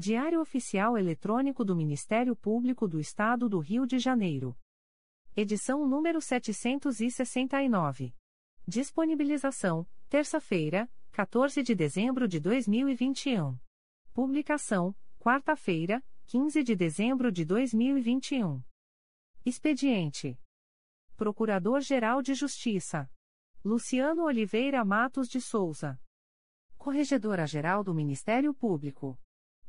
Diário Oficial Eletrônico do Ministério Público do Estado do Rio de Janeiro. Edição número 769. Disponibilização: terça-feira, 14 de dezembro de 2021. Publicação: quarta-feira, 15 de dezembro de 2021. Expediente: Procurador-Geral de Justiça Luciano Oliveira Matos de Souza. Corregedora-Geral do Ministério Público.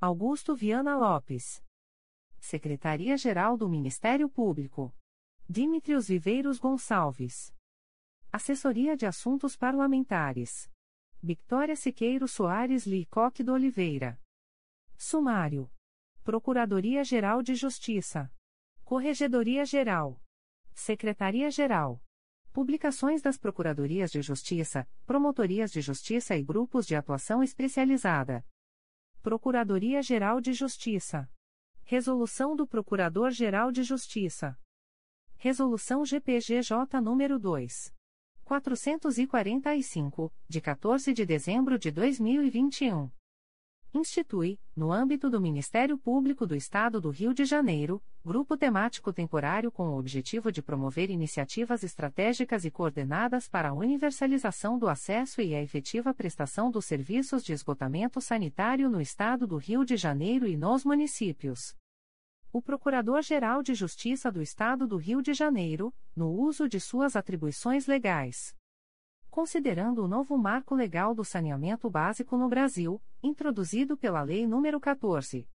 Augusto Viana Lopes. Secretaria-Geral do Ministério Público. Dimitrios Viveiros Gonçalves. Assessoria de Assuntos Parlamentares. Victoria Siqueiro Soares Licoque do Oliveira. Sumário. Procuradoria-Geral de Justiça. Corregedoria-Geral. Secretaria-Geral. Publicações das Procuradorias de Justiça, Promotorias de Justiça e Grupos de Atuação Especializada. Procuradoria-Geral de Justiça. Resolução do Procurador-Geral de Justiça. Resolução GPGJ nº 2. 445, de 14 de dezembro de 2021. Institui, no âmbito do Ministério Público do Estado do Rio de Janeiro, grupo temático temporário com o objetivo de promover iniciativas estratégicas e coordenadas para a universalização do acesso e a efetiva prestação dos serviços de esgotamento sanitário no Estado do Rio de Janeiro e nos municípios. O Procurador-Geral de Justiça do Estado do Rio de Janeiro, no uso de suas atribuições legais considerando o novo marco legal do saneamento básico no Brasil, introduzido pela Lei nº 14.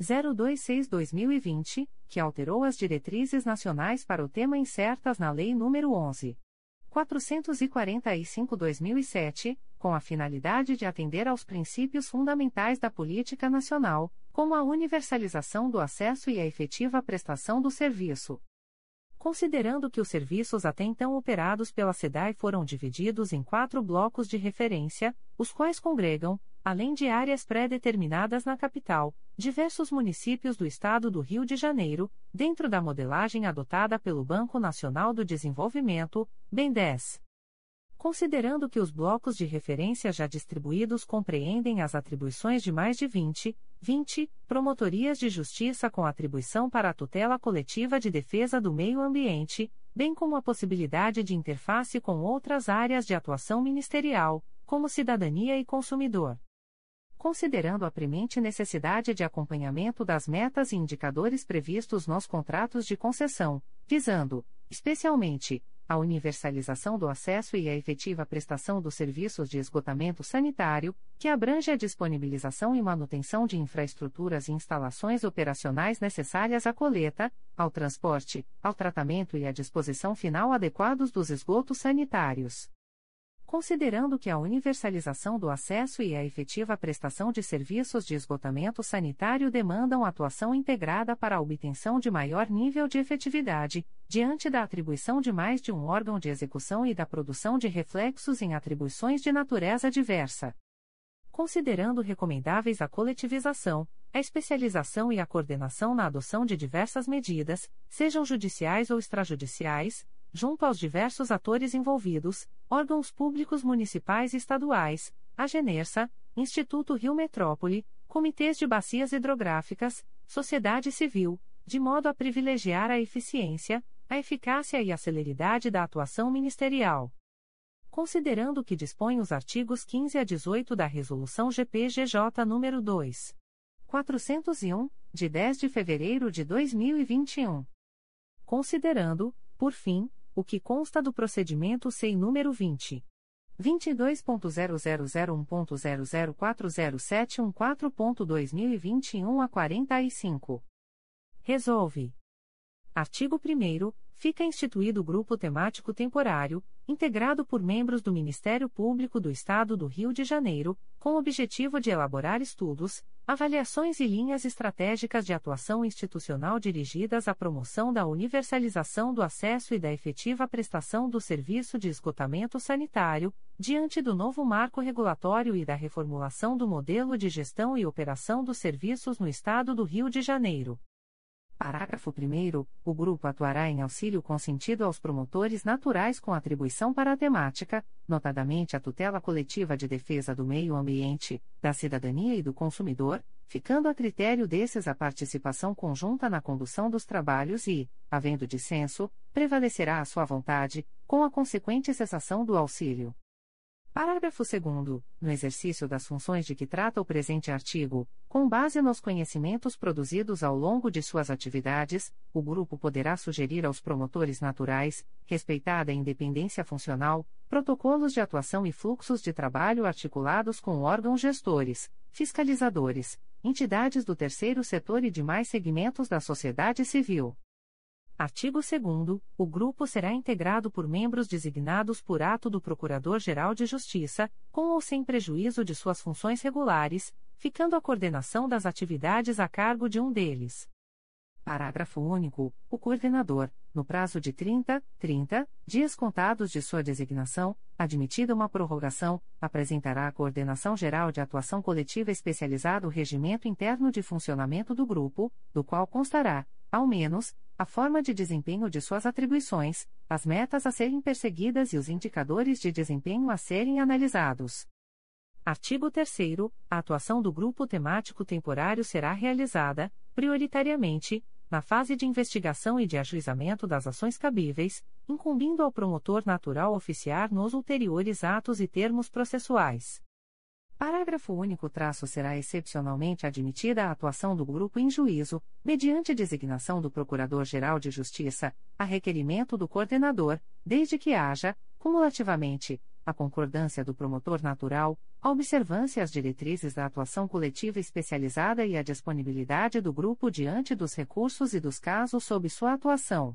026-2020, que alterou as diretrizes nacionais para o tema incertas na Lei nº 11. 445-2007, com a finalidade de atender aos princípios fundamentais da política nacional, como a universalização do acesso e a efetiva prestação do serviço, Considerando que os serviços até então operados pela SEDAI foram divididos em quatro blocos de referência, os quais congregam, além de áreas pré-determinadas na capital, diversos municípios do estado do Rio de Janeiro, dentro da modelagem adotada pelo Banco Nacional do Desenvolvimento, BNDES. Considerando que os blocos de referência já distribuídos compreendem as atribuições de mais de 20, 20 promotorias de justiça com atribuição para a tutela coletiva de defesa do meio ambiente, bem como a possibilidade de interface com outras áreas de atuação ministerial, como cidadania e consumidor. Considerando a premente necessidade de acompanhamento das metas e indicadores previstos nos contratos de concessão, visando, especialmente, a universalização do acesso e a efetiva prestação dos serviços de esgotamento sanitário, que abrange a disponibilização e manutenção de infraestruturas e instalações operacionais necessárias à coleta, ao transporte, ao tratamento e à disposição final adequados dos esgotos sanitários. Considerando que a universalização do acesso e a efetiva prestação de serviços de esgotamento sanitário demandam atuação integrada para a obtenção de maior nível de efetividade, diante da atribuição de mais de um órgão de execução e da produção de reflexos em atribuições de natureza diversa. Considerando recomendáveis a coletivização, a especialização e a coordenação na adoção de diversas medidas, sejam judiciais ou extrajudiciais, junto aos diversos atores envolvidos, órgãos públicos municipais e estaduais, a Genersa, Instituto Rio Metrópole, comitês de bacias hidrográficas, sociedade civil, de modo a privilegiar a eficiência, a eficácia e a celeridade da atuação ministerial. Considerando que dispõe os artigos 15 a 18 da Resolução GPGJ nº 2. 401, de 10 de fevereiro de 2021. Considerando, por fim, o que consta do procedimento SEI número 20. 22.0001.0040714.2021 a 45. Resolve. Artigo 1 Fica instituído o Grupo Temático Temporário, integrado por membros do Ministério Público do Estado do Rio de Janeiro, com o objetivo de elaborar estudos, avaliações e linhas estratégicas de atuação institucional dirigidas à promoção da universalização do acesso e da efetiva prestação do serviço de esgotamento sanitário, diante do novo marco regulatório e da reformulação do modelo de gestão e operação dos serviços no Estado do Rio de Janeiro. Parágrafo 1. O grupo atuará em auxílio consentido aos promotores naturais com atribuição para a temática, notadamente a tutela coletiva de defesa do meio ambiente, da cidadania e do consumidor, ficando a critério desses a participação conjunta na condução dos trabalhos e, havendo dissenso, prevalecerá a sua vontade, com a consequente cessação do auxílio. Parágrafo 2. No exercício das funções de que trata o presente artigo, com base nos conhecimentos produzidos ao longo de suas atividades, o grupo poderá sugerir aos promotores naturais, respeitada a independência funcional, protocolos de atuação e fluxos de trabalho articulados com órgãos gestores, fiscalizadores, entidades do terceiro setor e demais segmentos da sociedade civil. Artigo 2 O grupo será integrado por membros designados por ato do Procurador-Geral de Justiça, com ou sem prejuízo de suas funções regulares, ficando a coordenação das atividades a cargo de um deles. Parágrafo único. O coordenador, no prazo de 30, 30 dias contados de sua designação, admitida uma prorrogação, apresentará à Coordenação Geral de Atuação Coletiva Especializada o regimento interno de funcionamento do grupo, do qual constará, ao menos, a forma de desempenho de suas atribuições, as metas a serem perseguidas e os indicadores de desempenho a serem analisados. Artigo 3 A atuação do grupo temático temporário será realizada, prioritariamente, na fase de investigação e de ajuizamento das ações cabíveis, incumbindo ao promotor natural oficiar nos ulteriores atos e termos processuais. Parágrafo único traço será excepcionalmente admitida a atuação do grupo em juízo, mediante designação do Procurador-Geral de Justiça, a requerimento do coordenador, desde que haja, cumulativamente, a concordância do promotor natural, a observância às diretrizes da atuação coletiva especializada e a disponibilidade do grupo diante dos recursos e dos casos sob sua atuação.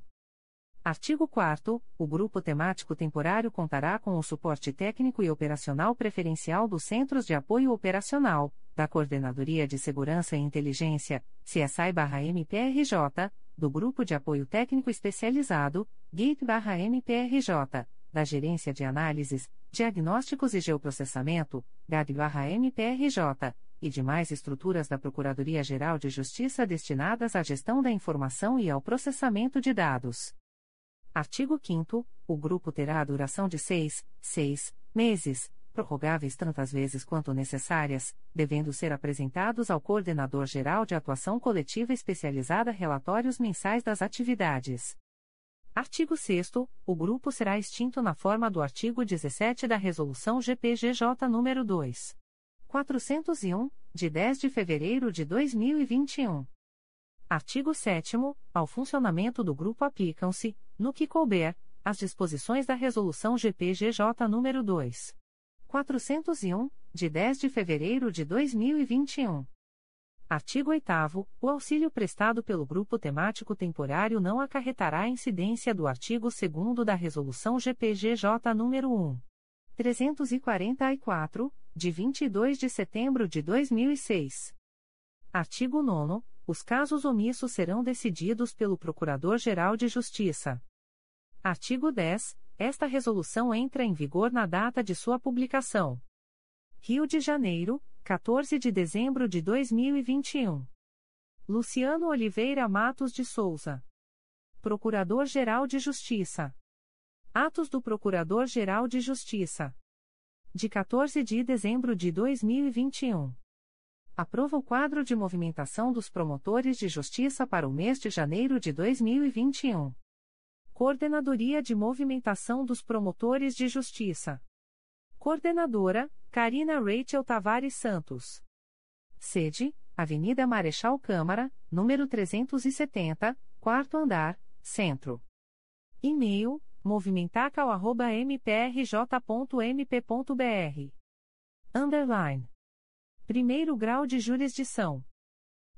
Artigo 4 O grupo temático temporário contará com o suporte técnico e operacional preferencial dos Centros de Apoio Operacional, da Coordenadoria de Segurança e Inteligência, CSI-MPRJ, do Grupo de Apoio Técnico Especializado, GATE-MPRJ, da Gerência de Análises, Diagnósticos e Geoprocessamento, GAD-MPRJ, e demais estruturas da Procuradoria-Geral de Justiça destinadas à gestão da informação e ao processamento de dados. Artigo 5 o grupo terá a duração de seis, seis meses, prorrogáveis tantas vezes quanto necessárias, devendo ser apresentados ao Coordenador Geral de Atuação Coletiva Especializada relatórios mensais das atividades. Artigo 6 o grupo será extinto na forma do artigo 17 da Resolução GPGJ nº 2. 401, de 10 de fevereiro de 2021. Artigo 7 Ao funcionamento do grupo aplicam-se, no que couber, as disposições da Resolução GPGJ nº 2. 401, de 10 de fevereiro de 2021. Artigo 8 O auxílio prestado pelo grupo temático temporário não acarretará incidência do artigo 2 da Resolução GPGJ nº 1. 344, de 22 de setembro de 2006. Artigo 9 os casos omissos serão decididos pelo Procurador-Geral de Justiça. Artigo 10. Esta resolução entra em vigor na data de sua publicação. Rio de Janeiro, 14 de dezembro de 2021. Luciano Oliveira Matos de Souza. Procurador-Geral de Justiça. Atos do Procurador-Geral de Justiça. De 14 de dezembro de 2021. Aprova o quadro de movimentação dos promotores de justiça para o mês de janeiro de 2021. Coordenadoria de Movimentação dos Promotores de Justiça. Coordenadora, Karina Rachel Tavares Santos. Sede, Avenida Marechal Câmara, número 370, quarto andar, centro. E-mail, movimentacal.mprj.mp.br. Underline. Primeiro grau de jurisdição.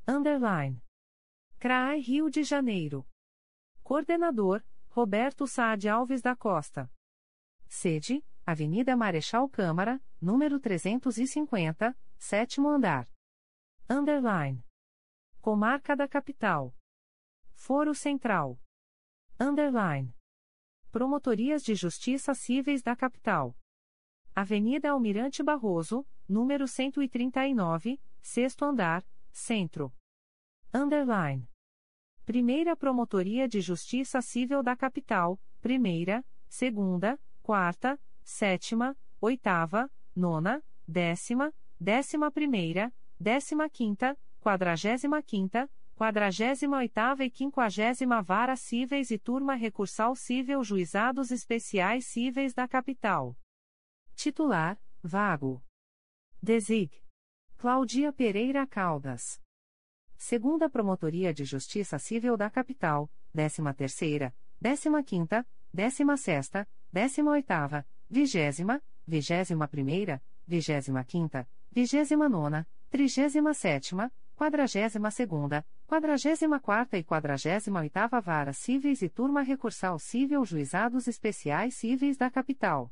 Underline. CRAI Rio de Janeiro. Coordenador, Roberto Saad Alves da Costa. Sede, Avenida Marechal Câmara, número 350, sétimo andar. Underline. Comarca da Capital. Foro Central. Underline. Promotorias de Justiça Cíveis da Capital. Avenida Almirante Barroso, número 139, sexto andar, centro. Underline. Primeira Promotoria de Justiça Civil da Capital, primeira, segunda, quarta, sétima, oitava, nona, décima, décima primeira, décima quinta, quadragésima quinta, 48ª e 50 Vara Cíveis e Turma Recursal Cível Juizados Especiais Cíveis da Capital. Titular, vago. Desig. Claudia Pereira Caldas. Segunda Promotoria de Justiça Civil da Capital, 13ª, 15ª, 16ª, 18ª, 20ª, 21ª, 25ª, 29ª, 37ª, 42ª, 44 e 48 Vara Cíveis e Turma Recursal Cível Juizados Especiais Cíveis da Capital.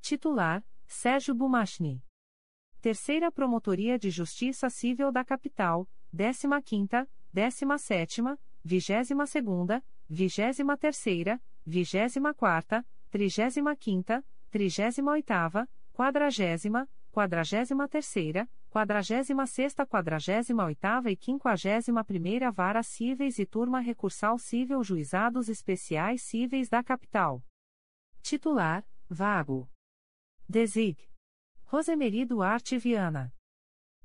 Titular: Sérgio Bumachni. Terceira Promotoria de Justiça Civil da Capital, 15ª, 17ª, 22ª, 23ª, 24ª, 35ª, 38ª, 40ª, 43ª, 46ª, 48ª e 51ª Vara Cíveis e Turma Recursal Cível Juizados Especiais Cíveis da Capital. Titular: Vago. Desig. Rosemary Duarte Viana.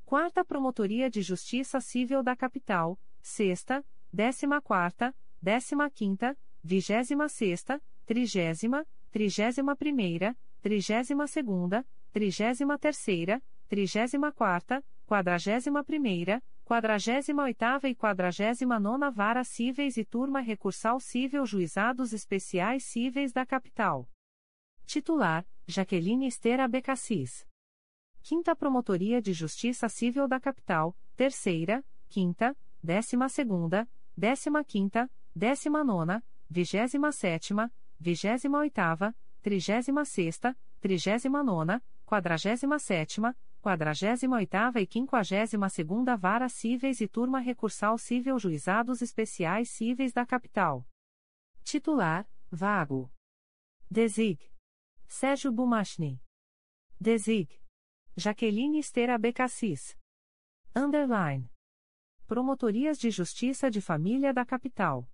Quarta Promotoria de Justiça Civil da Capital, Sexta, Décima Quarta, Décima Quinta, Vigésima Sexta, Trigésima, Trigésima Primeira, Trigésima Segunda, Trigésima Terceira, trigésima quarta, quadragésima primeira, quadragésima oitava e quadragésima nona Vara Cíveis e Turma Recursal Cível Juizados Especiais Cíveis da Capital. Titular, Jaqueline Estera Becassis. Quinta Promotoria de Justiça Civil da Capital, Terceira, Quinta, Décima Segunda, Décima Quinta, Décima Nona, Vigésima Sétima, Vigésima Oitava, Trigésima Sexta, Trigésima Nona, Sétima, 48ª e 52ª Vara Cíveis e Turma Recursal Cível Juizados Especiais Cíveis da Capital. Titular: Vago. Desig. Sérgio Bumachni. Desig. Jaqueline Estera Becassis. Underline. Promotorias de Justiça de Família da Capital.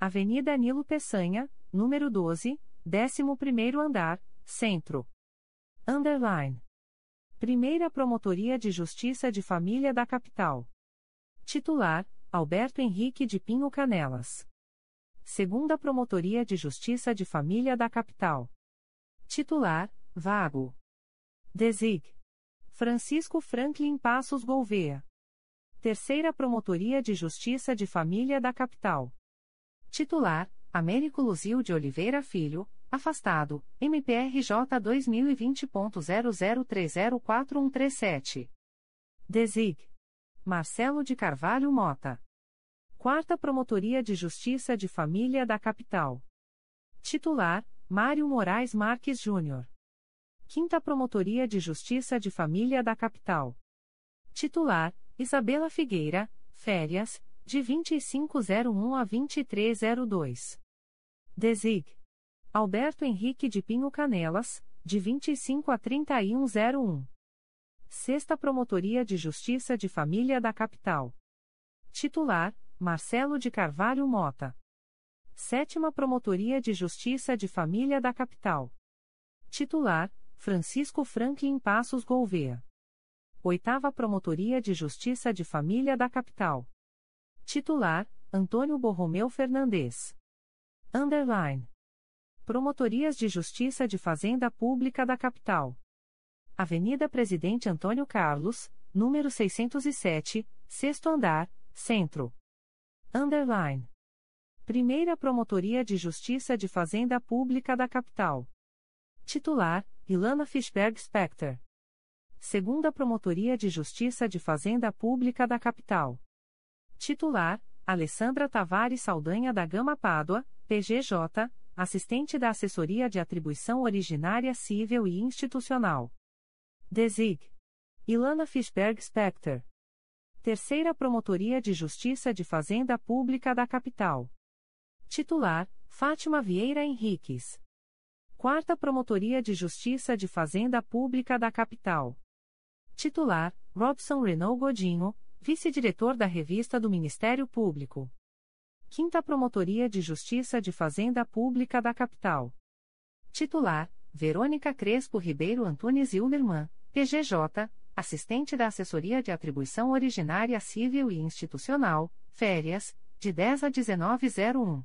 Avenida Nilo Peçanha, número 12, 11º andar, Centro. Underline. Primeira Promotoria de Justiça de Família da Capital. Titular: Alberto Henrique de Pinho Canelas. Segunda Promotoria de Justiça de Família da Capital. Titular: Vago. Desig. Francisco Franklin Passos Gouveia. Terceira Promotoria de Justiça de Família da Capital. Titular: Américo Luzio de Oliveira Filho, Afastado, MPRJ 2020.00304137. Desig. Marcelo de Carvalho Mota. Quarta Promotoria de Justiça de Família da Capital. Titular: Mário Moraes Marques Júnior. Quinta Promotoria de Justiça de Família da Capital. Titular: Isabela Figueira, férias, de 2501 a 2302. Desig. Alberto Henrique de Pinho Canelas, de 25 a 3101. Sexta Promotoria de Justiça de Família da Capital. Titular: Marcelo de Carvalho Mota. Sétima Promotoria de Justiça de Família da Capital. Titular: Francisco Franklin Passos Gouveia. Oitava Promotoria de Justiça de Família da Capital. Titular: Antônio Borromeu Fernandes. Underline. Promotorias de Justiça de Fazenda Pública da Capital. Avenida Presidente Antônio Carlos, número 607, sexto andar, centro. Underline. Primeira Promotoria de Justiça de Fazenda Pública da Capital. Titular: Ilana Fischberg Specter. Segunda Promotoria de Justiça de Fazenda Pública da Capital. Titular: Alessandra Tavares Saldanha da Gama Pádua, PGJ, assistente da Assessoria de Atribuição Originária Civil e Institucional. Desig. Ilana Fischberg Specter. Terceira Promotoria de Justiça de Fazenda Pública da Capital. Titular: Fátima Vieira Henriques. Quarta Promotoria de Justiça de Fazenda Pública da Capital. Titular: Robson Renault Godinho, Vice-Diretor da Revista do Ministério Público. Quinta Promotoria de Justiça de Fazenda Pública da Capital. Titular: Verônica Crespo Ribeiro Antunes Hilderman, PGJ, assistente da Assessoria de Atribuição Originária Civil e Institucional, férias, de 10 a 1901.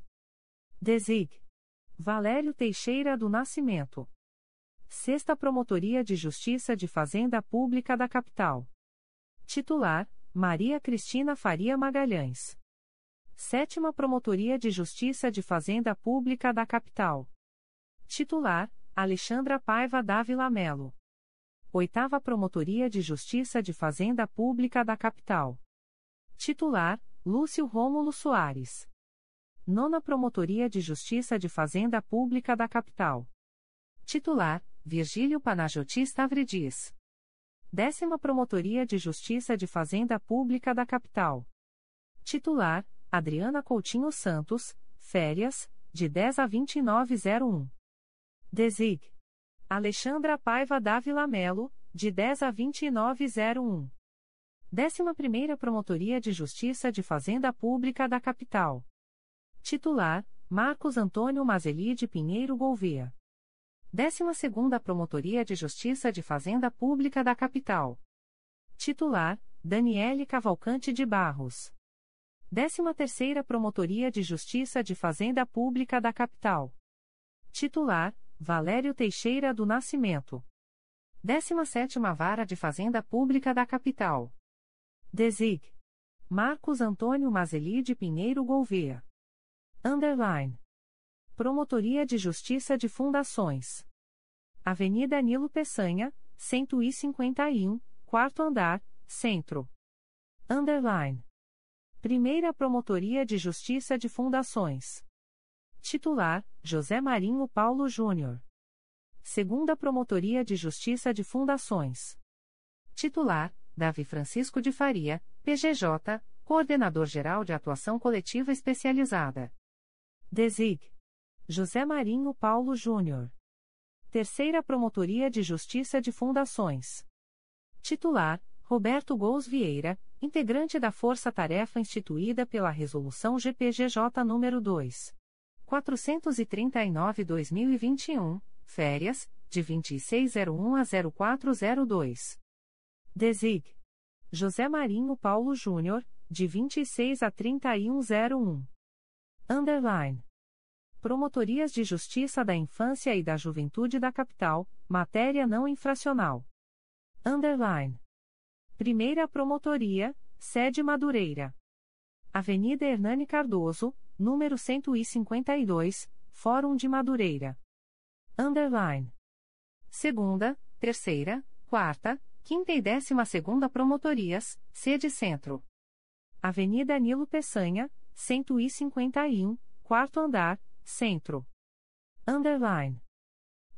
Desig. Valério Teixeira do Nascimento. Sexta Promotoria de Justiça de Fazenda Pública da Capital. Titular: Maria Cristina Faria Magalhães. Sétima Promotoria de Justiça de Fazenda Pública da Capital. Titular: Alexandra Paiva Dávila Melo. Oitava Promotoria de Justiça de Fazenda Pública da Capital. Titular: Lúcio Rômulo Soares. Nona Promotoria de Justiça de Fazenda Pública da Capital. Titular: Virgílio Panajoti Stavridis. Décima Promotoria de Justiça de Fazenda Pública da Capital. Titular: Adriana Coutinho Santos, férias, de 10 a 2901. Desig. Alexandra Paiva Dávila Melo, de 10 a 2901. 11 Promotoria de Justiça de Fazenda Pública da Capital. Titular: Marcos Antônio Mazeli de Pinheiro Gouveia. 12 Promotoria de Justiça de Fazenda Pública da Capital. Titular: Daniele Cavalcante de Barros. 13ª Promotoria de Justiça de Fazenda Pública da Capital. Titular: Valério Teixeira do Nascimento. 17ª Vara de Fazenda Pública da Capital. Desig. Marcos Antônio Mazeli de Pinheiro Gouveia. Underline. Promotoria de Justiça de Fundações. Avenida Nilo Peçanha, 151, quarto andar, centro. Underline. Primeira Promotoria de Justiça de Fundações. Titular: José Marinho Paulo Júnior. Segunda Promotoria de Justiça de Fundações. Titular: Davi Francisco de Faria, PGJ, Coordenador-Geral de Atuação Coletiva Especializada. Desig. José Marinho Paulo Júnior. Terceira Promotoria de Justiça de Fundações. Titular: Roberto Gous Vieira, integrante da Força Tarefa instituída pela Resolução GPGJ nº 2. 439-2021, férias, de 2601 a 0402. Desig. José Marinho Paulo Júnior, de 26 a 3101. Underline. Promotorias de Justiça da Infância e da Juventude da Capital, matéria não infracional. Underline. Primeira Promotoria, sede Madureira. Avenida Hernani Cardoso, número 152, Fórum de Madureira. Underline. Segunda, terceira, quarta, quinta e décima segunda Promotorias, sede Centro. Avenida Nilo Peçanha, 151, quarto andar, Centro. Underline.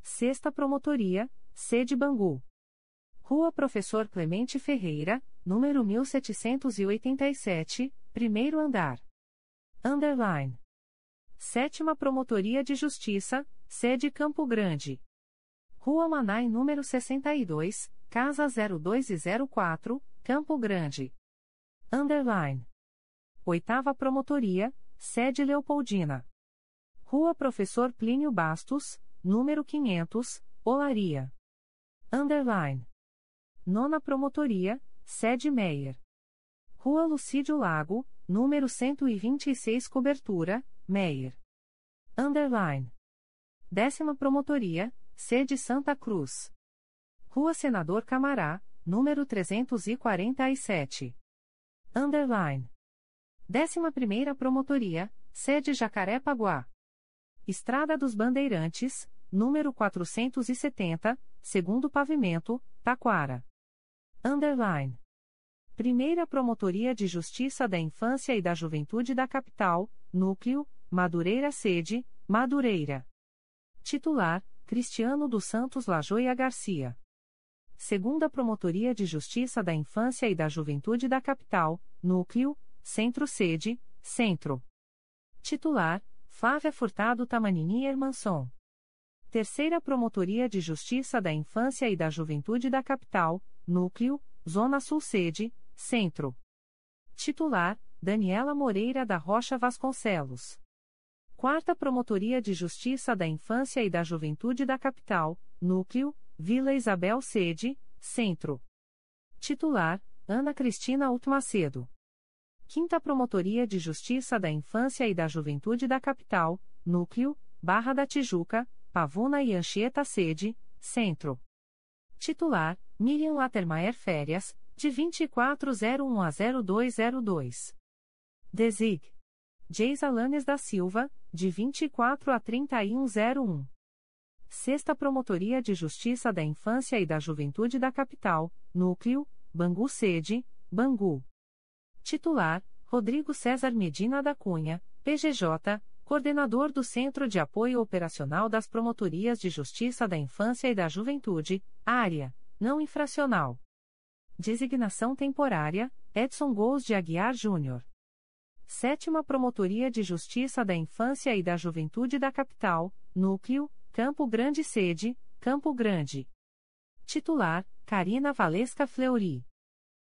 Sexta Promotoria, sede Bangu. Rua Professor Clemente Ferreira, número 1787, primeiro andar. Underline. Sétima Promotoria de Justiça, sede Campo Grande. Rua Manai número 62, Casa 02 e 04, Campo Grande. Underline. Oitava Promotoria, sede Leopoldina. Rua Professor Plínio Bastos, número 500, Olaria. Underline. Nona Promotoria, sede Meier. Rua Lucídio Lago, número 126 Cobertura, Meier. Underline. Décima Promotoria, sede Santa Cruz. Rua Senador Camará, número 347. Underline. Décima Primeira Promotoria, sede Jacaré-Paguá. Estrada dos Bandeirantes, número 470, segundo pavimento, Taquara. Underline. Primeira Promotoria de Justiça da Infância e da Juventude da Capital, Núcleo, Madureira Sede, Madureira. Titular, Cristiano dos Santos Lajoia Garcia. Segunda Promotoria de Justiça da Infância e da Juventude da Capital, Núcleo, Centro-Sede, Centro. Titular, Flávia Furtado Tamanini Hermanson. Terceira Promotoria de Justiça da Infância e da Juventude da Capital, Núcleo, Zona Sul Sede, Centro. Titular, Daniela Moreira da Rocha Vasconcelos. Quarta Promotoria de Justiça da Infância e da Juventude da Capital, Núcleo, Vila Isabel Sede, Centro. Titular, Ana Cristina Altmacedo. 5 Promotoria de Justiça da Infância e da Juventude da Capital, Núcleo, Barra da Tijuca, Pavuna e Anchieta Sede, Centro. Titular, Miriam Latermaer Férias, de 2401 a 0202. Desig. Geis Alanes da Silva, de 24 a 3101. Sexta Promotoria de Justiça da Infância e da Juventude da Capital, Núcleo, Bangu Sede, Bangu. Titular, Rodrigo César Medina da Cunha, PGJ, Coordenador do Centro de Apoio Operacional das Promotorias de Justiça da Infância e da Juventude, Área, não infracional. Designação temporária, Edson Gous de Aguiar Júnior. Sétima Promotoria de Justiça da Infância e da Juventude da Capital, Núcleo, Campo Grande Sede, Campo Grande. Titular, Karina Valesca Fleury.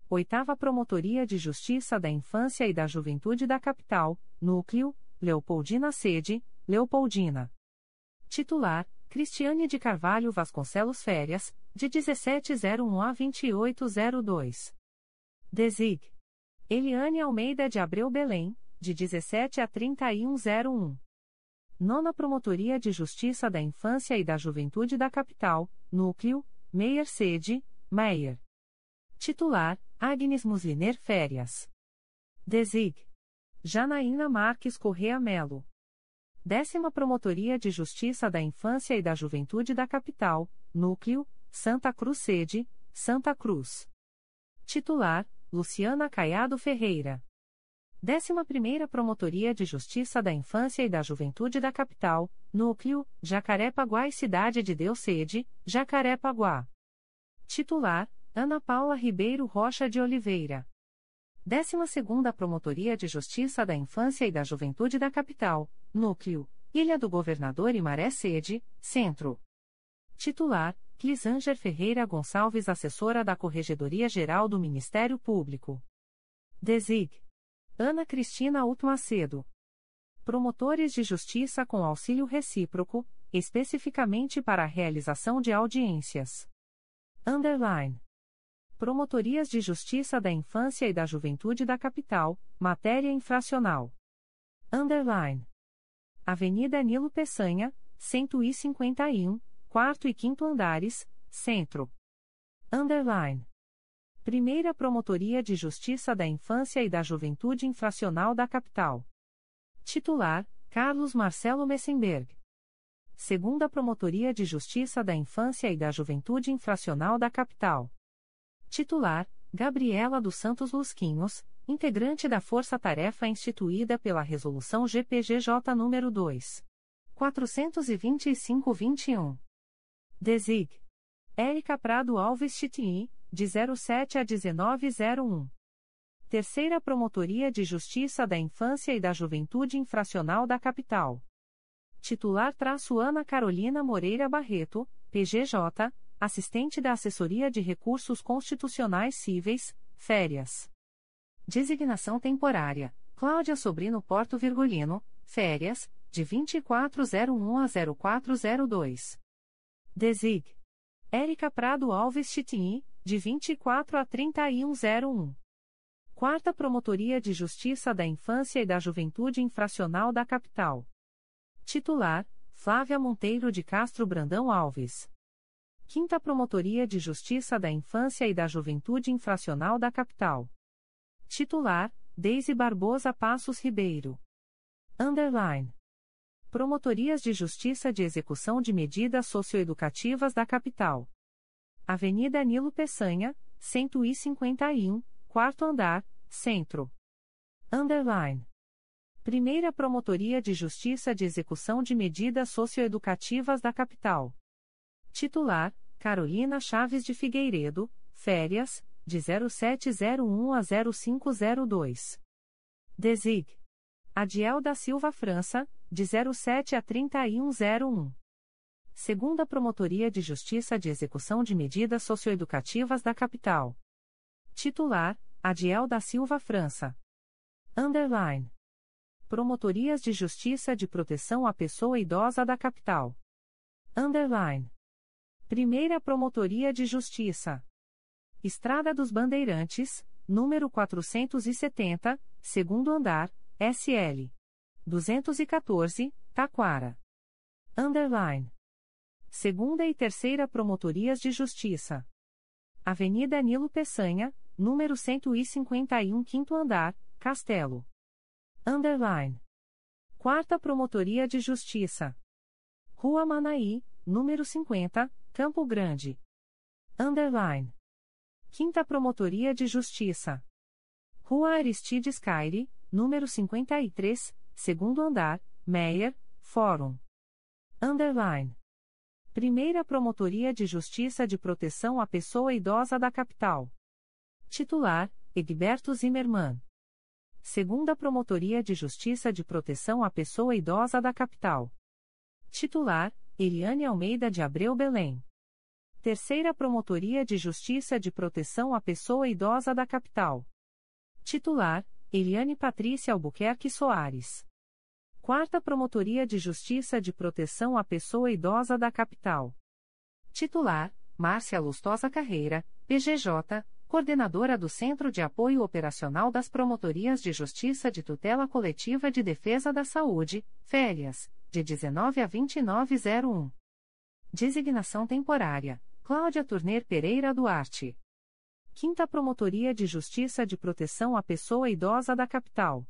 Oitava Promotoria de Justiça da Infância e da Juventude da Capital, Núcleo, Leopoldina Sede, Leopoldina. Titular, Cristiane de Carvalho Vasconcelos Férias, de 1701 a 2802. Desig. Eliane Almeida de Abreu Belém, de 17 a 3101. Nona Promotoria de Justiça da Infância e da Juventude da Capital, Núcleo, Meier Sede, Meier. Titular, Agnes Musliner Férias. Desig. Janaína Marques Correa Melo. Décima Promotoria de Justiça da Infância e da Juventude da Capital, Núcleo, Santa Cruz Sede, Santa Cruz. Titular, Luciana Caiado Ferreira. Décima Primeira Promotoria de Justiça da Infância e da Juventude da Capital, Núcleo, Jacaré-Paguá e Cidade de Deus Sede, Jacaré-Paguá. Titular, Ana Paula Ribeiro Rocha de Oliveira. 12ª Promotoria de Justiça da Infância e da Juventude da Capital, Núcleo, Ilha do Governador e Maré Sede, Centro. Titular, Clisanger Ferreira Gonçalves Assessora da Corregedoria Geral do Ministério Público. Desig. Ana Cristina Utmacedo. Promotores de Justiça com auxílio recíproco, especificamente para a realização de audiências. Underline. Promotorias de Justiça da Infância e da Juventude da Capital, Matéria Infracional. Underline. Avenida Nilo Peçanha, 151, quarto e quinto andares, Centro. Underline. Primeira Promotoria de Justiça da Infância e da Juventude Infracional da Capital. Titular, Carlos Marcelo Messenberg. Segunda Promotoria de Justiça da Infância e da Juventude Infracional da Capital. Titular: Gabriela dos Santos Lusquinhos, integrante da Força Tarefa instituída pela Resolução GPGJ nº 2. 425-21. Desig. Érica Prado Alves Chitini, de 07 a 1901. Terceira Promotoria de Justiça da Infância e da Juventude Infracional da Capital. Titular traço Ana Carolina Moreira Barreto, PGJ, assistente da Assessoria de Recursos Constitucionais Cíveis, férias. Designação temporária: Cláudia Sobrino Porto Virgulino, férias, de 2401 a 0402. Desig. Érica Prado Alves Chitini, de 24 a 3101. Quarta Promotoria de Justiça da Infância e da Juventude Infracional da Capital. Titular: Flávia Monteiro de Castro Brandão Alves. Quinta Promotoria de Justiça da Infância e da Juventude Infracional da Capital. Titular: Deise Barbosa Passos Ribeiro. Underline. Promotorias de Justiça de Execução de Medidas Socioeducativas da Capital. Avenida Nilo Peçanha, 151, quarto andar, centro. Underline. Primeira Promotoria de Justiça de Execução de Medidas Socioeducativas da Capital. Titular: Carolina Chaves de Figueiredo, férias, de 0701 a 0502. Desig. Adiel da Silva França, de 07 a 3101. Segunda Promotoria de Justiça de Execução de Medidas Socioeducativas da Capital. Titular: Adiel da Silva França. Underline. Promotorias de Justiça de Proteção à Pessoa Idosa da Capital. Underline. Primeira Promotoria de Justiça. Estrada dos Bandeirantes, número 470, segundo andar, SL. 214, Taquara. Underline. Segunda e Terceira Promotorias de Justiça. Avenida Nilo Peçanha, número 151, quinto andar, Castelo. Underline. Quarta Promotoria de Justiça. Rua Manaí, número 50, Campo Grande. Underline. Quinta Promotoria de Justiça. Rua Aristides Caire, número 53, segundo andar, Meyer, Fórum. Underline. Primeira Promotoria de Justiça de Proteção à Pessoa Idosa da Capital. Titular: Egberto Zimmermann. Segunda Promotoria de Justiça de Proteção à Pessoa Idosa da Capital. Titular: Eliane Almeida de Abreu Belém. Terceira Promotoria de Justiça de Proteção à Pessoa Idosa da Capital. Titular: Eliane Patrícia Albuquerque Soares. Quarta Promotoria de Justiça de Proteção à Pessoa Idosa da Capital. Titular: Márcia Lustosa Carreira, PGJ, Coordenadora do Centro de Apoio Operacional das Promotorias de Justiça de Tutela Coletiva de Defesa da Saúde, Férias, de 19 a 2901. Designação temporária Cláudia Turner Pereira Duarte. Quinta Promotoria de Justiça de Proteção à Pessoa Idosa da Capital.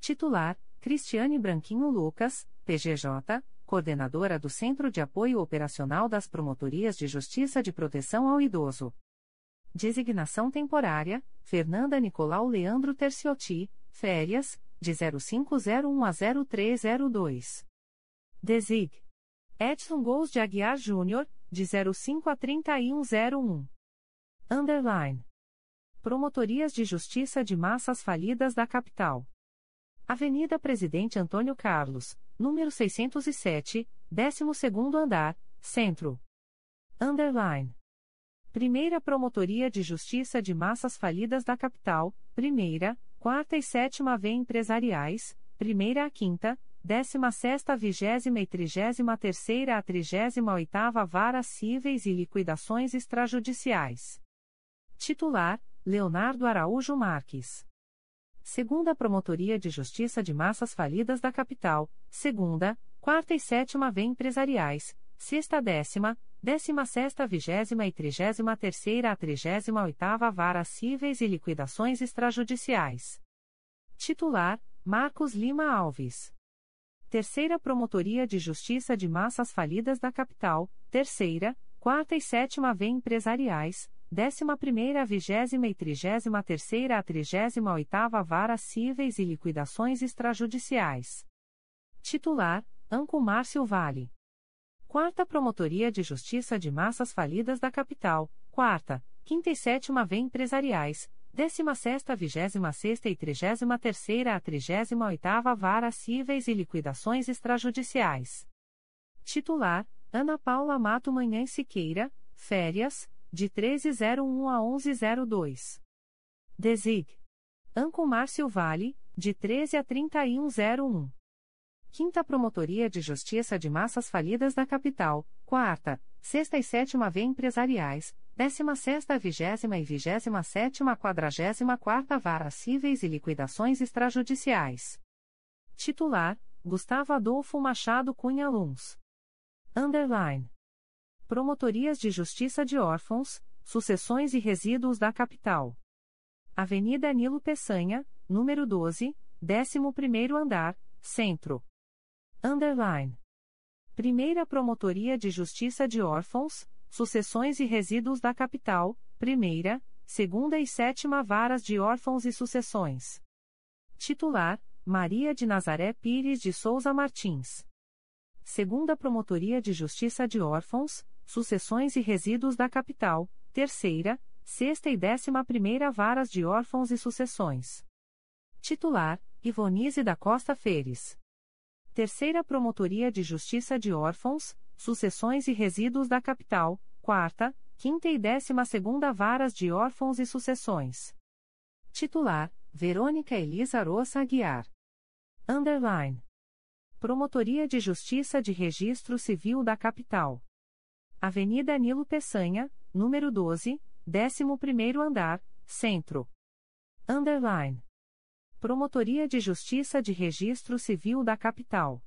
Titular: Cristiane Branquinho Lucas, PGJ, Coordenadora do Centro de Apoio Operacional das Promotorias de Justiça de Proteção ao Idoso. Designação temporária: Fernanda Nicolau Leandro Terciotti, férias, de 0501 a 0302. Desig. Edson Gous de Aguiar Júnior, de 05 a 3101. Underline. Promotorias de Justiça de Massas Falidas da Capital. Avenida Presidente Antônio Carlos, número 607, 12º andar, Centro. Underline. Primeira Promotoria de Justiça de Massas Falidas da Capital, Primeira, Quarta e Sétima V Empresariais, Primeira a Quinta, décima sexta vigésima e trigésima terceira a trigésima oitava Varas Cíveis e Liquidações Extrajudiciais. Titular, Leonardo Araújo Marques. Segunda Promotoria de Justiça de Massas Falidas da Capital, segunda, quarta e sétima V Empresariais, sexta décima, décima sexta vigésima e trigésima terceira a trigésima oitava Varas Cíveis e Liquidações Extrajudiciais. Titular, Marcos Lima Alves. Terceira Promotoria de Justiça de Massas Falidas da Capital, Terceira, Quarta e Sétima V Empresariais, Décima Primeira Vigésima e Trigésima Terceira a Trigésima Oitava Varas Cíveis e Liquidações Extrajudiciais. Titular, Anco Márcio Vale. Quarta Promotoria de Justiça de Massas Falidas da Capital, Quarta, Quinta e Sétima V Empresariais, Décima sexta, vigésima sexta e trigésima terceira a trigésima oitava Vara Cíveis e Liquidações Extrajudiciais. Titular, Ana Paula Mato Manhã Siqueira, férias, de 1301 a 1102. Desig. Anco Márcio Vale, de 13 a 3101. Quinta Promotoria de Justiça de Massas Falidas da Capital, Quarta, Sexta e Sétima V Empresariais, Décima Sexta, Vigésima e Vigésima Sétima Quadragésima Quarta Vara Cíveis e Liquidações Extrajudiciais. Titular, Gustavo Adolfo Machado Cunha Luns. Underline. Promotorias de Justiça de Órfãos, Sucessões e Resíduos da Capital. Avenida Nilo Peçanha, número 12, 11º andar, Centro. Underline. Primeira Promotoria de Justiça de Órfãos, Sucessões e Resíduos da Capital, Primeira, Segunda e Sétima Varas de Órfãos e Sucessões. Titular, Maria de Nazaré Pires de Souza Martins. Segunda Promotoria de Justiça de Órfãos, Sucessões e Resíduos da Capital, Terceira, Sexta e Décima Primeira Varas de Órfãos e Sucessões. Titular, Ivonise da Costa Feres. Terceira Promotoria de Justiça de Órfãos, Sucessões e Resíduos da Capital, Quarta, Quinta e Décima Segunda Varas de Órfãos e Sucessões. Titular, Verônica Elisa Roça Aguiar. Underline. Promotoria de Justiça de Registro Civil da Capital. Avenida Nilo Peçanha, número 12, 11º andar, Centro. Underline. Promotoria de Justiça de Registro Civil da Capital.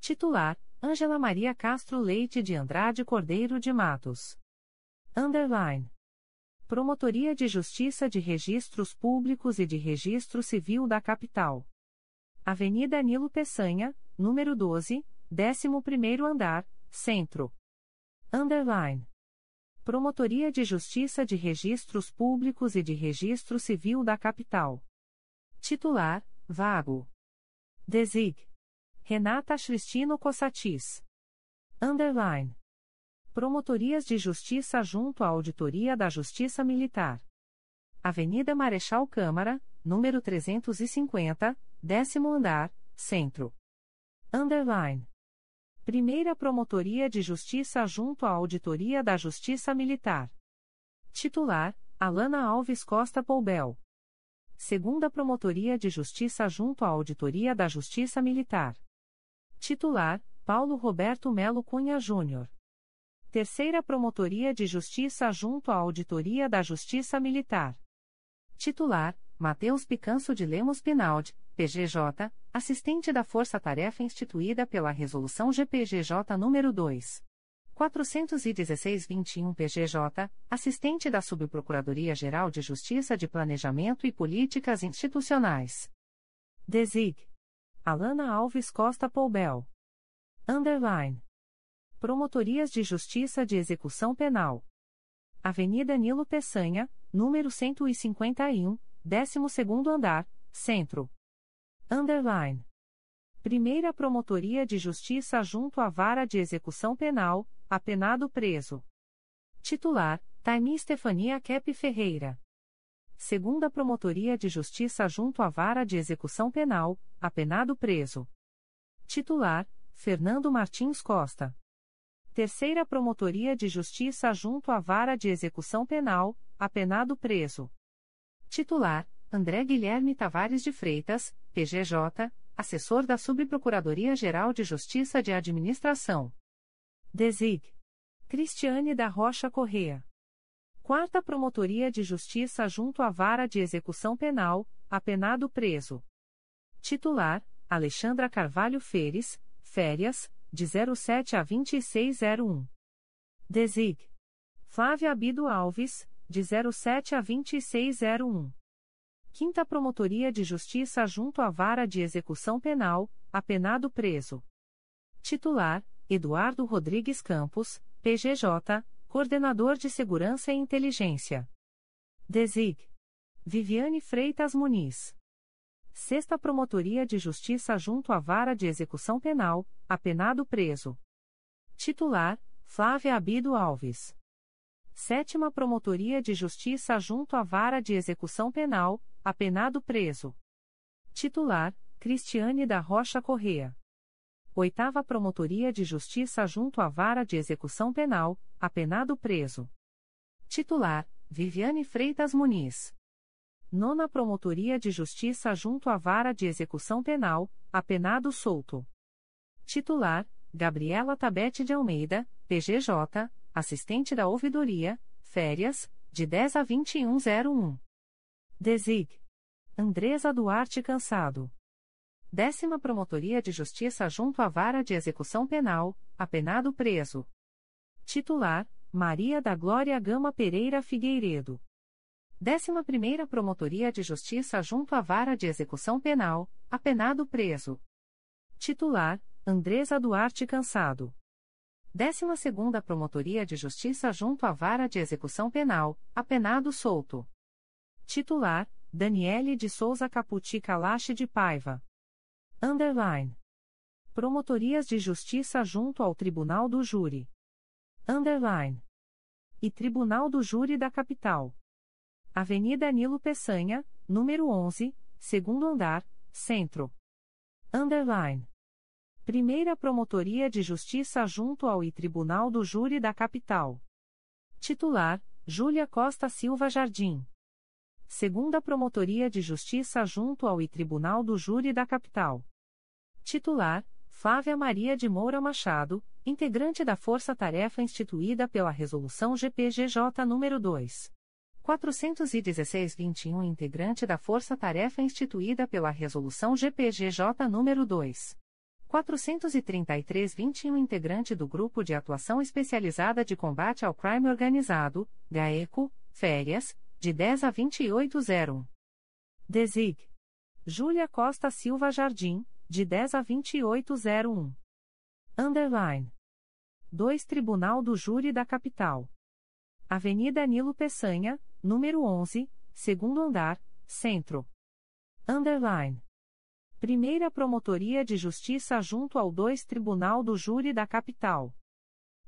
Titular: Ângela Maria Castro Leite de Andrade Cordeiro de Matos. Underline. Promotoria de Justiça de Registros Públicos e de Registro Civil da Capital. Avenida Nilo Peçanha, número 12, 11º andar, Centro. Underline. Promotoria de Justiça de Registros Públicos e de Registro Civil da Capital. Titular, vago. Desig. Renata Cristino Cossatis. Underline. Promotorias de Justiça junto à Auditoria da Justiça Militar. Avenida Marechal Câmara, número 350, décimo andar, Centro. Underline. Primeira Promotoria de Justiça junto à Auditoria da Justiça Militar. Titular, Alana Alves Costa Poubel segunda Promotoria de Justiça junto à Auditoria da Justiça Militar. Titular: Paulo Roberto Melo Cunha Júnior. Terceira Promotoria de Justiça junto à Auditoria da Justiça Militar. Titular: Matheus Picanso de Lemos Pinaldi, PGJ, assistente da Força Tarefa instituída pela Resolução GPGJ nº 2. 416-21 PGJ, assistente da Subprocuradoria-Geral de Justiça de Planejamento e Políticas Institucionais. Desig. Alana Alves Costa Poubel. Underline. Promotorias de Justiça de Execução Penal. Avenida Nilo Peçanha, número 151, 12º andar, Centro. Underline. Primeira Promotoria de Justiça junto à Vara de Execução Penal, apenado preso. Titular: Taimi Stefania Kep Ferreira. Segunda Promotoria de Justiça junto à Vara de Execução Penal, apenado preso. Titular: Fernando Martins Costa. Terceira Promotoria de Justiça junto à Vara de Execução Penal, apenado preso. Titular: André Guilherme Tavares de Freitas, PGJ, assessor da Subprocuradoria-Geral de Justiça de Administração. Desig. Cristiane da Rocha Correa. Quarta Promotoria de Justiça junto à Vara de Execução Penal, apenado preso. Titular: Alexandra Carvalho Feres, férias, de 07 a 2601. Desig. Flávia Abido Alves, de 07 a 2601. Quinta Promotoria de Justiça junto à Vara de Execução Penal, apenado preso. Titular: Eduardo Rodrigues Campos, PGJ, Coordenador de Segurança e Inteligência. Desig. Viviane Freitas Muniz. Sexta Promotoria de Justiça junto à Vara de Execução Penal, apenado preso. Titular: Flávia Abido Alves. Sétima Promotoria de Justiça junto à Vara de Execução Penal, apenado preso. Titular: Cristiane da Rocha Correa. Oitava Promotoria de Justiça junto à Vara de Execução Penal, apenado preso. Titular: Viviane Freitas Muniz. Nona Promotoria de Justiça junto à Vara de Execução Penal, apenado solto. Titular: Gabriela Tabete de Almeida, PGJ, assistente da Ouvidoria, férias, de 10 a 2101. Desig. Andresa Duarte Cansado. Décima Promotoria de Justiça junto à Vara de Execução Penal, apenado preso. Titular: Maria da Glória Gama Pereira Figueiredo. Décima Primeira Promotoria de Justiça junto à Vara de Execução Penal, apenado preso. Titular: Andresa Duarte Cansado. Décima Segunda Promotoria de Justiça junto à Vara de Execução Penal, apenado solto. Titular: Daniele de Souza Caputi Calache de Paiva. Underline. Promotorias de Justiça junto ao Tribunal do Júri. Underline. E Tribunal do Júri da Capital. Avenida Nilo Peçanha, número 11, segundo andar, Centro. Underline. Primeira Promotoria de Justiça junto ao I Tribunal do Júri da Capital. Titular: Júlia Costa Silva Jardim. Segunda Promotoria de Justiça junto ao I Tribunal do Júri da Capital. Titular: Flávia Maria de Moura Machado, integrante da Força Tarefa instituída pela Resolução GPGJ nº 2. 416-21 integrante da Força Tarefa instituída pela Resolução GPGJ nº 2. 433-21 integrante do Grupo de Atuação Especializada de Combate ao Crime Organizado, GAECO, férias, de 10 a 2801. Desig. Júlia Costa Silva Jardim, de 10 a 2801. Underline. 2 Tribunal do Júri da Capital. Avenida Nilo Peçanha, número 11, segundo andar, Centro. Underline. Primeira Promotoria de Justiça junto ao 2 Tribunal do Júri da Capital.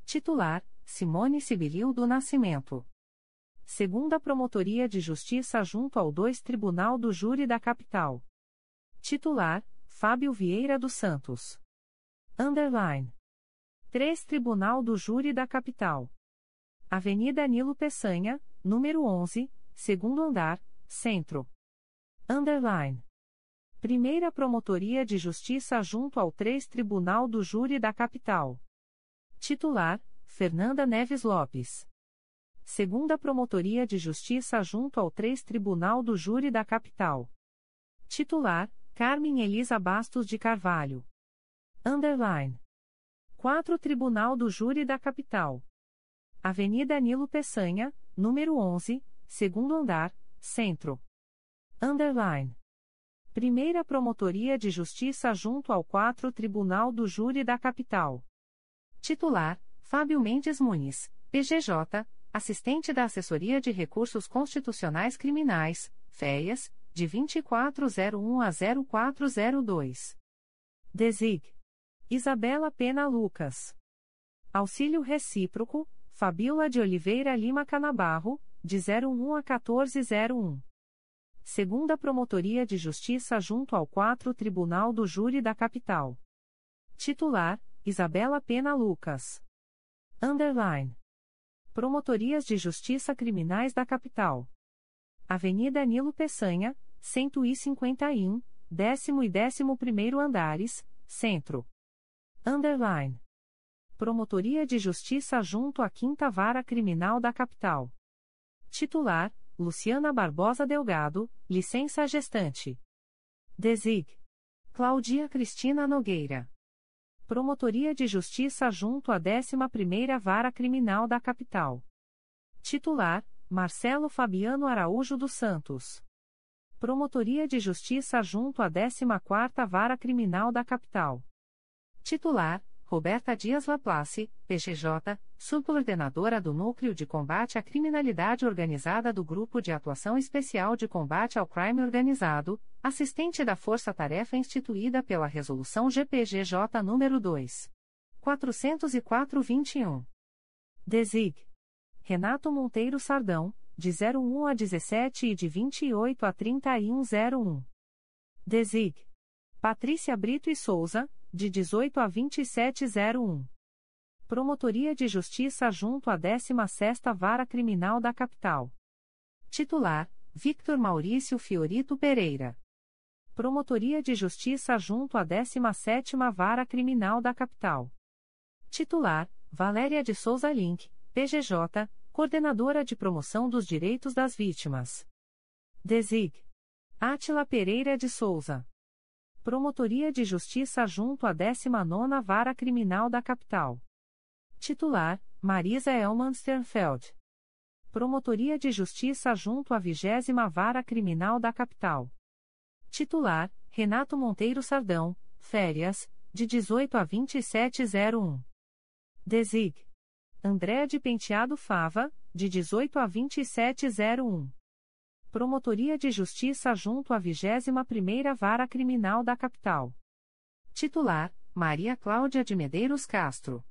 Titular: Simone Sibilil do Nascimento. Segunda Promotoria de Justiça junto ao 2 Tribunal do Júri da Capital. Titular: Fábio Vieira dos Santos. Underline. 3 Tribunal do Júri da Capital. Avenida Nilo Peçanha, número 11, segundo andar, Centro. Underline. Primeira Promotoria de Justiça junto ao 3 Tribunal do Júri da Capital. Titular: Fernanda Neves Lopes. Segunda Promotoria de Justiça junto ao 3 Tribunal do Júri da Capital. Titular: Carmen Elisa Bastos de Carvalho. Underline. 4 Tribunal do Júri da Capital. Avenida Nilo Peçanha, número 11, segundo andar, Centro. Underline. Primeira Promotoria de Justiça junto ao 4 Tribunal do Júri da Capital. Titular: Fábio Mendes Muniz, PGJ, assistente da Assessoria de Recursos Constitucionais Criminais, FEIAS, de 2401 a 0402. Desig. Isabela Pena Lucas. Auxílio Recíproco, Fabiola de Oliveira Lima Canabarro, de 01 a 1401. Segunda Promotoria de Justiça junto ao 4 Tribunal do Júri da Capital. Titular: Isabela Pena Lucas. Underline. Promotorias de Justiça Criminais da Capital. Avenida Nilo Peçanha, 151, décimo e décimo primeiro andares, Centro. Underline. Promotoria de Justiça junto à Quinta Vara Criminal da Capital. Titular: Luciana Barbosa Delgado, licença gestante. Desig. Claudia Cristina Nogueira. Promotoria de Justiça junto à 11ª Vara Criminal da Capital. Titular: Marcelo Fabiano Araújo dos Santos. Promotoria de Justiça junto à 14ª Vara Criminal da Capital. Titular: Roberta Dias Laplace, PGJ, subcoordenadora do Núcleo de Combate à Criminalidade Organizada do Grupo de Atuação Especial de Combate ao Crime Organizado, assistente da Força Tarefa instituída pela Resolução GPGJ nº 2. 404-21. Desig. Renato Monteiro Sardão, de 01 a 17 e de 28 a 3101. Desig. Patrícia Brito e Souza, de 18 a 2701. Promotoria de Justiça junto à 16ª Vara Criminal da Capital. Titular: Victor Maurício Fiorito Pereira. Promotoria de Justiça junto à 17ª Vara Criminal da Capital. Titular: Valéria de Souza Link, PGJ, Coordenadora de Promoção dos Direitos das Vítimas. Desig. Átila Pereira de Souza. Promotoria de Justiça junto à 19ª Vara Criminal da Capital. Titular: Marisa Elman Sternfeld. Promotoria de Justiça junto à 20 Vara Criminal da Capital. Titular: Renato Monteiro Sardão, férias, de 18 a 2701. Desig. André de Penteado Fava, de 18 a 2701. Promotoria de Justiça junto à 21ª Vara Criminal da Capital. Titular: Maria Cláudia de Medeiros Castro.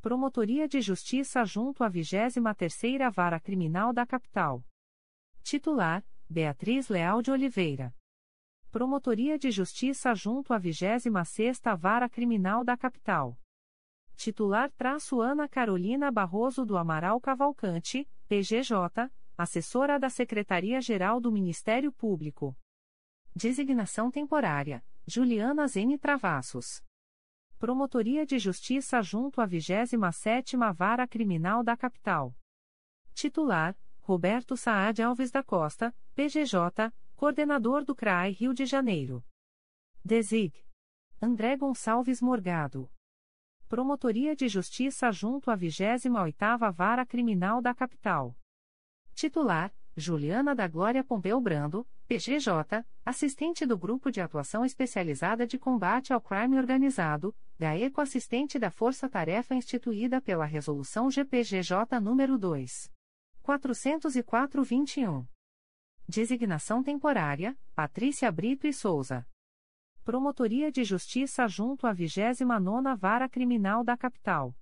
Promotoria de Justiça junto à 23ª Vara Criminal da Capital. Titular: Beatriz Leal de Oliveira. Promotoria de Justiça junto à 26ª Vara Criminal da Capital. Titular traço Ana Carolina Barroso do Amaral Cavalcante, PGJ, assessora da Secretaria-Geral do Ministério Público. Designação temporária: Juliana Zene Travassos. Promotoria de Justiça junto à 27ª Vara Criminal da Capital. Titular: Roberto Saad Alves da Costa, PGJ, Coordenador do CRAI Rio de Janeiro. Desig. André Gonçalves Morgado. Promotoria de Justiça junto à 28ª Vara Criminal da Capital. Titular: Juliana da Glória Pompeu Brando, PGJ, assistente do Grupo de Atuação Especializada de Combate ao Crime Organizado, GAECO assistente da Força Tarefa instituída pela Resolução GPGJ nº 2. 404-21. Designação temporária, Patrícia Brito e Souza. Promotoria de Justiça junto à 29ª Vara Criminal da Capital.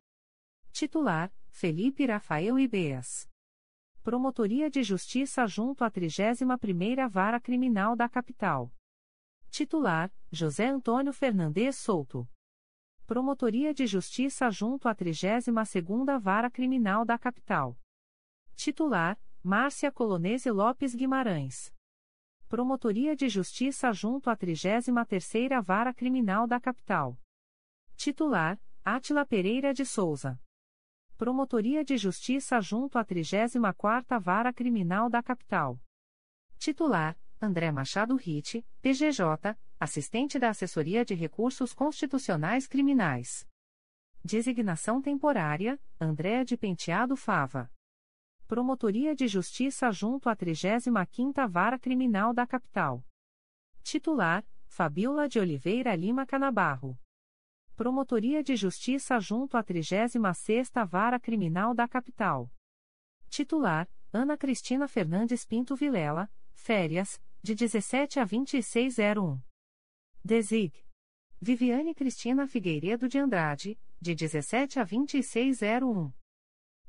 Titular, Felipe Rafael Ibeas. Promotoria de Justiça junto à 31ª Vara Criminal da Capital. Titular: José Antônio Fernandes Souto. Promotoria de Justiça junto à 32ª Vara Criminal da Capital. Titular: Márcia Colonese Lopes Guimarães. Promotoria de Justiça junto à 33ª Vara Criminal da Capital. Titular: Átila Pereira de Souza. Promotoria de Justiça junto à 34ª Vara Criminal da Capital. Titular: André Machado Ritt, PGJ, assistente da Assessoria de Recursos Constitucionais Criminais. Designação temporária: André de Penteado Fava. Promotoria de Justiça junto à 35ª Vara Criminal da Capital. Titular: Fabiola de Oliveira Lima Canabarro. Promotoria de Justiça junto à 36ª Vara Criminal da Capital. Titular: Ana Cristina Fernandes Pinto Vilela, férias, de 17 a 2601. Desig. Viviane Cristina Figueiredo de Andrade, de 17 a 2601.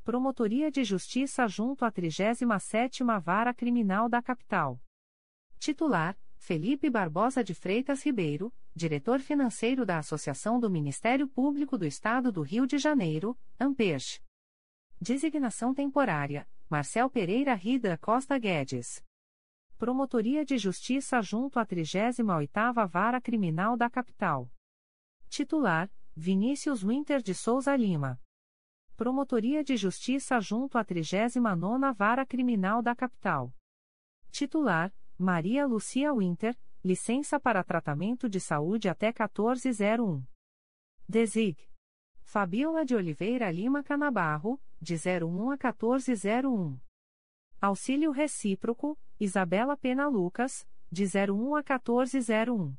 Promotoria de Justiça junto à 37ª Vara Criminal da Capital. Titular: Felipe Barbosa de Freitas Ribeiro, diretor financeiro da Associação do Ministério Público do Estado do Rio de Janeiro, AMPEJ. Designação temporária: Marcel Pereira Rida Costa Guedes. Promotoria de Justiça junto à 38ª Vara Criminal da Capital. Titular: Vinícius Winter de Souza Lima. Promotoria de Justiça junto à 39ª Vara Criminal da Capital. Titular: Maria Lucia Winter, licença para tratamento de saúde até 1401. Desig. Fabiola de Oliveira Lima Canabarro, de 01 a 1401. Auxílio Recíproco, Isabela Pena Lucas, de 01 a 1401.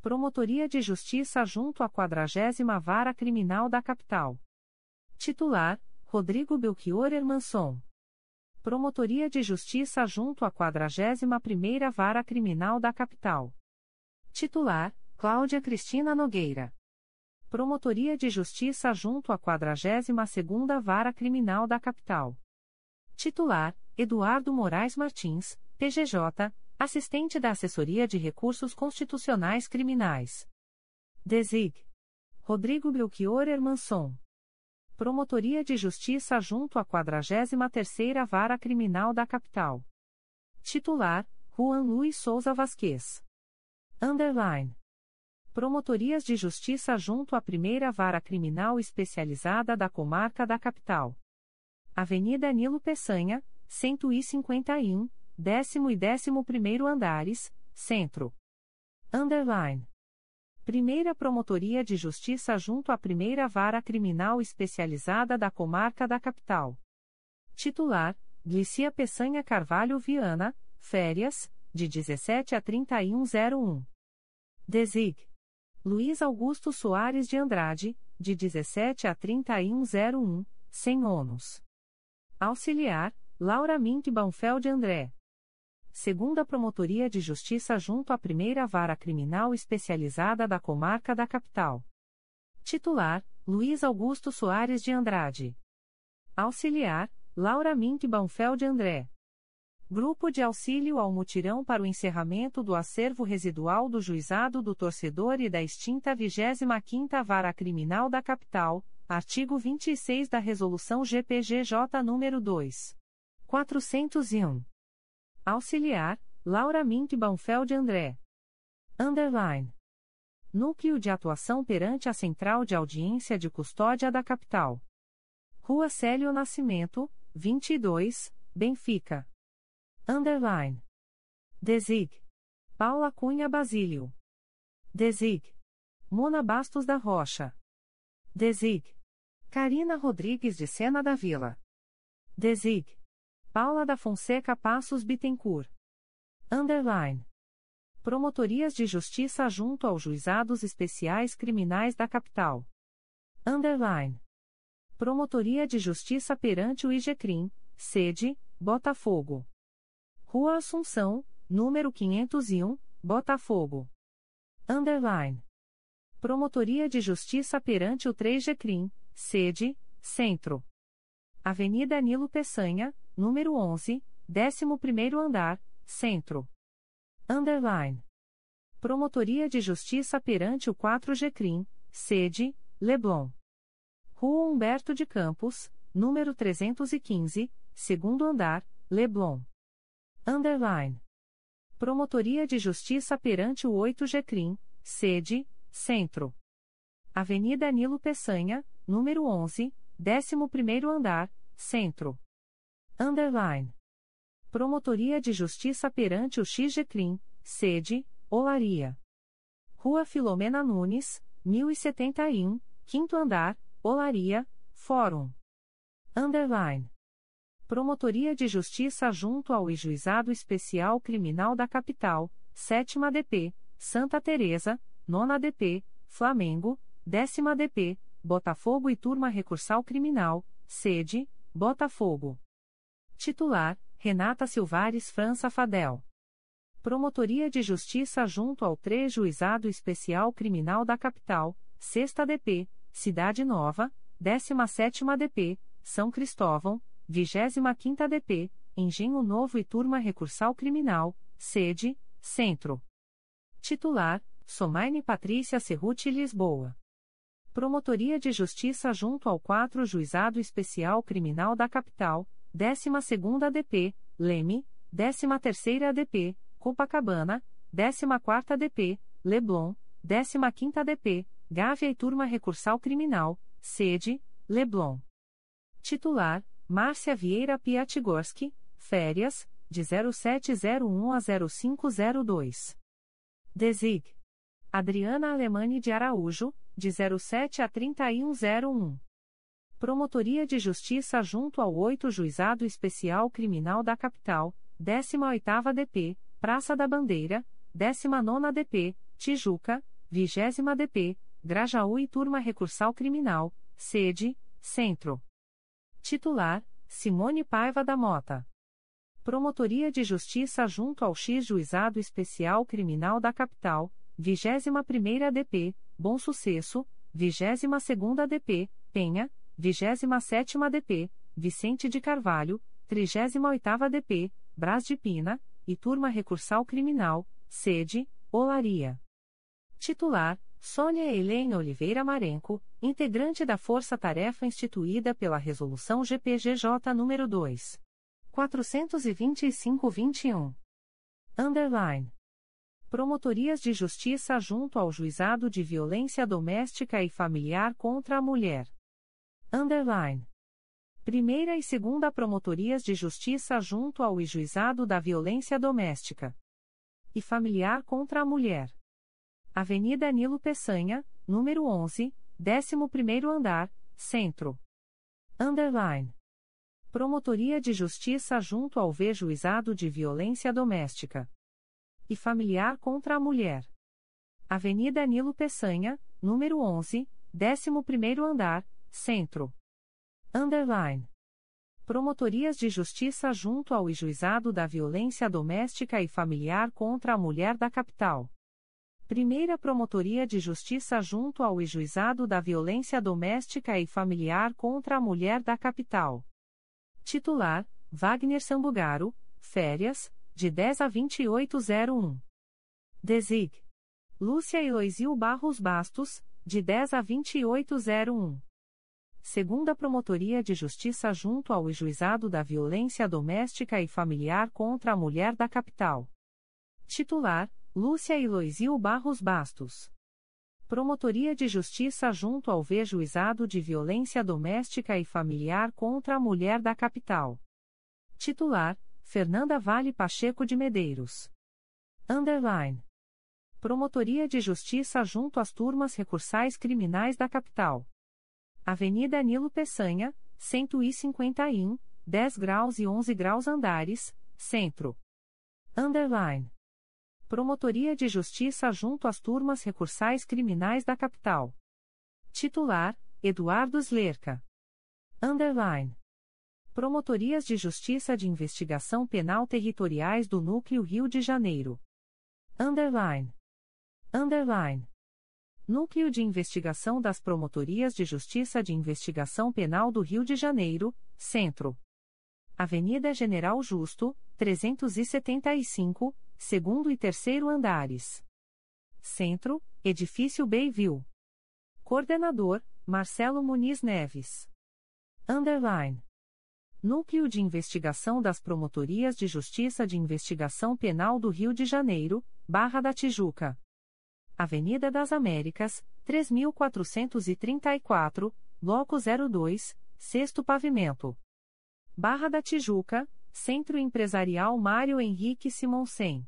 Promotoria de Justiça junto à 40 Vara Criminal da Capital. Titular: Rodrigo Belchior Hermanson. Promotoria de Justiça junto à 41ª Vara Criminal da Capital. Titular: Cláudia Cristina Nogueira. Promotoria de Justiça junto à 42ª Vara Criminal da Capital. Titular: Eduardo Moraes Martins, PGJ, assistente da Assessoria de Recursos Constitucionais Criminais. Desig. Rodrigo Belchior Hermanson. Promotoria de Justiça junto à 43ª Vara Criminal da Capital. Titular: Juan Luiz Souza Vasquez. Underline. Promotorias de Justiça junto à Primeira Vara Criminal Especializada da Comarca da Capital. Avenida Nilo Peçanha, 151, décimo e décimo primeiro andares, Centro. Underline. Primeira Promotoria de Justiça junto à Primeira Vara Criminal Especializada da Comarca da Capital. Titular: Glicia Peçanha Carvalho Viana, férias, de 17 a 3101. Desig. Luiz Augusto Soares de Andrade, de 17 a 3101, sem ônus. Auxiliar: Laura Mink Banfeld André segunda Promotoria de Justiça junto à Primeira Vara Criminal Especializada da Comarca da Capital. Titular: Luiz Augusto Soares de Andrade. Auxiliar: Laura Mink Banfeld André. Grupo de Auxílio ao Mutirão para o Encerramento do Acervo Residual do Juizado do Torcedor e da extinta 25ª Vara Criminal da Capital, artigo 26 da Resolução GPGJ nº 2. 401. Auxiliar, Laura Mink Baumfeld André. Underline. Núcleo de Atuação perante a Central de Audiência de Custódia da Capital. Rua Célio Nascimento, 22, Benfica. Underline. Desig. Paula Cunha Basílio. Desig. Mona Bastos da Rocha. Desig. Karina Rodrigues de Sena da Vila. Desig. Paula da Fonseca Passos Bittencourt. Underline. Promotorias de Justiça junto aos Juizados Especiais Criminais da Capital. Underline. Promotoria de Justiça perante o IGCRIM, sede, Botafogo. Rua Assunção, número 501, Botafogo. Underline. Promotoria de Justiça perante o 3GCRIM, sede, Centro. Avenida Nilo Peçanha, número 11, 11º andar, Centro. Underline. Promotoria de Justiça perante o 4G sede, Leblon. Rua Humberto de Campos, número 315, segundo andar, Leblon. Underline. Promotoria de Justiça perante o 8G sede, Centro. Avenida Nilo Peçanha, número 11, 11º andar, Centro. Underline. Promotoria de Justiça perante o XGCRIM, sede, Olaria. Rua Filomena Nunes, 1071, quinto andar, Olaria, Fórum. Underline. Promotoria de Justiça junto ao Juizado Especial Criminal da Capital, 7 DP, Santa Teresa, 9 DP, Flamengo, 10 DP, Botafogo e Turma Recursal Criminal, sede, Botafogo. Titular: Renata Silvares França Fadel. Promotoria de Justiça junto ao 3 Juizado Especial Criminal da Capital, 6 DP, Cidade Nova, 17 DP, São Cristóvão, 25 DP, Engenho Novo e Turma Recursal Criminal, sede, Centro. Titular: Somaine Patrícia Cerruti Lisboa. Promotoria de Justiça junto ao 4 Juizado Especial Criminal da Capital, 12ª DP, Leme, 13ª DP, Copacabana, 14ª DP, Leblon, 15ª DP, Gávea e Turma Recursal Criminal, sede, Leblon. Titular, Márcia Vieira Piatigorski, férias, de 0701 a 0502. Desig. Adriana Alemani de Araújo, de 07 a 3101. Promotoria de Justiça junto ao 8 Juizado Especial Criminal da Capital, 18ª DP, Praça da Bandeira, 19ª DP, Tijuca, 20ª DP, Grajaú e Turma Recursal Criminal, sede, Centro. Titular, Simone Paiva da Mota. Promotoria de Justiça junto ao X Juizado Especial Criminal da Capital, 21ª DP, Bom Sucesso, 22ª DP, Penha, 27 DP, Vicente de Carvalho, 38 DP, Brás de Pina, e Turma Recursal Criminal, sede, Olaria. Titular, Sônia Helene Oliveira Marenco, integrante da Força Tarefa instituída pela Resolução GPGJ nº 2. 425-21. Underline. Promotorias de Justiça junto ao Juizado de Violência Doméstica e Familiar contra a Mulher. Underline. Primeira e Segunda Promotorias de Justiça junto ao Juizado da Violência Doméstica e Familiar contra a Mulher. Avenida Nilo Peçanha, número 11, 11º andar, Centro. Underline. Promotoria de Justiça junto ao V Juizado de Violência Doméstica e Familiar contra a Mulher. Avenida Nilo Peçanha, número 11, 11º andar, Centro. Underline. Promotorias de Justiça junto ao Juizado da Violência Doméstica e Familiar contra a Mulher da Capital. Primeira Promotoria de Justiça junto ao Juizado da Violência Doméstica e Familiar contra a Mulher da Capital. Titular: Wagner Sambugaro, férias, de 10 a 2801. Desig. Lúcia Eloisil Barros Bastos, de 10 a 2801. Segunda Promotoria de Justiça junto ao Juizado da Violência Doméstica e Familiar contra a Mulher da Capital. Titular: Lúcia Iloizil Barros Bastos. Promotoria de Justiça junto ao V Juizado de Violência Doméstica e Familiar contra a Mulher da Capital. Titular: Fernanda Vale Pacheco de Medeiros. Underline. Promotoria de Justiça junto às turmas recursais criminais da Capital. Avenida Nilo Peçanha, 151, 10 graus e 11 graus andares, Centro. Underline. Promotoria de Justiça junto às turmas recursais criminais da capital. Titular: Eduardo Slerca. Underline. Promotorias de Justiça de Investigação Penal Territoriais do Núcleo Rio de Janeiro. Underline. Underline. Núcleo de Investigação das Promotorias de Justiça de Investigação Penal do Rio de Janeiro, Centro. Avenida General Justo, 375, segundo e terceiro andares. Centro, Edifício Bayview. Coordenador, Marcelo Muniz Neves. Underline. Núcleo de Investigação das Promotorias de Justiça de Investigação Penal do Rio de Janeiro, Barra da Tijuca. Avenida das Américas, 3434, Bloco 02, Sexto Pavimento. Barra da Tijuca, Centro Empresarial Mário Henrique Simonsen.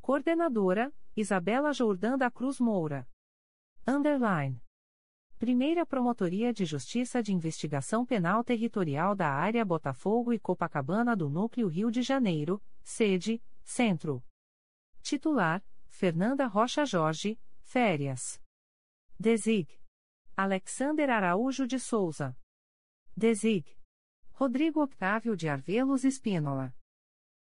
Coordenadora, Isabela Jordã da Cruz Moura. Underline. Primeira Promotoria de Justiça de Investigação Penal Territorial da Área Botafogo e Copacabana do Núcleo Rio de Janeiro, sede, Centro. Titular, Fernanda Rocha Jorge, férias. Desig. Alexander Araújo de Souza. Desig. Rodrigo Octávio de Arvelos Espínola.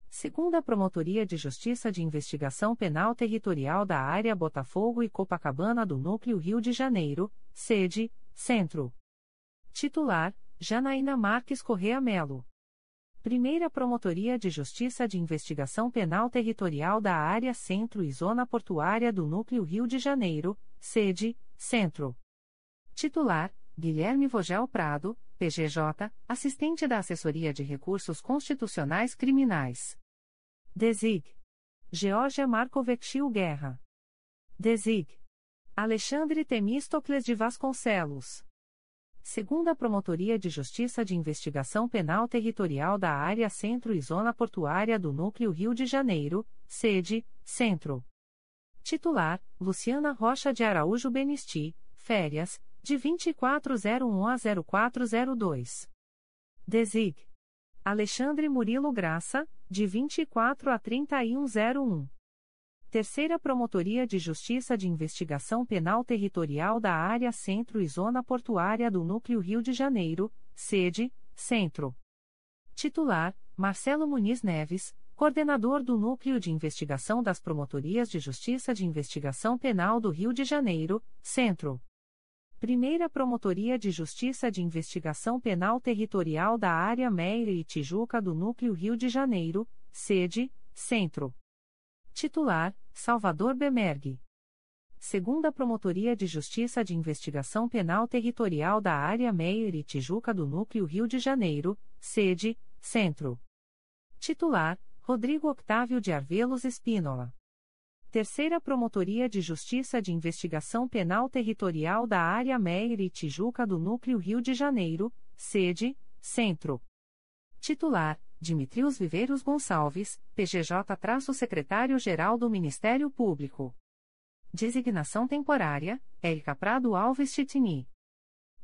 Segunda Promotoria de Justiça de Investigação Penal Territorial da Área Botafogo e Copacabana do Núcleo Rio de Janeiro, sede, Centro. Titular, Janaína Marques Correa Melo. Primeira Promotoria de Justiça de Investigação Penal Territorial da Área Centro e Zona Portuária do Núcleo Rio de Janeiro, sede, Centro. Titular, Guilherme Vogel Prado, PGJ, assistente da Assessoria de Recursos Constitucionais Criminais. Desig. Georgia Marcovecchio Guerra. Desig. Alexandre Temístocles de Vasconcelos. Segunda Promotoria de Justiça de Investigação Penal Territorial da Área Centro e Zona Portuária do Núcleo Rio de Janeiro, sede, Centro. Titular, Luciana Rocha de Araújo Benisti, férias, de 2401 a 0402. Desig. Alexandre Murilo Graça, de 24 a 3101. Terceira Promotoria de Justiça de Investigação Penal Territorial da Área Centro e Zona Portuária do Núcleo Rio de Janeiro, sede, Centro. Titular, Marcelo Muniz Neves, Coordenador do Núcleo de Investigação das Promotorias de Justiça de Investigação Penal do Rio de Janeiro, Centro. Primeira Promotoria de Justiça de Investigação Penal Territorial da Área Meire e Tijuca do Núcleo Rio de Janeiro, sede, Centro. Titular, Salvador Bemergue. Segunda Promotoria de Justiça de Investigação Penal Territorial da Área Meier e Tijuca do Núcleo Rio de Janeiro, sede, Centro. Titular: Rodrigo Octávio de Arvelos Espínola. Terceira Promotoria de Justiça de Investigação Penal Territorial da Área Meier e Tijuca do Núcleo Rio de Janeiro, sede, Centro. Titular: Dimitrios Viveiros Gonçalves, PGJ-Secretário-Geral do Ministério Público. Designação temporária: Érica Prado Alves Titini.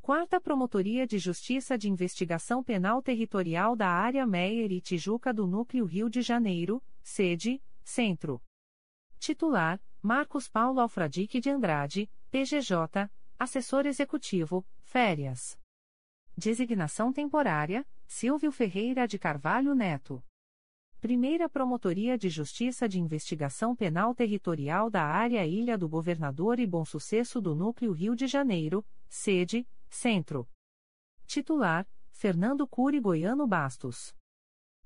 Quarta Promotoria de Justiça de Investigação Penal Territorial da Área Meier e Tijuca do Núcleo Rio de Janeiro, sede, Centro. Titular: Marcos Paulo Alfradique de Andrade, PGJ, Assessor Executivo, Férias. Designação temporária: Silvio Ferreira de Carvalho Neto. Primeira Promotoria de Justiça de Investigação Penal Territorial da Área Ilha do Governador e Bom Sucesso do Núcleo Rio de Janeiro, sede, Centro. Titular: Fernando Cury Goiano Bastos.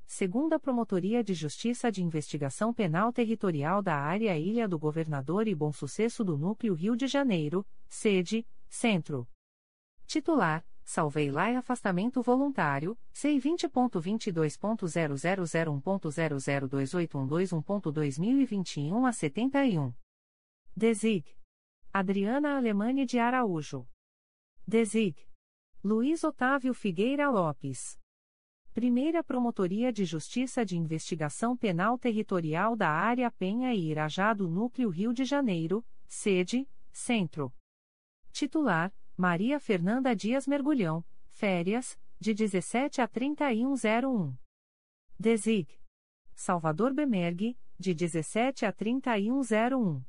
Segunda Promotoria de Justiça de Investigação Penal Territorial da Área Ilha do Governador e Bom Sucesso do Núcleo Rio de Janeiro, sede, Centro. Titular: Salvei lá e afastamento voluntário, C20.22.0001.0028121.2021 a 71. Desig. Adriana Alemane de Araújo. Desig. Luiz Otávio Figueira Lopes. Primeira Promotoria de Justiça de Investigação Penal Territorial da Área Penha e Irajá do Núcleo Rio de Janeiro, sede, Centro. Titular: Maria Fernanda Dias Mergulhão, férias, de 17 a 3101. Desig. Salvador Bemergue, de 17 a 3101.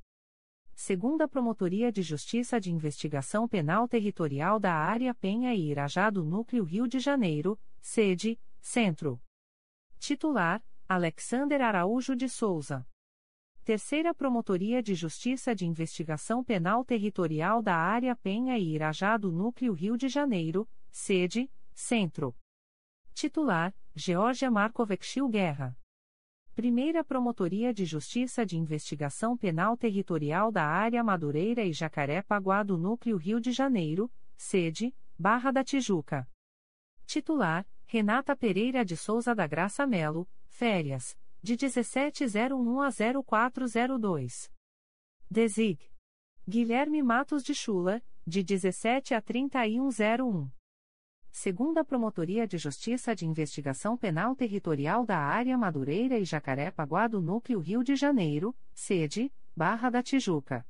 Segunda Promotoria de Justiça de Investigação Penal Territorial da Área Penha e Irajá do Núcleo Rio de Janeiro, sede, Centro. Titular: Alexander Araújo de Souza. Terceira Promotoria de Justiça de Investigação Penal Territorial da Área Penha e Irajá do Núcleo Rio de Janeiro, sede, Centro. Titular: Georgia Marcovexil Guerra. Primeira Promotoria de Justiça de Investigação Penal Territorial da Área Madureira e Jacaré-Paguá do Núcleo Rio de Janeiro, sede, Barra da Tijuca. Titular: Renata Pereira de Souza da Graça Melo, férias de 1701 a 0402. Desig. Guilherme Matos de Chula, de 17 a 3101. Segunda Promotoria de Justiça de Investigação Penal Territorial da Área Madureira e Jacaré-Paguá do Núcleo Rio de Janeiro, sede, Barra da Tijuca.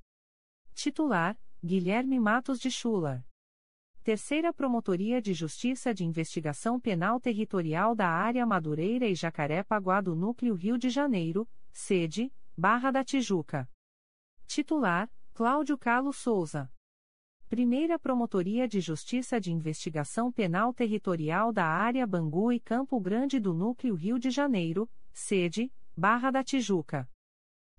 Titular, Guilherme Matos de Chula. Terceira Promotoria de Justiça de Investigação Penal Territorial da Área Madureira e Jacaré-Paguá do Núcleo Rio de Janeiro, sede, Barra da Tijuca. Titular, Cláudio Carlos Souza. Primeira Promotoria de Justiça de Investigação Penal Territorial da Área Bangu e Campo Grande do Núcleo Rio de Janeiro, sede, Barra da Tijuca.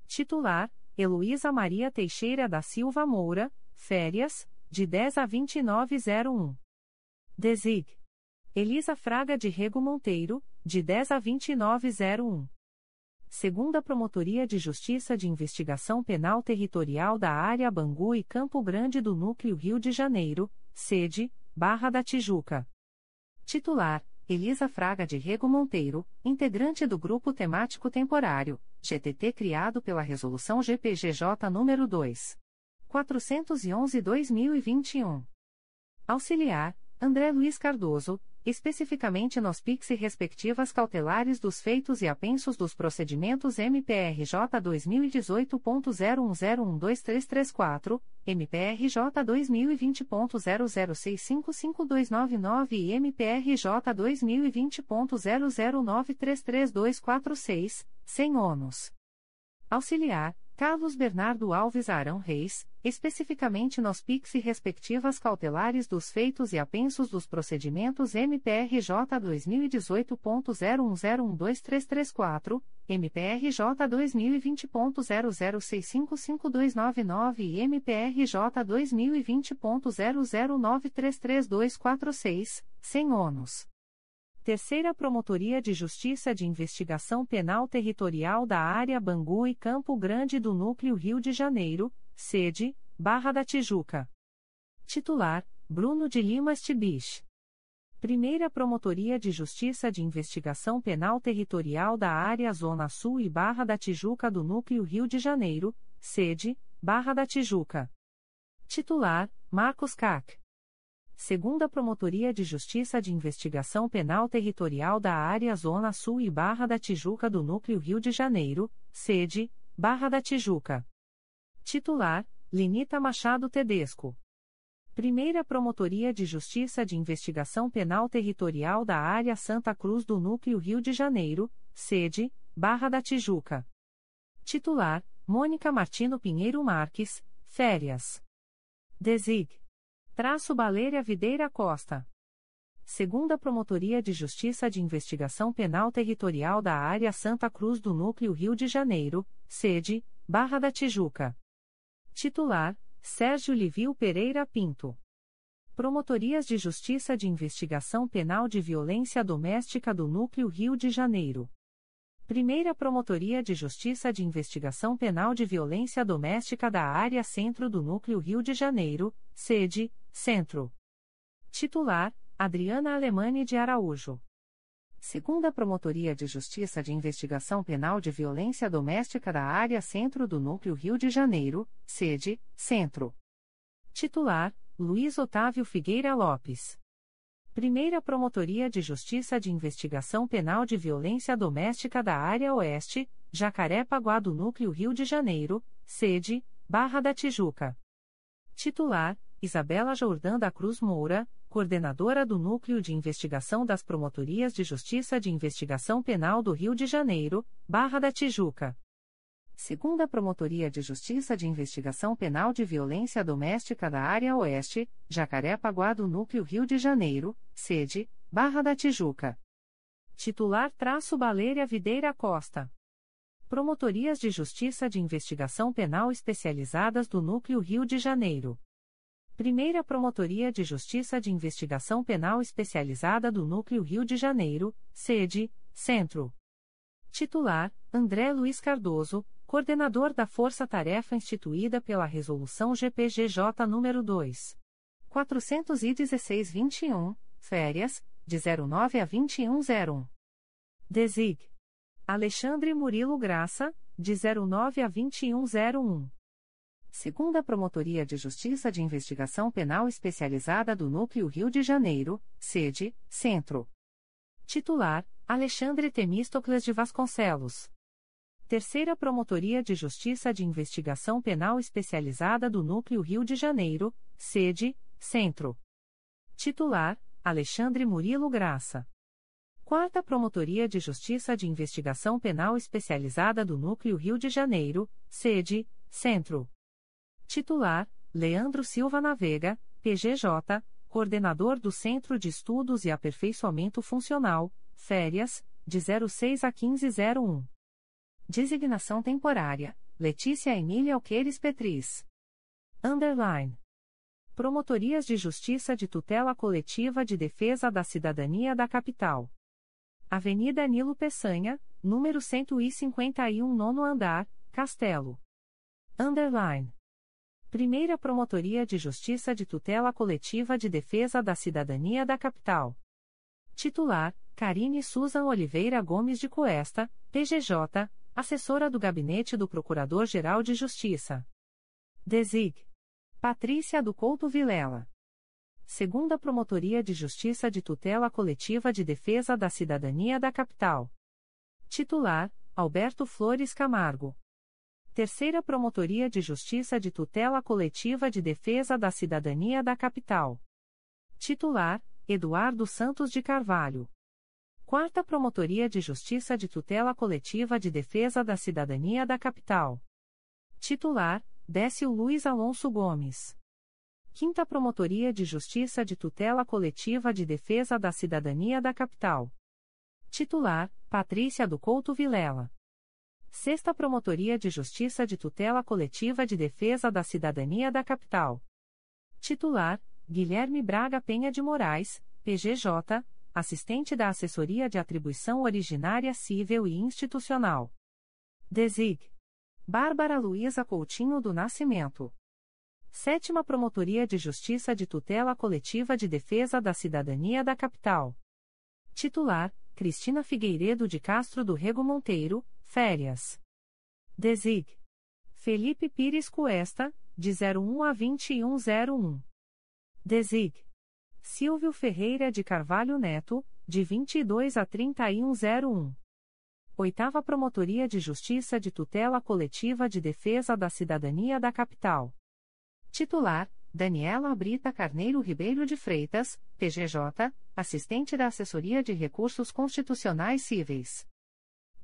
Titular, Heloísa Maria Teixeira da Silva Moura, férias, de 10 a 2901. Desig. Elisa Fraga de Rego Monteiro, de 10 a 2901. Segunda Promotoria de Justiça de Investigação Penal Territorial da Área Bangu e Campo Grande do Núcleo Rio de Janeiro, sede, Barra da Tijuca. Titular: Elisa Fraga de Rego Monteiro, integrante do Grupo Temático Temporário, GTT criado pela Resolução GPGJ nº 2. 411-2021. Auxiliar, André Luiz Cardoso, especificamente nos PIX e respectivas cautelares dos feitos e apensos dos procedimentos MPRJ 2018.01012334, MPRJ 2020.00655299 e MPRJ 2020.00933246, sem ônus. Auxiliar, Carlos Bernardo Alves Arão Reis, especificamente nos PIX e respectivas cautelares dos feitos e apensos dos procedimentos MPRJ 2018.01012334, MPRJ 2020.00655299 e MPRJ 2020.00933246, sem ônus. Terceira Promotoria de Justiça de Investigação Penal Territorial da Área Bangu e Campo Grande do Núcleo Rio de Janeiro, sede, Barra da Tijuca. Titular, Bruno de Lima Stibich. Primeira Promotoria de Justiça de Investigação Penal Territorial da Área Zona Sul e Barra da Tijuca do Núcleo Rio de Janeiro, sede, Barra da Tijuca. Titular, Marcos Cac. Segunda Promotoria de Justiça de Investigação Penal Territorial da Área Zona Sul e Barra da Tijuca do Núcleo Rio de Janeiro, sede, Barra da Tijuca. Titular, Lenita Machado Tedesco. Primeira Promotoria de Justiça de Investigação Penal Territorial da Área Santa Cruz do Núcleo Rio de Janeiro, sede, Barra da Tijuca. Titular, Mônica Martino Pinheiro Marques, férias. Desig. Traço Baleira Videira Costa. Segunda Promotoria de Justiça de Investigação Penal Territorial da Área Santa Cruz do Núcleo Rio de Janeiro, sede, Barra da Tijuca. Titular: Sérgio Livio Pereira Pinto. Promotorias de Justiça de Investigação Penal de Violência Doméstica do Núcleo Rio de Janeiro. Primeira Promotoria de Justiça de Investigação Penal de Violência Doméstica da Área Centro do Núcleo Rio de Janeiro, sede, Centro. Titular: Adriana Alemani de Araújo. Segunda Promotoria de Justiça de Investigação Penal de Violência Doméstica da Área Centro do Núcleo Rio de Janeiro, sede, Centro. Titular: Luiz Otávio Figueira Lopes. Primeira Promotoria de Justiça de Investigação Penal de Violência Doméstica da Área Oeste, Jacaré-Paguá do Núcleo Rio de Janeiro, sede, Barra da Tijuca. Titular: Isabela Jordã da Cruz Moura, coordenadora do Núcleo de Investigação das Promotorias de Justiça de Investigação Penal do Rio de Janeiro, Barra da Tijuca. Segunda Promotoria de Justiça de Investigação Penal de Violência Doméstica da Área Oeste, Jacaré-Paguá do Núcleo Rio de Janeiro, sede, Barra da Tijuca. Titular traço Baleira Videira Costa. Promotorias de Justiça de Investigação Penal Especializadas do Núcleo Rio de Janeiro. Primeira Promotoria de Justiça de Investigação Penal Especializada do Núcleo Rio de Janeiro, sede, Centro. Titular: André Luiz Cardoso, coordenador da Força Tarefa instituída pela Resolução GPGJ nº 2. 416-21, férias, de 09 a 2101. Desig. Alexandre Murilo Graça, de 09 a 2101. Segunda Promotoria de Justiça de Investigação Penal Especializada do Núcleo Rio de Janeiro, sede, Centro. Titular: Alexandre Temístocles de Vasconcelos. Terceira Promotoria de Justiça de Investigação Penal Especializada do Núcleo Rio de Janeiro, sede, Centro. Titular: Alexandre Murilo Graça. Quarta Promotoria de Justiça de Investigação Penal Especializada do Núcleo Rio de Janeiro, sede, Centro. Titular: Leandro Silva Navega, PGJ, coordenador do Centro de Estudos e Aperfeiçoamento Funcional, férias, de 06 a 1501. Designação temporária: Letícia Emília Alqueires Petris. Underline. Promotorias de Justiça de Tutela Coletiva de Defesa da Cidadania da Capital. Avenida Nilo Peçanha, número 151, nono andar, Castelo. Underline. Primeira Promotoria de Justiça de Tutela Coletiva de Defesa da Cidadania da Capital. Titular: Karine Susan Oliveira Gomes de Coesta, PGJ, assessora do Gabinete do Procurador-Geral de Justiça. Desig. Patrícia do Couto Vilela. Segunda Promotoria de Justiça de Tutela Coletiva de Defesa da Cidadania da Capital. Titular: Alberto Flores Camargo. Terceira Promotoria de Justiça de Tutela Coletiva de Defesa da Cidadania da Capital. Titular: Eduardo Santos de Carvalho. Quarta Promotoria de Justiça de Tutela Coletiva de Defesa da Cidadania da Capital. Titular: Décio Luiz Alonso Gomes. Quinta Promotoria de Justiça de Tutela Coletiva de Defesa da Cidadania da Capital. Titular: Patrícia do Couto Vilela. Sexta Promotoria de Justiça de Tutela Coletiva de Defesa da Cidadania da Capital. Titular: Guilherme Braga Penha de Moraes, PGJ, assistente da Assessoria de Atribuição Originária Civil e Institucional. Desig. Bárbara Luiza Coutinho do Nascimento. Sétima Promotoria de Justiça de Tutela Coletiva de Defesa da Cidadania da Capital. Titular: Cristina Figueiredo de Castro do Rego Monteiro, férias. Desig. Felipe Pires Cuesta, de 01 a 2101. Desig. Silvio Ferreira de Carvalho Neto, de 22 a 3101. Oitava Promotoria de Justiça de Tutela Coletiva de Defesa da Cidadania da Capital. Titular: Daniela Brita Carneiro Ribeiro de Freitas, PGJ, assistente da Assessoria de Recursos Constitucionais Cíveis.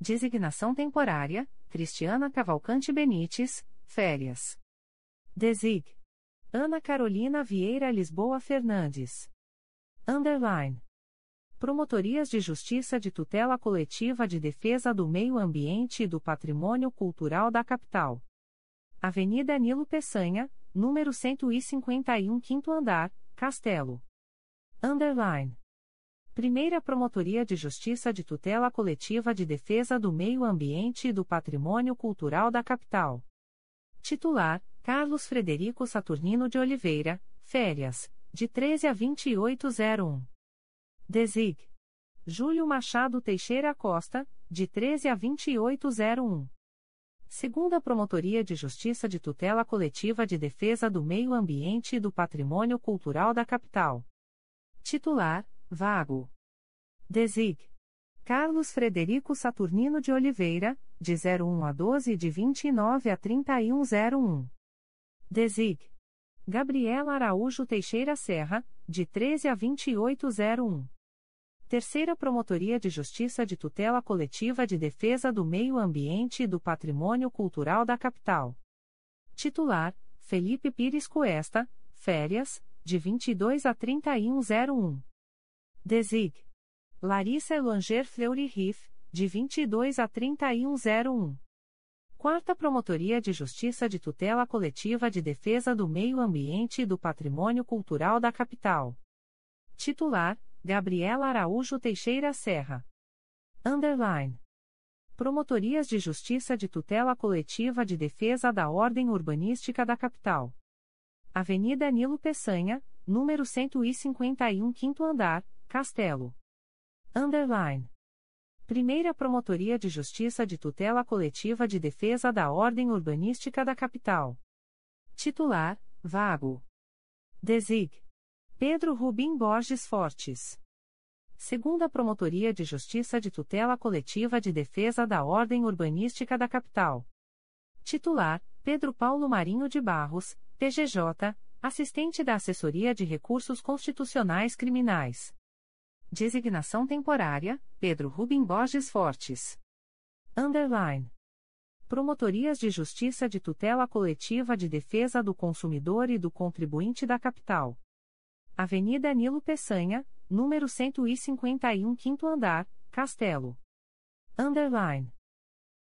Designação temporária: Cristiana Cavalcante Benites, férias. Desig. Ana Carolina Vieira Lisboa Fernandes. Underline. Promotorias de Justiça de Tutela Coletiva de Defesa do Meio Ambiente e do Patrimônio Cultural da Capital. Avenida Nilo Peçanha, número 151, quinto andar, Castelo. Underline. Primeira Promotoria de Justiça de Tutela Coletiva de Defesa do Meio Ambiente e do Patrimônio Cultural da Capital. Titular: Carlos Frederico Saturnino de Oliveira, férias, de 13 a 2801. Desig. Júlio Machado Teixeira Costa, de 13 a 2801. Segunda Promotoria de Justiça de Tutela Coletiva de Defesa do Meio Ambiente e do Patrimônio Cultural da Capital. Titular: Vago. Desig. Carlos Frederico Saturnino de Oliveira, de 01 a 12 e de 29 a 3101. Desig. Gabriela Araújo Teixeira Serra, de 13 a 2801. Terceira Promotoria de Justiça de Tutela Coletiva de Defesa do Meio Ambiente e do Patrimônio Cultural da Capital. Titular: Felipe Pires Cuesta, férias, de 22 a 3101. Desig. Larissa Elanger Fleury Riff, de 22 a 3101. Quarta Promotoria de Justiça de Tutela Coletiva de Defesa do Meio Ambiente e do Patrimônio Cultural da Capital. Titular: Gabriela Araújo Teixeira Serra. Underline. Promotorias de Justiça de Tutela Coletiva de Defesa da Ordem Urbanística da Capital. Avenida Nilo Peçanha, número 151, quinto andar, Castelo. Underline. Primeira Promotoria de Justiça de Tutela Coletiva de Defesa da Ordem Urbanística da Capital. Titular: Vago. Desig. Pedro Rubim Borges Fortes. Segunda Promotoria de Justiça de Tutela Coletiva de Defesa da Ordem Urbanística da Capital. Titular: Pedro Paulo Marinho de Barros, PGJ, assistente da Assessoria de Recursos Constitucionais Criminais. Designação temporária: Pedro Rubim Borges Fortes. Underline. Promotorias de Justiça de Tutela Coletiva de Defesa do Consumidor e do Contribuinte da Capital. Avenida Nilo Peçanha, número 151, quinto andar, Castelo. Underline.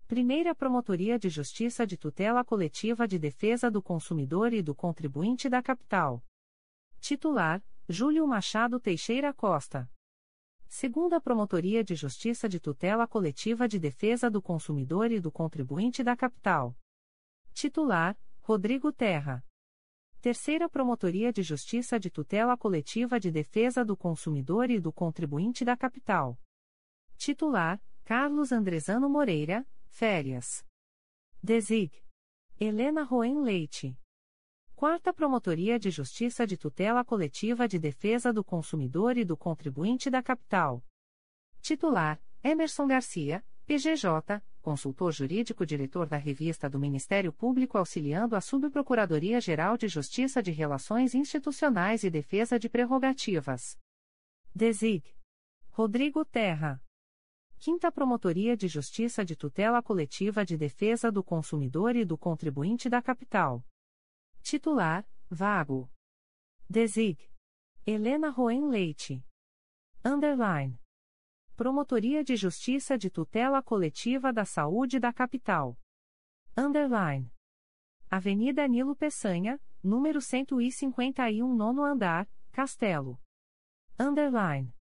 Primeira Promotoria de Justiça de Tutela Coletiva de Defesa do Consumidor e do Contribuinte da Capital. Titular: Júlio Machado Teixeira Costa. Segunda Promotoria de Justiça de Tutela Coletiva de Defesa do Consumidor e do Contribuinte da Capital. Titular: Rodrigo Terra. Terceira Promotoria de Justiça de Tutela Coletiva de Defesa do Consumidor e do Contribuinte da Capital. Titular: Carlos Andrezano Moreira, férias. Desig. Helena Roen Leite. Quarta Promotoria de Justiça de Tutela Coletiva de Defesa do Consumidor e do Contribuinte da Capital. Titular: Emerson Garcia, PGJ, consultor jurídico diretor da Revista do Ministério Público auxiliando a Subprocuradoria-Geral de Justiça de Relações Institucionais e Defesa de Prerrogativas. Desig. Rodrigo Terra. Quinta Promotoria de Justiça de Tutela Coletiva de Defesa do Consumidor e do Contribuinte da Capital. Titular: Vago. Desig. Helena Roen Leite. Underline. Promotoria de Justiça de Tutela Coletiva da Saúde da Capital. Underline. Avenida Nilo Peçanha, número 151 nono andar, Castelo. Underline.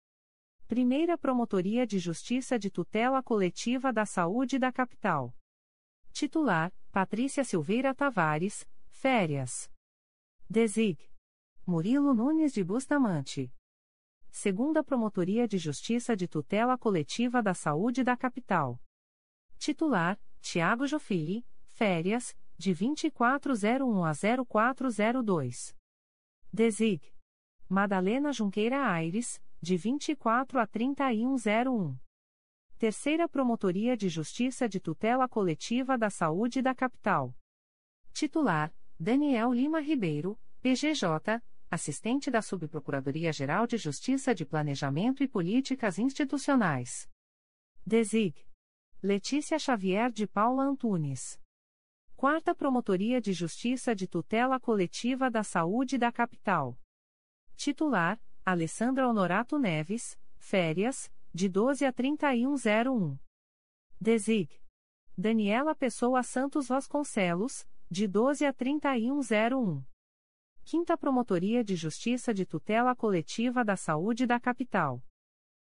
Primeira Promotoria de Justiça de Tutela Coletiva da Saúde da Capital. Titular: Patrícia Silveira Tavares, férias. Desig. Murilo Nunes de Bustamante. Segunda Promotoria de Justiça de Tutela Coletiva da Saúde da Capital. Titular: Tiago Jofili, férias, de 2401 a 0402. Desig. Madalena Junqueira Aires, de 24 a 3101. Terceira Promotoria de Justiça de Tutela Coletiva da Saúde da Capital. Titular: Daniel Lima Ribeiro, PGJ, assistente da Subprocuradoria-Geral de Justiça de Planejamento e Políticas Institucionais. Desig. Letícia Xavier de Paula Antunes. Quarta Promotoria de Justiça de Tutela Coletiva da Saúde da Capital. Titular: Alessandra Honorato Neves, férias, de 12 a 3101. Desig. Daniela Pessoa Santos Vasconcelos, de 12 a 3101. Quinta Promotoria de Justiça de Tutela Coletiva da Saúde da Capital.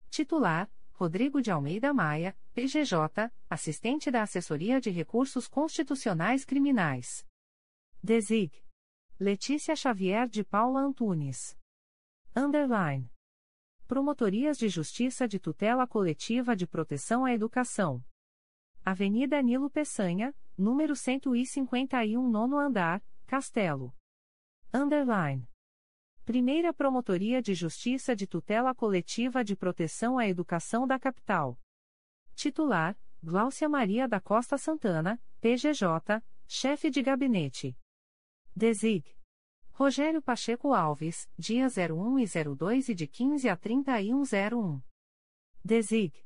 Titular: Rodrigo de Almeida Maia, PGJ, assistente da Assessoria de Recursos Constitucionais Criminais. Desig. Letícia Xavier de Paula Antunes. Underline. Promotorias de Justiça de Tutela Coletiva de Proteção à Educação. Avenida Nilo Peçanha, número 151 nono andar, Castelo. Underline. Primeira Promotoria de Justiça de Tutela Coletiva de Proteção à Educação da Capital. Titular: Gláucia Maria da Costa Santana, PGJ, Chefe de Gabinete. Desig. Rogério Pacheco Alves, dia 01 e 02 e de 15 a 3101. Desig.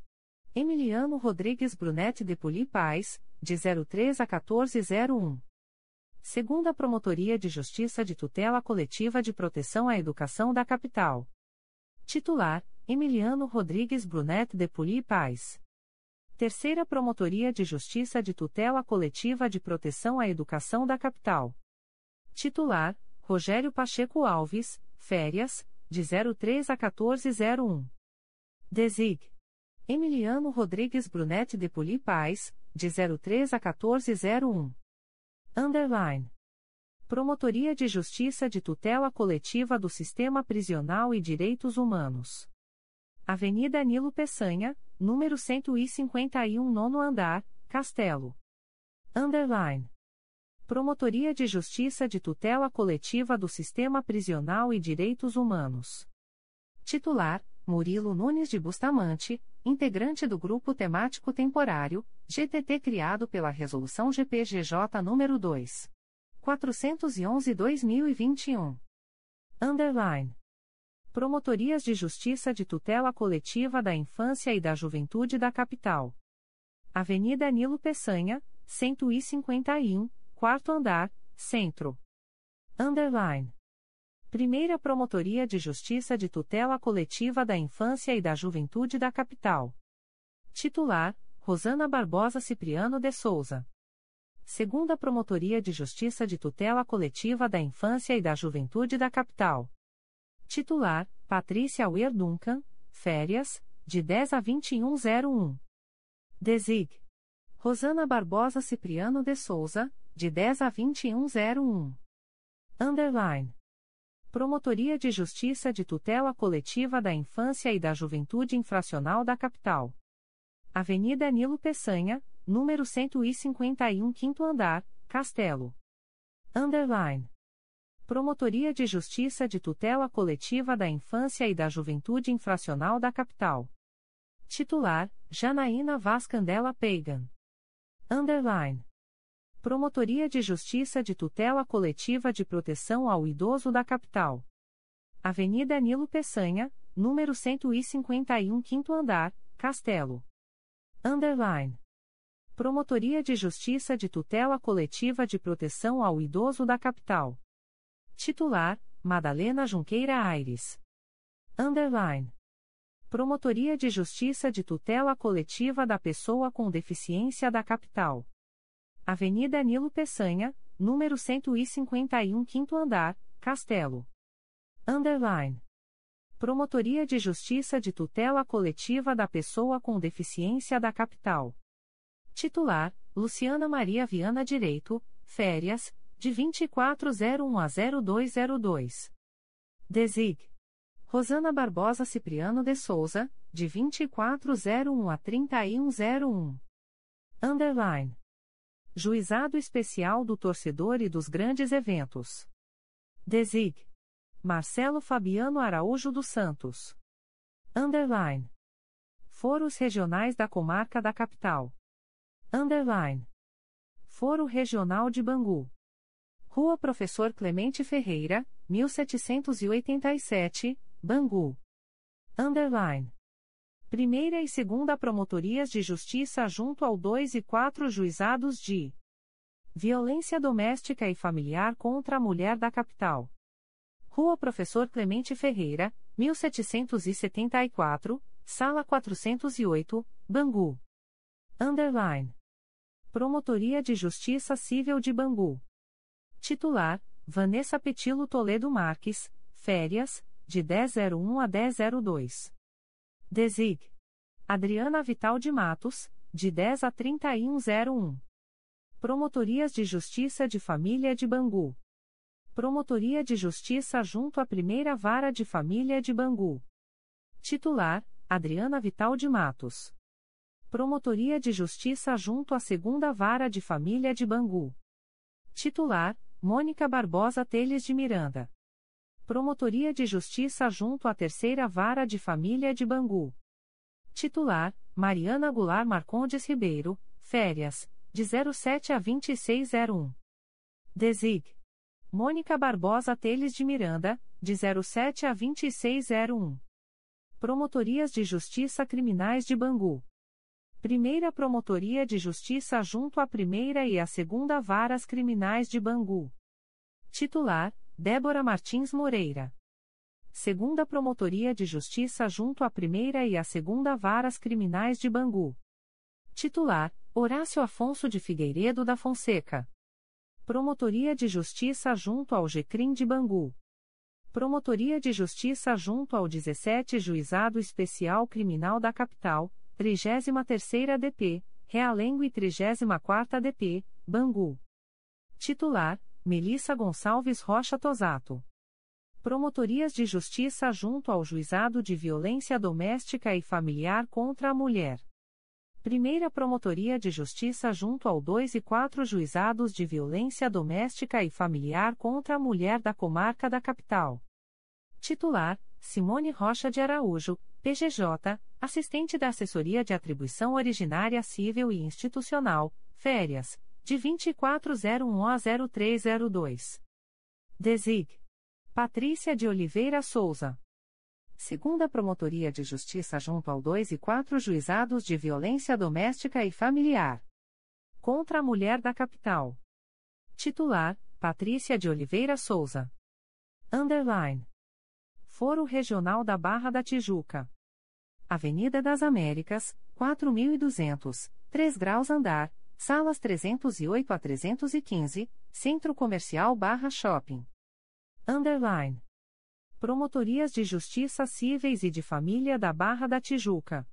Emiliano Rodrigues Brunete de Poli Paz, de 03 a 1401. Segunda Promotoria de Justiça de Tutela Coletiva de Proteção à Educação da Capital. Titular: Emiliano Rodrigues Brunete de Poli Paz. Terceira Promotoria de Justiça de Tutela Coletiva de Proteção à Educação da Capital. Titular: Rogério Pacheco Alves, férias, de 03 a 1401. Desig. Emiliano Rodrigues Brunete de Poli Paz, de 03 a 1401. Underline. Promotoria de Justiça de Tutela Coletiva do Sistema Prisional e Direitos Humanos. Avenida Nilo Peçanha, número 151 nono andar, Castelo. Underline. Promotoria de Justiça de Tutela Coletiva do Sistema Prisional e Direitos Humanos. Titular: Murilo Nunes de Bustamante, integrante do Grupo Temático Temporário, GTT criado pela Resolução GPGJ nº 2. 411-2021. Underline. Promotorias de Justiça de Tutela Coletiva da Infância e da Juventude da Capital. Avenida Nilo Peçanha, 151, quarto andar, centro. Underline. Primeira Promotoria de Justiça de Tutela Coletiva da Infância e da Juventude da Capital. Titular: Rosana Barbosa Cipriano de Souza. Segunda Promotoria de Justiça de Tutela Coletiva da Infância e da Juventude da Capital. Titular: Patrícia Weir Duncan, férias, de 10 a 2101. Desig. Rosana Barbosa Cipriano de Souza, de 10 a 2101. Underline. Promotoria de Justiça de Tutela Coletiva da Infância e da Juventude Infracional da Capital. Avenida Nilo Peçanha, número 151 quinto andar, Castelo. Underline. Promotoria de Justiça de Tutela Coletiva da Infância e da Juventude Infracional da Capital. Titular: Janaína Vaz Candela Pagan. Underline. Promotoria de Justiça de Tutela Coletiva de Proteção ao Idoso da Capital. Avenida Nilo Peçanha, número 151 quinto andar, Castelo. Underline. Promotoria de Justiça de Tutela Coletiva de Proteção ao Idoso da Capital. Titular: Madalena Junqueira Aires. Underline. Promotoria de Justiça de Tutela Coletiva da Pessoa com Deficiência da Capital. Avenida Nilo Peçanha, número 151 quinto andar, Castelo. Underline. Promotoria de Justiça de Tutela Coletiva da Pessoa com Deficiência da Capital. Titular: Luciana Maria Viana Direito, férias, de 2401 a 0202. Desig. Rosana Barbosa Cipriano de Souza, de 2401 a 3101. Underline. Juizado Especial do Torcedor e dos Grandes Eventos. Desig. Marcelo Fabiano Araújo dos Santos. Underline. Foros Regionais da Comarca da Capital. Underline. Foro Regional de Bangu. Rua Professor Clemente Ferreira, 1787, Bangu. Underline. Primeira e Segunda Promotorias de Justiça junto ao 2 e 4 Juizados de Violência Doméstica e Familiar contra a Mulher da Capital. Rua Professor Clemente Ferreira, 1774, Sala 408, Bangu. Underline. Promotoria de Justiça Civil de Bangu. Titular: Vanessa Petilo Toledo Marques, férias, de 1001 a 1002. Desig. Adriana Vital de Matos, de 10 a 3101. Promotorias de Justiça de Família de Bangu. Promotoria de Justiça junto à Primeira Vara de Família de Bangu. Titular: Adriana Vital de Matos. Promotoria de Justiça junto à Segunda Vara de Família de Bangu. Titular: Mônica Barbosa Teles de Miranda. Promotoria de Justiça junto à Terceira Vara de Família de Bangu. Titular: Mariana Goulart Marcondes Ribeiro, férias, de 07 a 2601. Desig. Mônica Barbosa Teles de Miranda, de 07 a 2601. Promotorias de Justiça Criminais de Bangu. Primeira Promotoria de Justiça junto à Primeira e à Segunda Varas Criminais de Bangu. Titular: Débora Martins Moreira. Segunda Promotoria de Justiça junto à Primeira e à Segunda Varas Criminais de Bangu. Titular: Horácio Afonso de Figueiredo da Fonseca. Promotoria de Justiça junto ao GCRIM de Bangu. Promotoria de Justiça junto ao 17 Juizado Especial Criminal da Capital, 33ª DP, Realengo e 34ª DP, Bangu. Titular: Melissa Gonçalves Rocha Tosato. Promotorias de Justiça junto ao Juizado de Violência Doméstica e Familiar contra a Mulher. Primeira Promotoria de Justiça junto ao 2 e 4 Juizados de Violência Doméstica e Familiar contra a Mulher da Comarca da Capital. Titular: Simone Rocha de Araújo, PGJ, assistente da Assessoria de Atribuição Originária Civil e Institucional, férias, de 2401 a 0302. Desig. Patrícia de Oliveira Souza. Segunda Promotoria de Justiça junto ao 2 e 4 Juizados de Violência Doméstica e Familiar. Contra a Mulher da Capital. Titular: Patrícia de Oliveira Souza. Underline. Foro Regional da Barra da Tijuca. Avenida das Américas, 4200, 3 graus andar, salas 308 a 315, Centro Comercial Barra Shopping. Underline. Promotorias de Justiça Cíveis e de Família da Barra da Tijuca.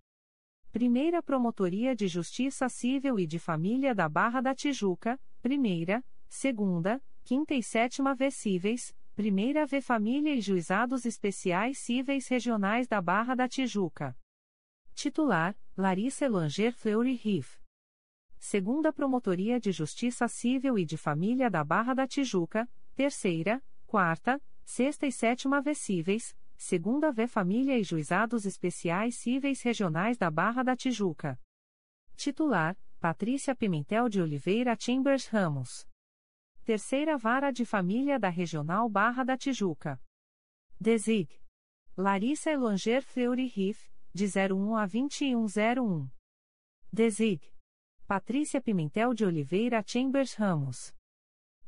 Primeira Promotoria de Justiça Civil e de Família da Barra da Tijuca, Primeira, Segunda, Quinta e Sétima V Cíveis, Primeira V Família e Juizados Especiais Cíveis Regionais da Barra da Tijuca. Titular: Larissa Elanger Fleury Riff. Segunda Promotoria de Justiça Civil e de Família da Barra da Tijuca, Terceira, Quarta, Sexta e Sétima V Cíveis, Segunda V Família e Juizados Especiais Cíveis Regionais da Barra da Tijuca. Titular: Patrícia Pimentel de Oliveira Chambers Ramos. Terceira Vara de Família da Regional Barra da Tijuca. Desig. Larissa Elanger Fleury Riff, de 01 a 2101. Desig. Patrícia Pimentel de Oliveira Chambers Ramos.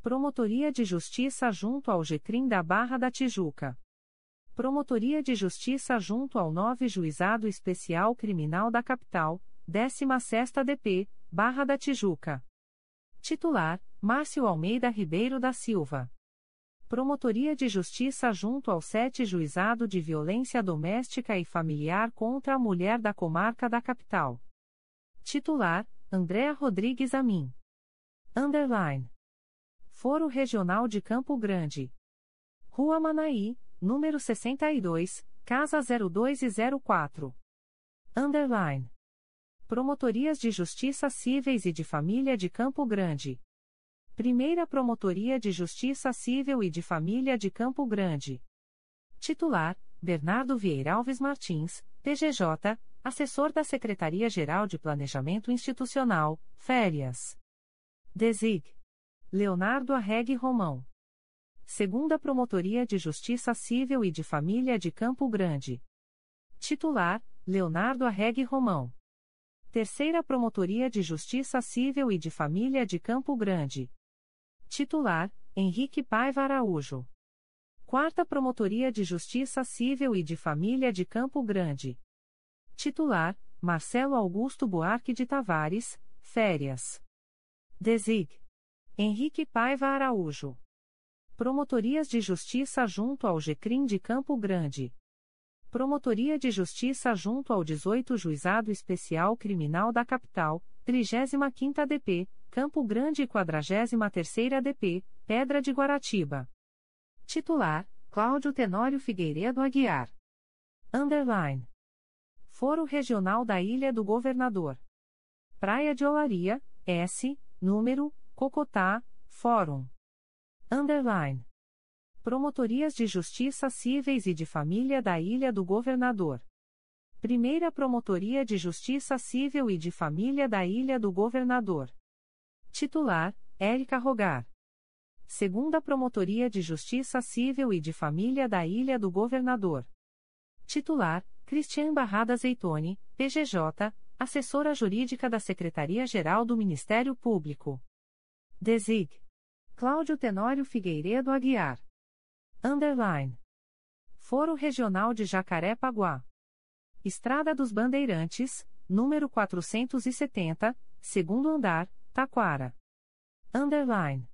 Promotoria de Justiça junto ao GCRIM da Barra da Tijuca. Promotoria de Justiça junto ao 9 Juizado Especial Criminal da Capital, 16ª DP, Barra da Tijuca. Titular: Márcio Almeida Ribeiro da Silva. Promotoria de Justiça junto ao 7 Juizado de Violência Doméstica e Familiar contra a Mulher da Comarca da Capital. Titular: Andréa Rodrigues Amin. Underline. Foro Regional de Campo Grande. Rua Manaí, número 62, Casa 02 e 04. Underline. Promotorias de Justiça Cíveis e de Família de Campo Grande. Primeira Promotoria de Justiça Civil e de Família de Campo Grande. Titular: Bernardo Vieira Alves Martins, PGJ, assessor da Secretaria-Geral de Planejamento Institucional, Férias. Desig. Leonardo Arregue Romão. Segunda Promotoria de Justiça Civil e de Família de Campo Grande. Titular: Leonardo Arregue Romão. Terceira Promotoria de Justiça Civil e de Família de Campo Grande. Titular: Henrique Paiva Araújo. Quarta Promotoria de Justiça Civil e de Família de Campo Grande. Titular: Marcelo Augusto Buarque de Tavares, Férias. Desig. Henrique Paiva Araújo. Promotorias de Justiça junto ao GCRIM de Campo Grande. Promotoria de Justiça junto ao 18 Juizado Especial Criminal da Capital, 35ª DP, Campo Grande e 43ª DP, Pedra de Guaratiba. Titular: Cláudio Tenório Figueiredo Aguiar. Underline. Foro Regional da Ilha do Governador. Praia de Olaria, S, número, Cocotá, Fórum. Underline. Promotorias de Justiça Cíveis e de Família da Ilha do Governador. Primeira Promotoria de Justiça Civil e de Família da Ilha do Governador. Titular: Érica Rogar. Segunda Promotoria de Justiça Civil e de Família da Ilha do Governador. Titular: Cristian Barrada Zeitone, PGJ, assessora jurídica da Secretaria-Geral do Ministério Público. Desig. Cláudio Tenório Figueiredo Aguiar. Underline. Foro Regional de Jacaré-Paguá. Estrada dos Bandeirantes, número 470, segundo andar, Taquara. Underline.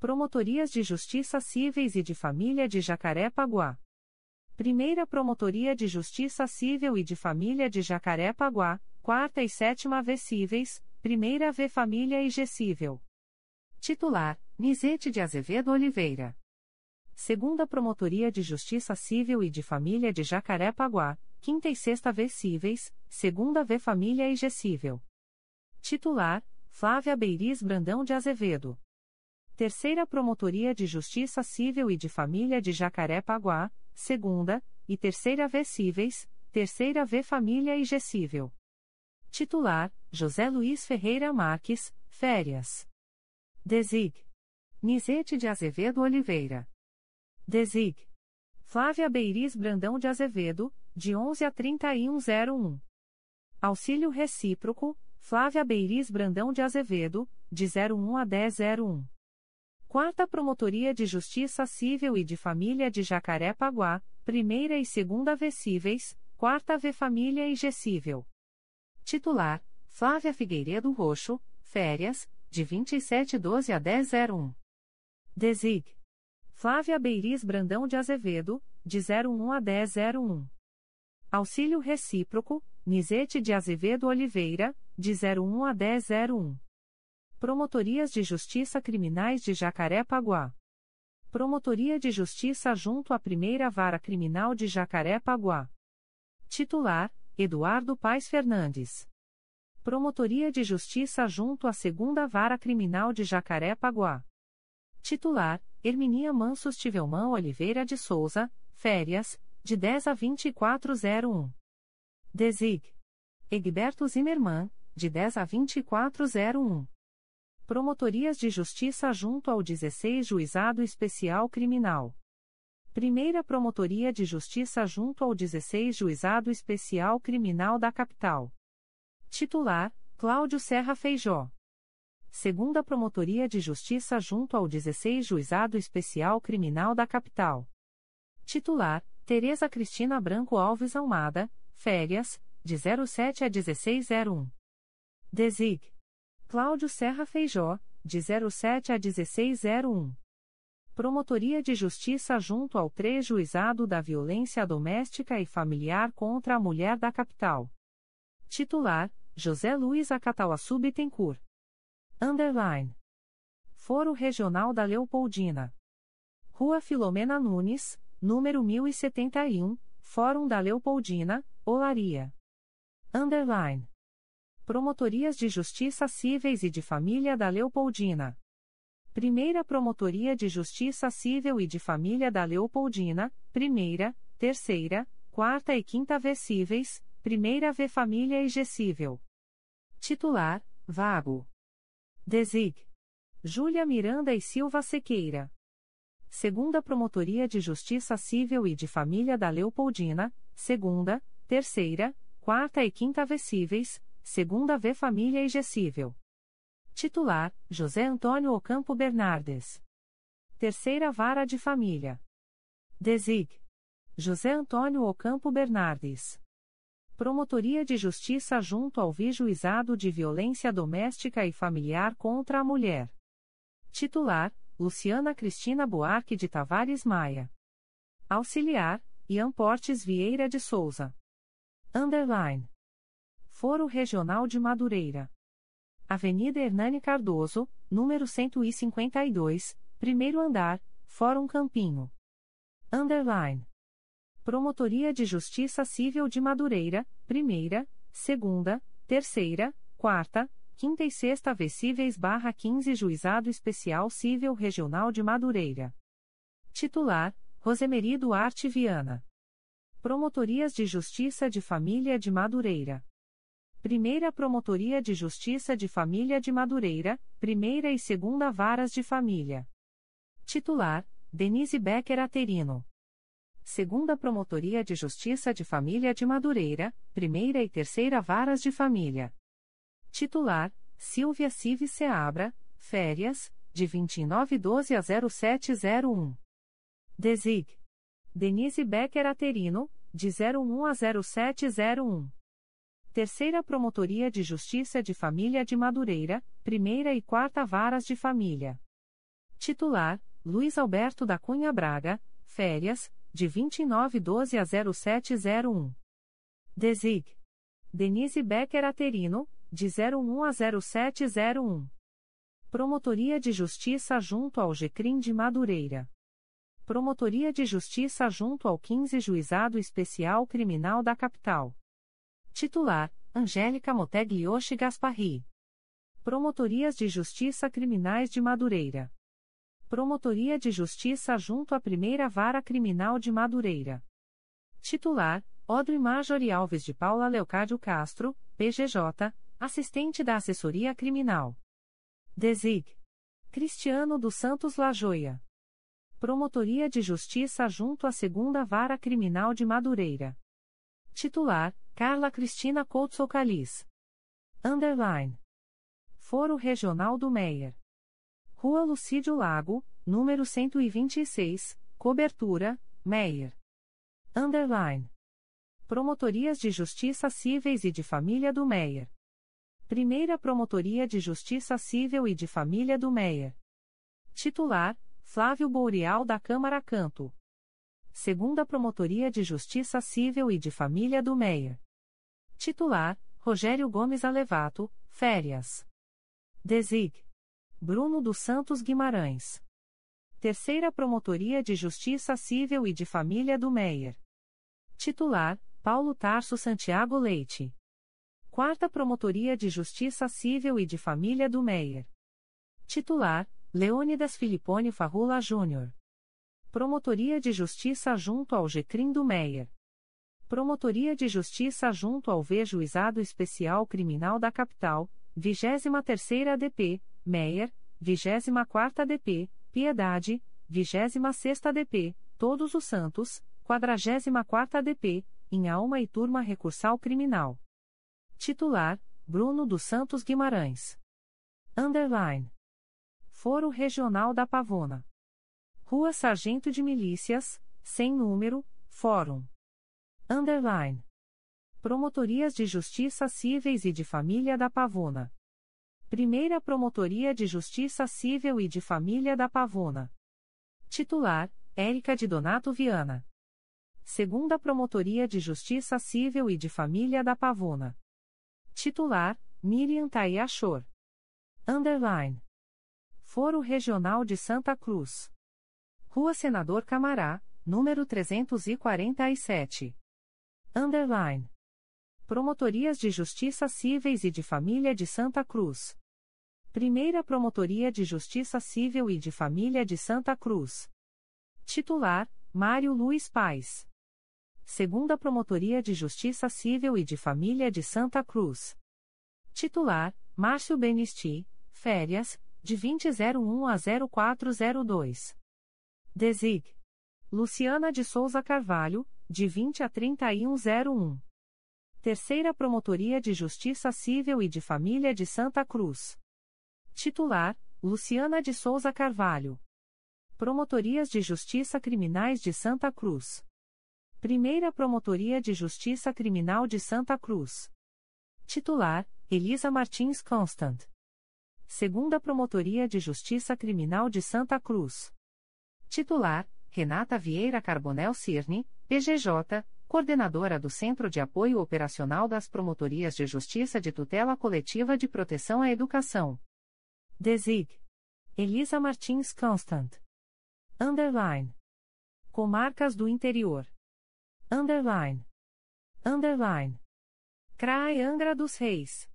Promotorias de Justiça Cíveis e de Família de Jacaré-Paguá. Primeira Promotoria de Justiça Civil e de Família de Jacaré-Paguá, Quarta e Sétima V Cíveis, Primeira V Família e G Cível. Titular: Nizete de Azevedo Oliveira. Segunda Promotoria de Justiça Civil e de Família de Jacaré-Paguá, Quinta e Sexta V Cíveis, Segunda V Família e G Cível. Titular: Flávia Beiriz Brandão de Azevedo. Terceira Promotoria de Justiça Civil e de Família de Jacaré-Paguá, Segunda e Terceira V Cíveis, Terceira V Família e G Cível. Titular: José Luiz Ferreira Marques, Férias. Desig. Nizete de Azevedo Oliveira. Desig. Flávia Beiriz Brandão de Azevedo, de 11 a 3101. Auxílio Recíproco, Flávia Beiriz Brandão de Azevedo, de 01 a 1001. Quarta Promotoria de Justiça Civil e de Família de Jacaré-Paguá, Primeira e Segunda V Cíveis, Quarta V Família e G Cível. Titular: Flávia Figueiredo Roxo, Férias, de 2712 a 1001. Desig. Flávia Beiriz Brandão de Azevedo, de 01 a 1001. Auxílio Recíproco, Nizete de Azevedo Oliveira, de 01 a 1001. Promotorias de Justiça Criminais de Jacaré-Paguá. Promotoria de Justiça junto à Primeira Vara Criminal de Jacaré-Paguá. Titular: Eduardo Paes Fernandes. Promotoria de Justiça junto à Segunda Vara Criminal de Jacaré-Paguá. Titular: Herminia Mansos Tivelman Oliveira de Souza, férias, de 10 a 2401. Desig. Egberto Zimmermann, de 10 a 2401. Promotorias de Justiça junto ao 16 Juizado Especial Criminal. Primeira Promotoria de Justiça junto ao 16 Juizado Especial Criminal da Capital. Titular: Cláudio Serra Feijó. Segunda Promotoria de Justiça junto ao 16 Juizado Especial Criminal da Capital. Titular: Tereza Cristina Branco Alves Almada, férias, de 07 a 1601. Desig. Cláudio Serra Feijó, de 07 a 1601. Promotoria de Justiça junto ao 3 Juizado da Violência Doméstica e Familiar contra a Mulher da Capital. Titular: José Luiz Acatauaçu Bittencourt. Underline. Foro Regional da Leopoldina. Rua Filomena Nunes, número 1071, Fórum da Leopoldina, Olaria. Underline. Promotorias de Justiça Cíveis e de Família da Leopoldina. Primeira Promotoria de Justiça Civil e de Família da Leopoldina, Primeira, Terceira, Quarta e Quinta V Cíveis, Primeira V Família e G Cível. Titular, Vago. Desig. Júlia Miranda e Silva Sequeira. Segunda Promotoria de Justiça Civil e de Família da Leopoldina, Segunda, Terceira, Quarta e Quinta Vecíveis, Segunda V Família e Gessível. Titular, José Antônio Ocampo Bernardes. Terceira Vara de Família. Desig. José Antônio Ocampo Bernardes. Promotoria de Justiça junto ao Vijuizado de Violência Doméstica e Familiar contra a Mulher. Titular, Luciana Cristina Buarque de Tavares Maia. Auxiliar, Ian Portes Vieira de Souza. Underline. Foro Regional de Madureira. Avenida Hernani Cardoso, número 152, primeiro andar, Fórum Campinho. Underline. Promotoria de Justiça Civil de Madureira, primeira, segunda, terceira, quarta, quinta e sexta Vecíveis barra 15 Juizado Especial Civil Regional de Madureira. Titular, Rosemary Duarte Viana. Promotorias de Justiça de Família de Madureira. Primeira Promotoria de Justiça de Família de Madureira, Primeira e Segunda Varas de Família. Titular, Denise Becker Aterino. Segunda Promotoria de Justiça de Família de Madureira, Primeira e Terceira Varas de Família. Titular: Silvia Cive Seabra, férias, de 2912 a 0701. Desig. Denise Becker Aterino, de 01 a 0701. Terceira Promotoria de Justiça de Família de Madureira, Primeira e Quarta Varas de Família. Titular: Luiz Alberto da Cunha Braga, férias, de 2912 a 0701. Desig. Denise Becker Aterino, de 01 a 0701. Promotoria de Justiça junto ao GCRIM de Madureira. Promotoria de Justiça junto ao 15 Juizado Especial Criminal da Capital. Titular: Angélica Moteglioshi Gasparri. Promotorias de Justiça Criminais de Madureira. Promotoria de Justiça junto à Primeira Vara Criminal de Madureira. Titular: Odre Marjorie Alves de Paula Leocádio Castro, PGJ, assistente da Assessoria Criminal. Desig. Cristiano dos Santos Lajoia. Promotoria de Justiça junto à Segunda Vara Criminal de Madureira. Titular: Carla Cristina Couto Caliz. Underline. Foro Regional do Meier. Rua Lucídio Lago, número 126, Cobertura, Meier. Underline. Promotorias de Justiça Cíveis e de Família do Meier. Primeira Promotoria de Justiça Civil e de Família do Meier. Titular: Flávio Bourial da Câmara Canto. Segunda Promotoria de Justiça Civil e de Família do Meier. Titular: Rogério Gomes Alevato, Férias. Desig. Bruno dos Santos Guimarães. Terceira Promotoria de Justiça Civil e de Família do Meier. Titular: Paulo Tarso Santiago Leite. Quarta Promotoria de Justiça Civil e de Família do Meier. Titular: Leônidas Filipone Farrula Júnior. Promotoria de Justiça junto ao GCRIM do Meier. Promotoria de Justiça junto ao V-Juizado Especial Criminal da Capital, 23ª ADP, Meier, 24ª ADP, Piedade, 26ª ADP, Todos os Santos, 44ª ADP, em alma e turma recursal criminal. Titular: Bruno dos Santos Guimarães. Underline. Foro Regional da Pavona. Rua Sargento de Milícias, sem número, Fórum. Underline. Promotorias de Justiça Cíveis e de Família da Pavona. Primeira Promotoria de Justiça Civil e de Família da Pavona. Titular: Érica de Donato Viana. Segunda Promotoria de Justiça Civil e de Família da Pavona. Titular: Miriam Tayachor. Underline. Foro Regional de Santa Cruz. Rua Senador Camará, número 347. Underline. Promotorias de Justiça Cíveis e de Família de Santa Cruz. Primeira Promotoria de Justiça Civil e de Família de Santa Cruz. Titular: Mário Luiz Pais. Segunda Promotoria de Justiça Civil e de Família de Santa Cruz. Titular: Márcio Benisti, férias, de 2001 a 0402. Desig. Luciana de Souza Carvalho, de 20 a 3101. Terceira Promotoria de Justiça Civil e de Família de Santa Cruz. Titular: Luciana de Souza Carvalho. Promotorias de Justiça Criminais de Santa Cruz. Primeira Promotoria de Justiça Criminal de Santa Cruz. Titular: Elisa Martins Constant. Segunda Promotoria de Justiça Criminal de Santa Cruz. Titular: Renata Vieira Carbonel Cirne, PGJ, Coordenadora do Centro de Apoio Operacional das Promotorias de Justiça de Tutela Coletiva de Proteção à Educação. Desig. Elisa Martins Constant. Underline. Comarcas do Interior. Underline. Underline. CRAE Angra dos Reis.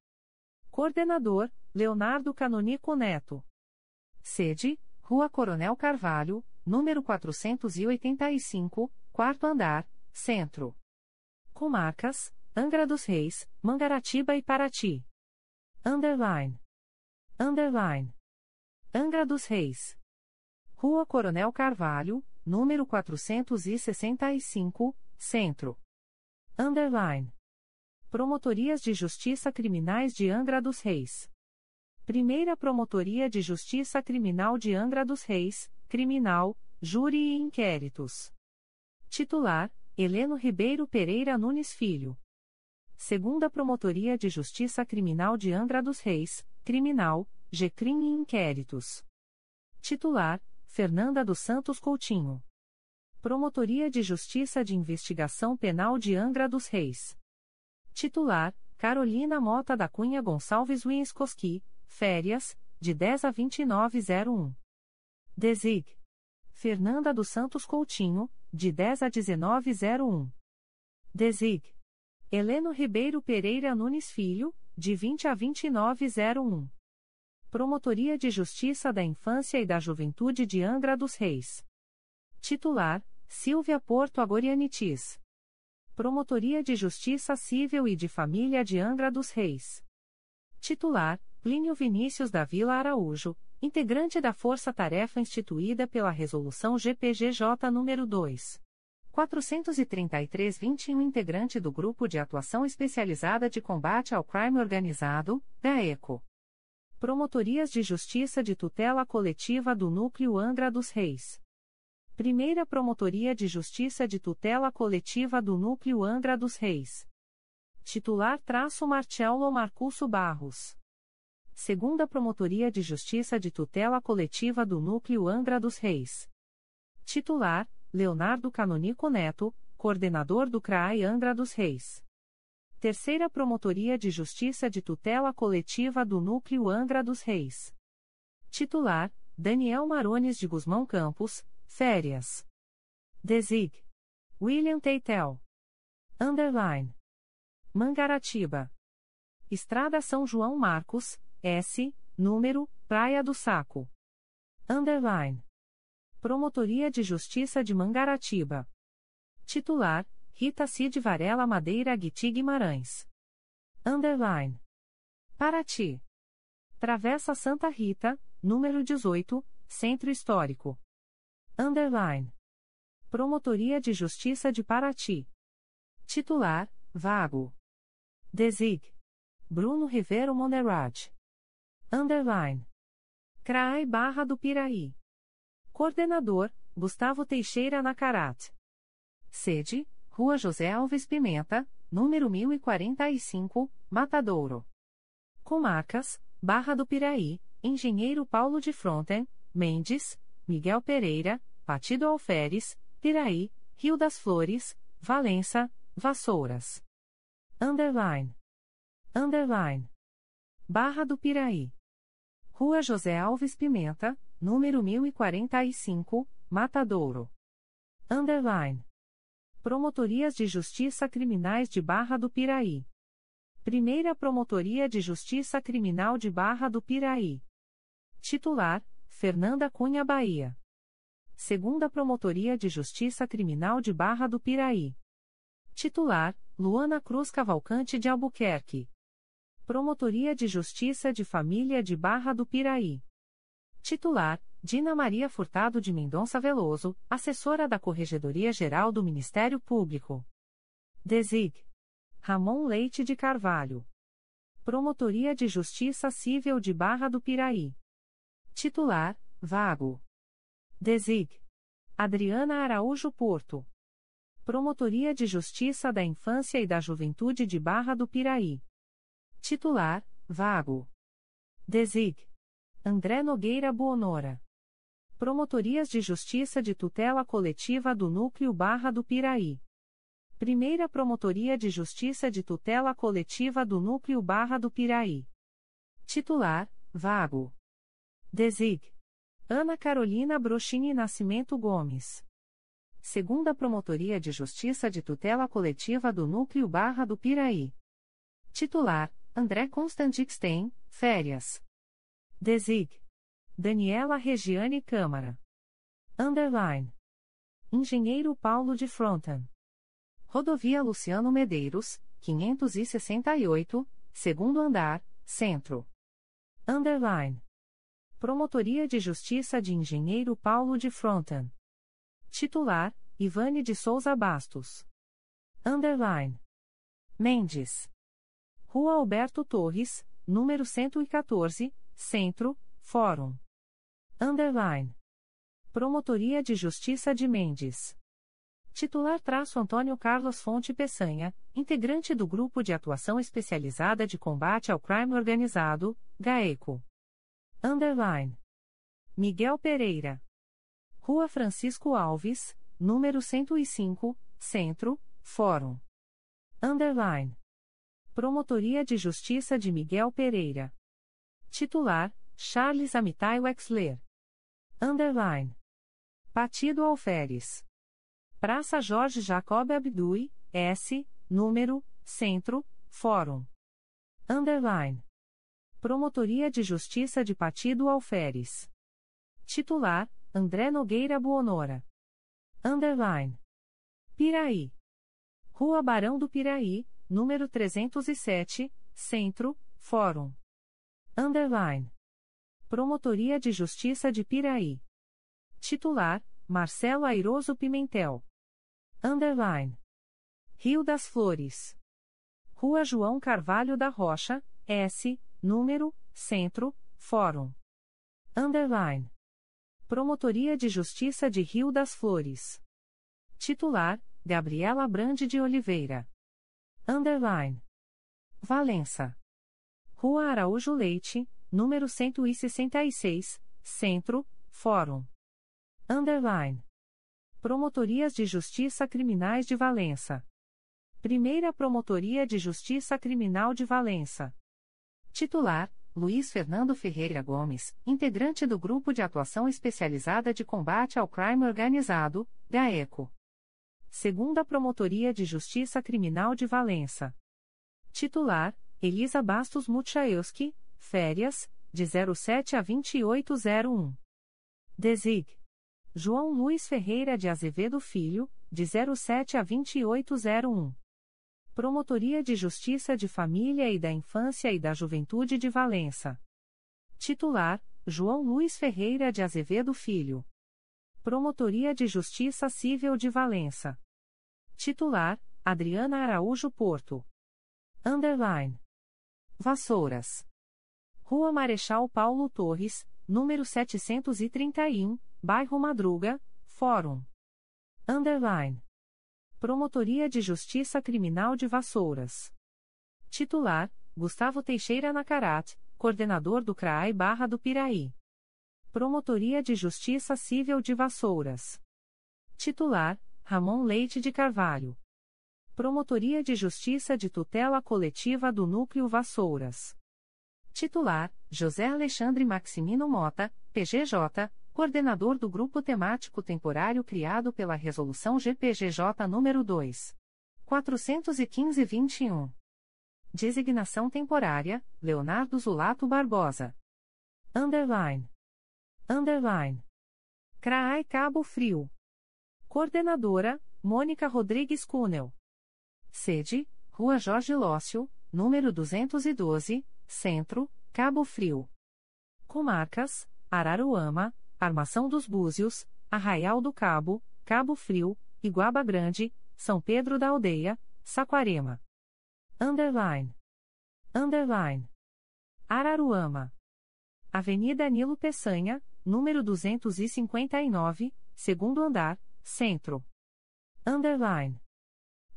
Coordenador, Leonardo Canonico Neto. Sede, Rua Coronel Carvalho, número 485, quarto andar, centro. Comarcas, Angra dos Reis, Mangaratiba e Paraty. Underline. Underline. Angra dos Reis. Rua Coronel Carvalho, número 465, centro. Underline. Promotorias de Justiça Criminais de Angra dos Reis. Primeira Promotoria de Justiça Criminal de Angra dos Reis, Criminal, Júri e Inquéritos. Titular: Heleno Ribeiro Pereira Nunes Filho. Segunda Promotoria de Justiça Criminal de Angra dos Reis, Criminal, GCRIM e Inquéritos. Titular: Fernanda dos Santos Coutinho. Promotoria de Justiça de Investigação Penal de Angra dos Reis. Titular: Carolina Mota da Cunha Gonçalves Winskoski, férias, de 10 a 2901. Desig. Fernanda dos Santos Coutinho, de 10 a 1901. Desig. Heleno Ribeiro Pereira Nunes Filho, de 20 a 2901. Promotoria de Justiça da Infância e da Juventude de Angra dos Reis. Titular: Silvia Porto Agorianitis. Promotoria de Justiça Civil e de Família de Angra dos Reis. Titular: Plínio Vinícius da Vila Araújo, integrante da Força Tarefa instituída pela Resolução GPGJ nº 2. 433-21 integrante do Grupo de Atuação Especializada de Combate ao Crime Organizado, GAECO. Promotorias de Justiça de Tutela Coletiva do Núcleo Angra dos Reis. Primeira Promotoria de Justiça de Tutela Coletiva do Núcleo Angra dos Reis. Titular traço Marcelo Marcusso Barros. Segunda Promotoria de Justiça de Tutela Coletiva do Núcleo Angra dos Reis. Titular, Leonardo Canonico Neto, Coordenador do CRAI Angra dos Reis. Terceira Promotoria de Justiça de Tutela Coletiva do Núcleo Angra dos Reis. Titular: Daniel Marones de Guzmão Campos, Férias. Desig. William Teitel. Underline. Mangaratiba. Estrada São João Marcos, S, número, Praia do Saco. Underline. Promotoria de Justiça de Mangaratiba. Titular: Rita Cid Varela Madeira Guiti Guimarães. Underline. Paraty. Travessa Santa Rita, número 18, Centro Histórico. Underline. Promotoria de Justiça de Paraty. Titular: Vago. Desig. Bruno Rivero Monerad. Underline. CRAI Barra do Piraí. Coordenador: Gustavo Teixeira Nacarat. Sede: Rua José Alves Pimenta, número 1045, Matadouro. Comarcas: Barra do Piraí, Engenheiro Paulo de Fronten, Mendes, Miguel Pereira, Partido Alferes, Piraí, Rio das Flores, Valença, Vassouras. Underline. Underline. Barra do Piraí. Rua José Alves Pimenta, número 1045, Matadouro. Underline. Promotorias de Justiça Criminais de Barra do Piraí. Primeira Promotoria de Justiça Criminal de Barra do Piraí. Titular: Fernanda Cunha Bahia. Segunda Promotoria de Justiça Criminal de Barra do Piraí. Titular: Luana Cruz Cavalcante de Albuquerque. Promotoria de Justiça de Família de Barra do Piraí. Titular: Dina Maria Furtado de Mendonça Veloso, assessora da Corregedoria Geral do Ministério Público. Desig. Ramon Leite de Carvalho. Promotoria de Justiça Civil de Barra do Piraí. Titular: Vago. Desig. Adriana Araújo Porto. Promotoria de Justiça da Infância e da Juventude de Barra do Piraí. Titular: Vago. Desig. André Nogueira Buonora. Promotorias de Justiça de Tutela Coletiva do Núcleo Barra do Piraí. Primeira Promotoria de Justiça de Tutela Coletiva do Núcleo Barra do Piraí. Titular: Vago. Desig. Ana Carolina Brochini Nascimento Gomes. Segunda Promotoria de Justiça de Tutela Coletiva do Núcleo Barra do Piraí. Titular: André Constantixten, férias. Desig. Daniela Regiane Câmara. Underline. Engenheiro Paulo de Frontan. Rodovia Luciano Medeiros, 568, segundo andar, centro. Underline. Promotoria de Justiça de Engenheiro Paulo de Frontan. Titular: Ivane de Souza Bastos. Underline. Mendes. Rua Alberto Torres, número 114, Centro, Fórum. Underline. Promotoria de Justiça de Mendes. Titular traço Antônio Carlos Fonte Peçanha, integrante do Grupo de Atuação Especializada de Combate ao Crime Organizado, GAECO. Underline. Miguel Pereira. Rua Francisco Alves, número 105, Centro, Fórum. Underline. Promotoria de Justiça de Miguel Pereira. Titular: Charles Amitai Wexler. Underline. Partido Alferes. Praça Jorge Jacob Abdui, S, número, Centro, Fórum. Underline. Promotoria de Justiça de Partido Alferes. Titular: André Nogueira Buonora. Underline. Piraí. Rua Barão do Piraí, número 307, Centro, Fórum. Underline. Promotoria de Justiça de Piraí. Titular: Marcelo Airoso Pimentel. Underline. Rio das Flores. Rua João Carvalho da Rocha, S, número, Centro, Fórum. Underline. Promotoria de Justiça de Rio das Flores. Titular: Gabriela Brande de Oliveira. Underline. Valença. Rua Araújo Leite, número 166, Centro, Fórum. Underline. Promotorias de Justiça Criminais de Valença. Primeira Promotoria de Justiça Criminal de Valença. Titular: Luiz Fernando Ferreira Gomes, integrante do Grupo de Atuação Especializada de Combate ao Crime Organizado, GAECO. Segunda Promotoria de Justiça Criminal de Valença. Titular: Elisa Bastos Muchaewski, férias, de 07 a 2801. Desig. João Luiz Ferreira de Azevedo Filho, de 07 a 2801. Promotoria de Justiça de Família e da Infância e da Juventude de Valença. Titular: João Luiz Ferreira de Azevedo Filho. Promotoria de Justiça Civil de Valença. Titular: Adriana Araújo Porto. Underline. Vassouras. Rua Marechal Paulo Torres, número 731, Bairro Madruga, Fórum. Underline. Promotoria de Justiça Criminal de Vassouras. Titular: Gustavo Teixeira Nacarat, coordenador do CRAI Barra do Piraí. Promotoria de Justiça Civil de Vassouras. Titular: Ramon Leite de Carvalho. Promotoria de Justiça de Tutela Coletiva do Núcleo Vassouras. Titular: José Alexandre Maximino Mota, PGJ, coordenador do Grupo Temático Temporário criado pela Resolução GPGJ nº 2. 415-21. Designação temporária: Leonardo Zulato Barbosa. Underline. Underline. CRAI Cabo Frio. Coordenadora: Mônica Rodrigues Cunel. Sede: Rua Jorge Lócio, número 212, Centro, Cabo Frio. Comarcas: Araruama, Armação dos Búzios, Arraial do Cabo, Cabo Frio, Iguaba Grande, São Pedro da Aldeia, Saquarema. Underline. Underline. Araruama. Avenida Nilo Peçanha, número 259, segundo andar, Centro. Underline.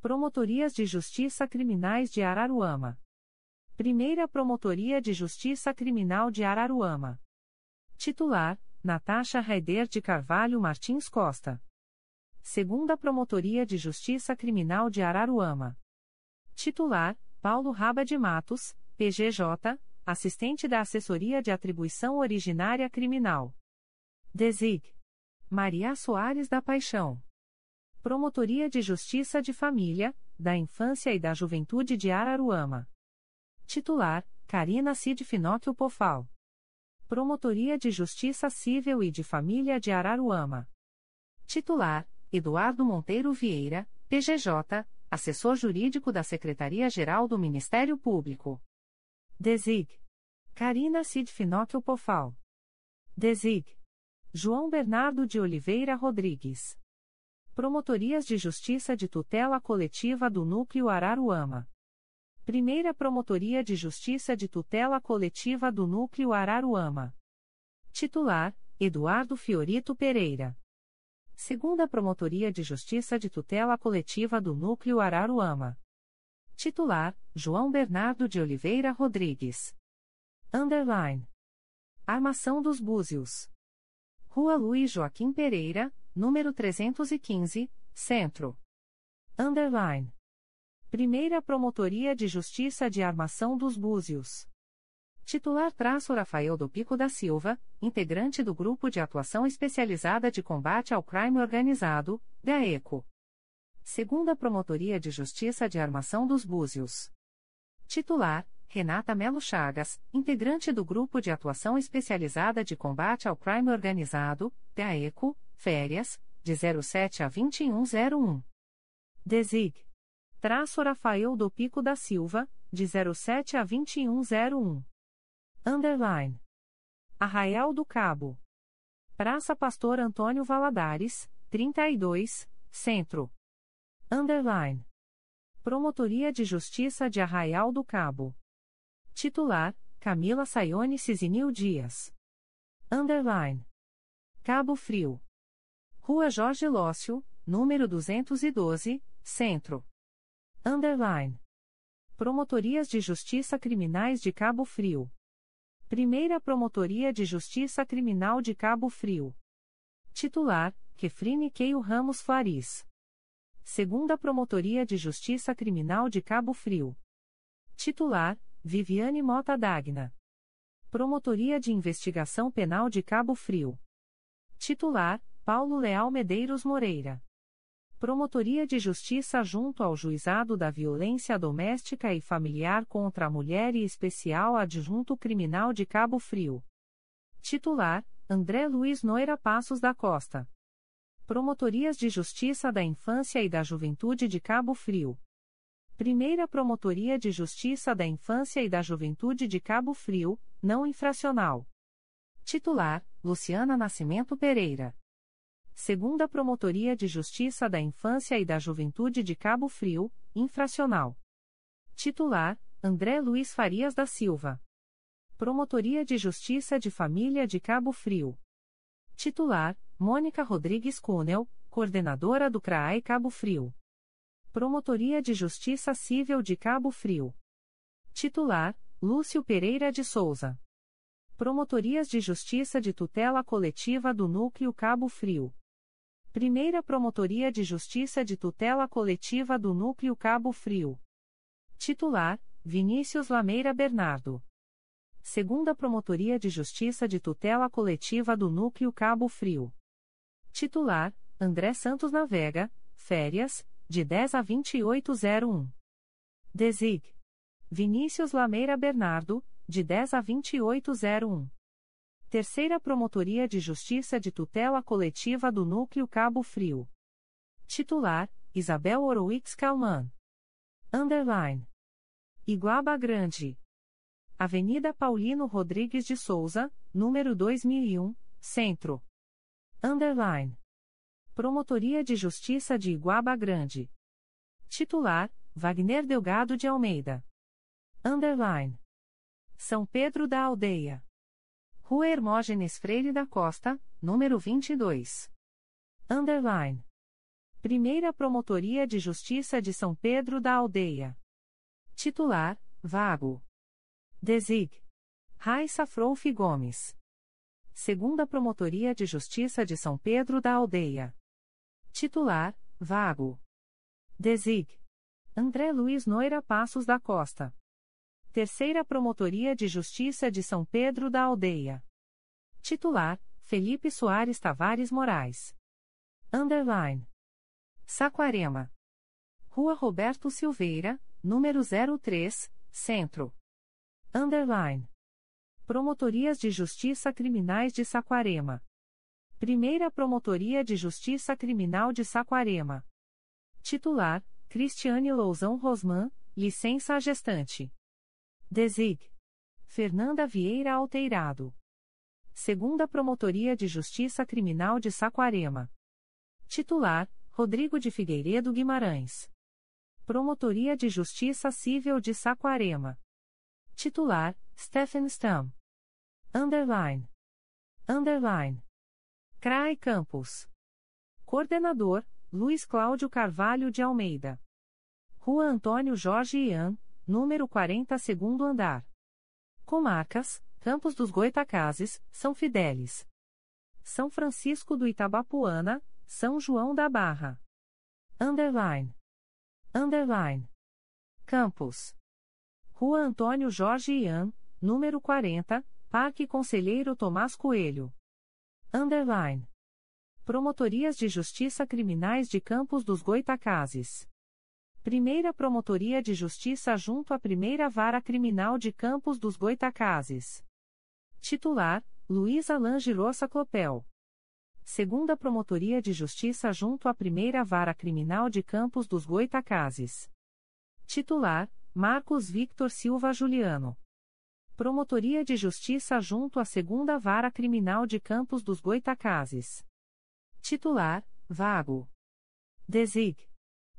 Promotorias de Justiça Criminais de Araruama. Primeira Promotoria de Justiça Criminal de Araruama. Titular: Natasha Raider de Carvalho Martins Costa. Segunda Promotoria de Justiça Criminal de Araruama. Titular: Paulo Raba de Matos, PGJ, assistente da Assessoria de Atribuição Originária Criminal. Desig. Maria Soares da Paixão. Promotoria de Justiça de Família, da Infância e da Juventude de Araruama. Titular: Karina Cid Finóquio Pofal. Promotoria de Justiça Civil e de Família de Araruama. Titular: Eduardo Monteiro Vieira, PGJ, assessor jurídico da Secretaria-Geral do Ministério Público. Desig. Karina Cid Finóquio Pofal. Desig. João Bernardo de Oliveira Rodrigues. Promotorias de Justiça de Tutela Coletiva do Núcleo Araruama. Primeira Promotoria de Justiça de Tutela Coletiva do Núcleo Araruama. Titular: Eduardo Fiorito Pereira. Segunda Promotoria de Justiça de Tutela Coletiva do Núcleo Araruama. Titular: João Bernardo de Oliveira Rodrigues. Underline. Armação dos Búzios. Rua Luiz Joaquim Pereira, número 315, Centro. Underline. Primeira Promotoria de Justiça de Armação dos Búzios. Titular traço Rafael do Pico da Silva, integrante do Grupo de Atuação Especializada de Combate ao Crime Organizado, GAECO. Segunda Promotoria de Justiça de Armação dos Búzios. Titular, Renata Melo Chagas, integrante do Grupo de Atuação Especializada de Combate ao Crime Organizado, GAECO, Férias, de 07 a 2101. Desig. Traço Rafael do Pico da Silva, de 07 a 2101. Underline. Arraial do Cabo. Praça Pastor Antônio Valadares, 32, Centro. Underline. Promotoria de Justiça de Arraial do Cabo. Titular: Camila Sayone Cisinil Dias. Underline. Cabo Frio. Rua Jorge Lócio, número 212, Centro. Underline. Promotorias de Justiça Criminais de Cabo Frio. Primeira Promotoria de Justiça Criminal de Cabo Frio. Titular: Kefrine Keio Ramos Faris. Segunda Promotoria de Justiça Criminal de Cabo Frio. Titular: Viviane Mota Dagna. Promotoria de Investigação Penal de Cabo Frio. Titular: Paulo Leal Medeiros Moreira. Promotoria de Justiça junto ao Juizado da Violência Doméstica e Familiar contra a Mulher e Especial Adjunto Criminal de Cabo Frio. Titular: André Luiz Noira Passos da Costa. Promotorias de Justiça da Infância e da Juventude de Cabo Frio. Primeira Promotoria de Justiça da Infância e da Juventude de Cabo Frio, não infracional. Titular: Luciana Nascimento Pereira. Segunda Promotoria de Justiça da Infância e da Juventude de Cabo Frio, infracional. Titular: André Luiz Farias da Silva. Promotoria de Justiça de Família de Cabo Frio. Titular: Mônica Rodrigues Cunel, coordenadora do CRAI Cabo Frio. Promotoria de Justiça Civil de Cabo Frio. Titular: Lúcio Pereira de Souza. Promotorias de Justiça de Tutela Coletiva do Núcleo Cabo Frio. Primeira Promotoria de Justiça de Tutela Coletiva do Núcleo Cabo Frio. Titular: Vinícius Lameira Bernardo. Segunda Promotoria de Justiça de Tutela Coletiva do Núcleo Cabo Frio. Titular: André Santos Navega, férias, de 10 a 2801. Desig. Vinícius Lameira Bernardo, de 10 a 2801. Terceira Promotoria de Justiça de Tutela Coletiva do Núcleo Cabo Frio. Titular: Isabel Orowix Kalman. Underline. Iguaba Grande. Avenida Paulino Rodrigues de Souza, número 2001, Centro. Underline. Promotoria de Justiça de Iguaba Grande. Titular: Wagner Delgado de Almeida. Underline. São Pedro da Aldeia. Rua Hermógenes Freire da Costa, número 22. Underline. Primeira Promotoria de Justiça de São Pedro da Aldeia. Titular: Vago. Desig. Raissa Frouf Gomes. Segunda Promotoria de Justiça de São Pedro da Aldeia. Titular: Vago. Desig. André Luiz Noira Passos da Costa. Terceira Promotoria de Justiça de São Pedro da Aldeia. Titular: Felipe Soares Tavares Moraes. Underline. Saquarema. Rua Roberto Silveira, número 03, Centro. Underline. Promotorias de Justiça Criminais de Saquarema. Primeira Promotoria de Justiça Criminal de Saquarema. Titular: Cristiane Lousão Rosman, licença gestante. Desig. Fernanda Vieira Alteirado. Segunda Promotoria de Justiça Criminal de Saquarema. Titular: Rodrigo de Figueiredo Guimarães. Promotoria de Justiça Civil de Saquarema. Titular: Stephen Stam. Underline. Underline. CRAI Campos. Coordenador: Luiz Cláudio Carvalho de Almeida. Rua Antônio Jorge Ian, número 40 segundo andar. Comarcas, Campos dos Goitacazes, São Fidélis. São Francisco do Itabapuana, São João da Barra. Underline. Underline. Campos. Rua Antônio Jorge Ian, número 40, Parque Conselheiro Tomás Coelho. Underline. Promotorias de Justiça Criminais de Campos dos Goitacazes. Primeira Promotoria de Justiça junto à Primeira Vara Criminal de Campos dos Goitacazes. Titular: Luiz Alain Girossa Clopel. Segunda Promotoria de Justiça junto à Primeira Vara Criminal de Campos dos Goitacazes. Titular: Marcos Victor Silva Juliano. Promotoria de Justiça junto à Segunda Vara Criminal de Campos dos Goitacazes. Titular: Vago. Desig.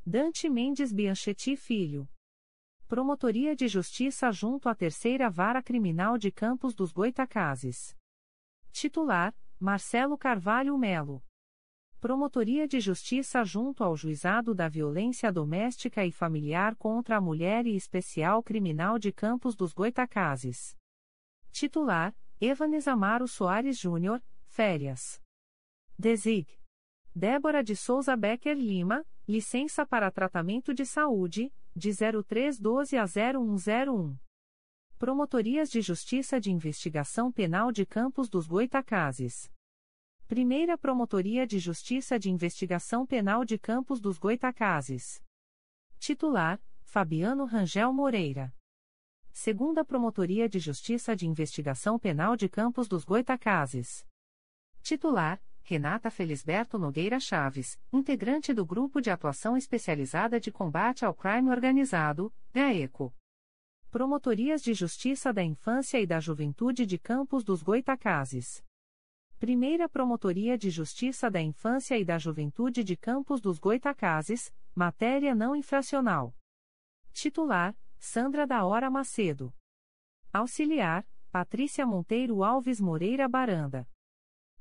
Dante Mendes Bianchetti Filho. Promotoria de Justiça junto à Terceira Vara Criminal de Campos dos Goitacazes. Titular: Marcelo Carvalho Melo. Promotoria de Justiça junto ao Juizado da Violência Doméstica e Familiar contra a Mulher e Especial Criminal de Campos dos Goitacazes. Titular: Evanes Amaro Soares Júnior, férias. Desig. Débora de Souza Becker Lima, licença para tratamento de saúde, de 0312 a 0101. Promotorias de Justiça de Investigação Penal de Campos dos Goitacazes. Primeira Promotoria de Justiça de Investigação Penal de Campos dos Goitacazes. Titular: Fabiano Rangel Moreira. Segunda Promotoria de Justiça de Investigação Penal de Campos dos Goitacazes. Titular: Renata Felisberto Nogueira Chaves, integrante do Grupo de Atuação Especializada de Combate ao Crime Organizado, GAECO. Promotorias de Justiça da Infância e da Juventude de Campos dos Goitacazes. Primeira Promotoria de Justiça da Infância e da Juventude de Campos dos Goitacazes, matéria não infracional. Titular: Sandra da Hora Macedo. Auxiliar: Patrícia Monteiro Alves Moreira Baranda.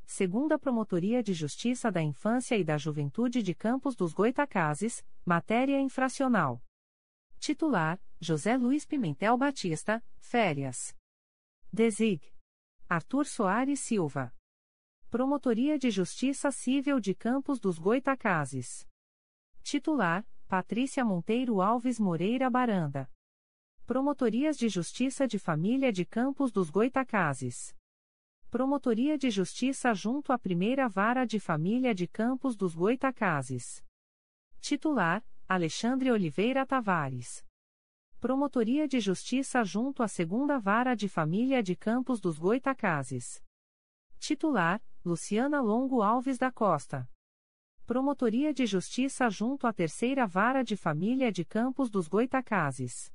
Segunda Promotoria de Justiça da Infância e da Juventude de Campos dos Goitacazes, matéria infracional. Titular: José Luiz Pimentel Batista, férias. Desig. Arthur Soares Silva. Promotoria de Justiça Civil de Campos dos Goitacazes. Titular: Patrícia Monteiro Alves Moreira Baranda. Promotorias de Justiça de Família de Campos dos Goitacazes. Promotoria de Justiça junto à Primeira Vara de Família de Campos dos Goitacazes. Titular: Alexandre Oliveira Tavares. Promotoria de Justiça junto à Segunda Vara de Família de Campos dos Goitacazes. Titular: Luciana Longo Alves da Costa. Promotoria de Justiça junto à Terceira Vara de Família de Campos dos Goitacazes.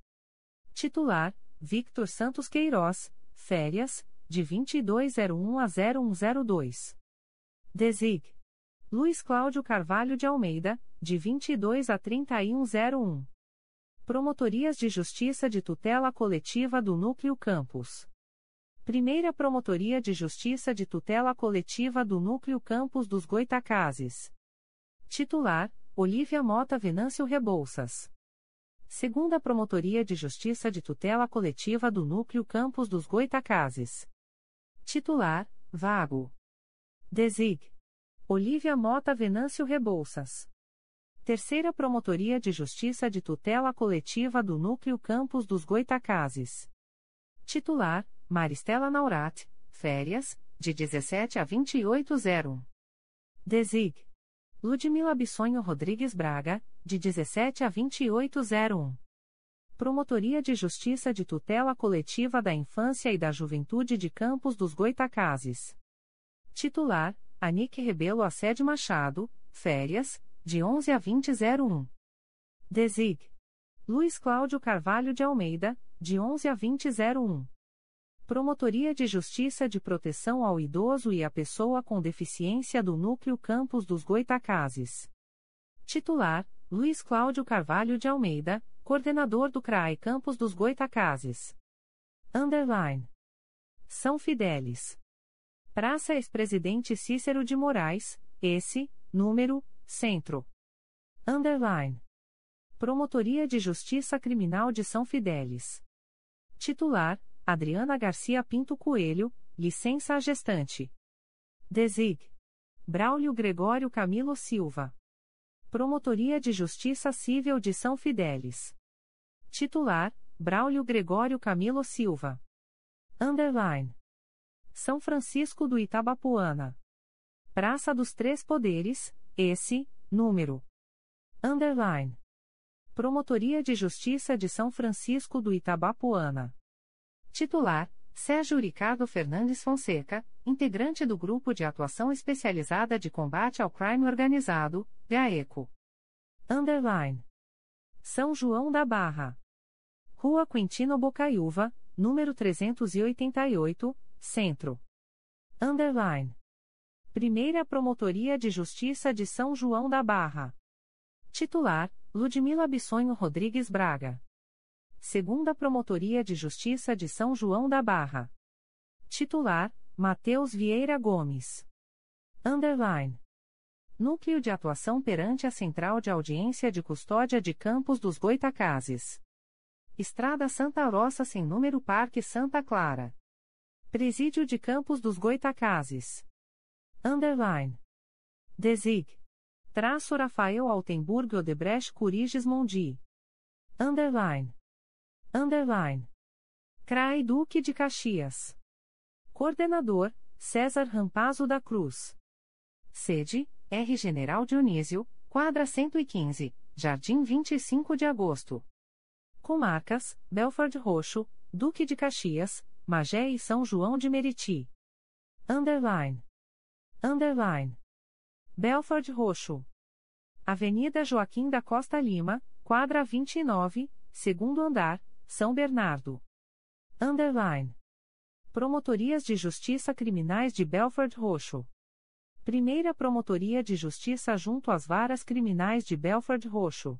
Titular: Victor Santos Queiroz, férias, de 2201 a 0102. Desig. Luiz Cláudio Carvalho de Almeida, de 22 a 3101. Promotorias de Justiça de Tutela Coletiva do Núcleo Campos. Primeira Promotoria de Justiça de Tutela Coletiva do Núcleo Campos dos Goitacazes. Titular: Olívia Mota Venâncio Rebouças. Segunda Promotoria de Justiça de Tutela Coletiva do Núcleo Campos dos Goitacazes. Titular: Vago. Desig. Olívia Mota Venâncio Rebouças. Terceira Promotoria de Justiça de Tutela Coletiva do Núcleo Campos dos Goitacazes. Titular: Maristela Naurat, férias, de 17 a 2801. Desig. Ludmila Bissonho Rodrigues Braga, de 17 a 2801. Promotoria de Justiça de Tutela Coletiva da Infância e da Juventude de Campos dos Goitacazes. Titular: Anique Rebelo Assede Machado, férias, de 11 a 2001. Desig. Luiz Cláudio Carvalho de Almeida, de 11 a 2001. Promotoria de Justiça de Proteção ao Idoso e à Pessoa com Deficiência do Núcleo Campos dos Goitacazes. Titular: Luiz Cláudio Carvalho de Almeida, coordenador do CRAI Campos dos Goitacazes. Underline. São Fidélis. Praça Ex-Presidente Cícero de Moraes, esse, número, centro. Underline. Promotoria de Justiça Criminal de São Fidélis. Titular: Adriana Garcia Pinto Coelho, licença gestante. Desig. Braulio Gregório Camilo Silva. Promotoria de Justiça Civil de São Fidélis. Titular: Braulio Gregório Camilo Silva. Underline. São Francisco do Itabapuana. Praça dos Três Poderes, esse, número. Underline. Promotoria de Justiça de São Francisco do Itabapuana. Titular: Sérgio Ricardo Fernandes Fonseca, integrante do Grupo de Atuação Especializada de Combate ao Crime Organizado, GAECO. Underline. São João da Barra. Rua Quintino Bocaiúva, número 388, Centro. Underline. Primeira Promotoria de Justiça de São João da Barra. Titular: Ludmila Bissonho Rodrigues Braga. Segunda Promotoria de Justiça de São João da Barra. Titular: Matheus Vieira Gomes. Underline. Núcleo de Atuação perante a Central de Audiência de Custódia de Campos dos Goitacazes. Estrada Santa Roça sem número Parque Santa Clara. Presídio de Campos dos Goitacazes. Underline. Desig. Traço Rafael Altenburg Odebrecht Curiges Mondi. Underline. Underline. CRAI Duque de Caxias. Coordenador, César Rampazo da Cruz. Sede, R. General Dionísio, quadra 115, Jardim 25 de Agosto. Comarcas, Belford Roxo, Duque de Caxias, Magé e São João de Meriti. Underline. Underline. Belford Roxo. Avenida Joaquim da Costa Lima, quadra 29, segundo andar, são Bernardo. Underline. Promotorias de Justiça Criminais de Belford Roxo. Primeira Promotoria de Justiça junto às Varas Criminais de Belford Roxo.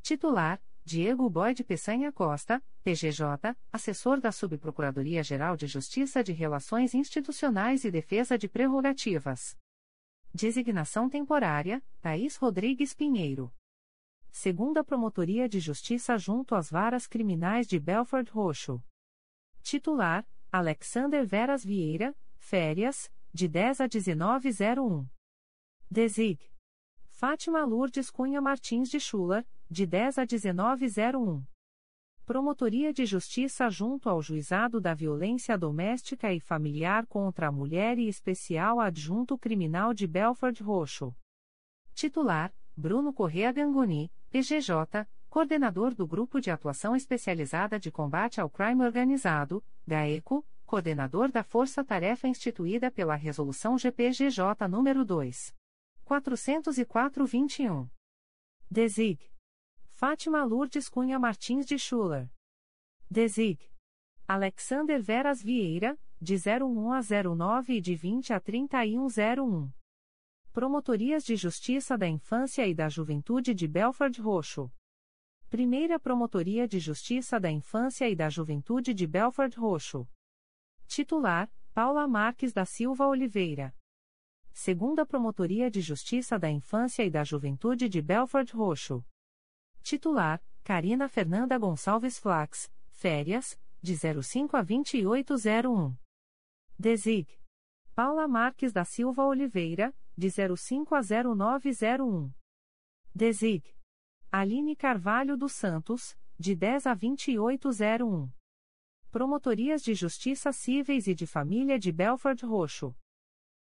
Titular: Diego Boyd Peçanha Costa, PGJ, assessor da Subprocuradoria-Geral de Justiça de Relações Institucionais e Defesa de Prerrogativas. Designação temporária: Thaís Rodrigues Pinheiro. Segunda Promotoria de Justiça junto às Varas Criminais de Belford Roxo. Titular: Alexander Veras Vieira, férias, de 10 a 1901. Desig. Fátima Lourdes Cunha Martins de Schuller, de 10 a 1901. Promotoria de Justiça junto ao Juizado da Violência Doméstica e Familiar contra a Mulher e Especial Adjunto Criminal de Belford Roxo. Titular: Bruno Correa Gangoni, PGJ, Coordenador do Grupo de Atuação Especializada de Combate ao Crime Organizado, GAECO, Coordenador da Força Tarefa instituída pela Resolução GPGJ nº 2. 404-21. Desig. Fátima Lourdes Cunha Martins de Schuller. Desig. Alexander Veras Vieira, de 01 a 09 e de 20 a 3101. Promotorias de Justiça da Infância e da Juventude de Belford Roxo. Primeira Promotoria de Justiça da Infância e da Juventude de Belford Roxo. Titular: Paula Marques da Silva Oliveira. Segunda Promotoria de Justiça da Infância e da Juventude de Belford Roxo. Titular: Carina Fernanda Gonçalves Flax, férias, de 05 a 2801. Desig. Paula Marques da Silva Oliveira, de 05 a 0901. Desig. Aline Carvalho dos Santos, de 10 a 2801. Promotorias de Justiça Cíveis e de Família de Belford Roxo.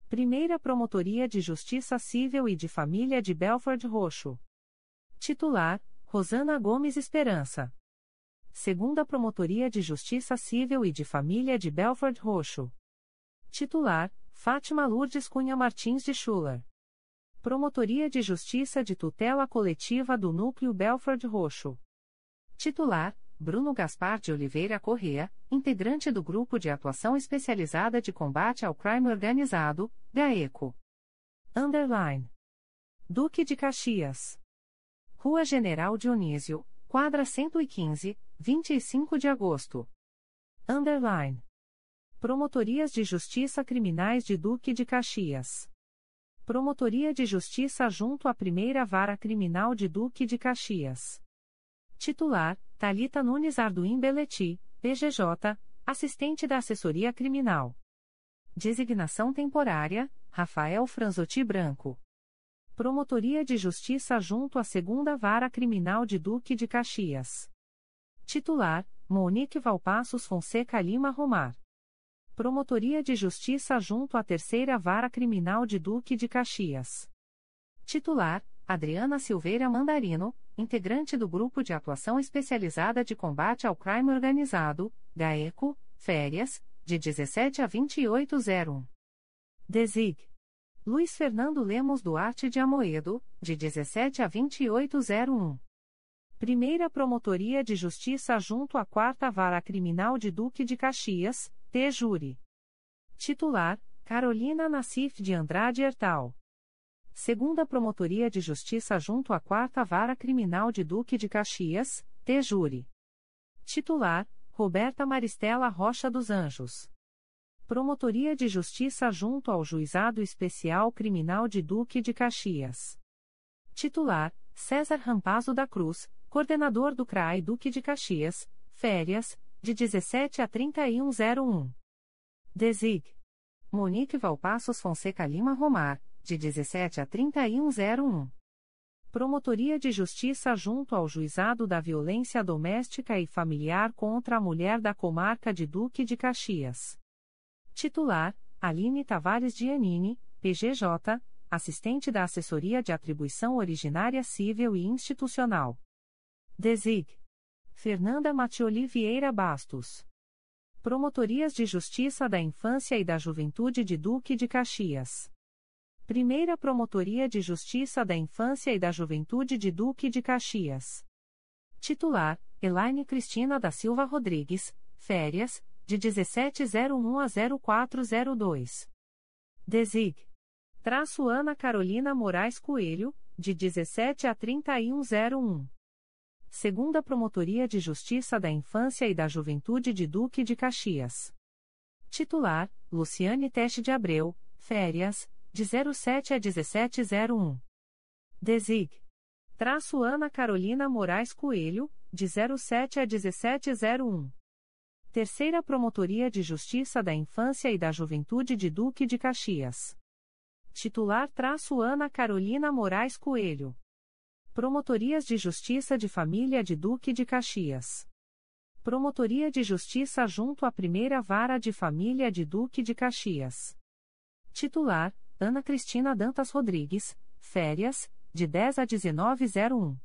Primeira Promotoria de Justiça Civil e de Família de Belford Roxo. Titular: Rosana Gomes Esperança. Segunda Promotoria de Justiça Civil e de Família de Belford Roxo. Titular: Fátima Lourdes Cunha Martins de Schuller. Promotoria de Justiça de Tutela Coletiva do Núcleo Belford Roxo. Titular: Bruno Gaspar de Oliveira Correa, integrante do Grupo de Atuação Especializada de Combate ao Crime Organizado, GAECO. Underline. Duque de Caxias. Rua General Dionísio, quadra 115, 25 de agosto. Underline. Promotorias de Justiça Criminais de Duque de Caxias. Promotoria de Justiça junto à Primeira Vara Criminal de Duque de Caxias. Titular: Talita Nunes Arduim Beleti, PGJ, assistente da Assessoria Criminal. Designação temporária: Rafael Franzotti Branco. Promotoria de Justiça junto à Segunda Vara Criminal de Duque de Caxias. Titular: Monique Valpassos Fonseca Lima Romar. Promotoria de Justiça junto à Terceira Vara Criminal de Duque de Caxias. Titular: Adriana Silveira Mandarino, integrante do Grupo de Atuação Especializada de Combate ao Crime Organizado, GAECO, férias, de 17 a 2801. Desig. Luiz Fernando Lemos Duarte de Amoedo, de 17 a 2801. Primeira Promotoria de Justiça junto à Quarta Vara Criminal de Duque de Caxias, T-Júri. Titular: Carolina Nassif de Andrade Hertal. Segunda Promotoria de Justiça junto à Quarta Vara Criminal de Duque de Caxias, T-Júri. Titular: Roberta Maristela Rocha dos Anjos. Promotoria de Justiça junto ao Juizado Especial Criminal de Duque de Caxias. Titular: César Rampazo da Cruz, coordenador do CRAI Duque de Caxias, férias, de 17 a 3101. Desig. Monique Valpassos Fonseca Lima Romar, de 17 a 3101. Promotoria de Justiça junto ao Juizado da Violência Doméstica e Familiar contra a Mulher da Comarca de Duque de Caxias. Titular: Aline Tavares Giannini, PGJ, assistente da Assessoria de Atribuição Originária Civil e Institucional. Desig. Fernanda Matioli Vieira Bastos. Promotorias de Justiça da Infância e da Juventude de Duque de Caxias. Primeira Promotoria de Justiça da Infância e da Juventude de Duque de Caxias. Titular: Elaine Cristina da Silva Rodrigues, férias, de 1701 a 0402. Desig. Traço Ana Carolina Moraes Coelho, de 17 a 3101. Segunda Promotoria de Justiça da Infância e da Juventude de Duque de Caxias. Titular: Luciane Teste de Abreu, férias, de 07 a 1701. Desig. Traço Ana Carolina Moraes Coelho, de 07 a 1701. Terceira Promotoria de Justiça da Infância e da Juventude de Duque de Caxias. Titular traço Ana Carolina Moraes Coelho. Promotorias de Justiça de Família de Duque de Caxias. Promotoria de Justiça junto à Primeira Vara de Família de Duque de Caxias. Titular: Ana Cristina Dantas Rodrigues, férias, de 10 a 1901.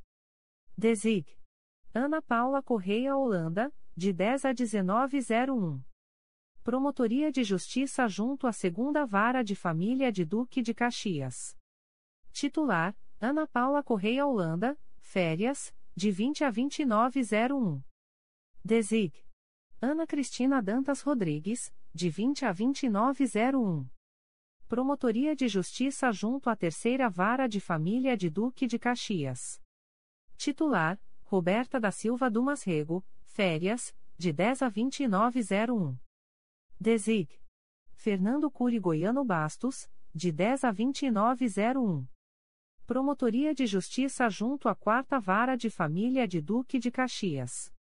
Desig. Ana Paula Correia Holanda, de 10 a 1901. Promotoria de Justiça junto à Segunda Vara de Família de Duque de Caxias. Titular: Ana Paula Correia Holanda, férias, de 20 a 2901. Desig. Ana Cristina Dantas Rodrigues, de 20 a 2901. Promotoria de Justiça junto à Terceira Vara de Família de Duque de Caxias. Titular: Roberta da Silva Dumas Rego, férias, de 10 a 2901. Desig. Fernando Cury Goiano Bastos, de 10 a 2901. Promotoria de Justiça junto à Quarta Vara de Família de Duque de Caxias.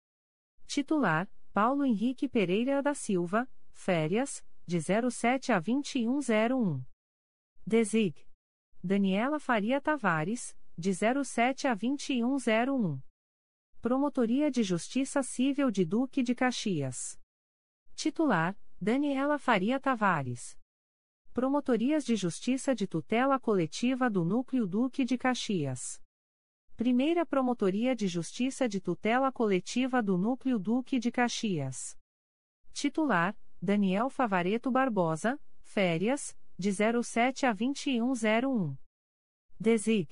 Titular: Paulo Henrique Pereira da Silva, férias, de 07 a 2101. Desig. Daniela Faria Tavares, de 07 a 2101. Promotoria de Justiça Civil de Duque de Caxias. Titular: Daniela Faria Tavares. Promotorias de Justiça de Tutela Coletiva do Núcleo Duque de Caxias. Primeira Promotoria de Justiça de Tutela Coletiva do Núcleo Duque de Caxias. Titular: Daniel Favareto Barbosa, férias, de 07 a 2101. Desig.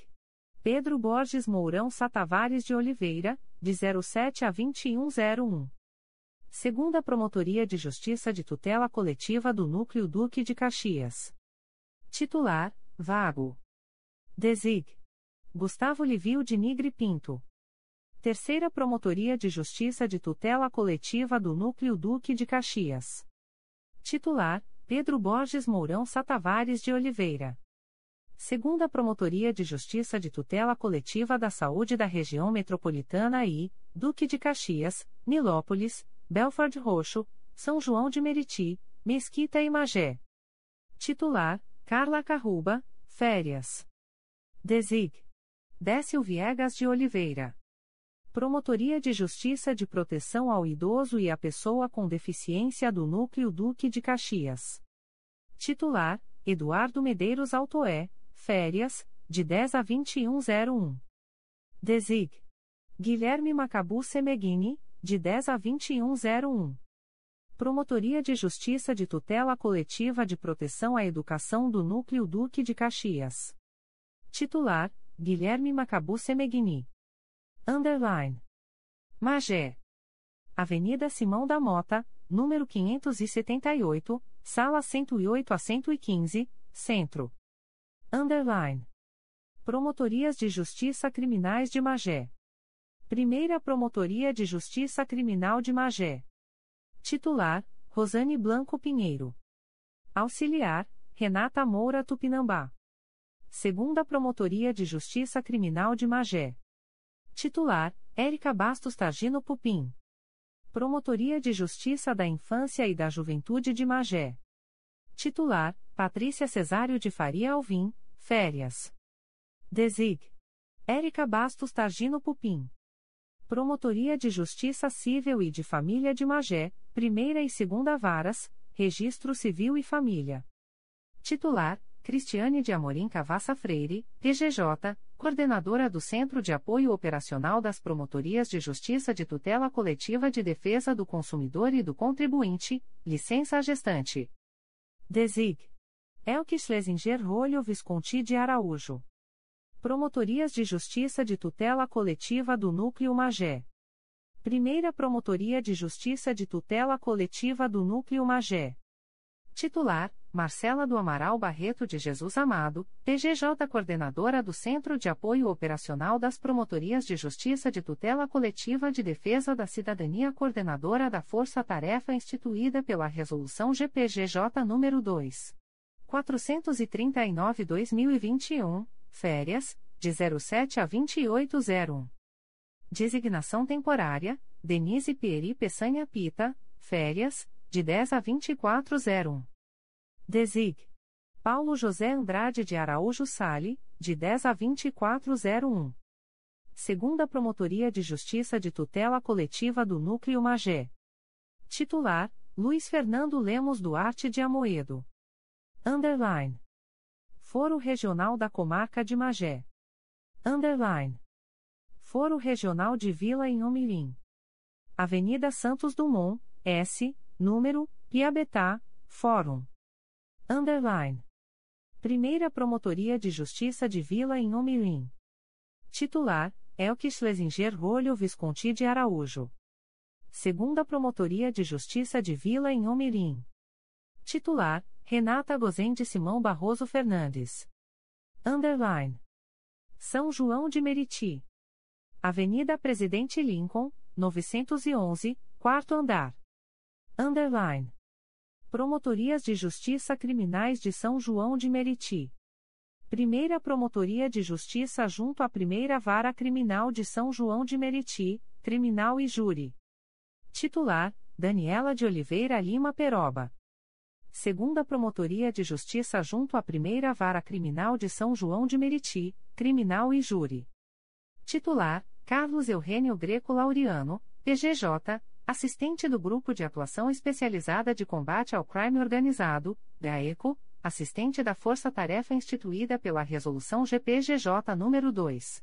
Pedro Borges Mourão Satavares de Oliveira, de 07 a 2101. Segunda Promotoria de Justiça de Tutela Coletiva do Núcleo Duque de Caxias. Titular: Vago. Desig. Gustavo Livio de Nigre Pinto. Terceira Promotoria de Justiça de Tutela Coletiva do Núcleo Duque de Caxias. Titular: Pedro Borges Mourão Satavares de Oliveira. Segunda Promotoria de Justiça de Tutela Coletiva da Saúde da Região Metropolitana I, Duque de Caxias, Nilópolis, Belford Roxo, São João de Meriti, Mesquita e Magé. Titular: Carla Carruba, Férias. Desig. Décio Viegas de Oliveira. Promotoria de Justiça de Proteção ao Idoso e à Pessoa com Deficiência do Núcleo Duque de Caxias. Titular: Eduardo Medeiros Altoé, férias, de 10 a 2101. Desig. Guilherme Macabu Semeghini, de 10 a 2101. Promotoria de Justiça de Tutela Coletiva de Proteção à Educação do Núcleo Duque de Caxias. Titular: Guilherme Macabu Semeghini. Underline. Magé. Avenida Simão da Mota, número 578, sala 108 a 115, Centro. Underline. Promotorias de Justiça Criminais de Magé. Primeira Promotoria de Justiça Criminal de Magé. Titular: Rosane Blanco Pinheiro. Auxiliar: Renata Moura Tupinambá. Segunda Promotoria de Justiça Criminal de Magé. Titular: Érica Bastos Targino Pupim. Promotoria de Justiça da Infância e da Juventude de Magé. Titular: Patrícia Cesário de Faria Alvim, férias. Desig. Érica Bastos Targino Pupim. Promotoria de Justiça Civil e de Família de Magé, Primeira e Segunda Varas, Registro Civil e Família. Titular: Cristiane de Amorim Cavassa Freire, PGJ, coordenadora do Centro de Apoio Operacional das Promotorias de Justiça de Tutela Coletiva de Defesa do Consumidor e do Contribuinte, licença gestante. Desig. Elke Schlesinger Rolho Visconti de Araújo. Promotorias de Justiça de Tutela Coletiva do Núcleo Magé. Primeira Promotoria de Justiça de Tutela Coletiva do Núcleo Magé. Titular: Marcela do Amaral Barreto de Jesus Amado, PGJ Coordenadora do Centro de Apoio Operacional das Promotorias de Justiça de Tutela Coletiva de Defesa da Cidadania Coordenadora da Força Tarefa instituída pela Resolução GPGJ nº 2. 439-2021, férias, de 07 a 2801. Designação temporária, Denise Pieri Peçanha Pita, férias, de 10 a 2401. Desig. Paulo José Andrade de Araújo Sale, de 10 a 2401. Segunda Promotoria de Justiça de Tutela Coletiva do Núcleo Magé. Titular: Luiz Fernando Lemos Duarte de Amoedo. Underline. Foro Regional da Comarca de Magé. Underline. Foro Regional de Vila Inhomirim. Avenida Santos Dumont, S, número, Piabetá, Fórum. Underline. Primeira Promotoria de Justiça de Vila Inhomirim. Titular, Elke Schlesinger Rolho Visconti de Araújo. Segunda Promotoria de Justiça de Vila Inhomirim. Titular, Renata Gozende Simão Barroso Fernandes. Underline. São João de Meriti. Avenida Presidente Lincoln, 911, quarto andar. Underline. Promotorias de Justiça Criminais de São João de Meriti. Primeira Promotoria de Justiça junto à Primeira Vara Criminal de São João de Meriti, Criminal e Júri. Titular: Daniela de Oliveira Lima Peroba. Segunda Promotoria de Justiça junto à Primeira Vara Criminal de São João de Meriti, Criminal e Júri. Titular: Carlos Eugênio Greco Laureano, PGJ, assistente do Grupo de Atuação Especializada de Combate ao Crime Organizado, GAECO, assistente da Força Tarefa instituída pela Resolução GPGJ nº 2.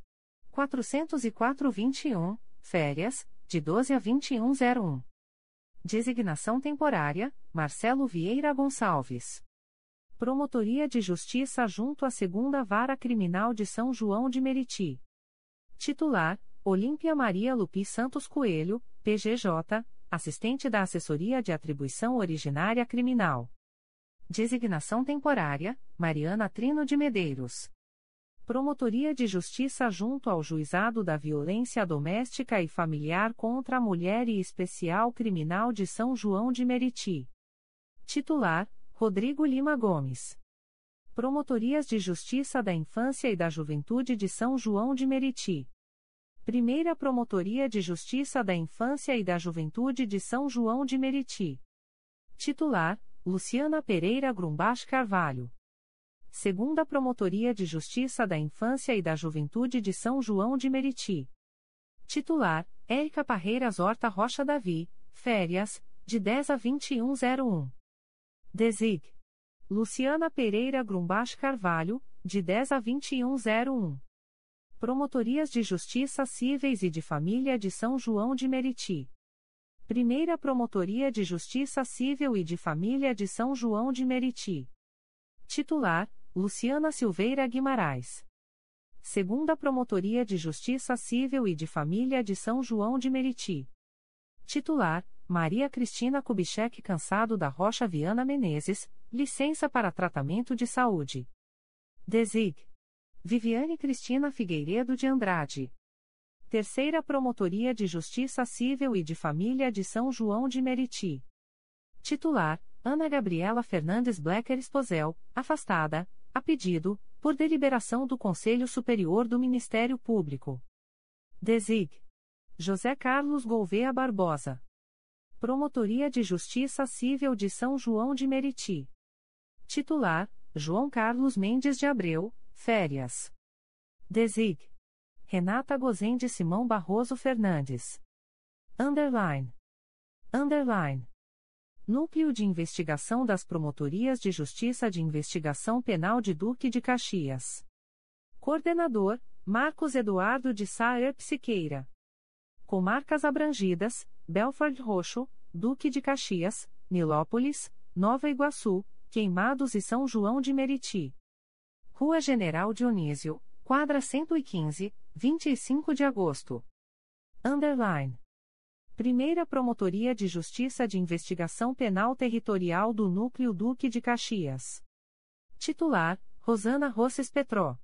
404-21, férias, de 12 a 2101. Designação temporária, Marcelo Vieira Gonçalves. Promotoria de Justiça junto à Segunda Vara Criminal de São João de Meriti. Titular, Olímpia Maria Lupi Santos Coelho, PGJ, assistente da Assessoria de Atribuição Originária Criminal. Designação temporária, Mariana Trino de Medeiros. Promotoria de Justiça junto ao Juizado da Violência Doméstica e Familiar contra a Mulher e Especial Criminal de São João de Meriti. Titular, Rodrigo Lima Gomes. Promotorias de Justiça da Infância e da Juventude de São João de Meriti. Primeira Promotoria de Justiça da Infância e da Juventude de São João de Meriti. Titular: Luciana Pereira Grumbach Carvalho. Segunda Promotoria de Justiça da Infância e da Juventude de São João de Meriti. Titular: Érica Parreiras Horta Rocha Davi, férias, de 10 a 2101. Desig. Luciana Pereira Grumbach Carvalho, de 10 a 2101. Promotorias de Justiça Cíveis e de Família de São João de Meriti. Primeira Promotoria de Justiça Civil e de Família de São João de Meriti. Titular: Luciana Silveira Guimarães. Segunda Promotoria de Justiça Civil e de Família de São João de Meriti. Titular: Maria Cristina Kubitschek Cansado da Rocha Viana Menezes, licença para tratamento de saúde. Desig. Viviane Cristina Figueiredo de Andrade. Terceira Promotoria de Justiça Civil e de Família de São João de Meriti. Titular: Ana Gabriela Fernandes Blecker Esposel, afastada, a pedido, por deliberação do Conselho Superior do Ministério Público. Desig. José Carlos Gouveia Barbosa. Promotoria de Justiça Civil de São João de Meriti. Titular: João Carlos Mendes de Abreu, Férias. Desig. Renata Gozende Simão Barroso Fernandes. Underline. Underline. Núcleo de Investigação das Promotorias de Justiça de Investigação Penal de Duque de Caxias. Coordenador, Marcos Eduardo de Saer Psiqueira. Comarcas abrangidas, Belford Roxo, Duque de Caxias, Nilópolis, Nova Iguaçu, Queimados e São João de Meriti. Rua General Dionísio, quadra 115, 25 de agosto. Underline. Primeira Promotoria de Justiça de Investigação Penal Territorial do Núcleo Duque de Caxias. Titular: Rosana Rosses Petró.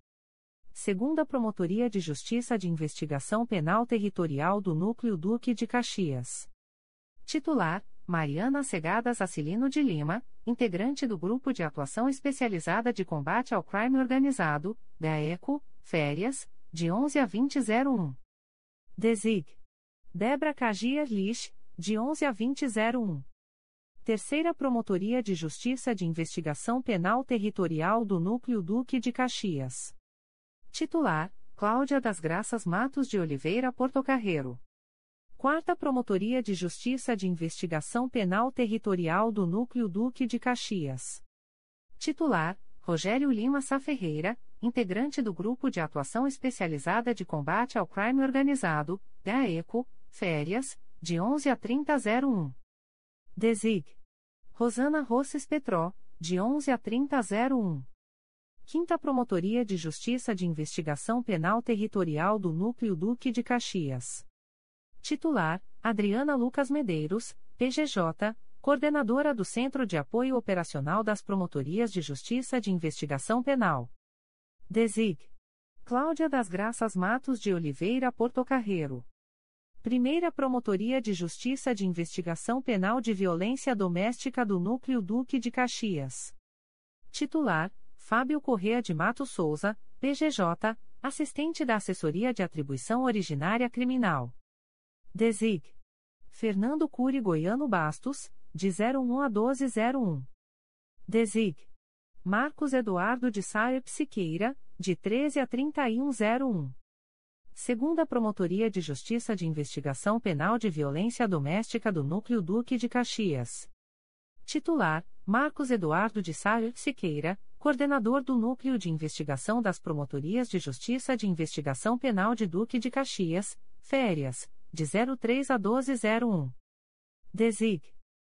Segunda Promotoria de Justiça de Investigação Penal Territorial do Núcleo Duque de Caxias. Titular: Mariana Segadas Acilino de Lima, integrante do Grupo de Atuação Especializada de Combate ao Crime Organizado, GAECO, férias, de 11 a 2001. Desig. Debra Cagier Lich, de 11 a 2001. Terceira Promotoria de Justiça de Investigação Penal Territorial do Núcleo Duque de Caxias. Titular: Cláudia das Graças Matos de Oliveira Portocarreiro. Quarta Promotoria de Justiça de Investigação Penal Territorial do Núcleo Duque de Caxias. Titular: Rogério Lima Sá Ferreira, integrante do Grupo de Atuação Especializada de Combate ao Crime Organizado, GAECO, Férias, de 11 a 3001. Desig. Rosana Rosses Petró, de 11 a 3001. Quinta Promotoria de Justiça de Investigação Penal Territorial do Núcleo Duque de Caxias. Titular: Adriana Lucas Medeiros, PGJ, Coordenadora do Centro de Apoio Operacional das Promotorias de Justiça de Investigação Penal. Desig. Cláudia das Graças Matos de Oliveira Portocarreiro. Primeira Promotoria de Justiça de Investigação Penal de Violência Doméstica do Núcleo Duque de Caxias. Titular: Fábio Correa de Mato Souza, PGJ, assistente da Assessoria de Atribuição Originária Criminal. Desig. Fernando Cury Goiano Bastos, de 01 a 1201. Desig. Marcos Eduardo de Saer Psiqueira, de 13 a 3101. Segunda Promotoria de Justiça de Investigação Penal de Violência Doméstica do Núcleo Duque de Caxias. Titular: Marcos Eduardo de Sá Siqueira, coordenador do Núcleo de Investigação das Promotorias de Justiça de Investigação Penal de Duque de Caxias, Férias, de 03 a 1201. Desig.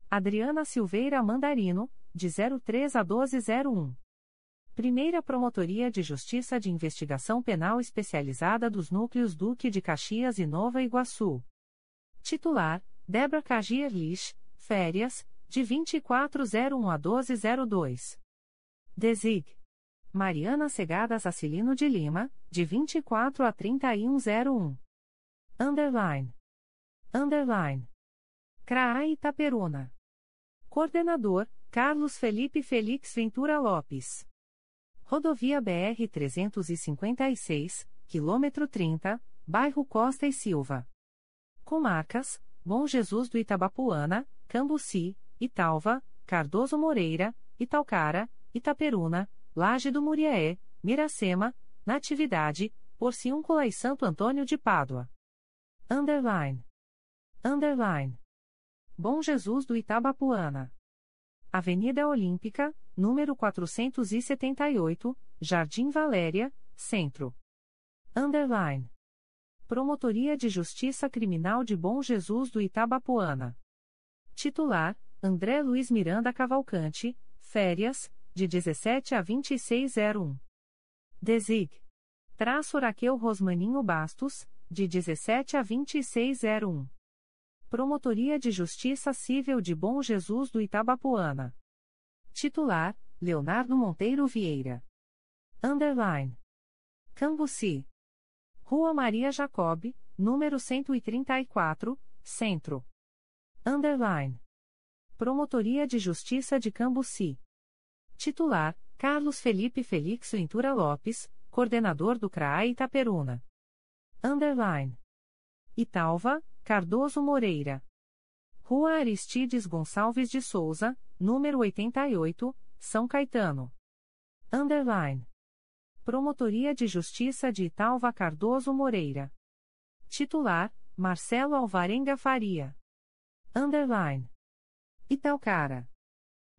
Adriana Silveira Mandarino, de 03 a 1201. Primeira Promotoria de Justiça de Investigação Penal Especializada dos Núcleos Duque de Caxias e Nova Iguaçu. Titular: Débora Cagier férias, de 2401 a 1202. Desig. Mariana Segadas Acilino de Lima, de 24 a 3101. Underline. Underline. CRAI Itaperuna. Coordenador: Carlos Felipe Felix Ventura Lopes. Rodovia BR 356, quilômetro 30, bairro Costa e Silva. Comarcas: Bom Jesus do Itabapuana, Cambuci, Italva, Cardoso Moreira, Italcara, Itaperuna, Laje do Muriaé, Miracema, Natividade, Porciúncula e Santo Antônio de Pádua. Underline. Underline. Bom Jesus do Itabapuana. Avenida Olímpica, número 478, Jardim Valéria, Centro. Underline. Promotoria de Justiça Criminal de Bom Jesus do Itabapoana. Titular: André Luiz Miranda Cavalcante, férias, de 17 a 2601. Desig. Traço Raquel Rosmaninho Bastos, de 17 a 2601. Promotoria de Justiça Civil de Bom Jesus do Itabapoana. Titular: Leonardo Monteiro Vieira. Underline. Cambuci. Rua Maria Jacob, número 134, Centro. Underline. Promotoria de Justiça de Cambuci. Titular: Carlos Felipe Felix Ventura Lopes, coordenador do CRAI Itaperuna. Underline. Italva, Cardoso Moreira. Rua Aristides Gonçalves de Souza, número 88, São Caetano. Underline. Promotoria de Justiça de Italva Cardoso Moreira. Titular: Marcelo Alvarenga Faria. Underline. Italcara.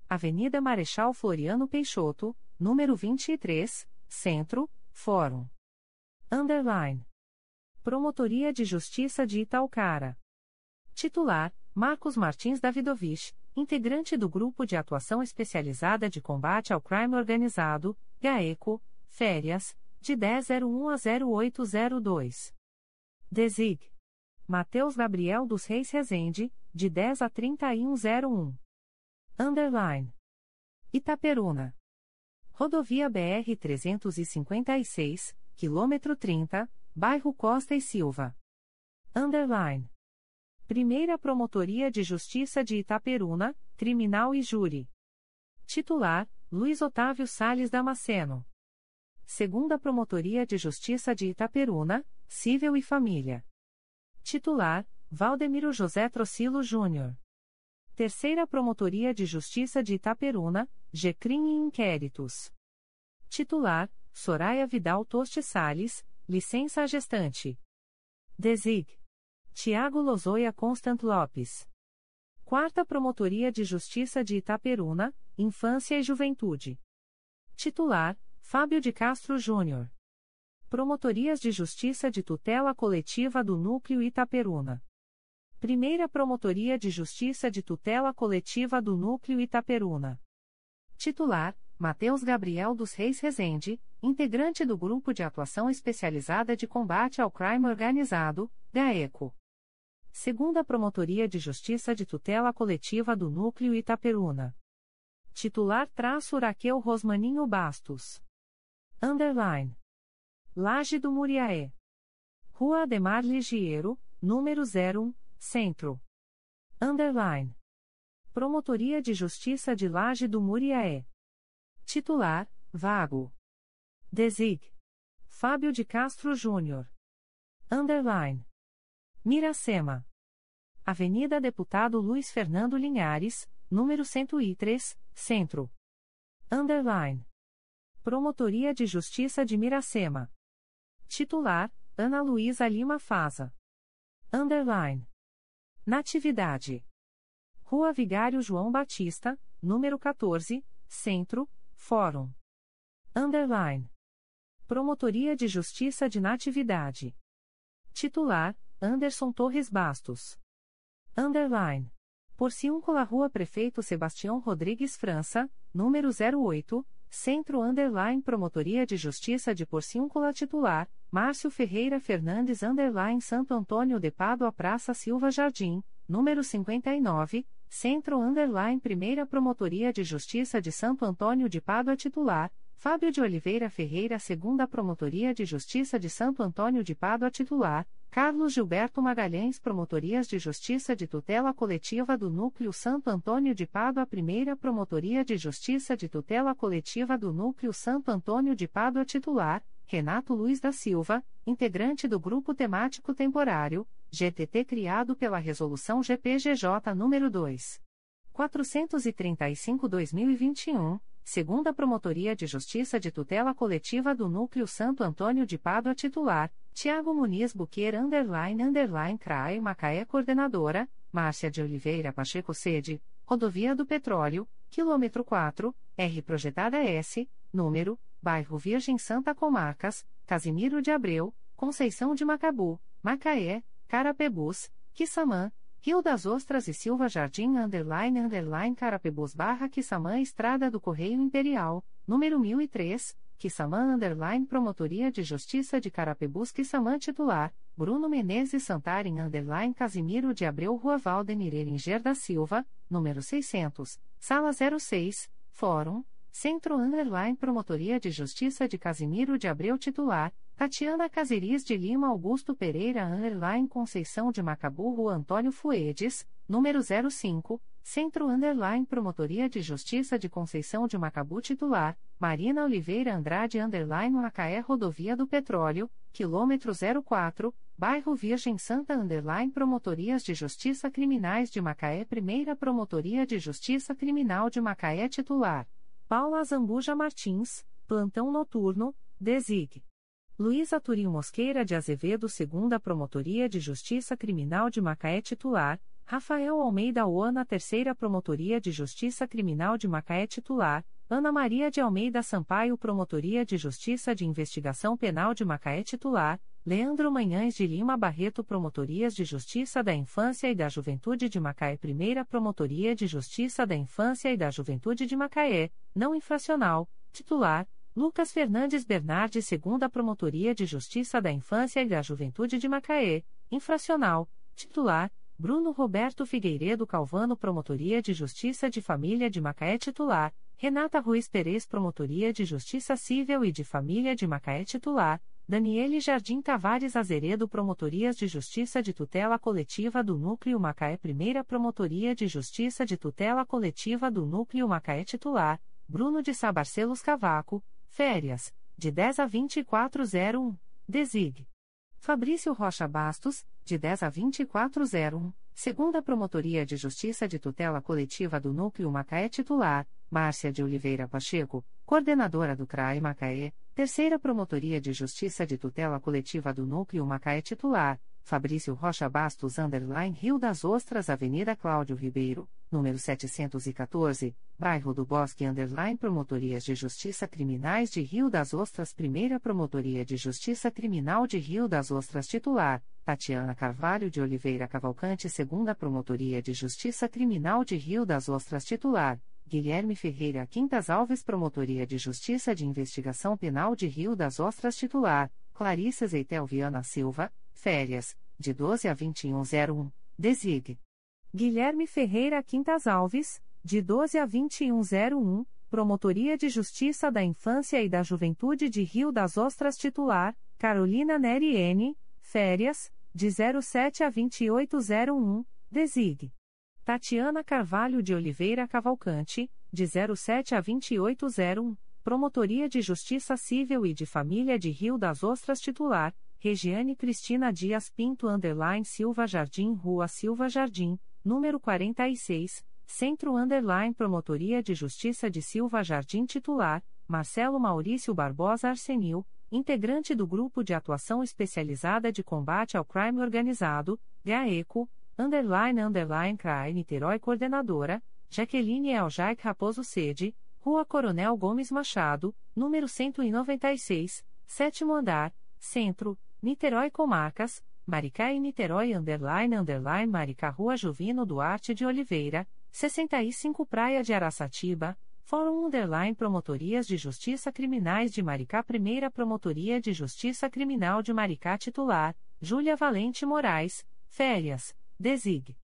Avenida Marechal Floriano Peixoto, número 23, Centro, Fórum. Underline. Promotoria de Justiça de Italcara. Titular: Marcos Martins Davidovich, integrante do Grupo de Atuação Especializada de Combate ao Crime Organizado, GAECO, Férias, de 1001 a 0802. Desig. Mateus Gabriel dos Reis Rezende, de 10 a 3101. Underline. Itaperuna. Rodovia BR 356, quilômetro 30, Bairro Costa e Silva. Underline. Primeira Promotoria de Justiça de Itaperuna, Criminal e Júri. Titular: Luiz Otávio Sales Damasceno. Segunda Promotoria de Justiça de Itaperuna, Cível e Família. Titular: Valdemiro José Trocilo Júnior. Terceira Promotoria de Justiça de Itaperuna, GCRIM e Inquéritos. Titular, Soraya Vidal Toste Sales, licença gestante. Desig. Tiago Lozoia Constant Lopes. Quarta Promotoria de Justiça de Itaperuna, Infância e Juventude. Titular, Fábio de Castro Júnior. Promotorias de Justiça de Tutela Coletiva do Núcleo Itaperuna. Primeira Promotoria de Justiça de Tutela Coletiva do Núcleo Itaperuna. Titular, Matheus Gabriel dos Reis Rezende, integrante do Grupo de Atuação Especializada de Combate ao Crime Organizado, GAECO. Segunda Promotoria de Justiça de Tutela Coletiva do Núcleo Itaperuna. Titular traço Raquel Rosmaninho Bastos. Underline. Laje do Muriaé. Rua Ademar Ligiero, número 01, Centro. Underline. Promotoria de Justiça de Laje do Muriaé. Titular, vago. Desig. Fábio de Castro Júnior. Underline. Miracema. Avenida Deputado Luiz Fernando Linhares, número 103, Centro. Underline. Promotoria de Justiça de Miracema. Titular, Ana Luísa Lima Faza. Underline. Natividade. Rua Vigário João Batista, número 14, Centro, Fórum. Underline. Promotoria de Justiça de Natividade. Titular, Anderson Torres Bastos. Underline. Porciúncula Rua Prefeito Sebastião Rodrigues França, número 08, Centro Underline Promotoria de Justiça de Porciúncula Titular, Márcio Ferreira Fernandes Underline Santo Antônio de Pádua Praça Silva Jardim, número 59, Centro Underline Primeira Promotoria de Justiça de Santo Antônio de Pádua Titular, Fábio de Oliveira Ferreira Segunda Promotoria de Justiça de Santo Antônio de Pádua Titular, Carlos Gilberto Magalhães Promotorias de Justiça de Tutela Coletiva do Núcleo Santo Antônio de Pádua Primeira Promotoria de Justiça de Tutela Coletiva do Núcleo Santo Antônio de Pádua Titular, Renato Luiz da Silva, integrante do Grupo Temático Temporário, GTT criado pela Resolução GPGJ nº 2. 435-2021 segunda Promotoria de Justiça de Tutela Coletiva do Núcleo Santo Antônio de Pádua titular, Tiago Muniz Buquer underline underline CRAE Macaé Coordenadora, Márcia de Oliveira Pacheco Sede, Rodovia do Petróleo, quilômetro 4, R Projetada S, número, Bairro Virgem Santa Comarcas, Casimiro de Abreu, Conceição de Macabu, Macaé, Carapebus, Quissamã, Rio das Ostras e Silva Jardim underline underline Carapebus barra Quissamã Estrada do Correio Imperial, número 1003, Quissamã underline Promotoria de Justiça de Carapebus Quissamã titular, Bruno Menezes Santarin underline Casimiro de Abreu Rua Valdemir Eringer da Silva, número 600, Sala 06, Fórum, Centro underline Promotoria de Justiça de Casimiro de Abreu titular, Tatiana Caseris de Lima Augusto Pereira Underline Conceição de Macaburro Antônio Fuedes, número 05, Centro Underline Promotoria de Justiça de Conceição de Macabu Titular, Marina Oliveira Andrade Underline Macaé Rodovia do Petróleo, quilômetro 04, Bairro Virgem Santa Underline Promotorias de Justiça Criminais de Macaé Primeira Promotoria de Justiça Criminal de Macaé Titular, Paula Zambuja Martins, Plantão Noturno, Desig. Luísa Turim Mosqueira de Azevedo, segunda Promotoria de Justiça Criminal de Macaé titular, Rafael Almeida Oana, terceira Promotoria de Justiça Criminal de Macaé titular, Ana Maria de Almeida Sampaio, Promotoria de Justiça de Investigação Penal de Macaé titular, Leandro Manhães de Lima Barreto, Promotorias de Justiça da Infância e da Juventude de Macaé, primeira Promotoria de Justiça da Infância e da Juventude de Macaé, não infracional, titular, Lucas Fernandes Bernardi, segunda Promotoria de Justiça da Infância e da Juventude de Macaé, infracional, titular, Bruno Roberto Figueiredo Calvano, Promotoria de Justiça de Família de Macaé, titular, Renata Ruiz Perez, Promotoria de Justiça Civil e de Família de Macaé, titular, Daniele Jardim Tavares Azeredo, Promotorias de Justiça de Tutela Coletiva do Núcleo Macaé, Primeira Promotoria de Justiça de Tutela Coletiva do Núcleo Macaé, titular, Bruno de Sabarcelos Cavaco, Férias, de 10 a 2401. Desig. Fabrício Rocha Bastos, de 10 a 2401, segunda Promotoria de Justiça de Tutela Coletiva do Núcleo Macaé titular, Márcia de Oliveira Pacheco, coordenadora do CRAE Macaé, terceira Promotoria de Justiça de Tutela Coletiva do Núcleo Macaé titular, Fabrício Rocha Bastos Underline Rio das Ostras Avenida Cláudio Ribeiro, número 714, Bairro do Bosque Underline Promotorias de Justiça Criminais de Rio das Ostras Primeira Promotoria de Justiça Criminal de Rio das Ostras Titular, Tatiana Carvalho de Oliveira Cavalcante Segunda Promotoria de Justiça Criminal de Rio das Ostras Titular, Guilherme Ferreira Quintas Alves Promotoria de Justiça de Investigação Penal de Rio das Ostras Titular, Clarissa Zeitel Viana Silva, Férias, de 12 a 2101, Desig. Guilherme Ferreira Quintas Alves, de 12 a 2101, Promotoria de Justiça da Infância e da Juventude de Rio das Ostras Titular, Carolina Neri N., Férias, de 07 a 2801, Desig. Tatiana Carvalho de Oliveira Cavalcante, de 07 a 2801, Promotoria de Justiça Civil e de Família de Rio das Ostras Titular, Regiane Cristina Dias Pinto Silva Jardim Rua Silva Jardim, número 46, Centro Underline Promotoria de Justiça de Silva Jardim Titular, Marcelo Maurício Barbosa Arsenil, integrante do Grupo de Atuação Especializada de Combate ao Crime Organizado, GAECO, Underline Underline CRAI Niterói Coordenadora, Jaqueline Eljaic Raposo Sede, Rua Coronel Gomes Machado, número 196, sétimo andar, Centro, Niterói Comarcas, Maricá e Niterói Underline Underline Maricá Rua Juvino Duarte de Oliveira, 65 Praia de Araçatiba, Fórum Underline Promotorias de Justiça Criminais de Maricá Primeira Promotoria de Justiça Criminal de Maricá Titular, Júlia Valente Moraes, Férias, Desig.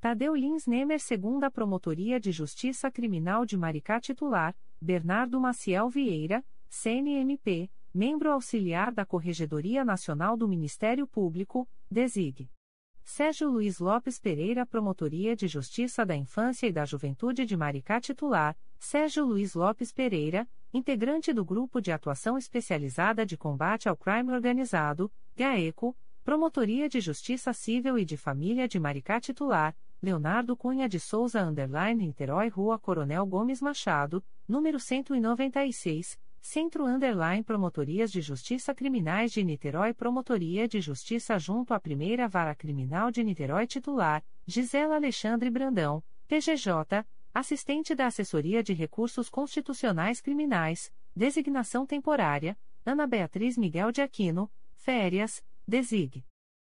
Tadeu Lins Nemer Segunda Promotoria de Justiça Criminal de Maricá Titular, Bernardo Maciel Vieira, CNMP, membro auxiliar da Corregedoria Nacional do Ministério Público, DESIG. Sérgio Luiz Lopes Pereira Promotoria de Justiça da Infância e da Juventude de Maricá Titular, Sérgio Luiz Lopes Pereira, integrante do Grupo de Atuação Especializada de Combate ao Crime Organizado, GAECO, Promotoria de Justiça Civil e de Família de Maricá Titular, Leonardo Cunha de Souza Underline Niterói Rua Coronel Gomes Machado, número 196, Centro Underline Promotorias de Justiça Criminais de Niterói Promotoria de Justiça junto à Primeira Vara Criminal de Niterói Titular, Gisela Alexandre Brandão, PGJ, Assistente da Assessoria de Recursos Constitucionais Criminais, Designação Temporária, Ana Beatriz Miguel de Aquino, Férias, Desig.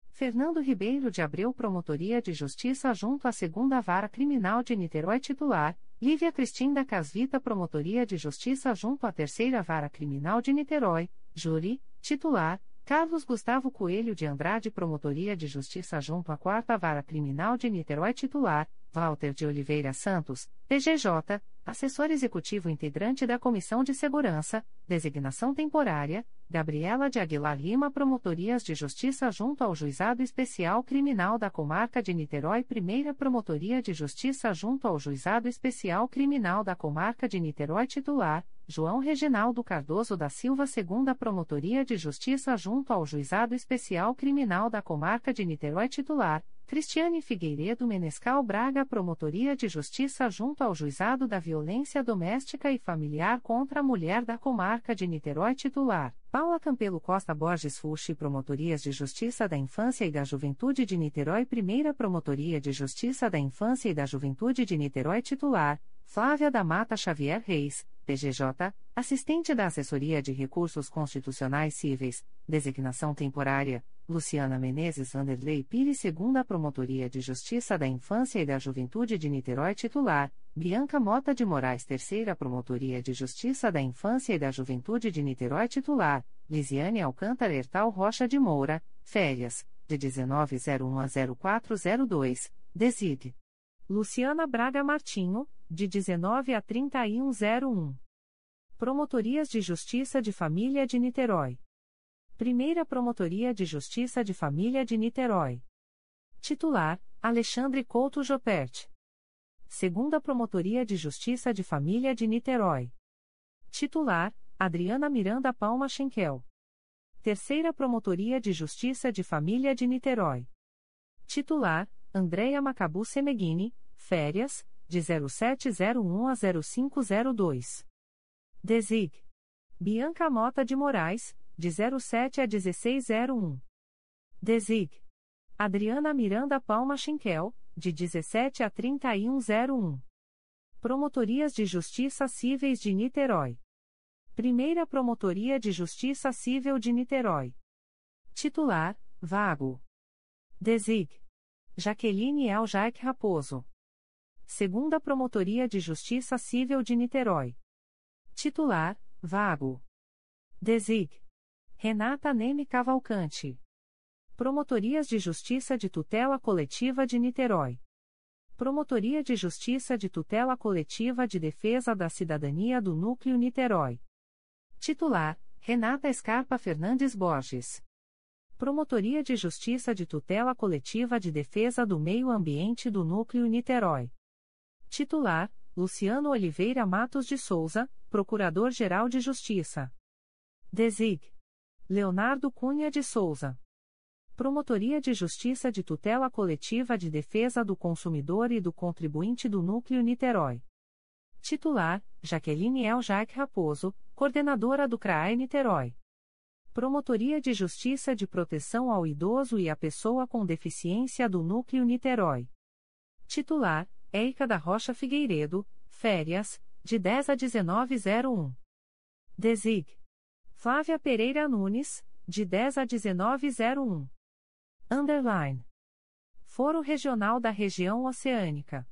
Fernando Ribeiro de Abreu Promotoria de Justiça junto à Segunda Vara Criminal de Niterói Titular, Lívia Cristina Casvita Promotoria de Justiça junto à Terceira Vara Criminal de Niterói, Júri, titular, Carlos Gustavo Coelho de Andrade Promotoria de Justiça junto à Quarta Vara Criminal de Niterói titular, Walter de Oliveira Santos, PGJ, assessor executivo integrante da Comissão de Segurança, designação temporária, Gabriela de Aguilar Lima Promotorias de Justiça junto ao Juizado Especial Criminal da Comarca de Niterói Primeira Promotoria de Justiça junto ao Juizado Especial Criminal da Comarca de Niterói titular, João Reginaldo Cardoso da Silva Segunda Promotoria de Justiça junto ao Juizado Especial Criminal da Comarca de Niterói titular, Cristiane Figueiredo Menescal Braga Promotoria de Justiça junto ao Juizado da Violência Doméstica e Familiar contra a Mulher da Comarca de Niterói titular, Paula Campelo Costa Borges Fuxi Promotorias de Justiça da Infância e da Juventude de Niterói Primeira Promotoria de Justiça da Infância e da Juventude de Niterói titular, Flávia da Mata Xavier Reis, PGJ, assistente da Assessoria de Recursos Constitucionais Cíveis, designação temporária, Luciana Menezes Vanderlei Pires segunda Promotoria de Justiça da Infância e da Juventude de Niterói titular, Bianca Mota de Moraes terceira Promotoria de Justiça da Infância e da Juventude de Niterói titular, Lisiane Alcântara Hertal Rocha de Moura, férias, de 1901 a 0402, Deside. Luciana Braga Martinho, de 19 a 3101. Promotorias de Justiça de Família de Niterói. Primeira Promotoria de Justiça de Família de Niterói. Titular: Alexandre Couto Jopert. Segunda Promotoria de Justiça de Família de Niterói. Titular: Adriana Miranda Palma Schenkel. Terceira Promotoria de Justiça de Família de Niterói. Titular: Andréia Macabu Semeghini, férias, de 0701 a 0502. Desig. Bianca Mota de Moraes, de 07 a 1601. Desig. Adriana Miranda Palma Chinquel, de 17 a 3101. Promotorias de Justiça Cíveis de Niterói. Primeira Promotoria de Justiça Civil de Niterói. Titular: Vago. Desig. Jaqueline El Jaic Raposo. Segunda Promotoria de Justiça Civil de Niterói. Titular: Vago. Desig. Renata Neme Cavalcante. Promotorias de Justiça de Tutela Coletiva de Niterói. Promotoria de Justiça de Tutela Coletiva de Defesa da Cidadania do Núcleo Niterói. Titular: Renata Escarpa Fernandes Borges. Promotoria de Justiça de Tutela Coletiva de Defesa do Meio Ambiente do Núcleo Niterói. Titular: Luciano Oliveira Matos de Souza, Procurador-Geral de Justiça. Desig. Leonardo Cunha de Souza. Promotoria de Justiça de Tutela Coletiva de Defesa do Consumidor e do Contribuinte do Núcleo Niterói. Titular: Jaqueline El Jaic Raposo, Coordenadora do CRAE Niterói. Promotoria de Justiça de Proteção ao Idoso e à Pessoa com Deficiência do Núcleo Niterói. Titular: Érica da Rocha Figueiredo, férias, de 10 a 1901. Desig. Flávia Pereira Nunes, de 10 a 1901. Underline. Foro Regional da Região Oceânica.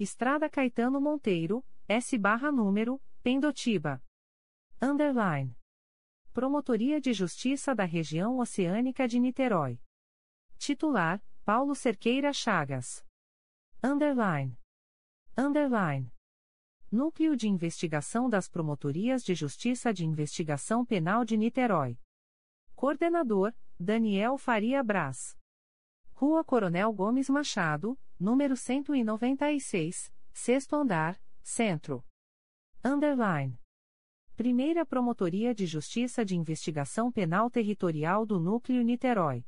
Estrada Caetano Monteiro, S barra número, Pendotiba. Underline. Promotoria de Justiça da Região Oceânica de Niterói. Titular: Paulo Cerqueira Chagas. Underline. Underline. Núcleo de Investigação das Promotorias de Justiça de Investigação Penal de Niterói. Coordenador: Daniel Faria Braz. Rua Coronel Gomes Machado, número 196, sexto andar, centro. Underline. Primeira Promotoria de Justiça de Investigação Penal Territorial do Núcleo Niterói.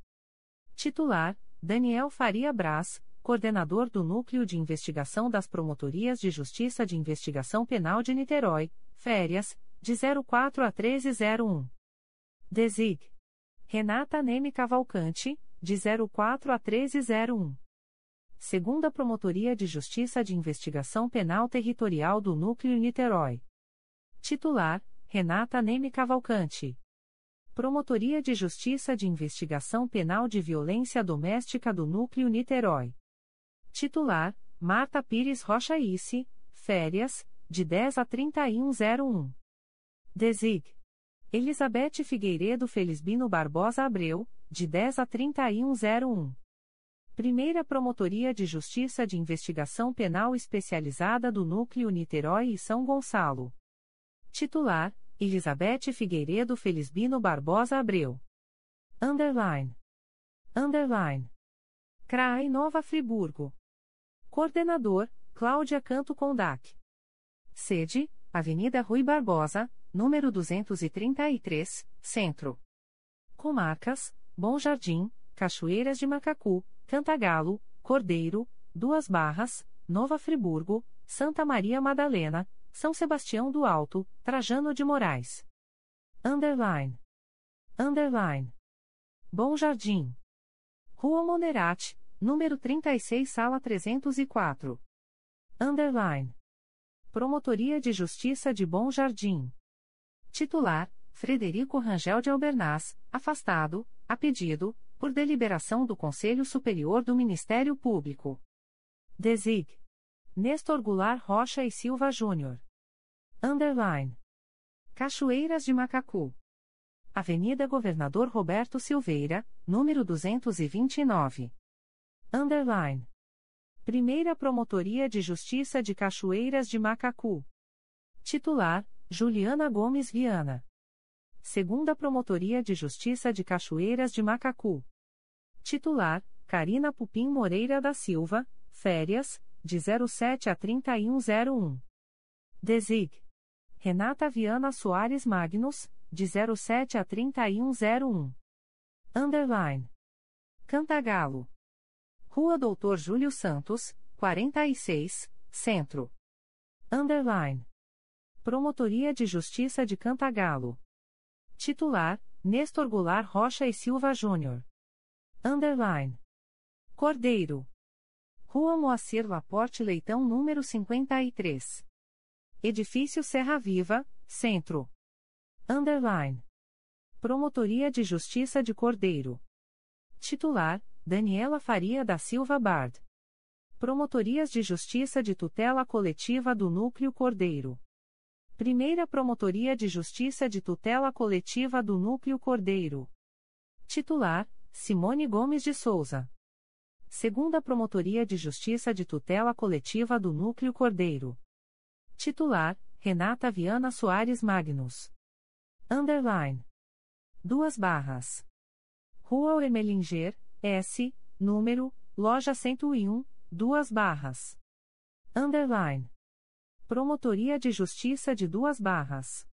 Titular: Daniel Faria Braz, coordenador do Núcleo de Investigação das Promotorias de Justiça de Investigação Penal de Niterói, férias, de 04 a 1301. Desig. Renata Neme Cavalcante, de 04 a 1301. Segunda Promotoria de Justiça de Investigação Penal Territorial do Núcleo Niterói. Titular: Renata Neme Cavalcante. Promotoria de Justiça de Investigação Penal de Violência Doméstica do Núcleo Niterói. Titular: Marta Pires Rocha Isse, férias, de 10 a 3101. Desig. Elizabeth Figueiredo Felisbino Barbosa Abreu, de 10 a 3101. Primeira Promotoria de Justiça de Investigação Penal Especializada do Núcleo Niterói e São Gonçalo. Titular: Elizabeth Figueiredo Felisbino Barbosa Abreu. Underline. Underline. CRAI Nova Friburgo. Coordenador: Cláudia Canto Condac. Sede: Avenida Rui Barbosa, número 233, Centro. Comarcas: Bom Jardim, Cachoeiras de Macacu, Cantagalo, Cordeiro, Duas Barras, Nova Friburgo, Santa Maria Madalena, são Sebastião do Alto, Trajano de Moraes. Underline. Underline. Bom Jardim. Rua Monerate, número 36, sala 304. Underline. Promotoria de Justiça de Bom Jardim. Titular: Frederico Rangel de Albernaz, afastado, a pedido, por deliberação do Conselho Superior do Ministério Público. Desig. Nestor Goulart Rocha e Silva Júnior. Underline. Cachoeiras de Macacu. Avenida Governador Roberto Silveira, número 229. Underline. Primeira Promotoria de Justiça de Cachoeiras de Macacu. Titular: Juliana Gomes Viana. Segunda Promotoria de Justiça de Cachoeiras de Macacu. Titular: Carina Pupim Moreira da Silva, férias, de 07 a 3101. Desig. Renata Viana Soares Magnus, de 07 a 3101. Underline. Cantagalo. Rua Doutor Júlio Santos, 46, Centro. Underline. Promotoria de Justiça de Cantagalo. Titular: Nestor Goulart Rocha e Silva Júnior. Underline. Cordeiro. Rua Moacir Laporte Leitão, número 53. Edifício Serra Viva, Centro. Underline. Promotoria de Justiça de Cordeiro. Titular: Daniela Faria da Silva Bard. Promotorias de Justiça de Tutela Coletiva do Núcleo Cordeiro. Primeira Promotoria de Justiça de Tutela Coletiva do Núcleo Cordeiro. Titular: Simone Gomes de Souza. Segunda Promotoria de Justiça de Tutela Coletiva do Núcleo Cordeiro. Titular: Renata Viana Soares Magnus. Underline. Duas barras. Rua Ermelinger, S, número, loja 101, duas barras. Underline. Promotoria de Justiça de Duas Barras.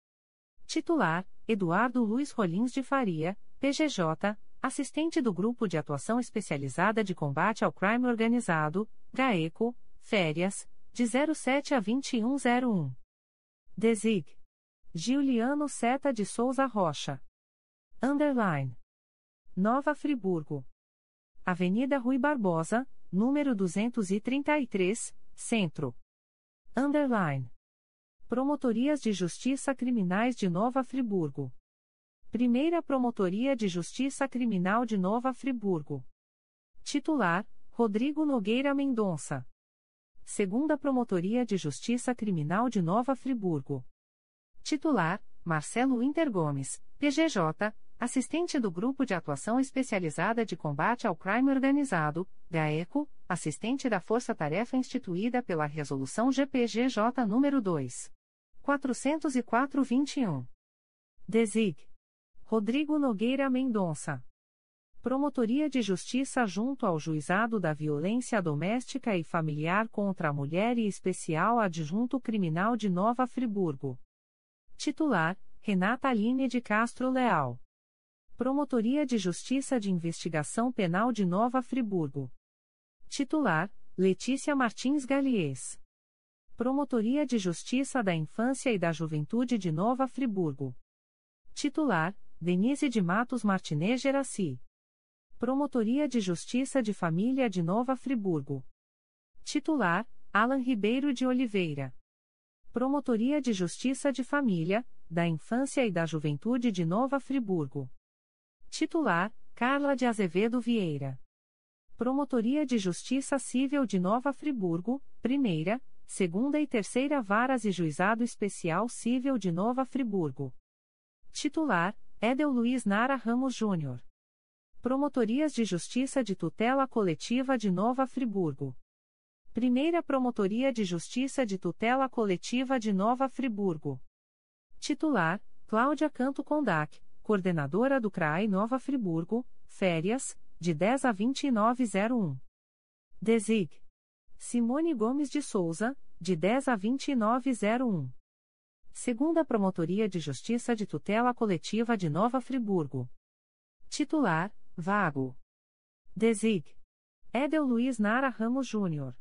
Titular: Eduardo Luiz Rolins de Faria, PGJ, assistente do Grupo de Atuação Especializada de Combate ao Crime Organizado, GAECO, férias, de 07 a 2101. Desig. Giuliano Seta de Souza Rocha. Underline. Nova Friburgo. Avenida Rui Barbosa, número 233, Centro. Underline. Promotorias de Justiça Criminais de Nova Friburgo. Primeira Promotoria de Justiça Criminal de Nova Friburgo. Titular: Rodrigo Nogueira Mendonça. Segunda Promotoria de Justiça Criminal de Nova Friburgo. Titular: Marcelo Inter Gomes, PGJ, assistente do Grupo de Atuação Especializada de Combate ao Crime Organizado, GAECO, assistente da Força Tarefa instituída pela Resolução GPGJ nº 2. 404-21. Desig. Rodrigo Nogueira Mendonça. Promotoria de Justiça junto ao Juizado da Violência Doméstica e Familiar contra a Mulher e Especial Adjunto Criminal de Nova Friburgo. Titular: Renata Aline de Castro Leal. Promotoria de Justiça de Investigação Penal de Nova Friburgo. Titular: Letícia Martins Galies. Promotoria de Justiça da Infância e da Juventude de Nova Friburgo. Titular: Denise de Matos Martinez Geraci. Promotoria de Justiça de Família de Nova Friburgo. Titular: Alan Ribeiro de Oliveira. Promotoria de Justiça de Família, da Infância e da Juventude de Nova Friburgo. Titular: Carla de Azevedo Vieira. Promotoria de Justiça Civil de Nova Friburgo, Primeira, Segunda e Terceira Varas e Juizado Especial Civil de Nova Friburgo. Titular: Edel Luiz Nara Ramos Júnior. Promotorias de Justiça de Tutela Coletiva de Nova Friburgo. Primeira Promotoria de Justiça de Tutela Coletiva de Nova Friburgo. Titular: Cláudia Canto Condac, coordenadora do CRAI Nova Friburgo, férias, de 10 a 2901. Desig. Simone Gomes de Souza, de 10 a 2901. Segunda Promotoria de Justiça de Tutela Coletiva de Nova Friburgo. Titular: Vago. Desig. Edel Luiz Nara Ramos Júnior.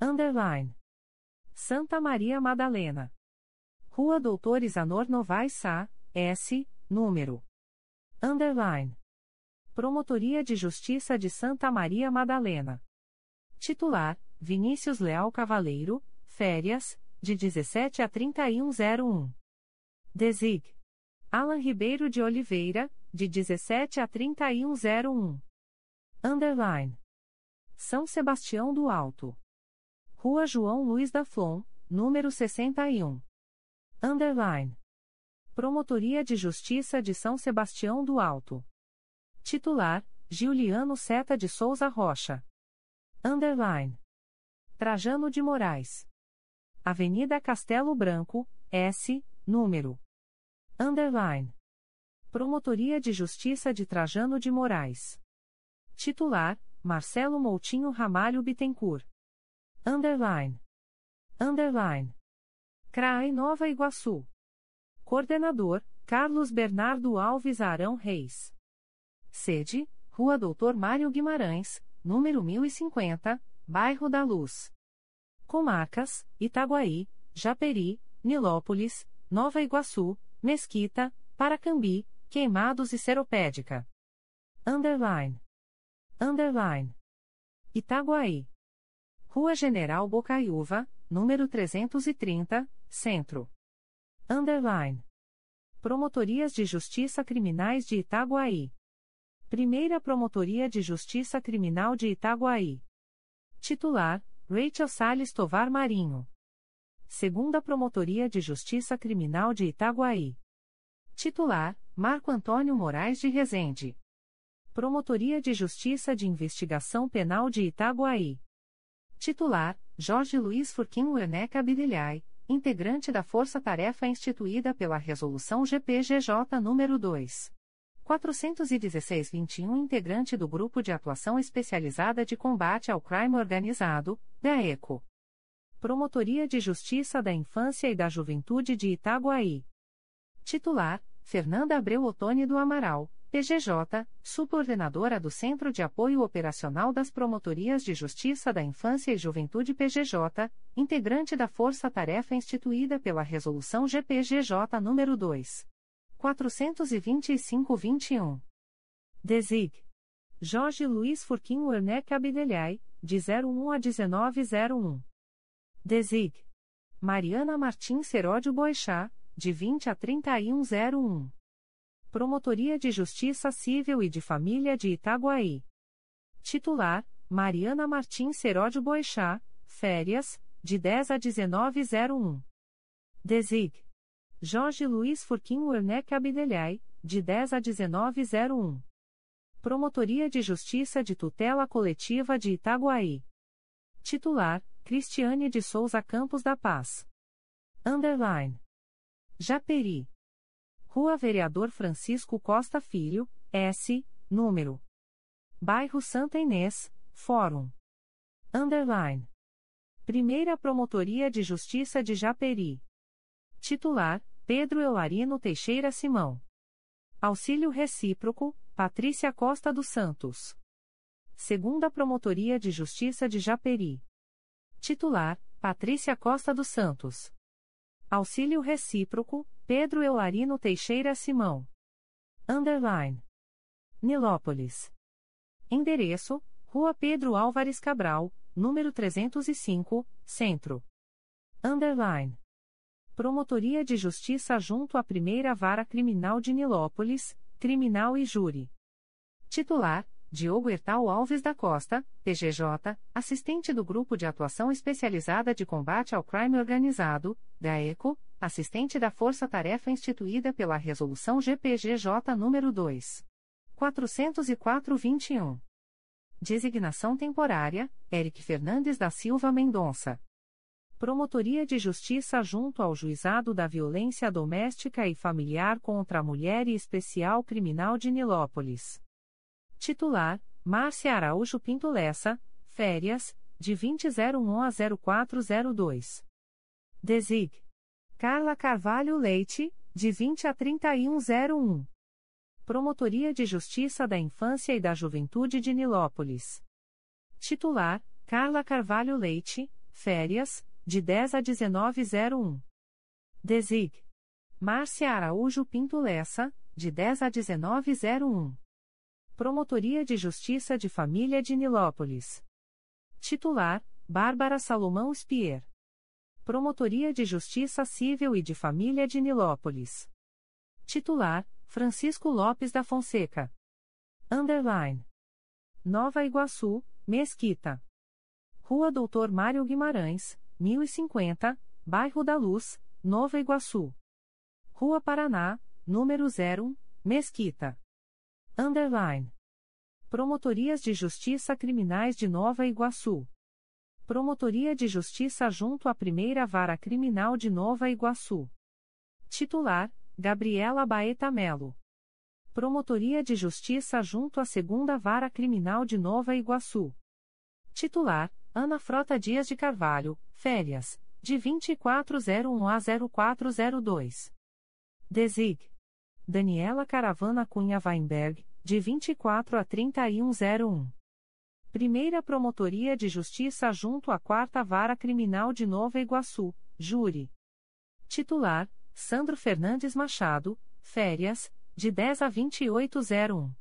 Underline. Santa Maria Madalena. Rua Doutor Isanor Novaes Sá, S, número. Underline. Promotoria de Justiça de Santa Maria Madalena. Titular: Vinícius Leal Cavaleiro, férias, de 17 a 3101. Desig. Alan Ribeiro de Oliveira, de 17 a 3101. Underline. São Sebastião do Alto. Rua João Luiz da Flon, número 61. Underline. Promotoria de Justiça de São Sebastião do Alto. Titular: Giuliano Seta de Souza Rocha. Underline. Trajano de Moraes. Avenida Castelo Branco, S, número. Underline. Promotoria de Justiça de Trajano de Moraes. Titular: Marcelo Moutinho Ramalho Bittencourt. Underline. Underline. CRAE Nova Iguaçu. Coordenador, Carlos Bernardo Alves Arão Reis. Sede, Rua Doutor Mário Guimarães, número 1050, Bairro da Luz. Comarcas: Itaguaí, Japeri, Nilópolis, Nova Iguaçu, Mesquita, Paracambi, Queimados e Seropédica. Underline. Underline. Itaguaí. Rua General Bocaiúva, número 330, Centro. Underline. Promotorias de Justiça Criminais de Itaguaí. Primeira Promotoria de Justiça Criminal de Itaguaí. Titular: Rachel Salles Tovar Marinho. Segunda Promotoria de Justiça Criminal de Itaguaí. Titular: Marco Antônio Moraes de Rezende. Promotoria de Justiça de Investigação Penal de Itaguaí. Titular: Jorge Luiz Furquim Werneck Abdelhai, integrante da Força Tarefa instituída pela Resolução GPGJ nº 2. 416-21 integrante do Grupo de Atuação Especializada de Combate ao Crime Organizado, GAECO. Promotoria de Justiça da Infância e da Juventude de Itaguaí. Titular: Fernanda Abreu Otoni do Amaral, PGJ, subordinadora do Centro de Apoio Operacional das Promotorias de Justiça da Infância e Juventude PGJ, integrante da Força Tarefa instituída pela Resolução GPGJ nº 2. 425-21. Desig. Jorge Luiz Furquim Werneck Abdelhai, de 01 a 1901. Desig. Mariana Martins Seródio Boixá, de 20 a 3101. Promotoria de Justiça Civil e de Família de Itaguaí. Titular: Mariana Martins Seródio Boixá, férias, de 10 a 1901. Desig. Jorge Luiz Furquim Werneck Abdelhai, de 10 a 1901. Promotoria de Justiça de Tutela Coletiva de Itaguaí. Titular: Cristiane de Souza Campos da Paz. Underline. Japeri. Rua Vereador Francisco Costa Filho, S, número. Bairro Santa Inês, Fórum. Underline. Primeira Promotoria de Justiça de Japeri. Titular: Pedro Eularino Teixeira Simão. Auxílio Recíproco: Patrícia Costa dos Santos. Segunda Promotoria de Justiça de Japeri. Titular: Patrícia Costa dos Santos. Auxílio Recíproco: Pedro Eularino Teixeira Simão. Underline. Nilópolis. Endereço: Rua Pedro Álvares Cabral, número 305, Centro. Underline. Promotoria de Justiça junto à Primeira Vara Criminal de Nilópolis, Criminal e Júri. Titular: Diogo Hertal Alves da Costa, PGJ, assistente do Grupo de Atuação Especializada de Combate ao Crime Organizado, GAECO, assistente da Força Tarefa instituída pela Resolução GPGJ nº 2. 404-21. Designação temporária: Eric Fernandes da Silva Mendonça. Promotoria de Justiça junto ao Juizado da Violência Doméstica e Familiar contra a Mulher e Especial Criminal de Nilópolis. Titular: Márcia Araújo Pinto Lessa, férias, de 2001 a 0402. Desig. Carla Carvalho Leite, de 20 a 3101. Promotoria de Justiça da Infância e da Juventude de Nilópolis. Titular: Carla Carvalho Leite, férias, de 10 a 1901. Desig. Márcia Araújo Pinto Lessa, de 10 a 1901. Promotoria de Justiça de Família de Nilópolis. Titular: Bárbara Salomão Spier. Promotoria de Justiça Civil e de Família de Nilópolis. Titular: Francisco Lopes da Fonseca. Underline. Nova Iguaçu, Mesquita. Rua Doutor Mário Guimarães, 1050, Bairro da Luz, Nova Iguaçu. Rua Paraná, número 01, Mesquita. Underline. Promotorias de Justiça Criminais de Nova Iguaçu. Promotoria de Justiça junto à Primeira Vara Criminal de Nova Iguaçu. Titular: Gabriela Baeta Melo. Promotoria de Justiça junto à Segunda Vara Criminal de Nova Iguaçu. Titular: Ana Frota Dias de Carvalho, férias, de 2401 a 0402. Desig. Daniela Caravana Cunha Weinberg, de 24 a 3101. Primeira Promotoria de Justiça junto à Quarta Vara Criminal de Nova Iguaçu, Júri. Titular: Sandro Fernandes Machado, férias, de 10 a 2801.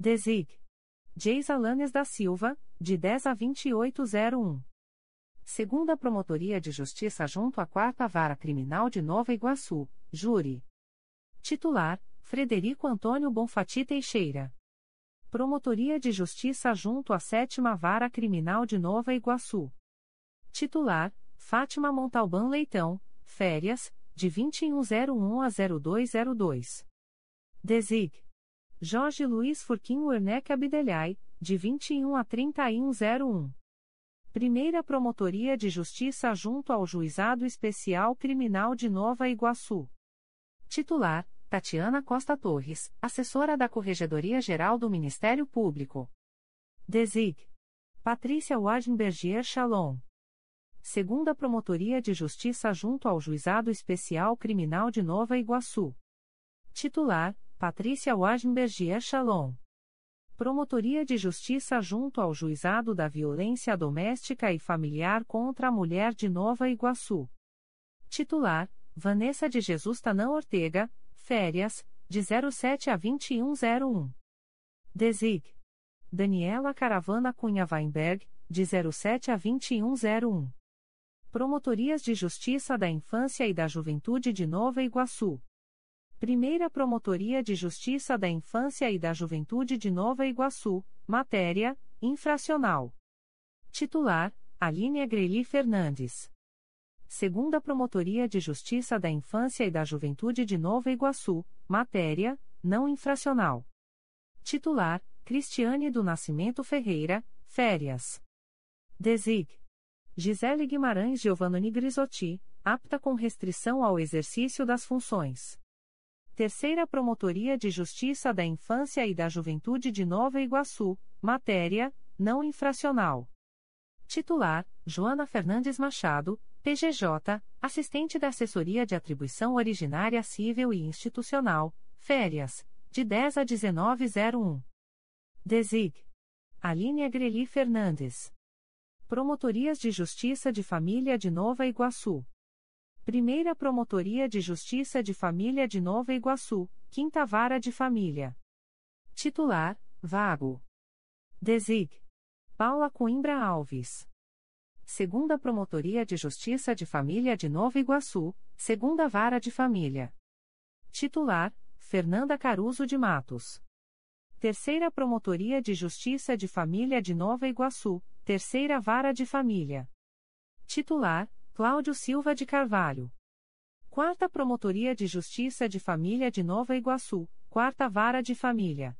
Desig. Geis Alanes da Silva, de 10 a 2801. Segunda Promotoria de Justiça junto à Quarta Vara Criminal de Nova Iguaçu, Júri. Titular: Frederico Antônio Bonfati Teixeira. Promotoria de Justiça junto à Sétima Vara Criminal de Nova Iguaçu. Titular: Fátima Montalbán Leitão, férias, de 2101 a 0202. Desig. Jorge Luiz Furquim Werneck Abdelhai, de 21 a 3101. Primeira Promotoria de Justiça junto ao Juizado Especial Criminal de Nova Iguaçu. Titular: Tatiana Costa Torres, assessora da Corregedoria Geral do Ministério Público. Desig. Patrícia Wagenbergier Shalom. Segunda Promotoria de Justiça junto ao Juizado Especial Criminal de Nova Iguaçu. Titular: Patrícia Wagenbergier Shalom. Promotoria de Justiça junto ao Juizado da Violência Doméstica e Familiar contra a Mulher de Nova Iguaçu. Titular: Vanessa de Jesus Tanã Ortega, férias, de 07 a 2101. Desig. Daniela Caravana Cunha Weinberg, de 07 a 2101. Promotorias de Justiça da Infância e da Juventude de Nova Iguaçu. Primeira Promotoria de Justiça da Infância e da Juventude de Nova Iguaçu, matéria: infracional. Titular: Aline Agreli Fernandes. Segunda Promotoria de Justiça da Infância e da Juventude de Nova Iguaçu, matéria: não infracional. Titular: Cristiane do Nascimento Ferreira, férias. Desig. Gisele Guimarães Giovannoni Grisotti, apta com restrição ao exercício das funções. Terceira Promotoria de Justiça da Infância e da Juventude de Nova Iguaçu, matéria: não infracional. Titular: Joana Fernandes Machado, PGJ, assistente da Assessoria de Atribuição Originária Civil e Institucional, férias, de 10 a 1901. Desig. Aline Agreli Fernandes. Promotorias de Justiça de Família de Nova Iguaçu. Primeira Promotoria de Justiça de Família de Nova Iguaçu, Quinta Vara de Família. Titular: Vago. Desig. Paula Coimbra Alves. Segunda Promotoria de Justiça de Família de Nova Iguaçu, Segunda Vara de Família. Titular: Fernanda Caruso de Matos. Terceira Promotoria de Justiça de Família de Nova Iguaçu, Terceira Vara de Família. Titular: Cláudio Silva de Carvalho. Quarta Promotoria de Justiça de Família de Nova Iguaçu, Quarta Vara de Família.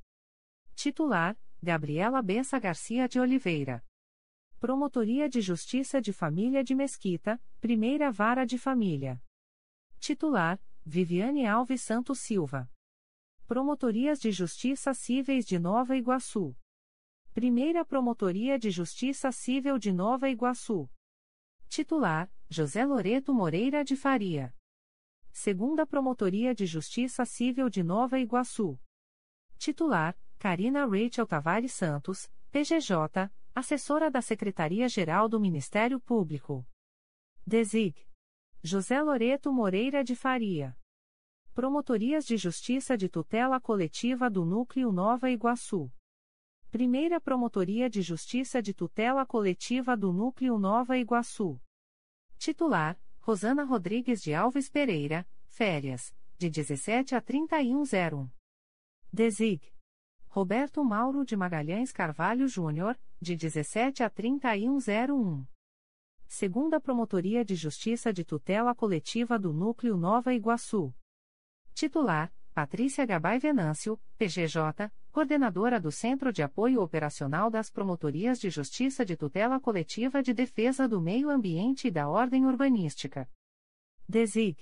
Titular: Gabriela Bessa Garcia de Oliveira. Promotoria de Justiça de Família de Mesquita, Primeira Vara de Família. Titular: Viviane Alves Santos Silva. Promotorias de Justiça Cíveis de Nova Iguaçu. Primeira Promotoria de Justiça Civil de Nova Iguaçu. Titular: José Loreto Moreira de Faria. Segunda Promotoria de Justiça Civil de Nova Iguaçu. Titular: Karina Rachel Tavares Santos, PGJ, assessora da Secretaria-Geral do Ministério Público. Desig. José Loreto Moreira de Faria. Promotorias de Justiça de Tutela Coletiva do Núcleo Nova Iguaçu. Primeira Promotoria de Justiça de Tutela Coletiva do Núcleo Nova Iguaçu. Titular: Rosana Rodrigues de Alves Pereira, férias, de 17 a 3101. Desig. Roberto Mauro de Magalhães Carvalho Júnior, de 17 a 3101. Segunda Promotoria de Justiça de Tutela Coletiva do Núcleo Nova Iguaçu. Titular: Patrícia Gabay Venâncio, PGJ, coordenadora do Centro de Apoio Operacional das Promotorias de Justiça de Tutela Coletiva de Defesa do Meio Ambiente e da Ordem Urbanística. Desig.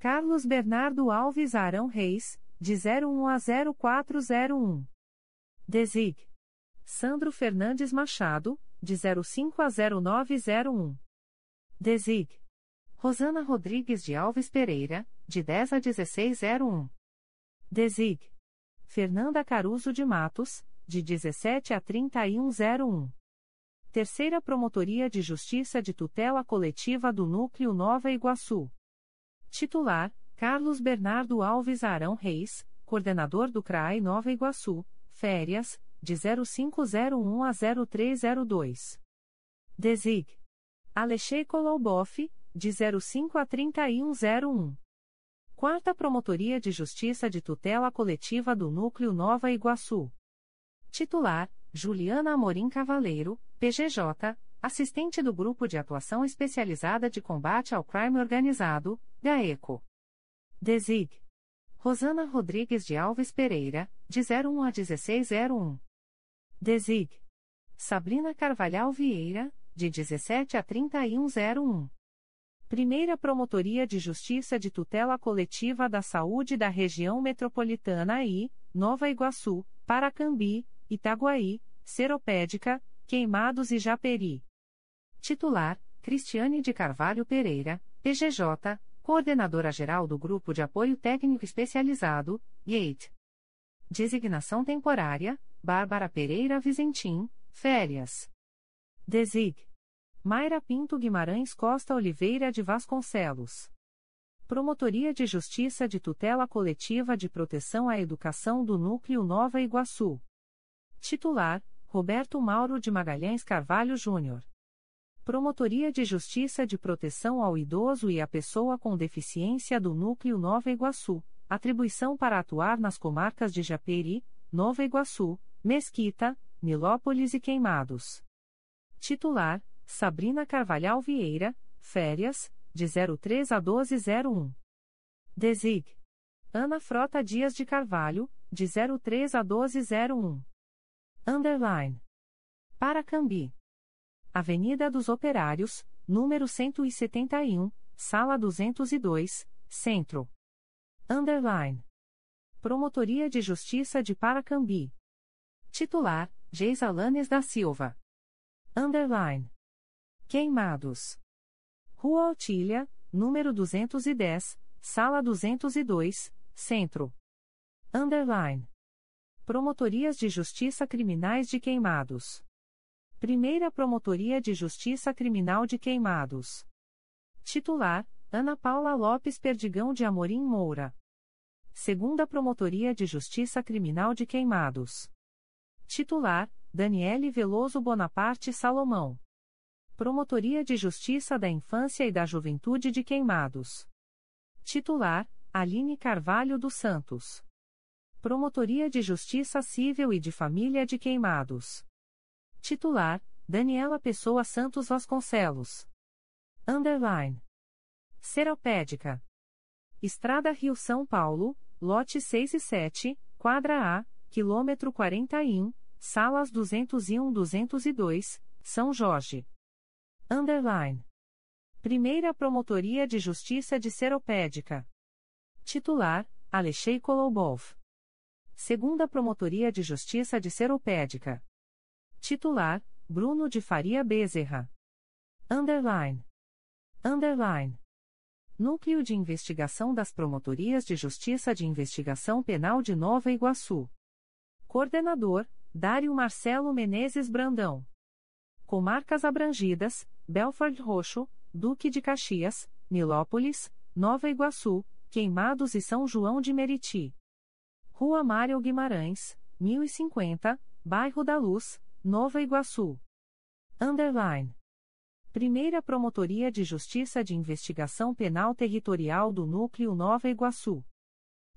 Carlos Bernardo Alves Arão Reis, de 01 a 0401. Desig. Sandro Fernandes Machado, de 05 a 0901. Desig. Rosana Rodrigues de Alves Pereira, de 10 a 1601. Desig. Fernanda Caruso de Matos, de 17 a 3101. Terceira Promotoria de Justiça de Tutela Coletiva do Núcleo Nova Iguaçu. Titular: Carlos Bernardo Alves Arão Reis, coordenador do CRAI Nova Iguaçu, férias, de 0501 a 0302. Desig. Alexei Koloboff, de 05 a 3101. Quarta Promotoria de Justiça de Tutela Coletiva do Núcleo Nova Iguaçu. Titular: Juliana Amorim Cavaleiro, PGJ, assistente do Grupo de Atuação Especializada de Combate ao Crime Organizado, GAECO. Desig. Rosana Rodrigues de Alves Pereira, de 01 a 1601. Desig. Sabrina Carvalhal Vieira, de 17 a 3101. Primeira Promotoria de Justiça de Tutela Coletiva da Saúde da Região Metropolitana I, Nova Iguaçu, Paracambi, Itaguaí, Seropédica, Queimados e Japeri. Titular: Cristiane de Carvalho Pereira, PGJ, Coordenadora-Geral do Grupo de Apoio Técnico Especializado, GATE. Designação temporária: Bárbara Pereira Vizentim, férias. Desig. Mayra Pinto Guimarães Costa Oliveira de Vasconcelos. Promotoria de Justiça de Tutela Coletiva de Proteção à Educação do Núcleo Nova Iguaçu. Titular: Roberto Mauro de Magalhães Carvalho Júnior. Promotoria de Justiça de Proteção ao Idoso e à Pessoa com Deficiência do Núcleo Nova Iguaçu. Atribuição para atuar nas comarcas de Japeri, Nova Iguaçu, Mesquita, Nilópolis e Queimados. Titular: Sabrina Carvalhal Vieira, férias, de 03 a 1201. Desig. Ana Frota Dias de Carvalho, de 03 a 1201. Underline. Paracambi. Avenida dos Operários, número 171, sala 202, Centro. Underline. Promotoria de Justiça de Paracambi. Titular: Geisa Lanes da Silva. Underline. Queimados. Rua Otília, número 210, sala 202, Centro. Underline. Promotorias de Justiça Criminais de Queimados. Primeira Promotoria de Justiça Criminal de Queimados. Titular: Ana Paula Lopes Perdigão de Amorim Moura. Segunda Promotoria de Justiça Criminal de Queimados. Titular: Daniele Veloso Bonaparte Salomão. Promotoria de Justiça da Infância e da Juventude de Queimados. Titular: Aline Carvalho dos Santos. Promotoria de Justiça Civil e de Família de Queimados. Titular: Daniela Pessoa Santos Vasconcelos. Underline. Seropédica. Estrada Rio São Paulo, lote 6 e 7, quadra A, quilômetro 41, salas 201-202, São Jorge. Underline. Primeira Promotoria de Justiça de Seropédica. Titular: Alexei Kolobov. Segunda Promotoria de Justiça de Seropédica. Titular: Bruno de Faria Bezerra. Underline. Underline. Núcleo de Investigação das Promotorias de Justiça de Investigação Penal de Nova Iguaçu. Coordenador: Dário Marcelo Menezes Brandão. Comarcas abrangidas: Belford Roxo, Duque de Caxias, Nilópolis, Nova Iguaçu, Queimados e São João de Meriti. Rua Mário Guimarães, 1050, Bairro da Luz, Nova Iguaçu. Underline. Primeira Promotoria de Justiça de Investigação Penal Territorial do Núcleo Nova Iguaçu.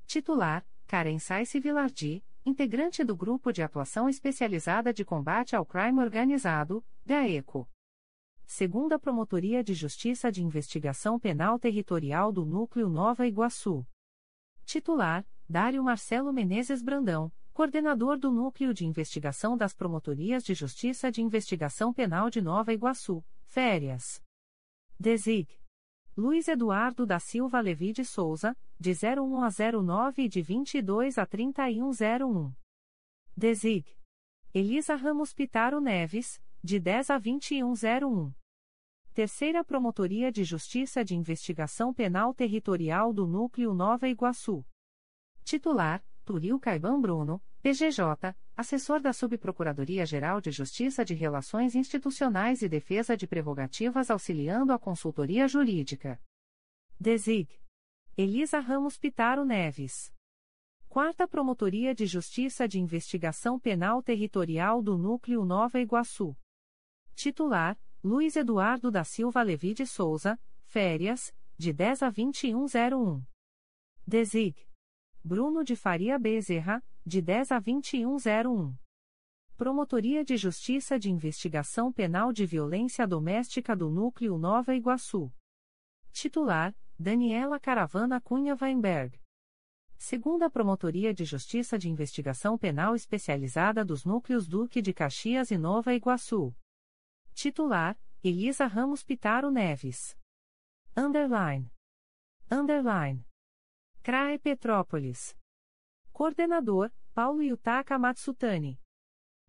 Titular: Karen Saice Vilardi, integrante do Grupo de Atuação Especializada de Combate ao Crime Organizado, GAECO. Segunda Promotoria de Justiça de Investigação Penal Territorial do Núcleo Nova Iguaçu. Titular: Dário Marcelo Menezes Brandão, coordenador do Núcleo de Investigação das Promotorias de Justiça de Investigação Penal de Nova Iguaçu, férias. Desig. Luiz Eduardo da Silva Levi de Souza, de 01 a 09 e de 22 a 3101. Desig. Elisa Ramos Pitaro Neves, de 10 a 2101. Terceira Promotoria de Justiça de Investigação Penal Territorial do Núcleo Nova Iguaçu. Titular: Turil Caiban Bruno, PGJ, Assessor da Subprocuradoria-Geral de Justiça de Relações Institucionais e Defesa de Prerrogativas auxiliando a consultoria jurídica. Desig. Elisa Ramos Pitaro Neves. Quarta Promotoria de Justiça de Investigação Penal Territorial do Núcleo Nova Iguaçu. Titular: Luiz Eduardo da Silva Levi de Souza, férias, de 10 a 2101. Desig. Bruno de Faria Bezerra, de 10 a 2101. Promotoria de Justiça de Investigação Penal de Violência Doméstica do Núcleo Nova Iguaçu. Titular: Daniela Caravana Cunha Weinberg. Segunda Promotoria de Justiça de Investigação Penal Especializada dos Núcleos Duque de Caxias e Nova Iguaçu. Titular: Elisa Ramos Pitaro Neves. Underline. Underline. CRAE Petrópolis. Coordenador: Paulo Yutaka Matsutani.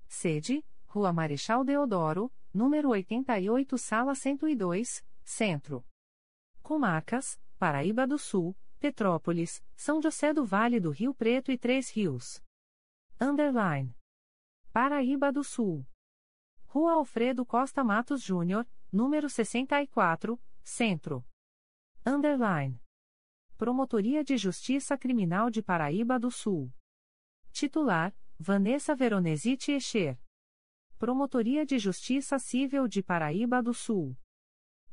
Sede: Rua Marechal Deodoro, número 88, sala 102, Centro. Comarcas: Paraíba do Sul, Petrópolis, São José do Vale do Rio Preto e Três Rios. Underline. Paraíba do Sul. Rua Alfredo Costa Matos Júnior, número 64, Centro. Underline. Promotoria de Justiça Criminal de Paraíba do Sul. Titular: Vanessa Veronesi Echer. Promotoria de Justiça Civil de Paraíba do Sul.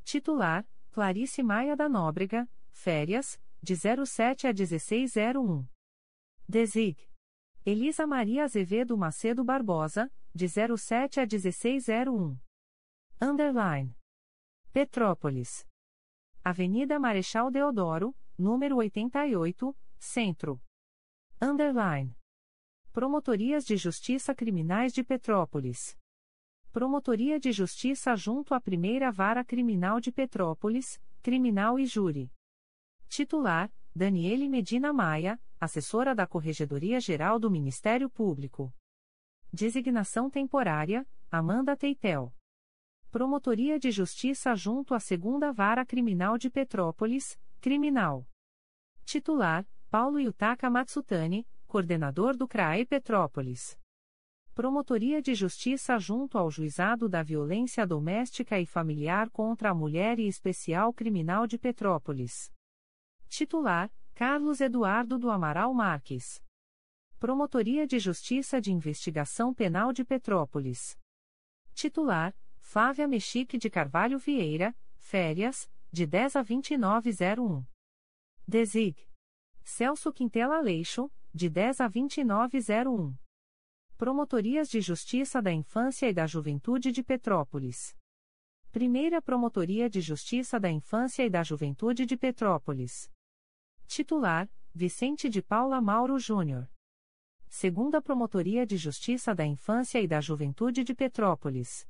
Titular: Clarice Maia da Nóbrega, férias, de 07 a 1601. Desig. Elisa Maria Azevedo Macedo Barbosa, de 07 a 1601. Underline. Petrópolis. Avenida Marechal Deodoro, número 88, Centro. Underline. Promotorias de Justiça Criminais de Petrópolis. Promotoria de Justiça junto à Primeira Vara Criminal de Petrópolis, Criminal e Júri. Titular: Daniele Medina Maia, assessora da Corregedoria Geral do Ministério Público. Designação temporária: Amanda Teitel. Promotoria de Justiça junto à Segunda Vara Criminal de Petrópolis, Criminal. Titular: Paulo Yutaka Matsutani, coordenador do CRAE Petrópolis. Promotoria de Justiça junto ao Juizado da Violência Doméstica e Familiar contra a Mulher e Especial Criminal de Petrópolis. Titular: Carlos Eduardo do Amaral Marques. Promotoria de Justiça de Investigação Penal de Petrópolis. Titular: Flávia Mexique de Carvalho Vieira, férias, de 10 a 2901. Desig. Celso Quintela Leixo, de 10 a 2901. Promotorias de Justiça da Infância e da Juventude de Petrópolis. Primeira Promotoria de Justiça da Infância e da Juventude de Petrópolis. Titular: Vicente de Paula Mauro Júnior. Segunda Promotoria de Justiça da Infância e da Juventude de Petrópolis.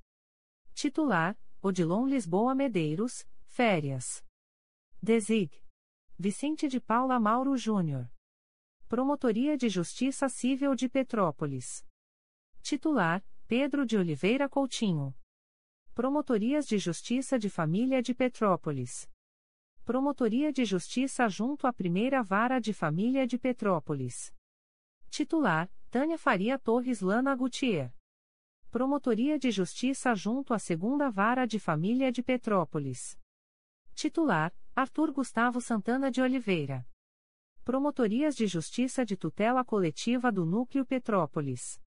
Titular: Odilon Lisboa Medeiros, férias. Desig. Vicente de Paula Mauro Júnior. Promotoria de Justiça Civil de Petrópolis. Titular: Pedro de Oliveira Coutinho. Promotorias de Justiça de Família de Petrópolis. Promotoria de Justiça junto à Primeira Vara de Família de Petrópolis. Titular: Tânia Faria Torres Lana Gutier. Promotoria de Justiça junto à Segunda Vara de Família de Petrópolis. Titular: Arthur Gustavo Santana de Oliveira. Promotorias de Justiça de Tutela Coletiva do Núcleo Petrópolis.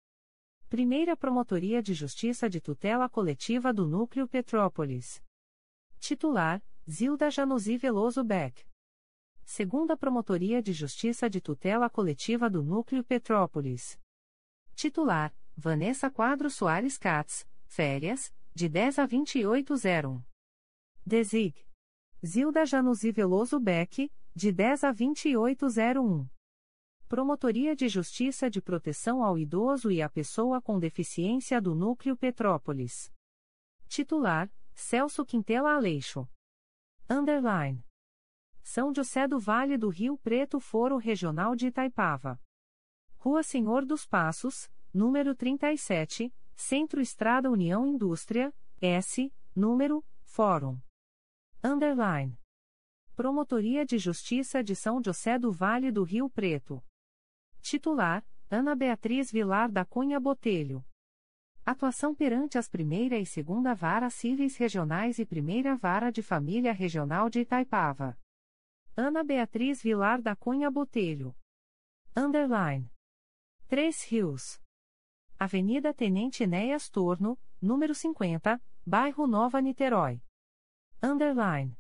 Primeira Promotoria de Justiça de Tutela Coletiva do Núcleo Petrópolis. Titular: Zilda Januzi Veloso Beck. Segunda Promotoria de Justiça de Tutela Coletiva do Núcleo Petrópolis. Titular: Vanessa Quadro Soares Katz, férias, de 10 a 2801. Desig. Zilda Januzi Veloso Beck, de 10 a 2801. Promotoria de Justiça de Proteção ao Idoso e à Pessoa com Deficiência do Núcleo Petrópolis. Titular: Celso Quintela Aleixo. Underline. São José do Vale do Rio Preto Foro Regional de Itaipava. Rua Senhor dos Passos, número 37, Centro Estrada União Indústria, S, número, Fórum. Underline. Promotoria de Justiça de São José do Vale do Rio Preto. Titular: Ana Beatriz Vilar da Cunha Botelho. Atuação perante as Primeira e Segunda Varas Cíveis Regionais e Primeira Vara de Família Regional de Itaipava. Ana Beatriz Vilar da Cunha Botelho. Underline. Três Rios. Avenida Tenente Enéas Torno, número 50, Bairro Nova Niterói. Underline.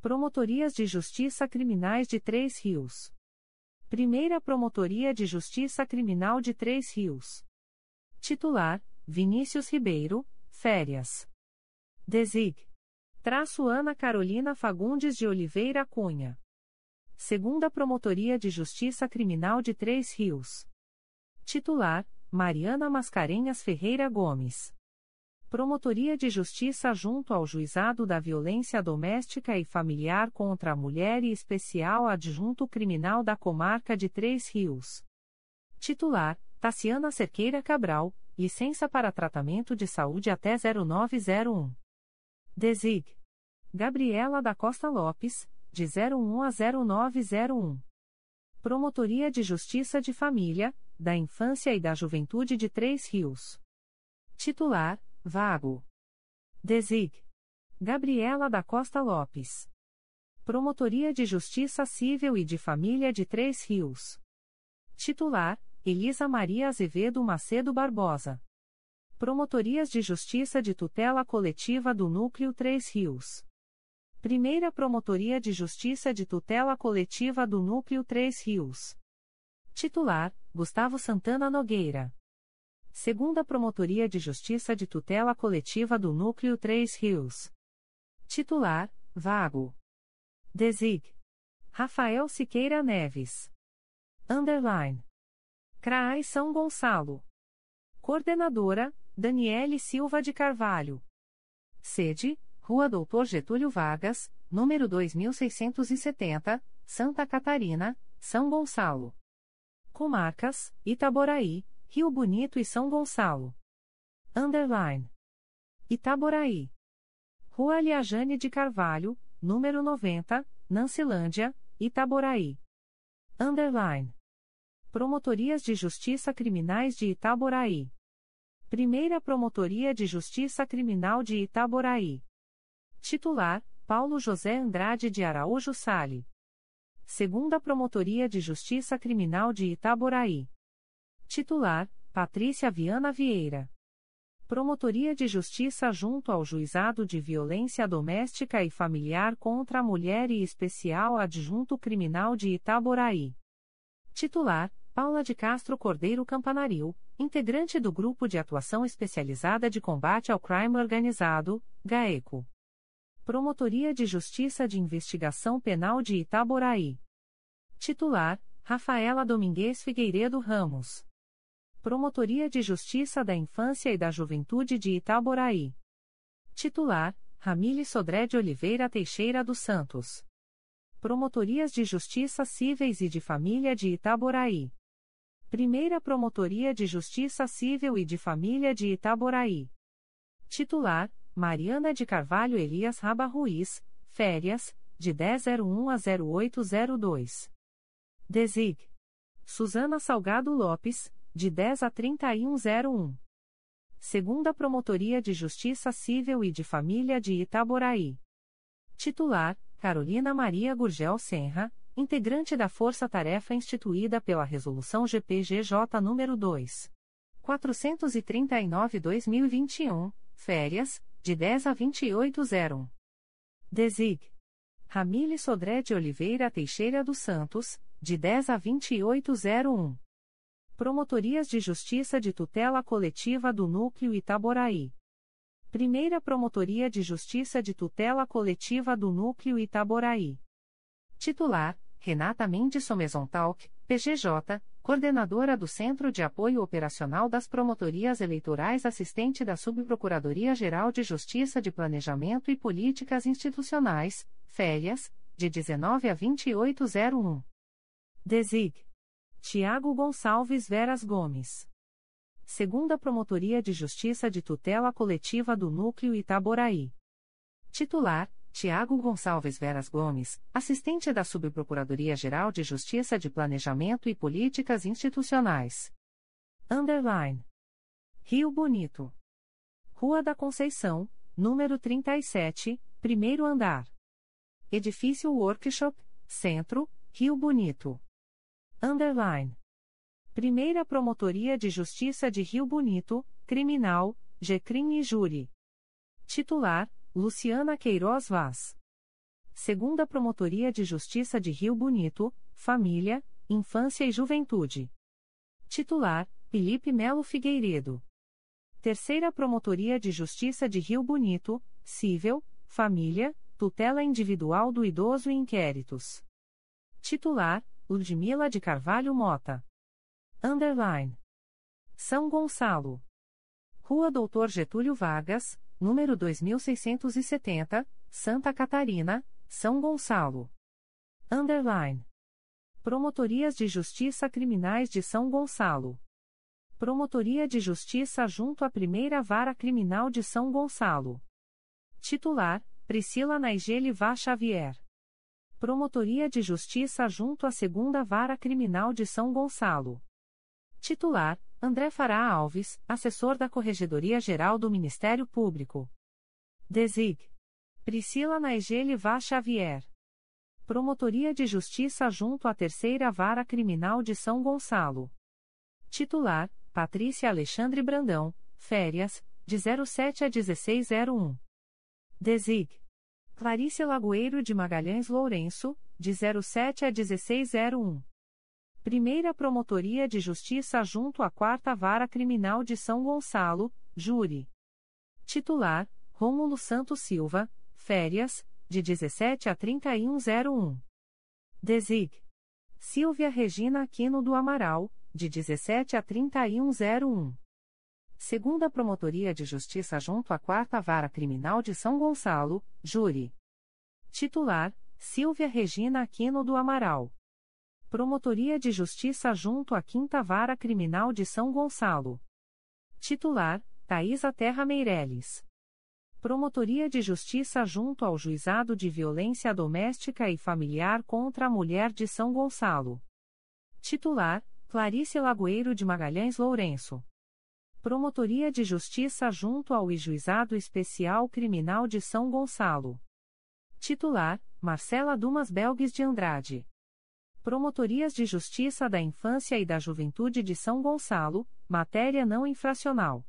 Promotorias de Justiça Criminais de Três Rios. Primeira Promotoria de Justiça Criminal de Três Rios. Titular: Vinícius Ribeiro, Férias. Desig. Traço Ana Carolina Fagundes de Oliveira Cunha. Segunda Promotoria de Justiça Criminal de Três Rios. Titular: Mariana Mascarenhas Ferreira Gomes. Promotoria de Justiça junto ao Juizado da Violência Doméstica e Familiar contra a Mulher e Especial Adjunto Criminal da Comarca de Três Rios. Titular: Taciana Cerqueira Cabral, licença para tratamento de saúde até 0901. Desig. Gabriela da Costa Lopes, de 01 a 0901. Promotoria de Justiça de Família, da Infância e da Juventude de Três Rios. Titular: Vago. Desig. Gabriela da Costa Lopes. Promotoria de Justiça Civil e de Família de Três Rios. Titular: Elisa Maria Azevedo Macedo Barbosa. Promotorias de Justiça de Tutela Coletiva do Núcleo Três Rios. Primeira Promotoria de Justiça de Tutela Coletiva do Núcleo Três Rios. Titular: Gustavo Santana Nogueira. Segunda Promotoria de Justiça de Tutela Coletiva do Núcleo 3 Rios. Titular: Vago. Desig. Rafael Siqueira Neves. Underline. CRAI São Gonçalo. Coordenadora: Daniele Silva de Carvalho. Sede: Rua Doutor Getúlio Vargas, número 2670, Santa Catarina, São Gonçalo. Comarcas: Itaboraí, Rio Bonito e São Gonçalo. Underline. Itaboraí. Rua Aliajane de Carvalho, número 90, Nancilândia, Itaboraí. Underline. Promotorias de Justiça Criminais de Itaboraí. Primeira Promotoria de Justiça Criminal de Itaboraí. Titular: Paulo José Andrade de Araújo Sale. Segunda Promotoria de Justiça Criminal de Itaboraí. Titular: Patrícia Viana Vieira. Promotoria de Justiça junto ao Juizado de Violência Doméstica e Familiar contra a Mulher e Especial Adjunto Criminal de Itaboraí. Titular: Paula de Castro Cordeiro Campanaril, integrante do Grupo de Atuação Especializada de Combate ao Crime Organizado, GAECO. Promotoria de Justiça de Investigação Penal de Itaboraí. Titular: Rafaela Domingues Figueiredo Ramos. Promotoria de Justiça da Infância e da Juventude de Itaboraí. Titular: Ramile Sodré de Oliveira Teixeira dos Santos. Promotorias de Justiça Cíveis e de Família de Itaboraí. Primeira Promotoria de Justiça Civil e de Família de Itaboraí. Titular: Mariana de Carvalho Elias Raba Ruiz, férias, de 1001 a 0802. Desig. Suzana Salgado Lopes, de 10 a 3101. Segunda Promotoria de Justiça Civil e de Família de Itaboraí. Titular: Carolina Maria Gurgel Senra, integrante da Força Tarefa instituída pela Resolução GPGJ nº 2. 439-2021, férias, de 10 a 2801. Desig. Ramile Sodré de Oliveira Teixeira dos Santos, de 10 a 2801. Promotorias de Justiça de Tutela Coletiva do Núcleo Itaboraí. Primeira Promotoria de Justiça de Tutela Coletiva do Núcleo Itaboraí. Titular: Renata Mendes Somezontalk, PGJ, Coordenadora do Centro de Apoio Operacional das Promotorias Eleitorais Assistente da Subprocuradoria-Geral de Justiça de Planejamento e Políticas Institucionais, férias, de 19 a 2801. Desig. Tiago Gonçalves Veras Gomes. Segunda Promotoria de Justiça de Tutela Coletiva do Núcleo Itaboraí. Titular: Tiago Gonçalves Veras Gomes, assistente da Subprocuradoria-Geral de Justiça de Planejamento e Políticas Institucionais. Underline. Rio Bonito. Rua da Conceição, número 37, primeiro andar. Edifício Workshop, Centro, Rio Bonito. Underline. Primeira Promotoria de Justiça de Rio Bonito, Criminal, GCRIM e Júri. Titular, Luciana Queiroz Vaz. Segunda Promotoria de Justiça de Rio Bonito, Família, Infância e Juventude. Titular, Felipe Melo Figueiredo. Terceira Promotoria de Justiça de Rio Bonito, Cível, Família, Tutela Individual do Idoso e Inquéritos. Titular, Ludmila de Carvalho Mota. Underline. São Gonçalo. Rua Doutor Getúlio Vargas, número 2670, Santa Catarina, São Gonçalo. Underline. Promotorias de Justiça Criminais de São Gonçalo. Promotoria de Justiça junto à Primeira Vara Criminal de São Gonçalo. Titular: Priscila Naigeli Vá Xavier. Promotoria de Justiça junto à Segunda Vara Criminal de São Gonçalo. Titular: André Fará Alves, assessor da Corregedoria Geral do Ministério Público. Desig. Priscila Naegele Vá Xavier. Promotoria de Justiça junto à Terceira Vara Criminal de São Gonçalo. Titular: Patrícia Alexandre Brandão, férias, de 07 a 1601. Desig. Clarice Lagoeiro de Magalhães Lourenço, de 07 a 1601. Primeira Promotoria de Justiça junto à Quarta Vara Criminal de São Gonçalo, Júri. Titular: Rômulo Santos Silva, férias, de 17 a 3101. Desig. Silvia Regina Aquino do Amaral, de 17 a 3101. Segunda Promotoria de Justiça junto à Quarta Vara Criminal de São Gonçalo, Júri. Titular: Silvia Regina Aquino do Amaral. Promotoria de Justiça junto à Quinta Vara Criminal de São Gonçalo. Titular: Thaisa Terra Meireles. Promotoria de Justiça junto ao Juizado de Violência Doméstica e Familiar contra a Mulher de São Gonçalo. Titular: Clarice Lagoeiro de Magalhães Lourenço. Promotoria de Justiça junto ao Juizado Especial Criminal de São Gonçalo. Titular: Marcela Dumas Belgues de Andrade. Promotorias de Justiça da Infância e da Juventude de São Gonçalo, matéria não infracional.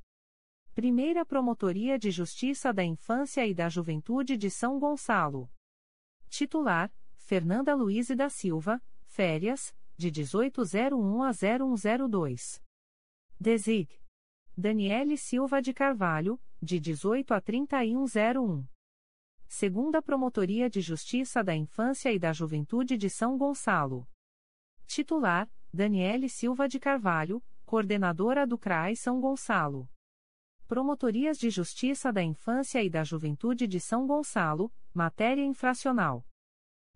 Primeira Promotoria de Justiça da Infância e da Juventude de São Gonçalo. Titular: Fernanda Luiz da Silva, férias, de 1801 a 0102. Desig. Daniele Silva de Carvalho, de 18 a 3101. Segunda Promotoria de Justiça da Infância e da Juventude de São Gonçalo. Titular: Daniele Silva de Carvalho, Coordenadora do CRAI São Gonçalo. Promotorias de Justiça da Infância e da Juventude de São Gonçalo, matéria infracional.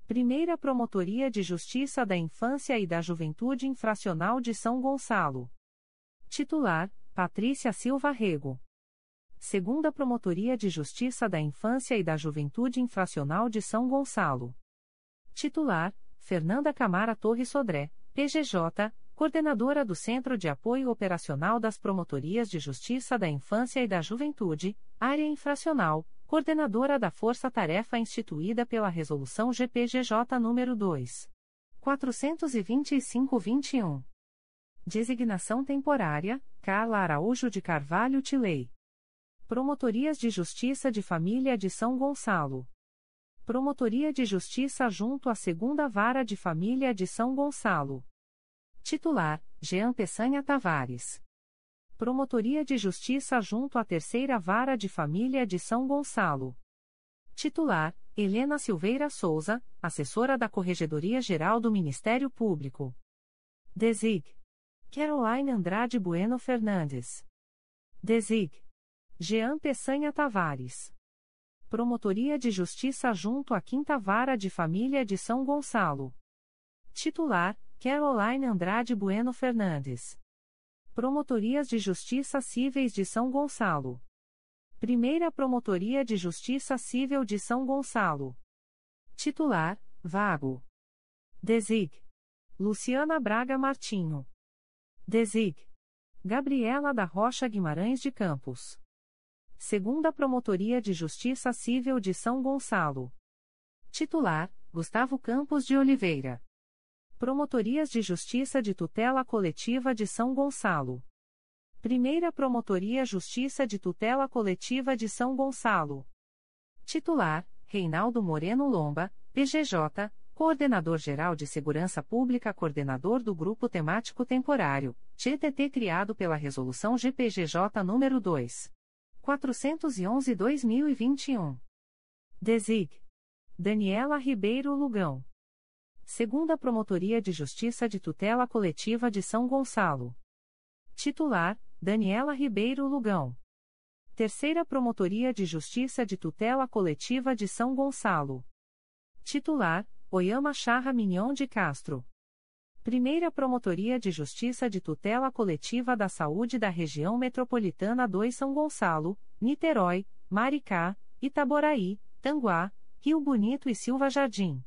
Primeira Promotoria de Justiça da Infância e da Juventude Infracional de São Gonçalo. Titular: Patrícia Silva Rego. Segunda Promotoria de Justiça da Infância e da Juventude Infracional de São Gonçalo. Titular: Fernanda Camara Torres Sodré, PGJ, Coordenadora do Centro de Apoio Operacional das Promotorias de Justiça da Infância e da Juventude, Área Infracional, Coordenadora da Força Tarefa instituída pela Resolução GPGJ nº 2. 425-21. Designação temporária: Carla Araújo de Carvalho Tilei. Promotorias de Justiça de Família de São Gonçalo. Promotoria de Justiça junto à Segunda Vara de Família de São Gonçalo. Titular: Jean Peçanha Tavares. Promotoria de Justiça junto à Terceira Vara de Família de São Gonçalo. Titular: Helena Silveira Souza, assessora da Corregedoria Geral do Ministério Público. Desig. Caroline Andrade Bueno Fernandes. Desig. Jean Peçanha Tavares. Promotoria de Justiça junto à Quinta Vara de Família de São Gonçalo. Titular: Caroline Andrade Bueno Fernandes. Promotorias de Justiça Cíveis de São Gonçalo. Primeira Promotoria de Justiça Civil de São Gonçalo. Titular: Vago. Desig. Luciana Braga Martinho. Desig. Gabriela da Rocha Guimarães de Campos. Segunda Promotoria de Justiça Civil de São Gonçalo. Titular: Gustavo Campos de Oliveira. Promotorias de Justiça de Tutela Coletiva de São Gonçalo. Primeira Promotoria Justiça de Tutela Coletiva de São Gonçalo. Titular: Reinaldo Moreno Lomba, PGJ, Coordenador-Geral de Segurança Pública, coordenador do Grupo Temático Temporário, GTT criado pela Resolução GPGJ nº 2. 411-2021. Desig. Daniela Ribeiro Lugão. Segunda Promotoria de Justiça de Tutela Coletiva de São Gonçalo. Titular: Daniela Ribeiro Lugão. Terceira Promotoria de Justiça de Tutela Coletiva de São Gonçalo. Titular: Oyama Charra Mignon de Castro. Primeira Promotoria de Justiça de Tutela Coletiva da Saúde da Região Metropolitana 2 São Gonçalo, Niterói, Maricá, Itaboraí, Tanguá, Rio Bonito e Silva Jardim.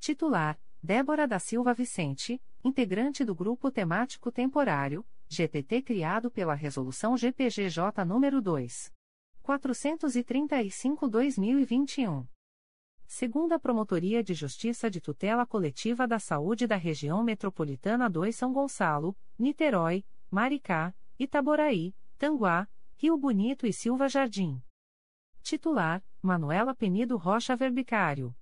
Titular: Débora da Silva Vicente, integrante do Grupo Temático Temporário, GTT criado pela Resolução GPGJ nº 2. 435-2021. Segunda Promotoria de Justiça de Tutela Coletiva da Saúde da Região Metropolitana 2 São Gonçalo, Niterói, Maricá, Itaboraí, Tanguá, Rio Bonito e Silva Jardim. Titular: Manuela Penido Rocha Verbicário.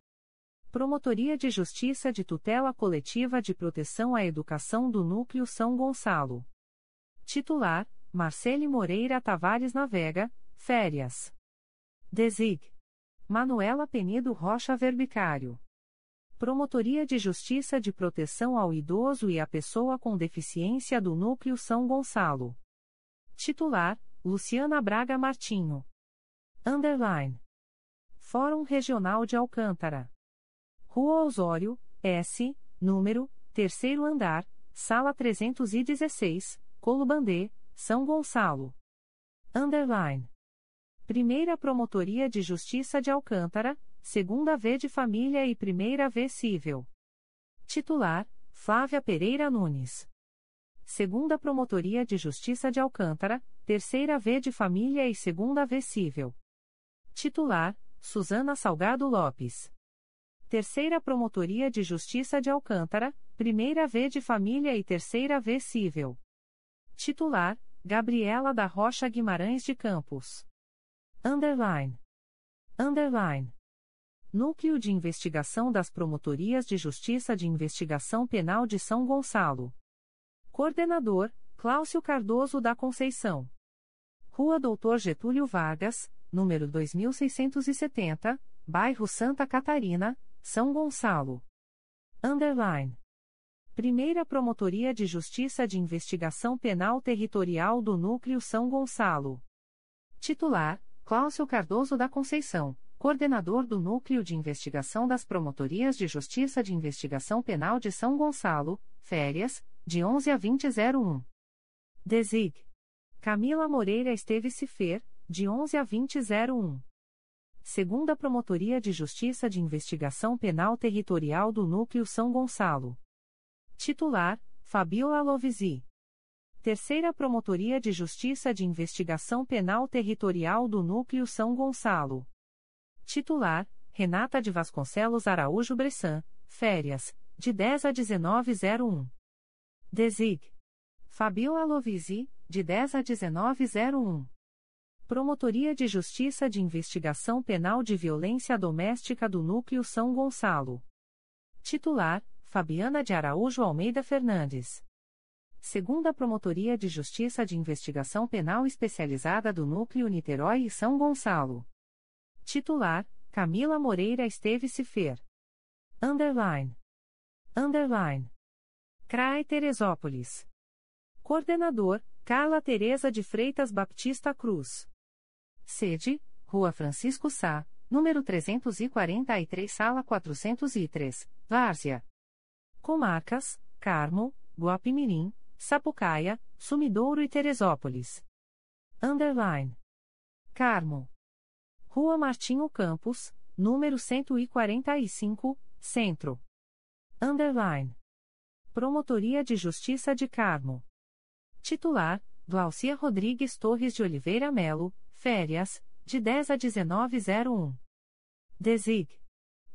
Promotoria de Justiça de Tutela Coletiva de Proteção à Educação do Núcleo São Gonçalo. Titular: Marcele Moreira Tavares Navega, Férias. Desig. Manuela Penido Rocha Verbicário. Promotoria de Justiça de Proteção ao Idoso e à Pessoa com Deficiência do Núcleo São Gonçalo. Titular: Luciana Braga Martinho. Underline. Fórum Regional de Alcântara. Rua Osório, S, número, terceiro andar, sala 316, Colubandê, São Gonçalo. Underline. Primeira Promotoria de Justiça de Alcântara, Segunda V de Família e Primeira V Cível. Titular: Flávia Pereira Nunes. Segunda Promotoria de Justiça de Alcântara, Terceira V de Família e Segunda V Cível. Titular: Suzana Salgado Lopes. Terceira Promotoria de Justiça de Alcântara, Primeira V de Família e Terceira V Cível. Titular: Gabriela da Rocha Guimarães de Campos. Underline. Underline. Núcleo de Investigação das Promotorias de Justiça de Investigação Penal de São Gonçalo. Coordenador, Cláudio Cardoso da Conceição. Rua Doutor Getúlio Vargas, número 2670, bairro Santa Catarina, São Gonçalo. Underline. Primeira Promotoria de Justiça de Investigação Penal Territorial do Núcleo São Gonçalo. Titular: Cláudio Cardoso da Conceição, coordenador do Núcleo de Investigação das Promotorias de Justiça de Investigação Penal de São Gonçalo, férias, de 11 a 2001. Desig. Camila Moreira Esteves Cifer, de 11 a 2001. Segunda Promotoria de Justiça de Investigação Penal Territorial do Núcleo São Gonçalo. Titular: Fabiola Lovisi. Terceira Promotoria de Justiça de Investigação Penal Territorial do Núcleo São Gonçalo. Titular: Renata de Vasconcelos Araújo Bressan, férias, de 10 a 1901. Desig. Fabiola Lovisi, de 10 a 1901. Promotoria de Justiça de Investigação Penal de Violência Doméstica do Núcleo São Gonçalo. Titular: Fabiana de Araújo Almeida Fernandes segunda Promotoria de Justiça de Investigação Penal Especializada do Núcleo Niterói e São Gonçalo. Titular: Camila Moreira Esteves Cifer. Underline. Underline. CRAE Teresópolis. Coordenador: Carla Teresa de Freitas Baptista Cruz. Sede: Rua Francisco Sá, número 343, sala 403, Várzea. Comarcas: Carmo, Guapimirim, Sapucaia, Sumidouro e Teresópolis. Underline. Carmo. Rua Martinho Campos, número 145, Centro. Underline. Promotoria de Justiça de Carmo. Titular: Glaucia Rodrigues Torres de Oliveira Melo, férias, de 10 a 1901. Desig.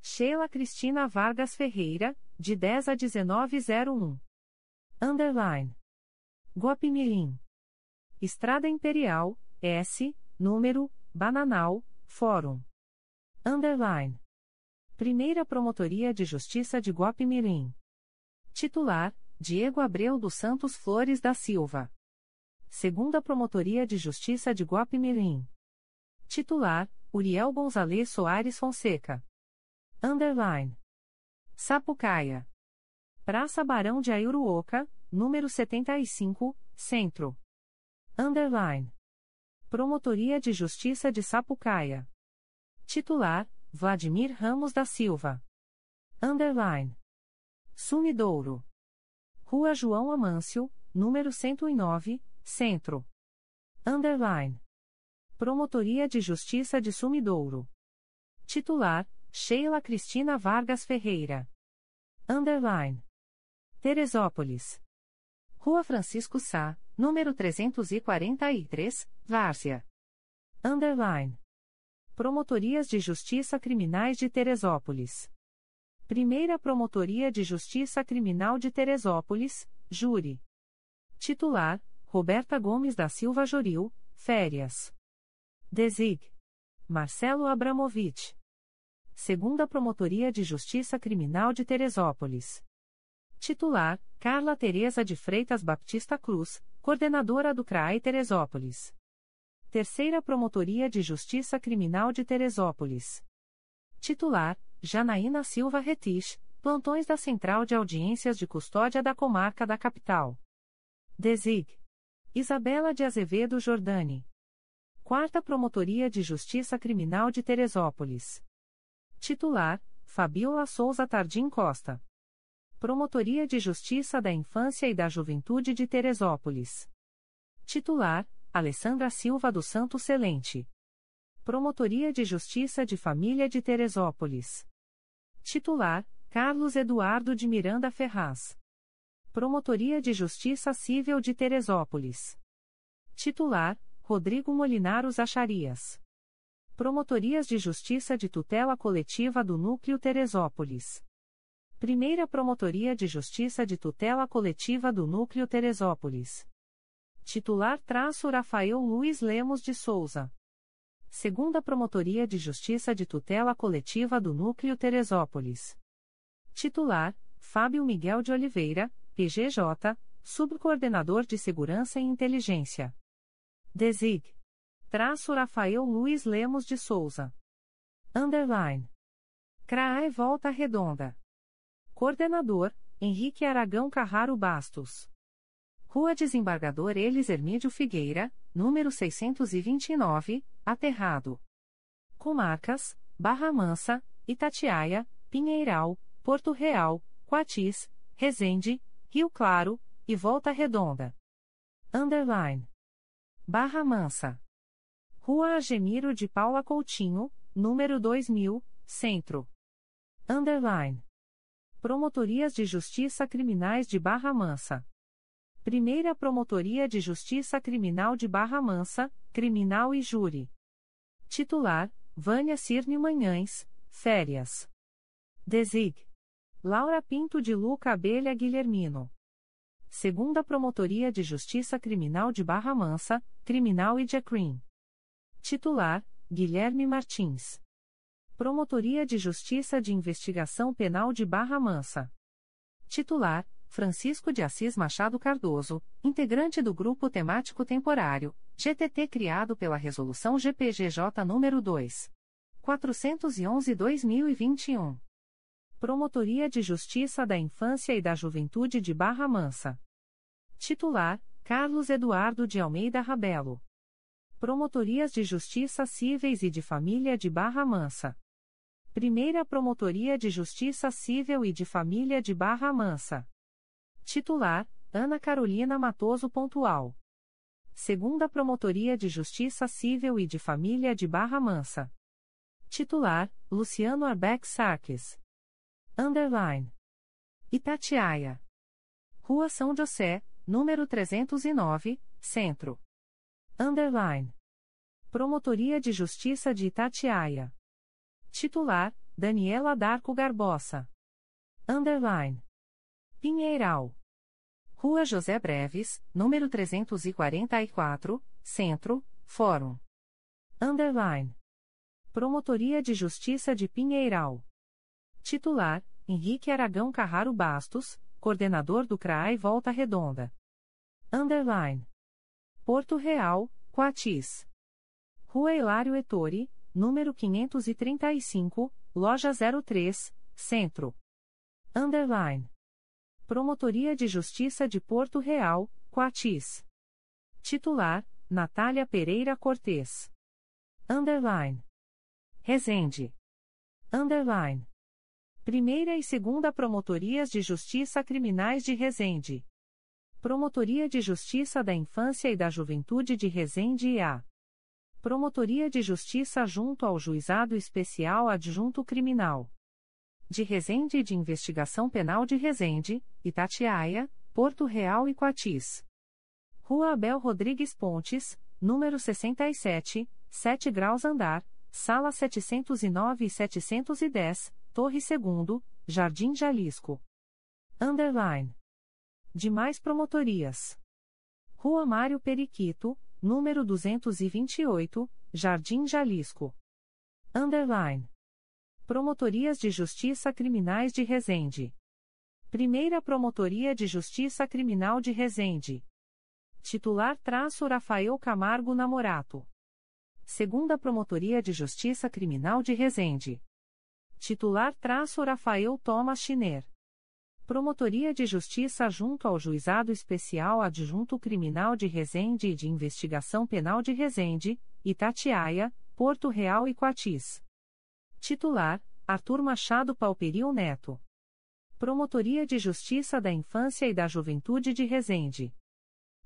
Sheila Cristina Vargas Ferreira, de 10 a 1901. Underline. Guapimirim. Estrada Imperial, S, número, Bananal, Fórum. Underline. Primeira Promotoria de Justiça de Guapimirim. Titular, Diego Abreu dos Santos Flores da Silva. Segunda Promotoria de Justiça de Guapimirim. Titular, Uriel Gonzalez Soares Fonseca. Underline. Sapucaia. Praça Barão de Aiuruoca, número 75, Centro. Underline. Promotoria de Justiça de Sapucaia. Titular, Vladimir Ramos da Silva. Underline. Sumidouro. Rua João Amâncio, número 109, Centro. Underline. Promotoria de Justiça de Sumidouro. Titular, Sheila Cristina Vargas Ferreira. Underline. Teresópolis. Rua Francisco Sá, número 343, Várzea. Underline. Promotorias de Justiça Criminais de Teresópolis. Primeira Promotoria de Justiça Criminal de Teresópolis, Júri. Titular: Roberta Gomes da Silva Joril, Férias. Desig. Marcelo Abramovich. Segunda Promotoria de Justiça Criminal de Teresópolis. Titular: Carla Teresa de Freitas Baptista Cruz, coordenadora do CRAI Teresópolis. Terceira Promotoria de Justiça Criminal de Teresópolis. Titular: Janaína Silva Retich, plantões da Central de Audiências de Custódia da Comarca da Capital. Desig. Isabela de Azevedo Jordani. Quarta Promotoria de Justiça Criminal de Teresópolis. Titular: Fabiola Souza Tardim Costa. Promotoria de Justiça da Infância e da Juventude de Teresópolis. Titular: Alessandra Silva do Santo Celente. Promotoria de Justiça de Família de Teresópolis. Titular: Carlos Eduardo de Miranda Ferraz. Promotoria de Justiça Civil de Teresópolis. Titular: Rodrigo Molinaros Acharias. Promotorias de Justiça de Tutela Coletiva do Núcleo Teresópolis. Primeira Promotoria de Justiça de Tutela Coletiva do Núcleo Teresópolis. Titular traço Rafael Luiz Lemos de Souza. Segunda Promotoria de Justiça de Tutela Coletiva do Núcleo Teresópolis. Titular: Fábio Miguel de Oliveira, PGJ, Subcoordenador de Segurança e Inteligência. Desig. Traço Rafael Luiz Lemos de Souza. Underline. CRAE Volta Redonda. Coordenador: Henrique Aragão Carraro Bastos. Rua Desembargador Elis Hermídio Figueira, número 629, Aterrado. Comarcas: Barra Mansa, Itatiaia, Pinheiral, Porto Real, Quatis, Resende, Rio Claro e Volta Redonda. Underline. Barra Mansa. Rua Agemiro de Paula Coutinho, número 2000, Centro. Underline. Promotorias de Justiça Criminais de Barra Mansa. Primeira Promotoria de Justiça Criminal de Barra Mansa, Criminal e Júri. Titular: Vânia Cirne Manhães, Férias. Desig. Laura Pinto de Luca Abelha Guilhermino. Segunda Promotoria de Justiça Criminal de Barra Mansa, Criminal e Jacrim. Titular: Guilherme Martins. Promotoria de Justiça de Investigação Penal de Barra Mansa. Titular: Francisco de Assis Machado Cardoso, integrante do Grupo Temático Temporário, GTT criado pela Resolução GPGJ nº 2. 411-2021. Promotoria de Justiça da Infância e da Juventude de Barra Mansa. Titular: Carlos Eduardo de Almeida Rabelo. Promotorias de Justiça Cíveis e de Família de Barra Mansa. Primeira Promotoria de Justiça Civil e de Família de Barra Mansa. Titular: Ana Carolina Matoso Pontual. Segunda Promotoria de Justiça Civil e de Família de Barra Mansa. Titular: Luciano Arbeck Sarques. Underline. Itatiaia. Rua São José, número 309, Centro. Underline. Promotoria de Justiça de Itatiaia. Titular: Daniela Darco Garbosa. Underline. Pinheiral. Rua José Breves, número 344, Centro, Fórum. Underline. Promotoria de Justiça de Pinheiral. Titular: Henrique Aragão Carraro Bastos, coordenador do CRAI Volta Redonda. Underline. Porto Real, Coatis. Rua Hilário Ettore, número 535, loja 03, Centro. Underline. Promotoria de Justiça de Porto Real, Coatis. Titular: Natália Pereira Cortes. Underline. Resende. Underline. Primeira e Segunda Promotorias de Justiça Criminais de Resende. Promotoria de Justiça da Infância e da Juventude de Resende e A. Promotoria de Justiça junto ao Juizado Especial Adjunto Criminal de Resende e de Investigação Penal de Resende, Itatiaia, Porto Real e Coatis. Rua Abel Rodrigues Pontes, número 67, 7 graus andar, sala 709 e 710, Torre 2 Jardim Jalisco. Underline. Demais promotorias. Rua Mário Periquito, número 228, Jardim Jalisco. Underline. Promotorias de Justiça Criminais de Resende. Primeira Promotoria de Justiça Criminal de Resende. Titular traço Rafael Camargo Namorato. Segunda Promotoria de Justiça Criminal de Resende. Titular traço Rafael Thomas Schiner. Promotoria de Justiça junto ao Juizado Especial Adjunto Criminal de Resende e de Investigação Penal de Resende, Itatiaia, Porto Real e Coatis. Titular: Arthur Machado Palperil Neto. Promotoria de Justiça da Infância e da Juventude de Resende.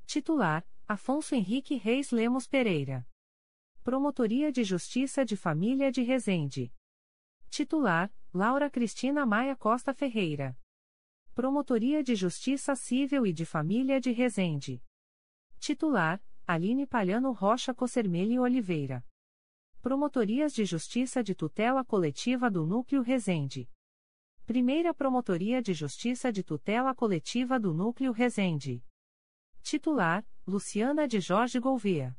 Titular: Afonso Henrique Reis Lemos Pereira. Promotoria de Justiça de Família de Resende. Titular: Laura Cristina Maia Costa Ferreira. Promotoria de Justiça Civil e de Família de Resende. Titular: Aline Palhano Rocha Cossermelli Oliveira. Promotorias de Justiça de Tutela Coletiva do Núcleo Resende. Primeira Promotoria de Justiça de Tutela Coletiva do Núcleo Resende. Titular: Luciana de Jorge Gouveia.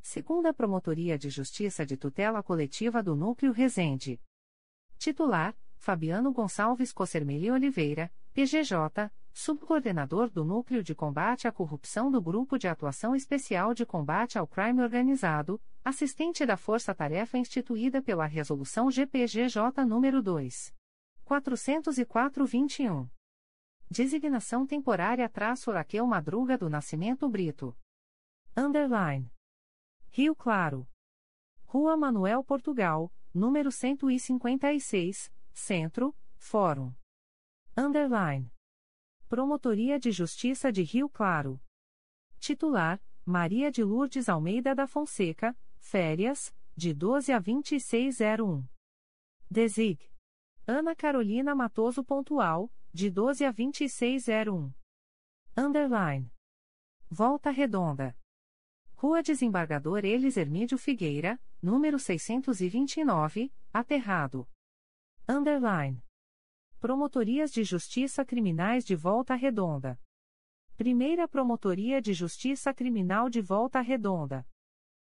Segunda Promotoria de Justiça de Tutela Coletiva do Núcleo Resende. Titular: Fabiano Gonçalves Cossermeli Oliveira, PGJ, Subcoordenador do Núcleo de Combate à Corrupção do Grupo de Atuação Especial de Combate ao Crime Organizado, assistente da Força Tarefa instituída pela Resolução GPGJ nº 2. 404-21. Designação temporária traço Raquel Madruga do Nascimento Brito. Underline. Rio Claro. Rua Manuel Portugal, número 156, Centro, Fórum. Underline. Promotoria de Justiça de Rio Claro. Titular: Maria de Lourdes Almeida da Fonseca, férias, de 12 a 2601. Desig. Ana Carolina Matoso Pontual, de 12 a 2601. Underline. Volta Redonda. Rua Desembargador Elis Hermídio Figueira, número 629, Aterrado. Underline. Promotorias de Justiça Criminais de Volta Redonda. Primeira Promotoria de Justiça Criminal de Volta Redonda.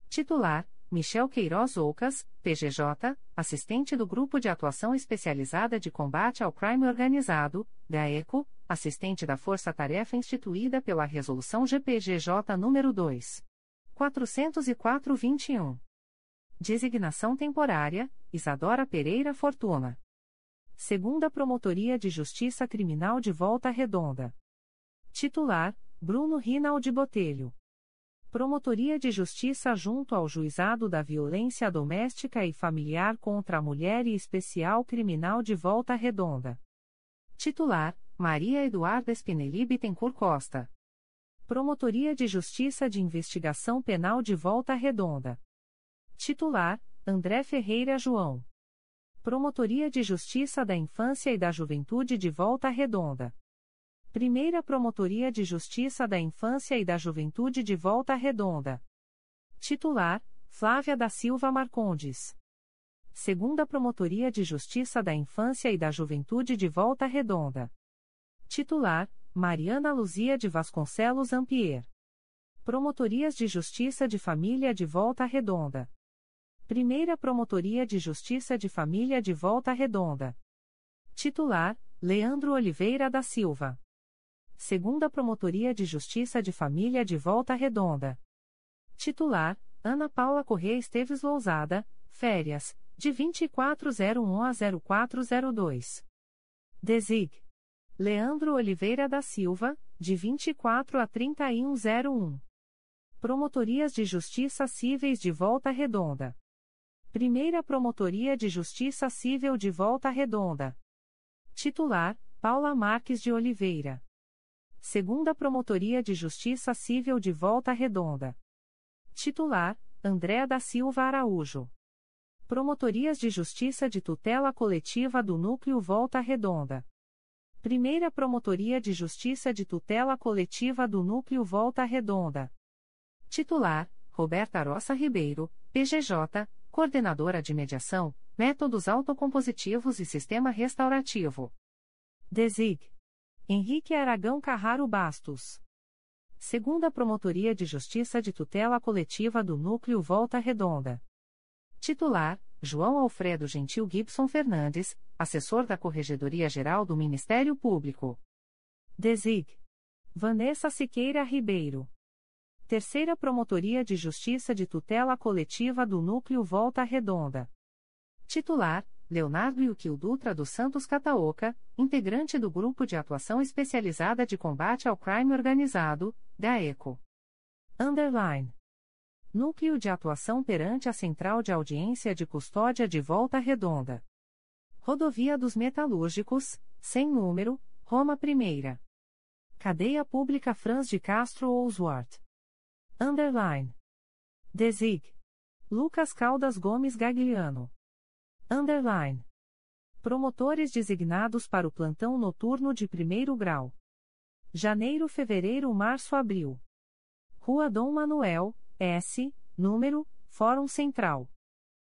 Titular: Michel Queiroz Ocas, PGJ, assistente do Grupo de Atuação Especializada de Combate ao Crime Organizado, GAECO, assistente da Força Tarefa instituída pela Resolução GPGJ nº 2. 404-21. Designação temporária: Isadora Pereira Fortuna. Segunda Promotoria de Justiça Criminal de Volta Redonda. Titular: Bruno Rinaldi Botelho. Promotoria de Justiça junto ao Juizado da Violência Doméstica e Familiar contra a Mulher e Especial Criminal de Volta Redonda. Titular: Maria Eduarda Spinelli Bittencourt Costa. Promotoria de Justiça de Investigação Penal de Volta Redonda. Titular: André Ferreira João. Promotoria de Justiça da Infância e da Juventude de Volta Redonda. Primeira Promotoria de Justiça da Infância e da Juventude de Volta Redonda. Titular: Flávia da Silva Marcondes. Segunda Promotoria de Justiça da Infância e da Juventude de Volta Redonda. Titular: Mariana Luzia de Vasconcelos Ampier. Promotorias de Justiça de Família de Volta Redonda. Primeira Promotoria de Justiça de Família de Volta Redonda. Titular: Leandro Oliveira da Silva. Segunda Promotoria de Justiça de Família de Volta Redonda. Titular: Ana Paula Corrêa Esteves Lousada, férias, de 2401 a 0402. Desig. Leandro Oliveira da Silva, de 24 a 3101. Promotorias de Justiça Cíveis de Volta Redonda. Primeira Promotoria de Justiça Civil de Volta Redonda. Titular: Paula Marques de Oliveira. Segunda Promotoria de Justiça Civil de Volta Redonda. Titular: André da Silva Araújo. Promotorias de Justiça de Tutela Coletiva do Núcleo Volta Redonda. Primeira Promotoria de Justiça de Tutela Coletiva do Núcleo Volta Redonda. Titular: Roberta Roça Ribeiro, PGJ, Coordenadora de Mediação, Métodos Autocompositivos e Sistema Restaurativo. Desig. Henrique Aragão Carraro Bastos. Segunda Promotoria de Justiça de Tutela Coletiva do Núcleo Volta Redonda. Titular: João Alfredo Gentil Gibson Fernandes, assessor da Corregedoria Geral do Ministério Público. Desig. Vanessa Siqueira Ribeiro. Terceira Promotoria de Justiça de Tutela Coletiva do Núcleo Volta Redonda. Titular: Leonardo Yukil Dutra dos Santos Cataoca, integrante do Grupo de Atuação Especializada de Combate ao Crime Organizado, GAECO. Underline. Núcleo de Atuação perante a Central de Audiência de Custódia de Volta Redonda. Rodovia dos Metalúrgicos, sem número, Roma I. Cadeia Pública Franz de Castro Oswart. Underline. Desig. Lucas Caldas Gomes Gagliano. Underline. Promotores designados para o plantão noturno de primeiro grau. Janeiro, fevereiro, março, abril. Rua Dom Manuel, S, número, Fórum Central.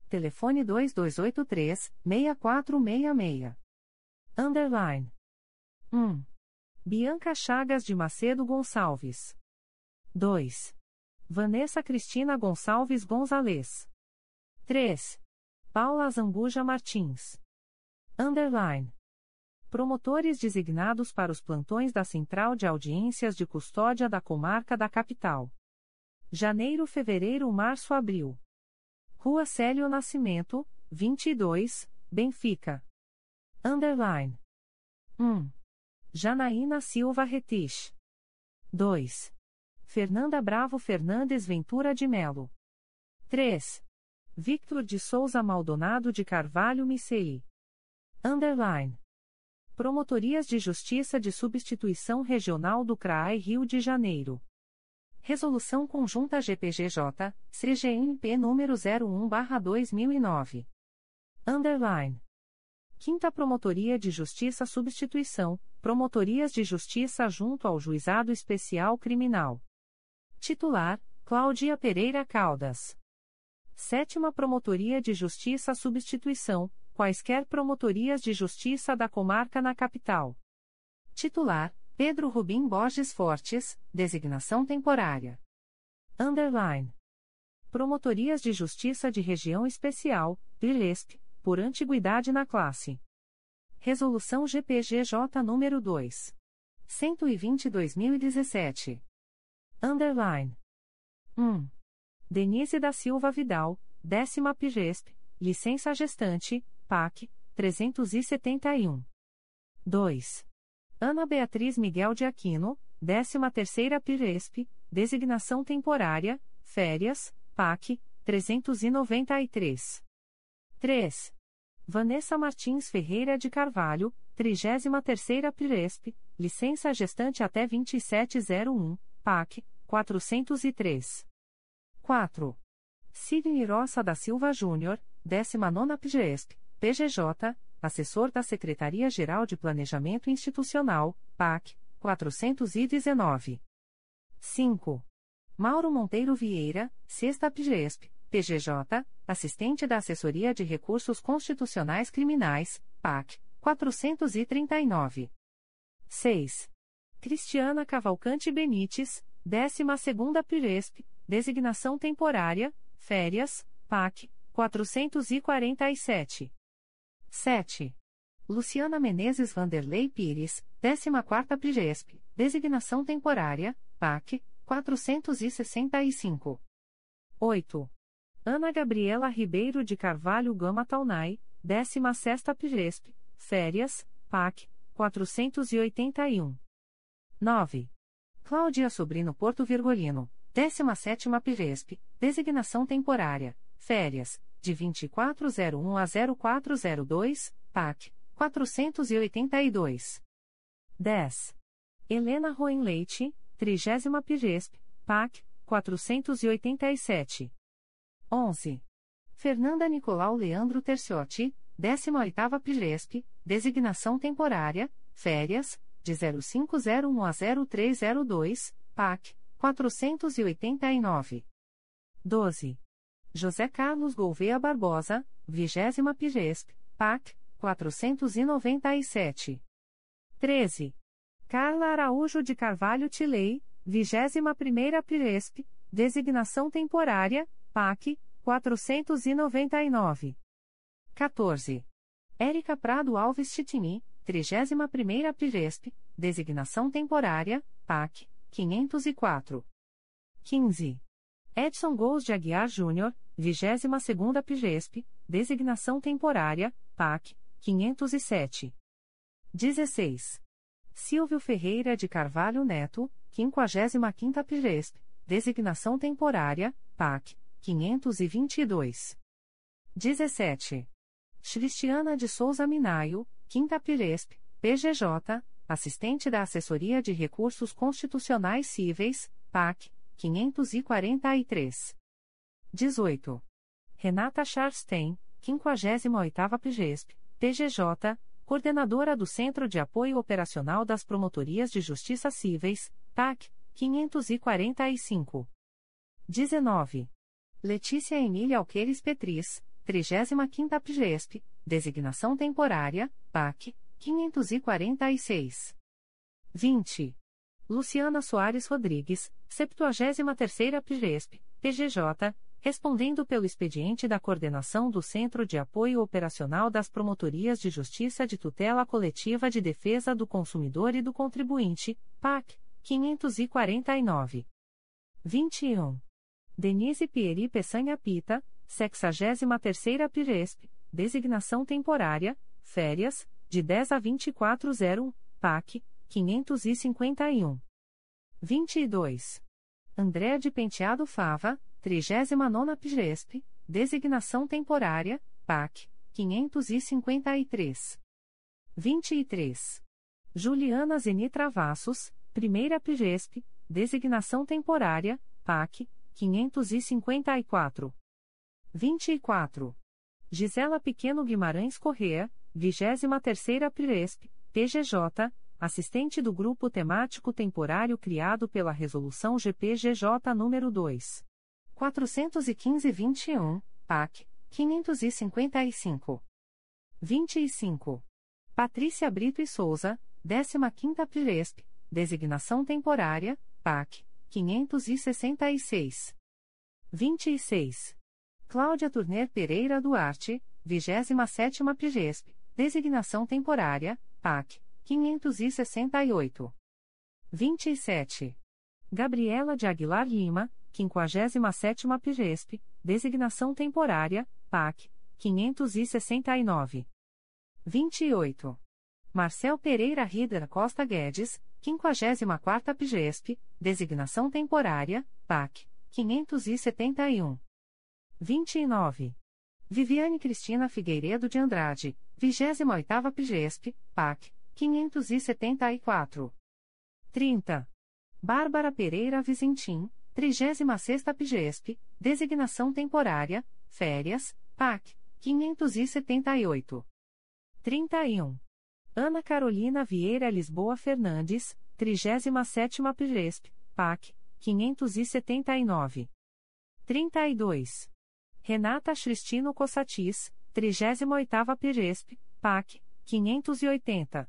Telefone 2283-6466. Underline. 1. Bianca Chagas de Macedo Gonçalves. 2. Vanessa Cristina Gonçalves Gonzalez. 3. Paula Zambuja Martins. Underline. Promotores designados para os plantões da Central de Audiências de Custódia da Comarca da Capital. Janeiro, fevereiro, março, abril. Rua Célio Nascimento, 22, Benfica. Underline. 1. Janaína Silva Retich. 2. Fernanda Bravo Fernandes Ventura de Melo. 3. Victor de Souza Maldonado de Carvalho Miceli. Underline. Promotorias de Justiça de Substituição Regional do CRAI Rio de Janeiro. Resolução Conjunta GPGJ, CGNP número 01-2009. Underline. Quinta Promotoria de Justiça Substituição, Promotorias de Justiça junto ao Juizado Especial Criminal. Titular, Cláudia Pereira Caldas. Sétima Promotoria de Justiça Substituição, quaisquer promotorias de justiça da comarca na capital. Titular: Pedro Rubim Borges Fortes, designação temporária. Underline. Promotorias de Justiça de Região Especial, PIRESP, por antiguidade na classe. Resolução GPGJ nº 2. 120-2017. Underline. 1. Denise da Silva Vidal, décima PIRESP, licença gestante, PAC, 371. 2. Ana Beatriz Miguel de Aquino, décima terceira PIRESP, designação temporária, férias, PAC, 393. 3. Vanessa Martins Ferreira de Carvalho, 33ª PIRESP, licença gestante até 2701, PAC, 403. 4. Sidney Roça da Silva Júnior, 19ª PGESP, PGJ, Assessor da Secretaria-Geral de Planejamento Institucional, PAC, 419. 5. Mauro Monteiro Vieira, 6 PGESP, PGJ, Assistente da Assessoria de Recursos Constitucionais Criminais, PAC, 439. 6. Cristiana Cavalcante Benites, 12ª PGESP, Designação Temporária, Férias, PAC, 447. 7. Luciana Menezes Vanderlei Pires, 14ª PGESP, Designação Temporária, PAC, 465. 8. Ana Gabriela Ribeiro de Carvalho Gama Taunay, 16ª PGESP, Férias, PAC, 481. 9. Cláudia Sobrino Porto Virgolino, 17ª PGESP, Designação Temporária, Férias, de 2401 a 0402, PAC, 482. 10. Helena Roen Leite, 30 PGESP, PAC, 487. 11. Fernanda Nicolau Leandro Terciotti, 18ª PGESP, Designação Temporária, Férias, de 0501 a 0302, PAC, 489. 12. José Carlos Gouveia Barbosa, 20 Pigesp, PAC, 497. 13. Carla Araújo de Carvalho Tilei, 21ª Piresp, Designação Temporária, PAC, 499. 14. Érica Prado Alves Titini, 31ª Piresp, Designação Temporária, PAC, 504. 15. Edson Gous de Aguiar Júnior, 22ª PGESP, Designação Temporária, PAC, 507. 16. Silvio Ferreira de Carvalho Neto, 55ª PGESP, Designação Temporária, PAC, 522. 17. Cristiana de Souza Minaio, 5ª PGESP, PGJ, Assistente da Assessoria de Recursos Constitucionais Cíveis, PAC, 543. 18. Renata Charstein, 58ª PGESP, PGJ, Coordenadora do Centro de Apoio Operacional das Promotorias de Justiça Cíveis, PAC, 545. 19. Letícia Emília Alqueires Petris, 35ª PGESP, Designação Temporária, PAC, 546. 20. Luciana Soares Rodrigues, 73ª PGESP, PGJ, respondendo pelo expediente da Coordenação do Centro de Apoio Operacional das Promotorias de Justiça de Tutela Coletiva de Defesa do Consumidor e do Contribuinte, PAC, 549. 21. Denise Pieri Peçanha Pita, 63ª PGESP, Designação Temporária, Férias, de 10 a 2401, PAC, 551. 22. André de Penteado Fava, 39 PGESP, Designação Temporária, PAC, 553. 23. Juliana Zeni Travassos, 1 PGESP, Designação Temporária, PAC, 554. 24. Gisela Pequeno Guimarães Correa, 23ª Piresp, PGJ, assistente do Grupo Temático Temporário criado pela Resolução GPGJ nº 2. 415-21, PAC, 555. 25. Patrícia Brito e Souza, 15ª Piresp, designação temporária, PAC, 566. 26. Cláudia Turner Pereira Duarte, 27ª Piresp, Designação temporária, PAC, 568. 27. Gabriela de Aguilar Lima, 57ª PGESP, Designação temporária, PAC, 569. 28. Marcel Pereira Rider Costa Guedes, 54ª PGESP, Designação temporária, PAC, 571. 29. Viviane Cristina Figueiredo de Andrade, 28ª PGESP, PAC, 574. 30. Bárbara Pereira Vizentim, 36ª PGESP, designação temporária, férias, PAC, 578. 31. Ana Carolina Vieira Lisboa Fernandes, 37ª PGESP, PAC, 579. 32. Renata Cristino Cossatis, 38ª PGESP, PAC, 580.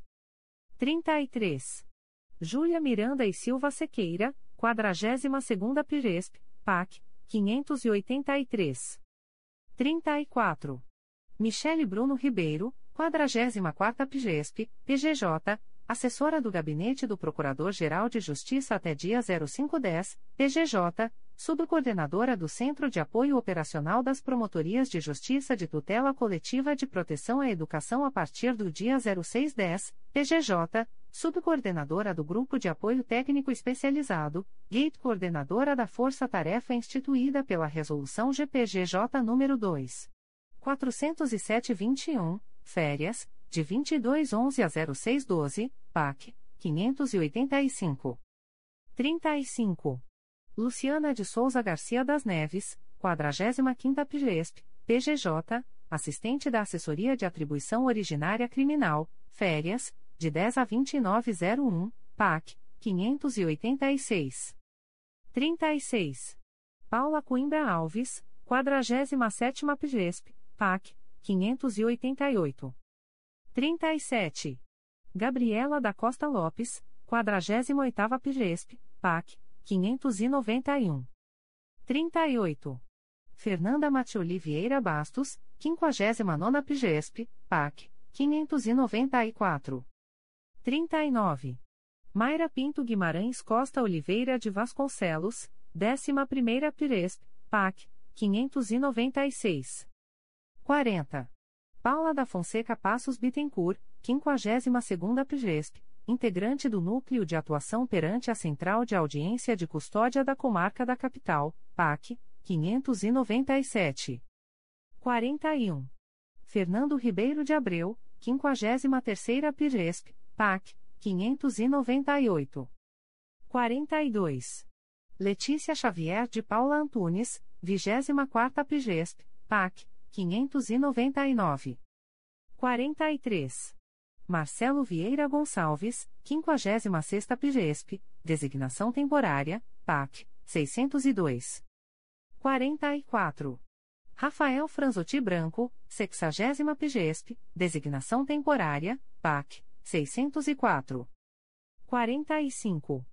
33. Júlia Miranda e Silva Sequeira, 42ª PGESP, PAC, 583. 34. Michele Bruno Ribeiro, 44ª PGESP, PGJ, assessora do Gabinete do Procurador-Geral de Justiça até dia 0510, PGJ, subcoordenadora do Centro de Apoio Operacional das Promotorias de Justiça de Tutela Coletiva de Proteção à Educação a partir do dia 0610, PGJ, subcoordenadora do Grupo de Apoio Técnico Especializado, GATE coordenadora da Força Tarefa instituída pela Resolução GPGJ nº 2. 407-21, férias, de 2211 a 0612, PAC, 585. 35. Luciana de Souza Garcia das Neves, 45ª PGESP, PGJ, assistente da Assessoria de Atribuição Originária Criminal, férias, de 10 a 2901, PAC, 586. 36. Paula Coimbra Alves, 47ª PGESP, PAC, 588. 37. Gabriela da Costa Lopes, 48ª PGESP, PAC, 591. 38. Fernanda Matioli Vieira Bastos, 59ª PGESP, PAC, 594. 39. Mayra Pinto Guimarães Costa Oliveira de Vasconcelos, 11ª PGESP, PAC, 596. 40. Paula da Fonseca Passos Bittencourt, 52ª PGESP, integrante do Núcleo de Atuação perante a Central de Audiência de Custódia da Comarca da Capital, PAC, 597. 41. Fernando Ribeiro de Abreu, 53ª PGESP, PAC, 598. 42. Letícia Xavier de Paula Antunes, 24ª PGESP, PAC, 599. 43. Marcelo Vieira Gonçalves, 56ª PGESP, designação temporária, PAC, 602. 44. Rafael Franzotti Branco, 60ª PGESP, designação temporária, PAC, 604. 45.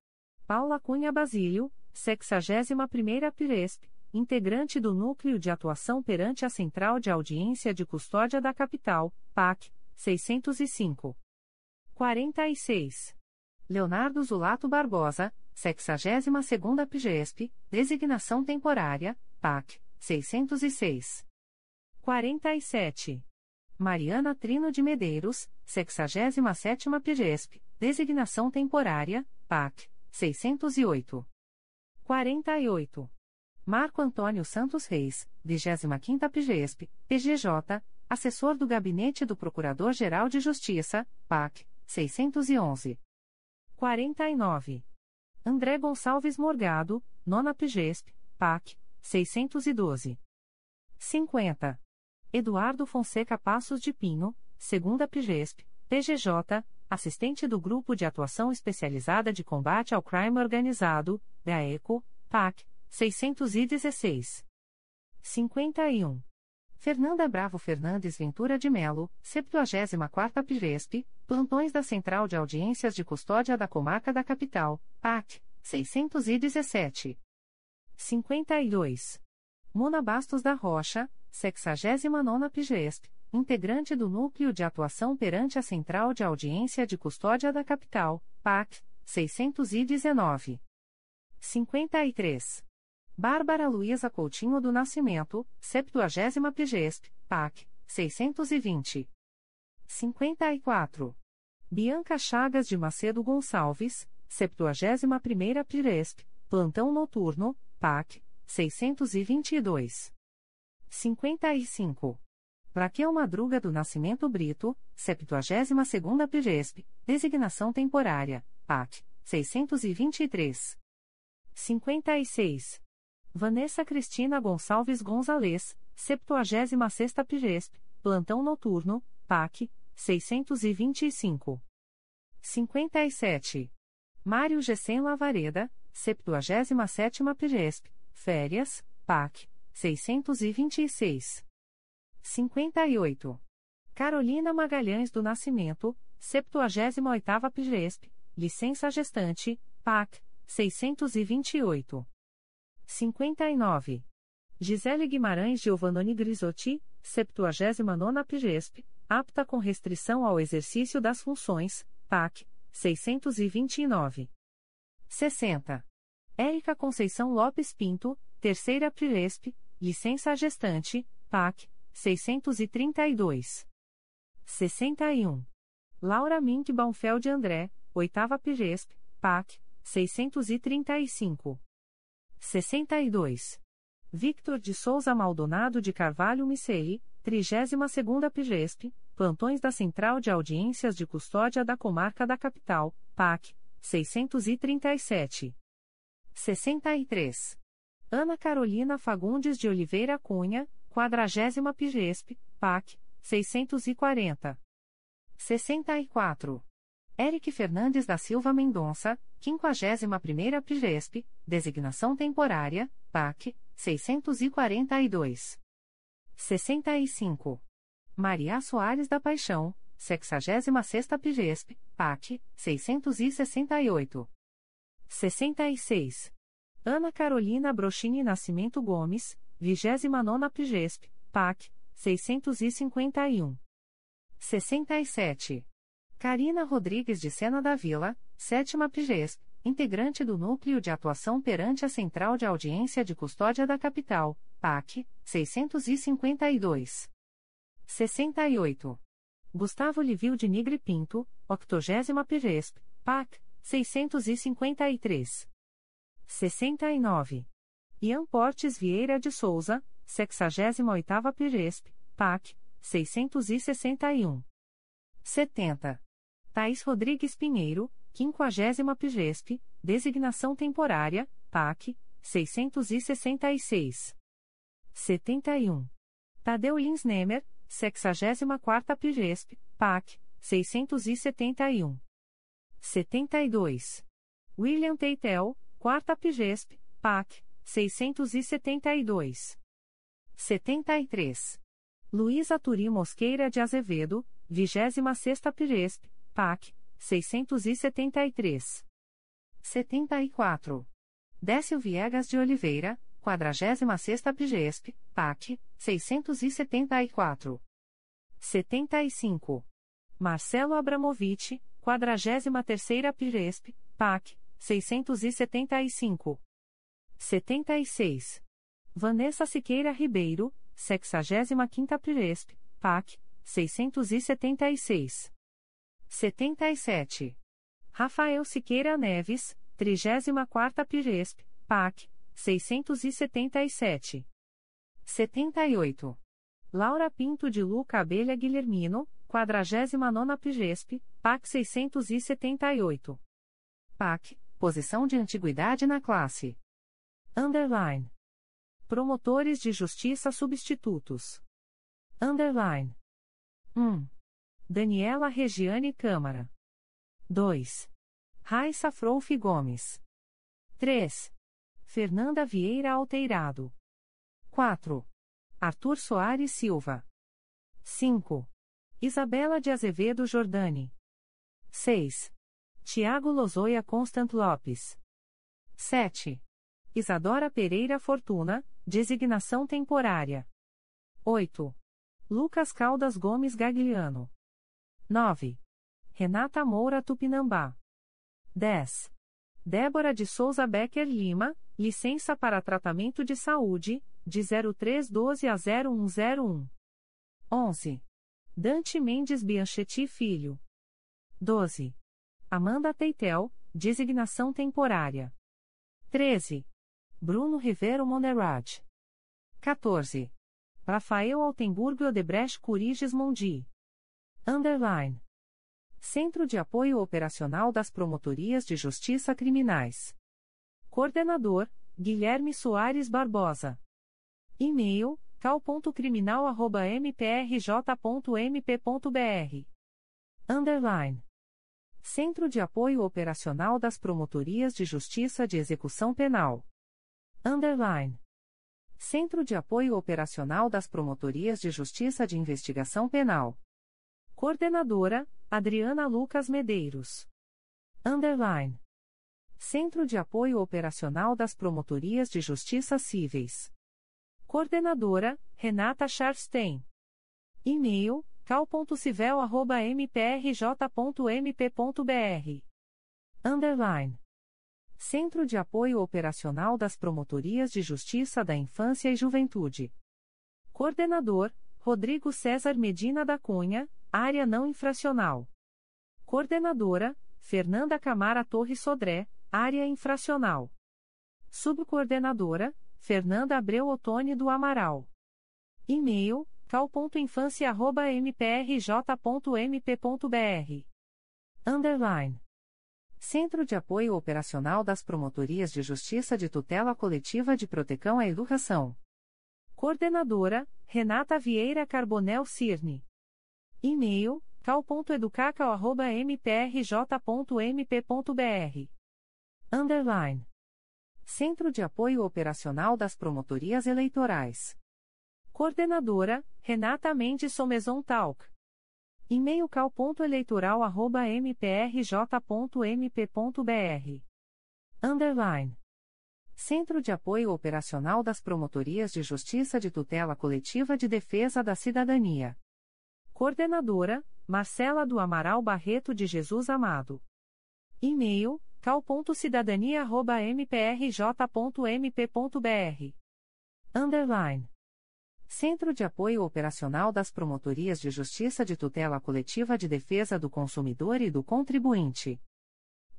Paula Cunha Basílio, 61ª PGESP, integrante do Núcleo de Atuação perante a Central de Audiência de Custódia da Capital, PAC, 605. 46. Leonardo Zulato Barbosa, 62ª PGESP, designação temporária, PAC, 606. 47. Mariana Trino de Medeiros, 67ª PGESP, designação temporária, PAC, 608. 48. Marco Antônio Santos Reis, 25ª PGESP, PGJ, Assessor do Gabinete do Procurador-Geral de Justiça, PAC, 611. 49. André Gonçalves Morgado, Nona PGESP, PAC, 612. 50. Eduardo Fonseca Passos de Pinho, Segunda PGESP, PGJ, Assistente do Grupo de Atuação Especializada de Combate ao Crime Organizado, GAECO, PAC, 616. 51. Fernanda Bravo Fernandes Ventura de Melo, 74ª Piresp, Plantões da Central de Audiências de Custódia da Comarca da Capital, PAC, 617. 52. Mona Bastos da Rocha, 69ª Pigesp, integrante do Núcleo de Atuação perante a Central de Audiência de Custódia da Capital, PAC, 619. 53. Bárbara Luiza Coutinho do Nascimento, 70 PGESP, PAC, 620. 54. Bianca Chagas de Macedo Gonçalves, 71ª PGESP, Plantão Noturno, PAC, 622. 55. Raquel Madruga do Nascimento Brito, 72ª PGESP, Designação Temporária, PAC, 623. 56. Vanessa Cristina Gonçalves Gonzalez, 76 Piresp, Plantão Noturno, PAC, 625. 57. Mário Gessen Lavareda, 77 Piresp, Férias, PAC, 626. 58. Carolina Magalhães do Nascimento, 78ª Piresp, licença gestante, PAC, 628. 59. Gisele Guimarães Giovannoni Grisotti, 79ª Piresp, apta com restrição ao exercício das funções, PAC, 629. 60. Érica Conceição Lopes Pinto, terceira Piresp, licença gestante, PAC, 632. 61. Laura Mink Baumfeld André, oitava Piresp, PAC, 635. 62. Victor de Souza Maldonado de Carvalho Miceli, 32ª Piresp, Plantões da Central de Audiências de Custódia da Comarca da Capital, PAC, 637. 63. Ana Carolina Fagundes de Oliveira Cunha, 40 Piresp, PAC, 640. 64. Eric Fernandes da Silva Mendonça, 51ª Piresp, designação temporária, PAC, 642. 65. Maria Soares da Paixão, 66ª Piresp, PAC, 668. 66. Ana Carolina Brochini Nascimento Gomes, 29ª Piresp, PAC, 651. 67. Karina Rodrigues de Sena da Vila, 7 Pigesp, integrante do Núcleo de Atuação perante a Central de Audiência de Custódia da Capital, PAC, 652. 68. Gustavo Livio de Nigre Pinto, 80 Pigesp, PAC, 653. 69. Ian Portes Vieira de Souza, 68ª Piresp, PAC, 661. 70. Thais Rodrigues Pinheiro, 50 Pigesp, designação temporária, PAC, 666. 71. Tadeu Lins Nemer, 64 Pigesp, PAC, 671. 72. William Teitel, 4 Pigesp, PAC, 672. 73. Luísa Turi Mosqueira de Azevedo, 26ª Piresp, PAC, 673. 74. Décio Viegas de Oliveira, 46ª Piresp, PAC, 674. 75. Marcelo Abramovich, 43ª Piresp, PAC, 675. 76. Vanessa Siqueira Ribeiro, 65ª Piresp, PAC, 676. 77. Rafael Siqueira Neves, 34ª Piresp, PAC, 677. 78. Laura Pinto de Luca Abelha Guilhermino, 49ª Piresp, PAC 678. PAC, posição de antiguidade na classe. Underline. Promotores de Justiça Substitutos. Underline. 1. Daniela Regiane Câmara. 2. Raissa Frouf Gomes. 3. Fernanda Vieira Alteirado. 4. Arthur Soares Silva. 5. Isabela de Azevedo Jordani. 6. Tiago Lozoia Constant Lopes. 7. Isadora Pereira Fortuna, designação temporária. 8. Lucas Caldas Gomes Gagliano. 9. Renata Moura Tupinambá. 10. Débora de Souza Becker Lima, licença para tratamento de saúde, de 0312 a 0101. 11. Dante Mendes Bianchetti Filho. 12. Amanda Teitel, designação temporária. 13. Bruno Rivero Monerad. 14. Rafael Altenburgo Odebrecht Curiges Mondi. Underline. Centro de Apoio Operacional das Promotorias de Justiça Criminais. Coordenador, Guilherme Soares Barbosa. E-mail, cal.criminal.mprj.mp.br. Underline. Centro de Apoio Operacional das Promotorias de Justiça de Execução Penal. Underline. Centro de Apoio Operacional das Promotorias de Justiça de Investigação Penal. Coordenadora, Adriana Lucas Medeiros. Underline. Centro de Apoio Operacional das Promotorias de Justiça Cíveis. Coordenadora, Renata Scharstein. E-mail, cal.civel.mprj.mp.br. Underline. Centro de Apoio Operacional das Promotorias de Justiça da Infância e Juventude. Coordenador, Rodrigo César Medina da Cunha, Área Não Infracional. Coordenadora, Fernanda Camara Torres Sodré, Área Infracional. Subcoordenadora, Fernanda Abreu Otoni do Amaral. E-mail, cal.infância.mprj.mp.br. Underline. Centro de Apoio Operacional das Promotorias de Justiça de Tutela Coletiva de Proteção à Educação. Coordenadora, Renata Vieira Carbonel Cirne. E-mail, cal.educacal.mprj.mp.br. Underline. Centro de Apoio Operacional das Promotorias Eleitorais. Coordenadora, Renata Mendes Somezon Talk. E-mail cal.eleitoral.mprj.mp.br. Underline. Centro de Apoio Operacional das Promotorias de Justiça de Tutela Coletiva de Defesa da Cidadania. Coordenadora, Marcela do Amaral Barreto de Jesus Amado. E-mail, cal.cidadania.mprj.mp.br. Underline. Centro de Apoio Operacional das Promotorias de Justiça de Tutela Coletiva de Defesa do Consumidor e do Contribuinte.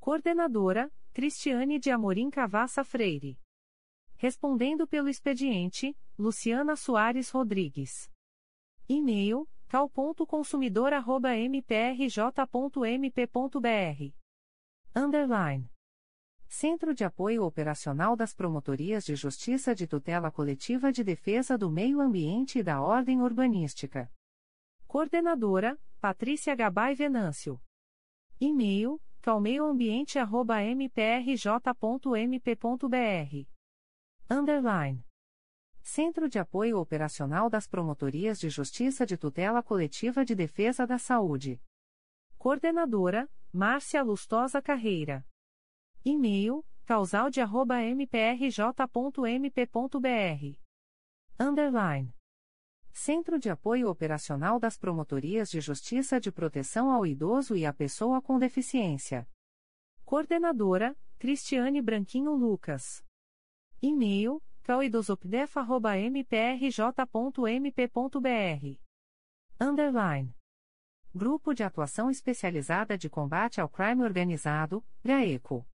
Coordenadora, Cristiane de Amorim Cavassa Freire. Respondendo pelo expediente, Luciana Soares Rodrigues. E-mail, cal.consumidor.mprj.mp.br. Underline. Centro de Apoio Operacional das Promotorias de Justiça de Tutela Coletiva de Defesa do Meio Ambiente e da Ordem Urbanística. Coordenadora, Patrícia Gabay Venâncio. E-mail, calmeioambiente.mprj.mp.br. Underline. Centro de Apoio Operacional das Promotorias de Justiça de Tutela Coletiva de Defesa da Saúde. Coordenadora, Márcia Lustosa Carreira. E-mail, causalde.mprj.mp.br. Underline. Centro de Apoio Operacional das Promotorias de Justiça de Proteção ao Idoso e à Pessoa com Deficiência. Coordenadora, Cristiane Branquinho Lucas. E-mail, cauidosopdef.mprj.mp.br. Underline. Grupo de Atuação Especializada de Combate ao Crime Organizado, GAECO.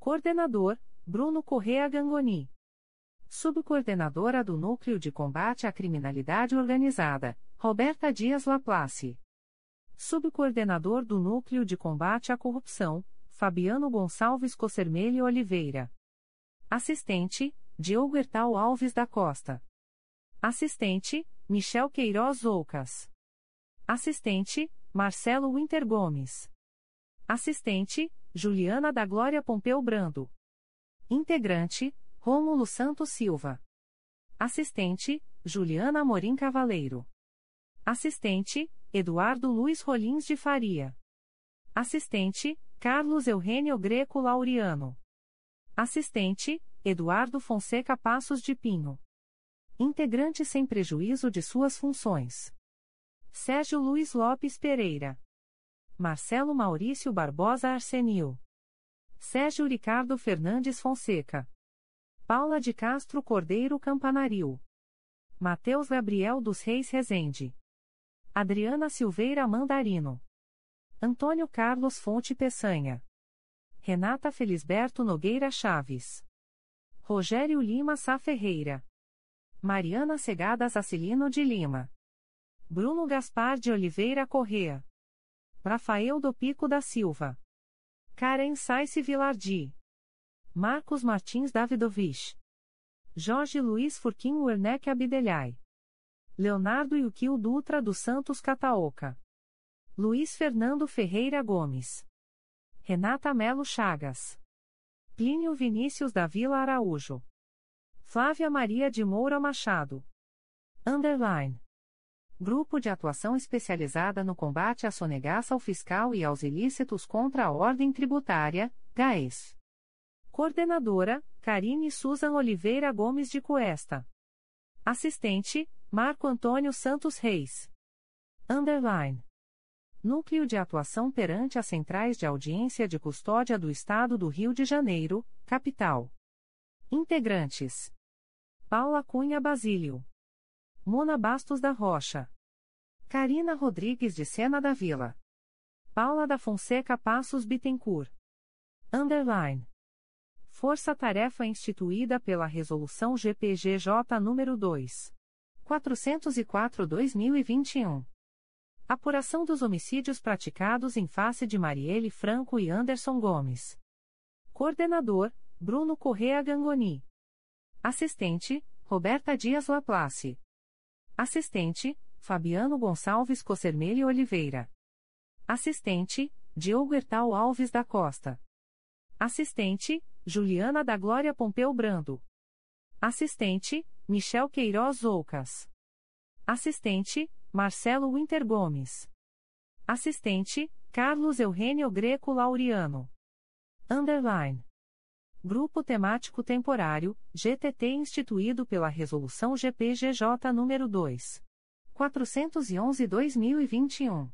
Coordenador, Bruno Correa Gangoni. Subcoordenadora do Núcleo de Combate à Criminalidade Organizada, Roberta Dias Laplace. Subcoordenador do Núcleo de Combate à Corrupção, Fabiano Gonçalves Cossermelho Oliveira. Assistente, Diogo Hertal Alves da Costa. Assistente, Michel Queiroz Oucas. Assistente, Marcelo Winter Gomes. Assistente, Juliana da Glória Pompeu Brando. Integrante, Rômulo Santos Silva. Assistente, Juliana Morim Cavaleiro. Assistente, Eduardo Luiz Rolins de Faria. Assistente, Carlos Eugênio Greco Laureano. Assistente, Eduardo Fonseca Passos de Pinho. Integrante sem prejuízo de suas funções. Sérgio Luiz Lopes Pereira. Marcelo Maurício Barbosa Arsenil. Sérgio Ricardo Fernandes Fonseca. Paula de Castro Cordeiro Campanaril. Mateus Gabriel dos Reis Rezende. Adriana Silveira Mandarino. Antônio Carlos Fonte Peçanha. Renata Felisberto Nogueira Chaves. Rogério Lima Sá Ferreira. Mariana Segadas Acilino de Lima. Bruno Gaspar de Oliveira Correa. Rafael do Pico da Silva. Karen Saice Vilardi. Marcos Martins Davidovich. Jorge Luiz Furquim Werneck Abdelhai. Leonardo Yukio Dutra dos Santos Cataoca. Luiz Fernando Ferreira Gomes. Renata Melo Chagas. Plínio Vinícius da Vila Araújo. Flávia Maria de Moura Machado. Underline. Grupo de Atuação Especializada no Combate à Sonegaça ao Fiscal e aos Ilícitos contra a Ordem Tributária, GAES. Coordenadora, Karine Susan Oliveira Gomes de Cuesta. Assistente, Marco Antônio Santos Reis. Underline. Núcleo de Atuação perante as Centrais de Audiência de Custódia do Estado do Rio de Janeiro, Capital. Integrantes. Paula Cunha Basílio. Mona Bastos da Rocha. Karina Rodrigues de Sena da Vila. Paula da Fonseca Passos Bittencourt. Underline. Força Tarefa instituída pela Resolução GPGJ nº 2. 404-2021. Apuração dos homicídios praticados em face de Marielle Franco e Anderson Gomes. Coordenador, Bruno Correa Gangoni. Assistente, Roberta Dias Laplace. Assistente, Fabiano Gonçalves Cossermelli Oliveira. Assistente, Diogo Hertal Alves da Costa. Assistente, Juliana da Glória Pompeu Brando. Assistente, Michel Queiroz Oucas. Assistente, Marcelo Winter Gomes. Assistente, Carlos Eugênio Greco Laureano. Underline. Grupo Temático Temporário, GTT instituído pela Resolução GPGJ nº 2. 411-2021.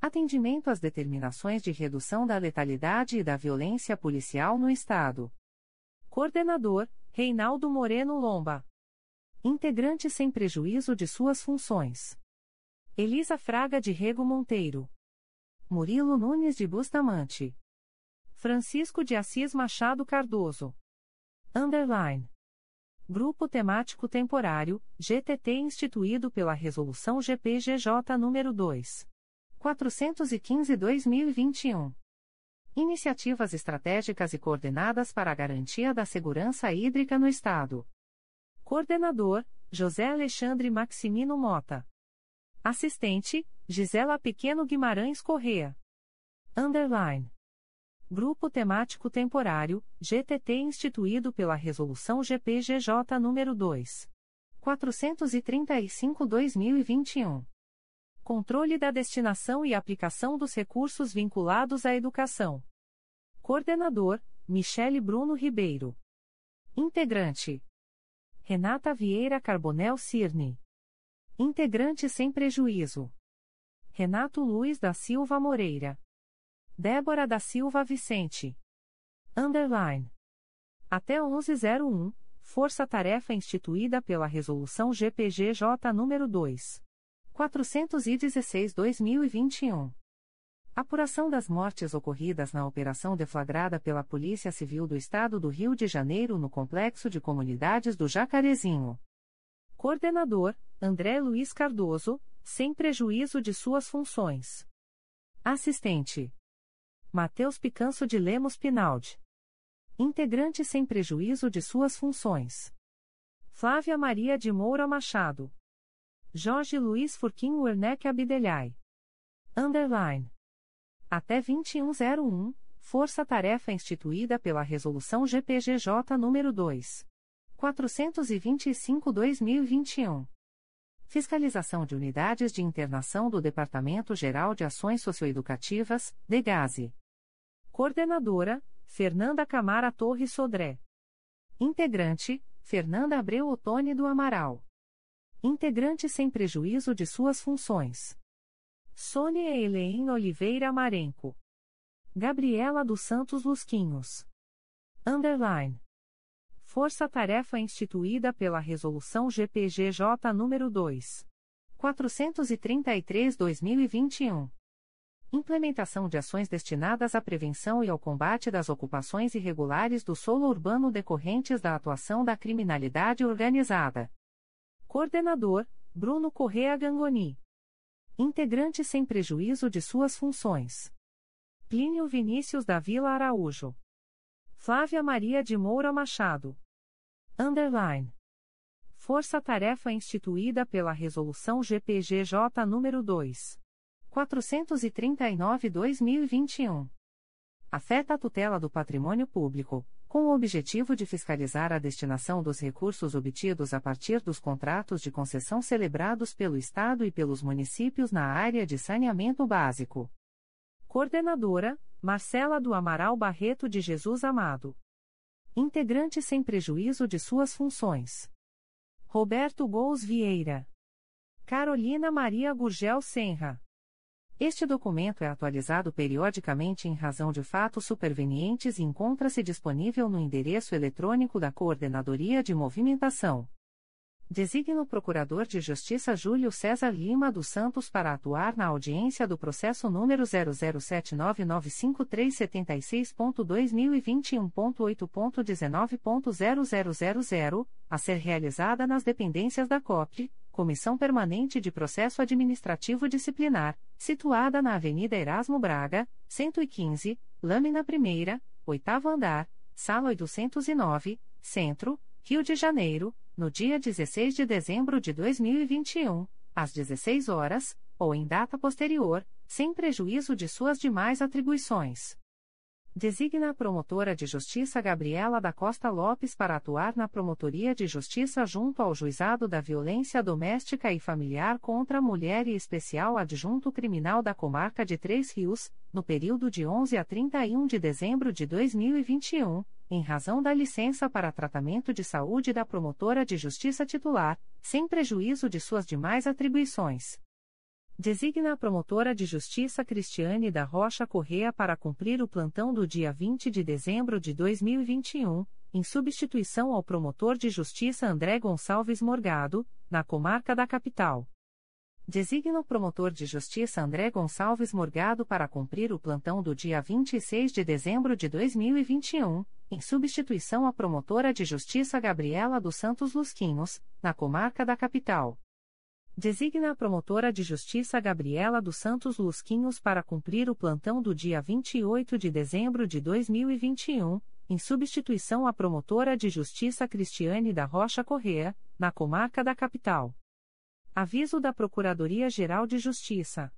Atendimento às determinações de redução da letalidade e da violência policial no Estado. Coordenador, Reinaldo Moreno Lomba. Integrante sem prejuízo de suas funções. Elisa Fraga de Rego Monteiro. Murilo Nunes de Bustamante. Francisco de Assis Machado Cardoso. Underline. Grupo Temático Temporário, GTT instituído pela Resolução GPGJ nº 2. 415-2021. Iniciativas estratégicas e coordenadas para a garantia da segurança hídrica no Estado. Coordenador, José Alexandre Maximino Mota. Assistente, Gisela Pequeno Guimarães Correa. Underline. Grupo Temático Temporário, GTT instituído pela Resolução GPGJ nº 2. 435-2021. Controle da destinação e aplicação dos recursos vinculados à educação. Coordenador, Michele Bruno Ribeiro. Integrante. Renata Vieira Carbonel Cirne. Integrante sem prejuízo. Renato Luiz da Silva Moreira. Débora da Silva Vicente. Underline. Até 1101, Força Tarefa instituída pela Resolução GPGJ nº 2. 416-2021. Apuração das mortes ocorridas na operação deflagrada pela Polícia Civil do Estado do Rio de Janeiro no Complexo de Comunidades do Jacarezinho. Coordenador, André Luiz Cardoso, sem prejuízo de suas funções. Assistente. Mateus Picanso de Lemos Pinaldi. Integrante sem prejuízo de suas funções. Flávia Maria de Moura Machado. Jorge Luiz Furquim Werneck Abdelhai. Underline. Até 2101, Força Tarefa instituída pela Resolução GPGJ nº 2. 425-2021. Fiscalização de Unidades de Internação do Departamento Geral de Ações Socioeducativas, DEGASE. Coordenadora, Fernanda Camara Torres Sodré. Integrante, Fernanda Abreu Otoni do Amaral. Integrante sem prejuízo de suas funções. Sônia Elein Oliveira Marenco. Gabriela dos Santos Lusquinhos. Underline. Força Tarefa instituída pela Resolução GPGJ nº 2. 433-2021. Implementação de ações destinadas à prevenção e ao combate das ocupações irregulares do solo urbano decorrentes da atuação da criminalidade organizada. Coordenador, Bruno Correa Gangoni. Integrante sem prejuízo de suas funções. Plínio Vinícius da Vila Araújo. Flávia Maria de Moura Machado. Underline. Força-tarefa instituída pela Resolução GPGJ nº 2. 439-2021. Afeta a tutela do patrimônio público, com o objetivo de fiscalizar a destinação dos recursos obtidos a partir dos contratos de concessão celebrados pelo Estado e pelos municípios na área de saneamento básico. Coordenadora, Marcela do Amaral Barreto de Jesus Amado. Integrante sem prejuízo de suas funções. Roberto Gous Vieira. Carolina Maria Gurgel Senra. Este documento é atualizado periodicamente em razão de fatos supervenientes e encontra-se disponível no endereço eletrônico da Coordenadoria de Movimentação. Designa o Procurador de Justiça Júlio César Lima dos Santos para atuar na audiência do processo número 007995376.2021.8.19.0000, a ser realizada nas dependências da COPRE, Comissão Permanente de Processo Administrativo Disciplinar, situada na Avenida Erasmo Braga, 115, Lâmina Primeira, oitavo andar, sala 809, Centro, Rio de Janeiro, no dia 16 de dezembro de 2021, às 16 horas, ou em data posterior, sem prejuízo de suas demais atribuições. Designa a promotora de justiça Gabriela da Costa Lopes para atuar na Promotoria de Justiça junto ao Juizado da Violência Doméstica e Familiar contra a Mulher e Especial Adjunto Criminal da Comarca de Três Rios, no período de 11 a 31 de dezembro de 2021, em razão da licença para tratamento de saúde da promotora de justiça titular, sem prejuízo de suas demais atribuições. Designa a promotora de justiça Cristiane da Rocha Correa para cumprir o plantão do dia 20 de dezembro de 2021, em substituição ao promotor de justiça André Gonçalves Morgado, na comarca da capital. Designa o promotor de justiça André Gonçalves Morgado para cumprir o plantão do dia 26 de dezembro de 2021, em substituição à promotora de justiça Gabriela dos Santos Lusquinhos, na comarca da capital. Designa a promotora de justiça Gabriela dos Santos Lusquinhos para cumprir o plantão do dia 28 de dezembro de 2021, em substituição à promotora de justiça Cristiane da Rocha Correa, na comarca da capital. Aviso da Procuradoria-Geral de Justiça.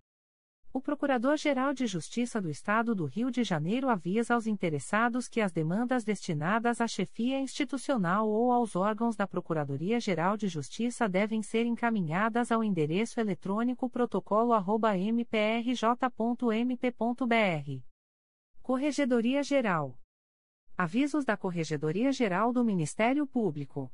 O Procurador-Geral de Justiça do Estado do Rio de Janeiro avisa aos interessados que as demandas destinadas à chefia institucional ou aos órgãos da Procuradoria-Geral de Justiça devem ser encaminhadas ao endereço eletrônico protocolo@mprj.mp.br. Corregedoria Geral. Avisos da Corregedoria Geral do Ministério Público.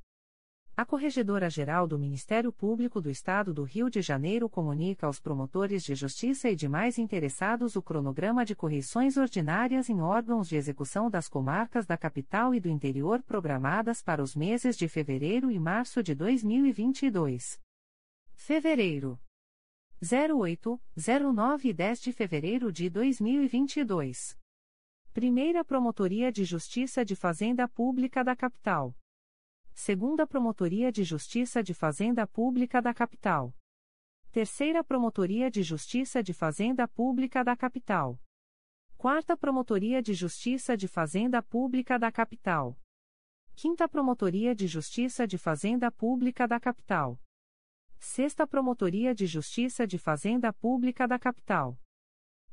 A Corregedora-Geral do Ministério Público do Estado do Rio de Janeiro comunica aos promotores de justiça e demais interessados o cronograma de correições ordinárias em órgãos de execução das comarcas da capital e do interior programadas para os meses de fevereiro e março de 2022. Fevereiro. 08, 09 e 10 de fevereiro de 2022. Primeira Promotoria de Justiça de Fazenda Pública da Capital. Segunda Promotoria de Justiça de Fazenda Pública da Capital. Terceira Promotoria de Justiça de Fazenda Pública da Capital. Quarta Promotoria de Justiça de Fazenda Pública da Capital. Quinta Promotoria de Justiça de Fazenda Pública da Capital. Sexta Promotoria de Justiça de Fazenda Pública da Capital.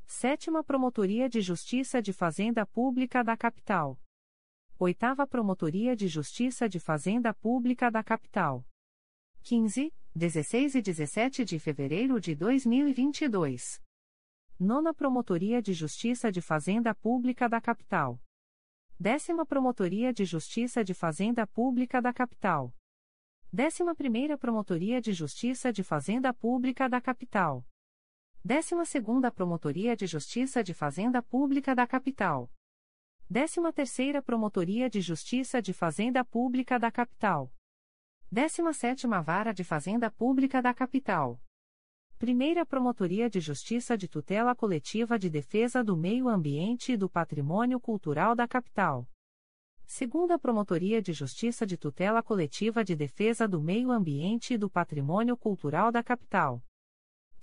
Sétima Promotoria de Justiça de Fazenda Pública da Capital. Oitava Promotoria de Justiça de Fazenda Pública da Capital. 15, 16 e 17 de fevereiro de 2022. Nona Promotoria de Justiça de Fazenda Pública da Capital. Décima Promotoria de Justiça de Fazenda Pública da Capital. Décima Primeira Promotoria de Justiça de Fazenda Pública da Capital. Décima Segunda Promotoria de Justiça de Fazenda Pública da Capital. 13ª Promotoria de Justiça de Fazenda Pública da Capital. 17ª Vara de Fazenda Pública da Capital. Primeira Promotoria de Justiça de Tutela Coletiva de Defesa do Meio Ambiente e do Patrimônio Cultural da Capital. Segunda Promotoria de Justiça de Tutela Coletiva de Defesa do Meio Ambiente e do Patrimônio Cultural da Capital.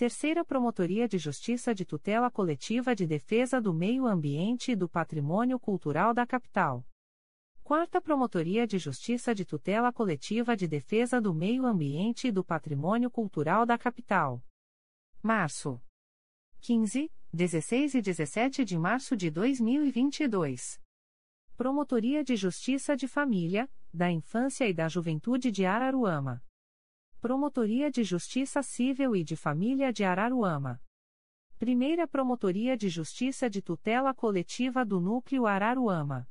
Terceira Promotoria de Justiça de Tutela Coletiva de Defesa do Meio Ambiente e do Patrimônio Cultural da Capital. Quarta Promotoria de Justiça de Tutela Coletiva de Defesa do Meio Ambiente e do Patrimônio Cultural da Capital. Março. 15, 16 e 17 de março de 2022. Promotoria de Justiça de Família, da Infância e da Juventude de Araruama. Promotoria de Justiça Civil e de Família de Araruama. Primeira Promotoria de Justiça de Tutela Coletiva do Núcleo Araruama.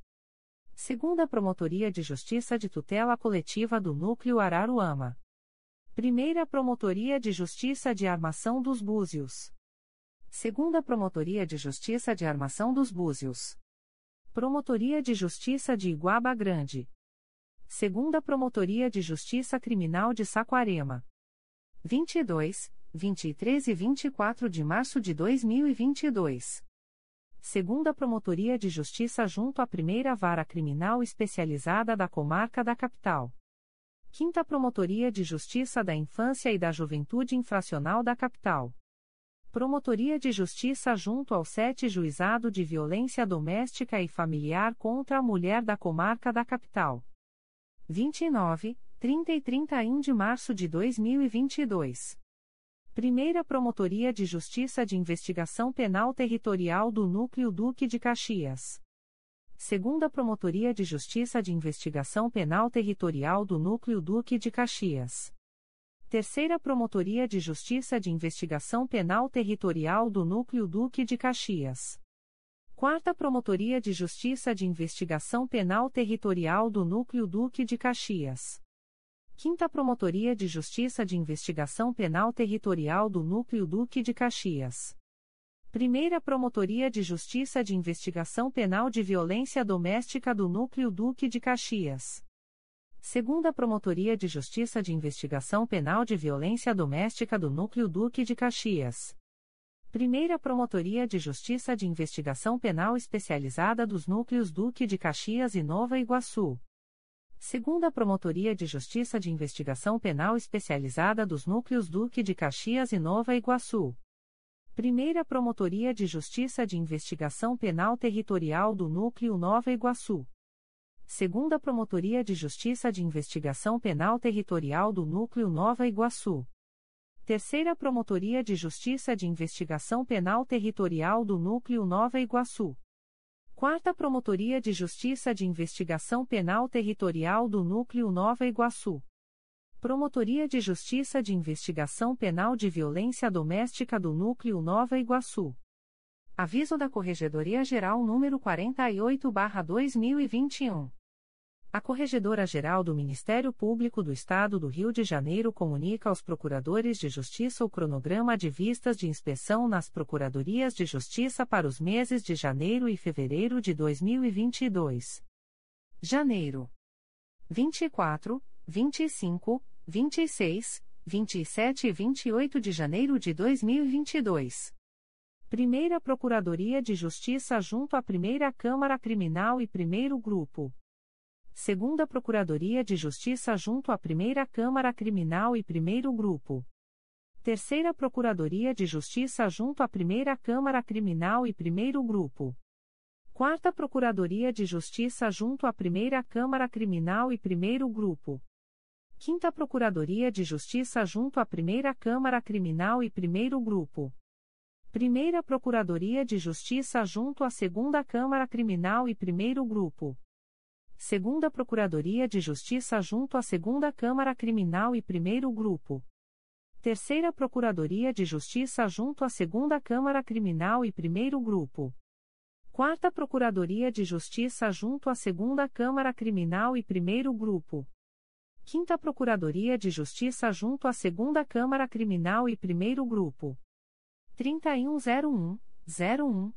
Segunda Promotoria de Justiça de Tutela Coletiva do Núcleo Araruama. Primeira Promotoria de Justiça de Armação dos Búzios. Segunda Promotoria de Justiça de Armação dos Búzios. Promotoria de Justiça de Iguaba Grande. Segunda Promotoria de Justiça Criminal de Saquarema. 22, 23 e 24 de março de 2022. Segunda Promotoria de Justiça junto à Primeira Vara Criminal Especializada da Comarca da Capital. Quinta Promotoria de Justiça da Infância e da Juventude Infracional da Capital. Promotoria de Justiça junto ao Sete Juizado de Violência Doméstica e Familiar contra a Mulher da Comarca da Capital. 29, 30 e 31 de março de 2022. Primeira Promotoria de Justiça de Investigação Penal Territorial do Núcleo Duque de Caxias. Segunda Promotoria de Justiça de Investigação Penal Territorial do Núcleo Duque de Caxias. Terceira Promotoria de Justiça de Investigação Penal Territorial do Núcleo Duque de Caxias. Quarta Promotoria de Justiça de Investigação Penal Territorial do Núcleo Duque de Caxias. Quinta Promotoria de Justiça de Investigação Penal Territorial do Núcleo Duque de Caxias. Primeira Promotoria de Justiça de Investigação Penal de Violência Doméstica do Núcleo Duque de Caxias. Segunda Promotoria de Justiça de Investigação Penal de Violência Doméstica do Núcleo Duque de Caxias. Primeira Promotoria de Justiça de Investigação Penal Especializada dos Núcleos Duque de Caxias e Nova Iguaçu. Segunda Promotoria de Justiça de Investigação Penal Especializada dos Núcleos Duque de Caxias e Nova Iguaçu. Primeira Promotoria de Justiça de Investigação Penal Territorial do Núcleo Nova Iguaçu. Segunda Promotoria de Justiça de Investigação Penal Territorial do Núcleo Nova Iguaçu. Terceira Promotoria de Justiça de Investigação Penal Territorial do Núcleo Nova Iguaçu. Quarta Promotoria de Justiça de Investigação Penal Territorial do Núcleo Nova Iguaçu. Promotoria de Justiça de Investigação Penal de Violência Doméstica do Núcleo Nova Iguaçu. Aviso da Corregedoria Geral número 48/2021. A Corregedora-Geral do Ministério Público do Estado do Rio de Janeiro comunica aos procuradores de justiça o cronograma de vistas de inspeção nas Procuradorias de Justiça para os meses de janeiro e fevereiro de 2022. Janeiro: 24, 25, 26, 27 e 28 de janeiro de 2022. Primeira Procuradoria de Justiça junto à Primeira Câmara Criminal e Primeiro Grupo. Segunda Procuradoria de Justiça junto à Primeira Câmara Criminal e Primeiro Grupo. Terceira Procuradoria de Justiça junto à Primeira Câmara Criminal e Primeiro Grupo. Quarta Procuradoria de Justiça junto à Primeira Câmara Criminal e Primeiro Grupo. Quinta Procuradoria de Justiça junto à Primeira Câmara Criminal e Primeiro Grupo. Primeira Procuradoria de Justiça junto à Segunda Câmara Criminal e Primeiro Grupo. Segunda Procuradoria de Justiça junto à Segunda Câmara Criminal e Primeiro Grupo. Terceira Procuradoria de Justiça junto à Segunda Câmara Criminal e Primeiro Grupo. Quarta Procuradoria de Justiça junto à Segunda Câmara Criminal e Primeiro Grupo. Quinta Procuradoria de Justiça junto à Segunda Câmara Criminal e Primeiro Grupo. 3101, 01,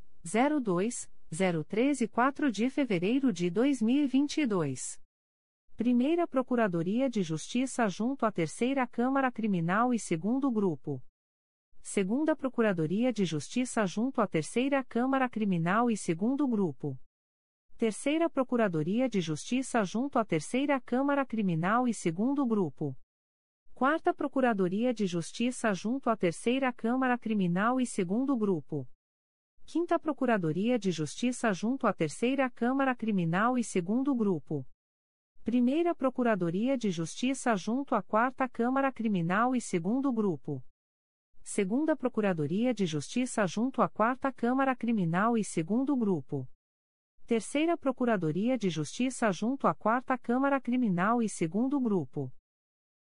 02, 03 e 4 de fevereiro de 2022. Primeira Procuradoria de Justiça junto à Terceira Câmara Criminal e Segundo Grupo. Segunda Procuradoria de Justiça junto à Terceira Câmara Criminal e Segundo Grupo. Terceira Procuradoria de Justiça junto à Terceira Câmara Criminal e Segundo Grupo. Quarta Procuradoria de Justiça junto à Terceira Câmara Criminal e Segundo Grupo. Quinta Procuradoria de Justiça junto à Terceira Câmara Criminal e Segundo Grupo. Primeira Procuradoria de Justiça junto à Quarta Câmara Criminal e Segundo Grupo. Segunda Procuradoria de Justiça junto à Quarta Câmara Criminal e Segundo Grupo. Terceira Procuradoria de Justiça junto à Quarta Câmara Criminal e Segundo Grupo.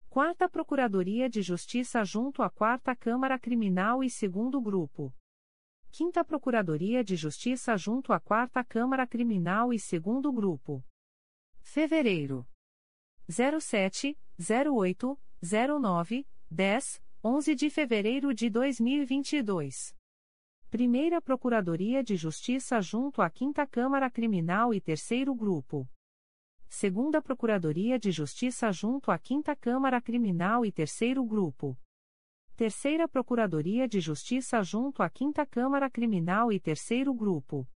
Quarta Procuradoria de Justiça junto à Quarta Câmara Criminal e Segundo Grupo. Quinta Procuradoria de Justiça junto à Quarta Câmara Criminal e Segundo Grupo. Fevereiro. 07, 08, 09, 10, 11 de fevereiro de 2022. Primeira Procuradoria de Justiça junto à Quinta Câmara Criminal e Terceiro Grupo. Segunda Procuradoria de Justiça junto à Quinta Câmara Criminal e Terceiro Grupo. Terceira Procuradoria de Justiça junto à Quinta Câmara Criminal e Terceiro Grupo.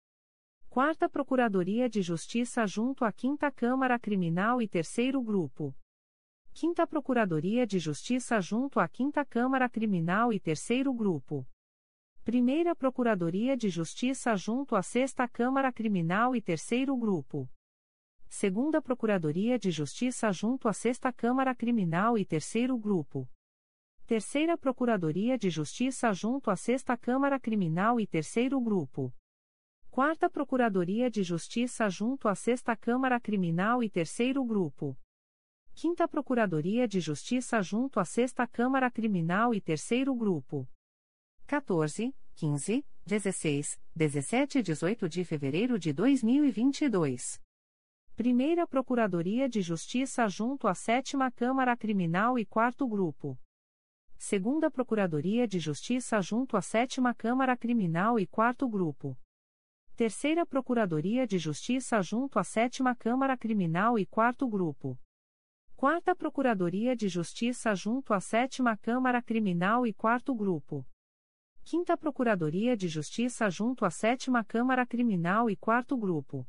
Quarta Procuradoria de Justiça junto à Quinta Câmara Criminal e Terceiro Grupo. Quinta Procuradoria de Justiça junto à Quinta Câmara Criminal e Terceiro Grupo. Primeira Procuradoria de Justiça junto à Sexta Câmara Criminal e Terceiro Grupo. Segunda Procuradoria de Justiça junto à Sexta Câmara Criminal e Terceiro Grupo. Terceira Procuradoria de Justiça junto à Sexta Câmara Criminal e Terceiro Grupo. Quarta Procuradoria de Justiça junto à Sexta Câmara Criminal e Terceiro Grupo. Quinta Procuradoria de Justiça junto à Sexta Câmara Criminal e Terceiro Grupo. 14, 15, 16, 17 e 18 de fevereiro de 2022. Primeira Procuradoria de Justiça junto à Sétima Câmara Criminal e Quarto Grupo. Segunda Procuradoria de Justiça junto à Sétima Câmara Criminal e Quarto Grupo. Terceira Procuradoria de Justiça junto à Sétima Câmara Criminal e Quarto Grupo. Quarta Procuradoria de Justiça junto à Sétima Câmara Criminal e Quarto Grupo. Quinta Procuradoria de Justiça junto à Sétima Câmara Criminal e Quarto Grupo.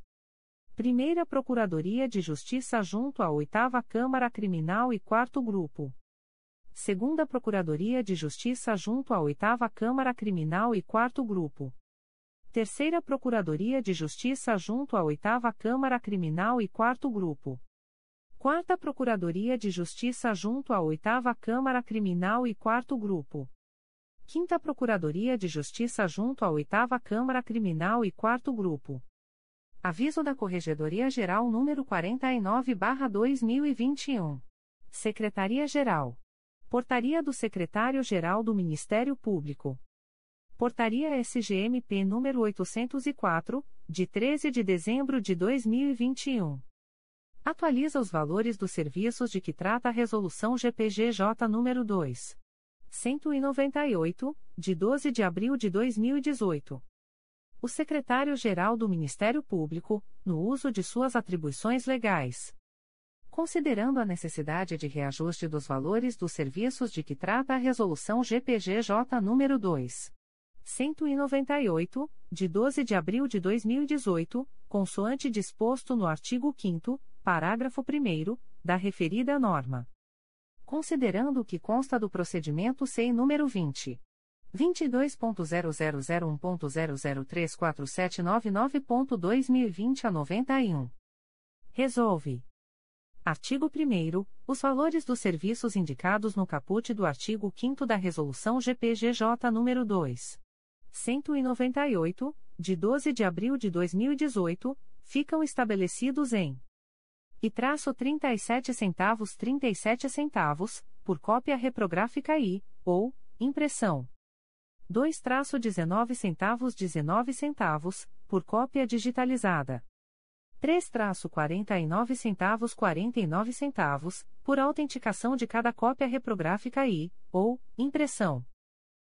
Primeira Procuradoria de Justiça junto à Oitava Câmara Criminal e Quarto Grupo. Segunda Procuradoria de Justiça junto à Oitava Câmara Criminal e Quarto Grupo. Terceira Procuradoria de Justiça junto à Oitava Câmara Criminal e Quarto Grupo. Quarta Procuradoria de Justiça junto à Oitava Câmara Criminal e Quarto Grupo. Quinta Procuradoria de Justiça junto à Oitava Câmara Criminal e Quarto Grupo. Aviso da Corregedoria Geral número 49/2021. Secretaria-Geral Portaria do Secretário-Geral do Ministério Público. Portaria SGMP número 804, de 13 de dezembro de 2021. Atualiza os valores dos serviços de que trata a Resolução GPGJ número 2. 198, de 12 de abril de 2018. O Secretário-Geral do Ministério Público, no uso de suas atribuições legais considerando a necessidade de reajuste dos valores dos serviços de que trata a Resolução GPGJ nº 2. 198, de 12 de abril de 2018, consoante disposto no artigo 5 parágrafo 1 da referida norma. Considerando o que consta do procedimento SEI número 20. 22.0001.0034799.2020 a 91. Resolve. Artigo 1 Os valores dos serviços indicados no caput do artigo 5 da Resolução GPGJ nº 2. 198, de 12 de abril de 2018, ficam estabelecidos em e traço 37 centavos 37 centavos, por cópia reprográfica I, ou, impressão. 2 traço 19 centavos 19 centavos, por cópia digitalizada. 3-49 centavos 49 centavos, por autenticação de cada cópia reprográfica e, ou, impressão.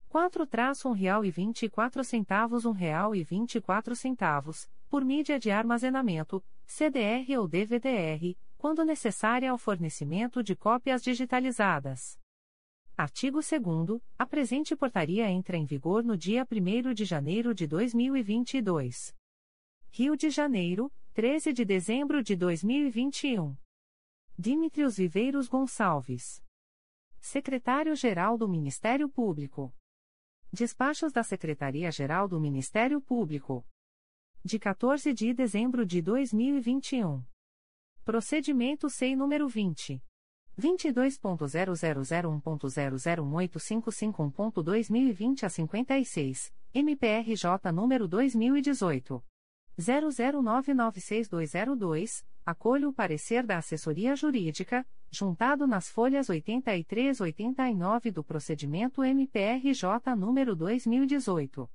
4-1 real e 24 centavos 1 real e 24 centavos, por mídia de armazenamento, CDR ou DVDR, quando necessária ao fornecimento de cópias digitalizadas. Artigo 2 A presente portaria entra em vigor no dia 1 de janeiro de 2022. Rio de Janeiro, 13 de dezembro de 2021. Dimitrios Viveiros Gonçalves. Secretário-Geral do Ministério Público. Despachos da Secretaria-Geral do Ministério Público. De 14 de dezembro de 2021. Procedimento SEI número 20. 22.0001.0018551.2020 a 56, MPRJ número 2018. 00996202, acolho o parecer da assessoria jurídica, juntado nas folhas 83 e 89 do procedimento MPRJ número 2018.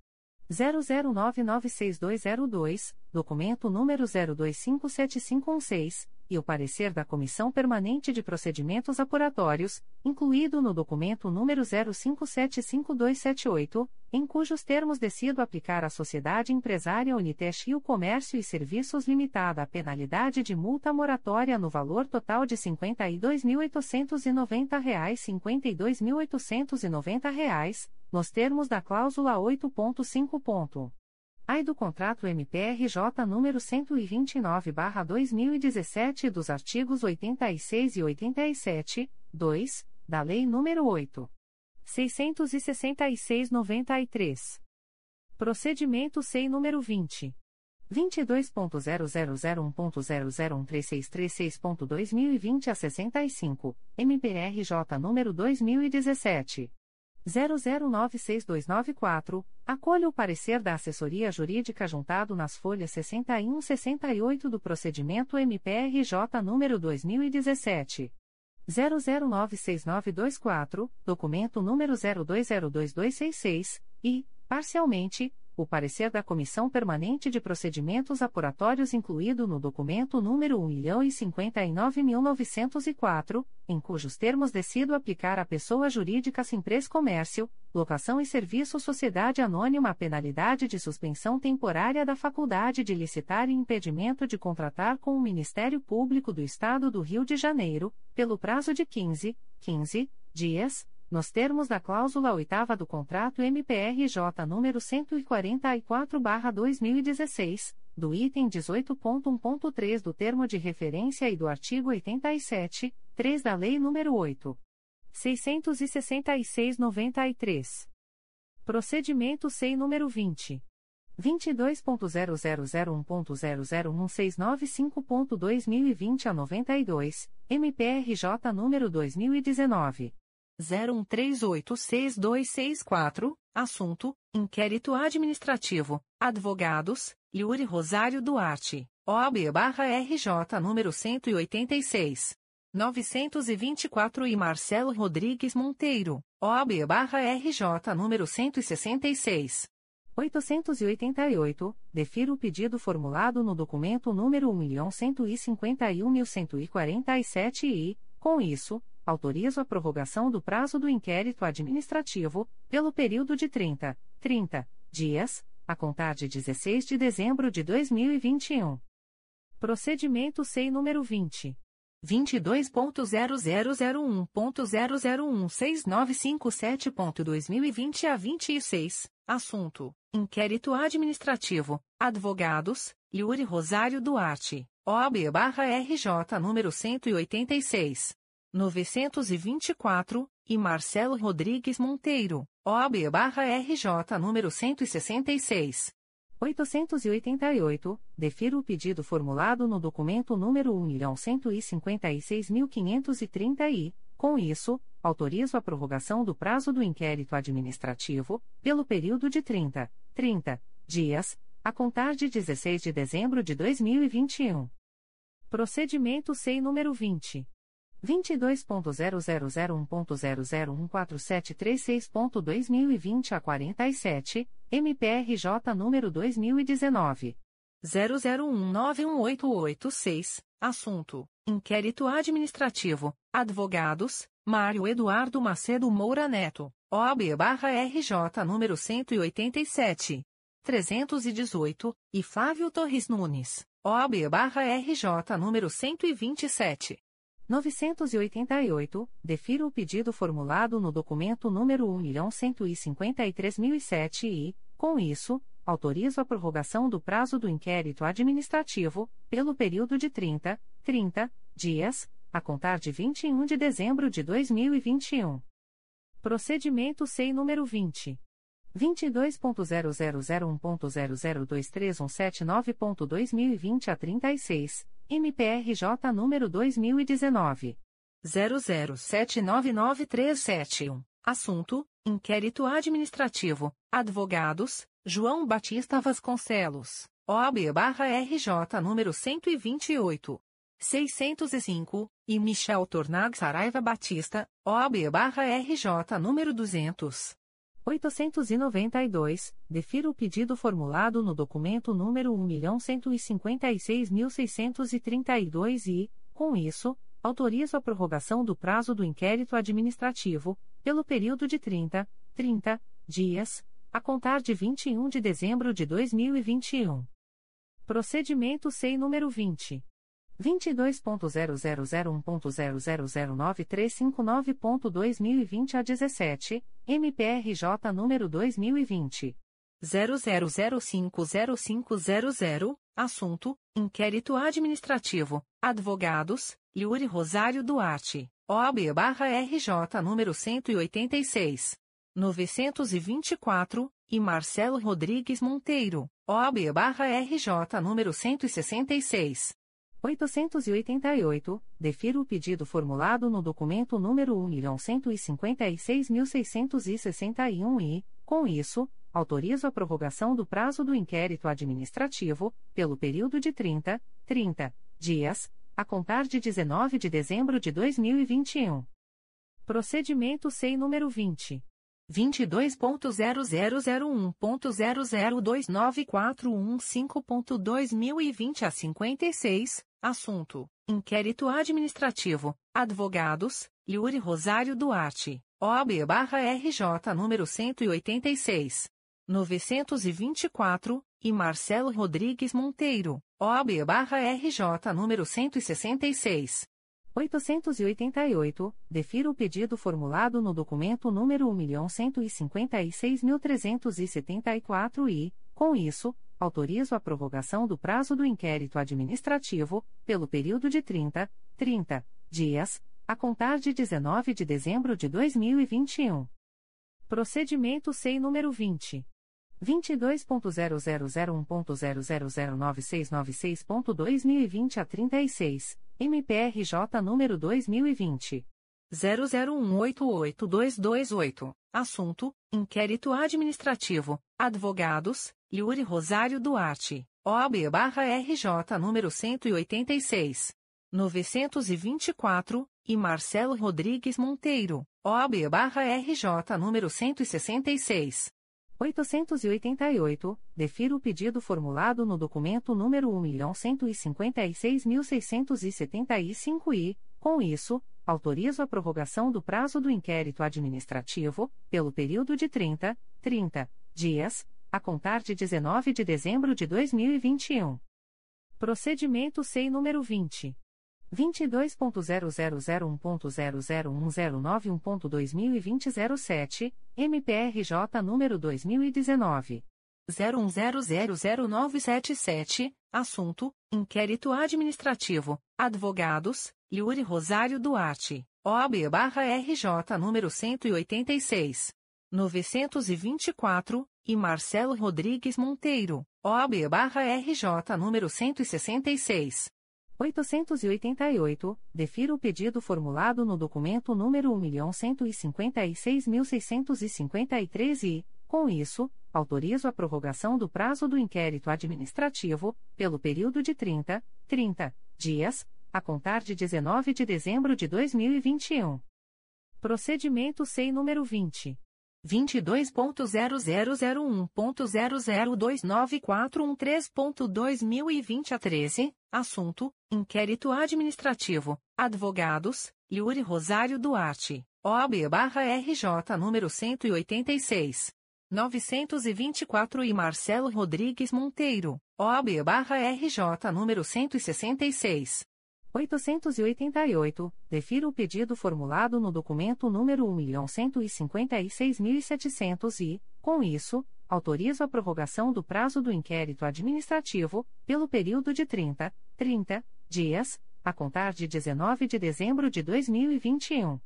00996202, documento número 02575116, e o parecer da Comissão Permanente de Procedimentos Apuratórios, incluído no documento número 05775278, em cujos termos decido aplicar à Sociedade Empresária Unitesh Rio Comércio e Serviços Limitada a penalidade de multa moratória no valor total de R$ 52.890,00 R$ 52.890, nos termos da cláusula 8.5. Ai do contrato MPRJ número 129/2017 dos artigos 86 e 87, 2, da Lei nº 8. 666/93. Procedimento SEI número 20 22.0001.0013636.2020 a 65, MPRJ número 2017 00962294, acolho o parecer da assessoria jurídica juntado nas folhas 61 e 68 do procedimento MPRJ número 2017 00969224, documento número 02022266 e, parcialmente, o parecer da Comissão Permanente de Procedimentos Apuratórios incluído no documento número 1.059.904, em cujos termos decido aplicar à pessoa jurídica Simpres Comércio, Locação e Serviço Sociedade Anônima a penalidade de suspensão temporária da faculdade de licitar e impedimento de contratar com o Ministério Público do Estado do Rio de Janeiro, pelo prazo de 15, 15 dias, nos termos da cláusula oitava do contrato MPRJ número 144/2016, do item 18.1.3 do termo de referência e do artigo 87, 3 da Lei nº 8. 666/93. Procedimento SEI número 20 22.0001.0016925.2020 a 92, MPRJ número 2019 01386264, assunto: Inquérito Administrativo, Advogados, Yuri Rosário Duarte, OAB-RJ número 186. 924 e Marcelo Rodrigues Monteiro, OAB-RJ número 166. 888, defiro o pedido formulado no documento número 1.151.147 e, com isso, autorizo a prorrogação do prazo do inquérito administrativo, pelo período de 30, 30 dias, a contar de 16 de dezembro de 2021. Procedimento SEI número 20. 22.0001.0016957.2020 a 26, assunto: Inquérito Administrativo, Advogados, Yuri Rosário Duarte, OAB-RJ número 186. 924, e Marcelo Rodrigues Monteiro, OAB-RJ número 166. 888, defiro o pedido formulado no documento número 1.156.530 e, com isso, autorizo a prorrogação do prazo do inquérito administrativo, pelo período de 30, 30 dias, a contar de 16 de dezembro de 2021. Procedimento SEI número 20. 22.0001.0014736.2020 a 47, MPRJ número 2019. 00191886, assunto: Inquérito Administrativo, Advogados, Mário Eduardo Macedo Moura Neto, OAB-RJ número 187. 318, e Flávio Torres Nunes, OAB-RJ número 127. 988, defiro o pedido formulado no documento número 1.153.007 e, com isso, autorizo a prorrogação do prazo do inquérito administrativo, pelo período de 30, 30 dias, a contar de 21 de dezembro de 2021. Procedimento SEI número 20. 22.0001.0023179.2020 a 36, MPRJ número 2019. 00799371. Assunto: Inquérito Administrativo. Advogados: João Batista Vasconcelos, OAB-RJ número 128. 605, e Michel Tornag Saraiva Batista, OAB-RJ número 200. 892, defiro o pedido formulado no documento número 1.156.632 e, com isso, autorizo a prorrogação do prazo do inquérito administrativo, pelo período de 30, 30 dias, a contar de 21 de dezembro de 2021. Procedimento SEI número 20. 22.0001.0009359.2020 a 17, MPRJ número 2020. 00050500, assunto: Inquérito Administrativo, Advogados, Yuri Rosário Duarte, OAB-RJ número 186. 924, e Marcelo Rodrigues Monteiro, OAB-RJ número 166. 888, defiro o pedido formulado no documento número 1.156.661 e, com isso, autorizo a prorrogação do prazo do inquérito administrativo, pelo período de 30, 30 dias, a contar de 19 de dezembro de 2021. Procedimento SEI número 20. 22.0001.0029415.2020 a 56, assunto: Inquérito Administrativo, Advogados, Yuri Rosário Duarte, OAB-RJ número 186. 924, e Marcelo Rodrigues Monteiro, OAB-RJ número 166. 888, defiro o pedido formulado no documento número 1.156.374 e, com isso, autorizo a prorrogação do prazo do inquérito administrativo, pelo período de 30, 30 dias, a contar de 19 de dezembro de 2021. Procedimento SEI número 20. 22.0001.0009696.2020 a 36, MPRJ número 2020. 00188228. Assunto: Inquérito Administrativo. Advogados: Yuri Rosário Duarte, OAB-RJ número 186. 924, e Marcelo Rodrigues Monteiro, OAB-RJ número 166. 888, defiro o pedido formulado no documento número 1.156.675 e, com isso, autorizo a prorrogação do prazo do inquérito administrativo, pelo período de 30, 30 dias, a contar de 19 de dezembro de 2021. Procedimento SEI número 20. 22.0001.00109.2020 07, MPRJ número 2019. 01000977, assunto: Inquérito Administrativo, Advogados, Yuri Rosário Duarte, OAB-RJ número 186. 924, e Marcelo Rodrigues Monteiro, OAB-RJ número 166. 888, defiro o pedido formulado no documento número 1.156.653 e, com isso, autorizo a prorrogação do prazo do inquérito administrativo, pelo período de 30, 30 dias, a contar de 19 de dezembro de 2021. Procedimento SEI número 20. 22.0001.0029413.2020 a 13, assunto: Inquérito Administrativo, Advogados, Yuri Rosário Duarte, OAB-RJ número 186. 924 e Marcelo Rodrigues Monteiro, OAB-RJ número 166. 888, defiro o pedido formulado no documento número 1.156.700 e, com isso, autorizo a prorrogação do prazo do inquérito administrativo, pelo período de 30, 30 dias, a contar de 19 de dezembro de 2021.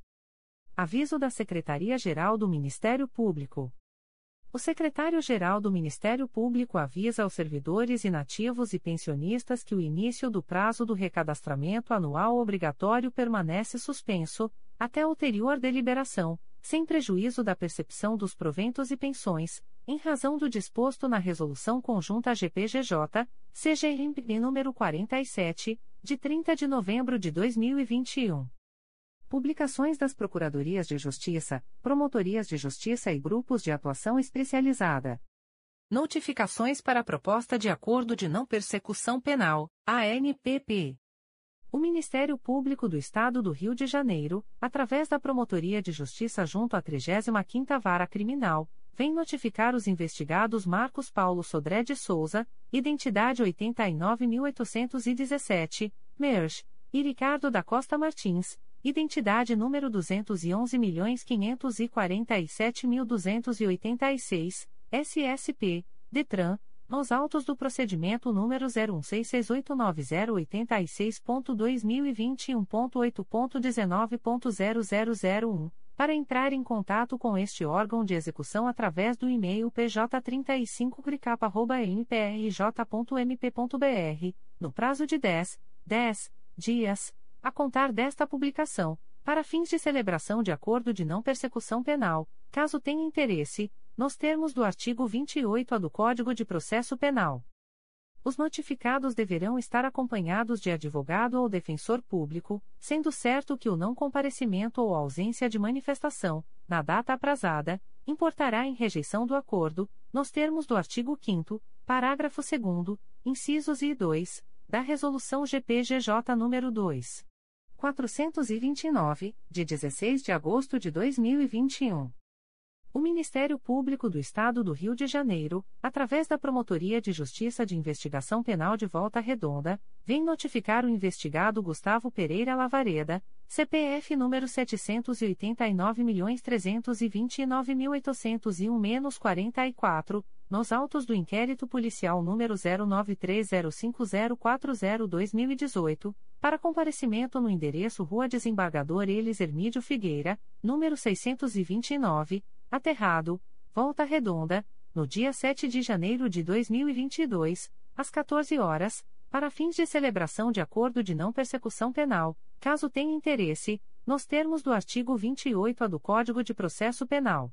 Aviso da Secretaria-Geral do Ministério Público. O secretário-geral do Ministério Público avisa aos servidores inativos e pensionistas que o início do prazo do recadastramento anual obrigatório permanece suspenso, até ulterior deliberação, sem prejuízo da percepção dos proventos e pensões, em razão do disposto na Resolução Conjunta GPGJ, CGRIMP número 47, de 30 de novembro de 2021. Publicações das Procuradorias de Justiça, Promotorias de Justiça e Grupos de Atuação Especializada. Notificações para a Proposta de Acordo de Não Persecução Penal, ANPP. O Ministério Público do Estado do Rio de Janeiro, através da Promotoria de Justiça junto à 35ª Vara Criminal, vem notificar os investigados Marcos Paulo Sodré de Souza, identidade 89.817, MERJ, e Ricardo da Costa Martins, identidade número 211.547.286, SSP, DETRAN, nos autos do procedimento número 016689086.2021.8.19.0001, para entrar em contato com este órgão de execução através do e-mail pj35cricapa.mprj.mp.br, no prazo de 10, 10 dias a contar desta publicação, para fins de celebração de acordo de não persecução penal, caso tenha interesse, nos termos do artigo 28-A do Código de Processo Penal. Os notificados deverão estar acompanhados de advogado ou defensor público, sendo certo que o não comparecimento ou ausência de manifestação, na data aprazada, importará em rejeição do acordo, nos termos do artigo 5 parágrafo 2 incisos I e 2, da Resolução GPGJ nº 2. 429, de 16 de agosto de 2021. O Ministério Público do Estado do Rio de Janeiro, através da Promotoria de Justiça de Investigação Penal de Volta Redonda, vem notificar o investigado Gustavo Pereira Lavareda, CPF número 789.329.801-44, nos autos do inquérito policial número 09305040-2018, para comparecimento no endereço Rua Desembargador Elis Hermídio Figueira, número 629, Aterrado, Volta Redonda, no dia 7 de janeiro de 2022, às 14 horas, para fins de celebração de acordo de não persecução penal, caso tenha interesse, nos termos do artigo 28-A do Código de Processo Penal.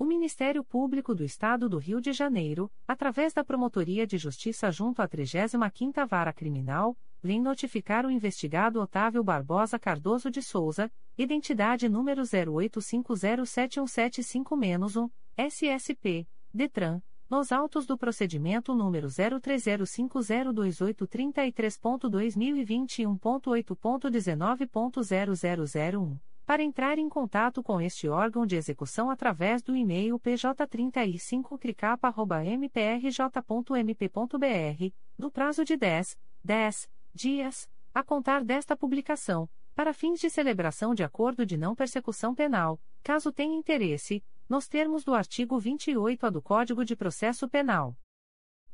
O Ministério Público do Estado do Rio de Janeiro, através da Promotoria de Justiça junto à 35ª Vara Criminal, vem notificar o investigado Otávio Barbosa Cardoso de Souza, identidade número 08507175-1, SSP, DETRAN, nos autos do procedimento número 0305028333.2021.8.19.0001 para entrar em contato com este órgão de execução através do e-mail pj35cricapa.mprj.mp.br, no prazo de 10, 10 dias, a contar desta publicação, para fins de celebração de acordo de não persecução penal, caso tenha interesse, nos termos do artigo 28-A do Código de Processo Penal.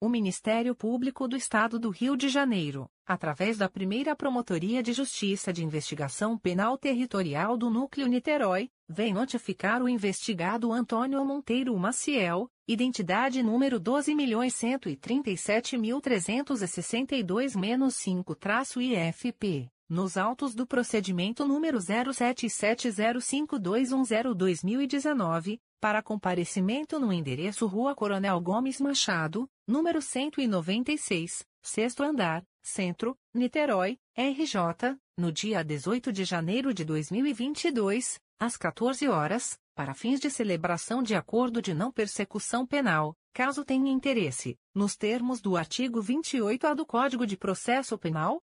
O Ministério Público do Estado do Rio de Janeiro, através da primeira Promotoria de Justiça de Investigação Penal Territorial do Núcleo Niterói, vem notificar o investigado Antônio Monteiro Maciel, identidade número 12.137.362-5-IFP nos autos do procedimento número 07705210-2019, para comparecimento no endereço Rua Coronel Gomes Machado, número 196, sexto andar, Centro, Niterói, RJ, no dia 18 de janeiro de 2022, às 14 horas, para fins de celebração de acordo de não persecução penal, caso tenha interesse, nos termos do artigo 28-A do Código de Processo Penal,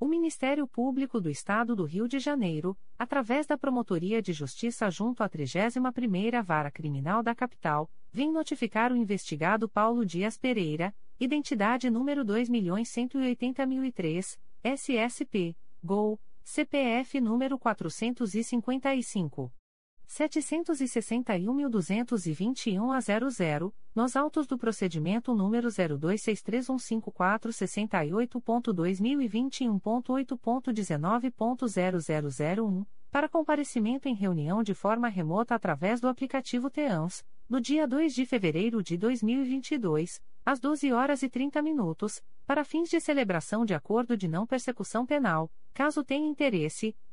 O Ministério Público do Estado do Rio de Janeiro, através da Promotoria de Justiça junto à 31ª Vara Criminal da Capital, vem notificar o investigado Paulo Dias Pereira, identidade número 2.180.003, SSP, GOL, CPF número 455. 761.221 a 00, nos autos do procedimento número 0263154168.2021.8.19.0001, para comparecimento em reunião de forma remota através do aplicativo TEANS, no dia 2 de fevereiro de 2022, às 12 horas e 30 minutos, para fins de celebração de acordo de não persecução penal, caso tenha interesse,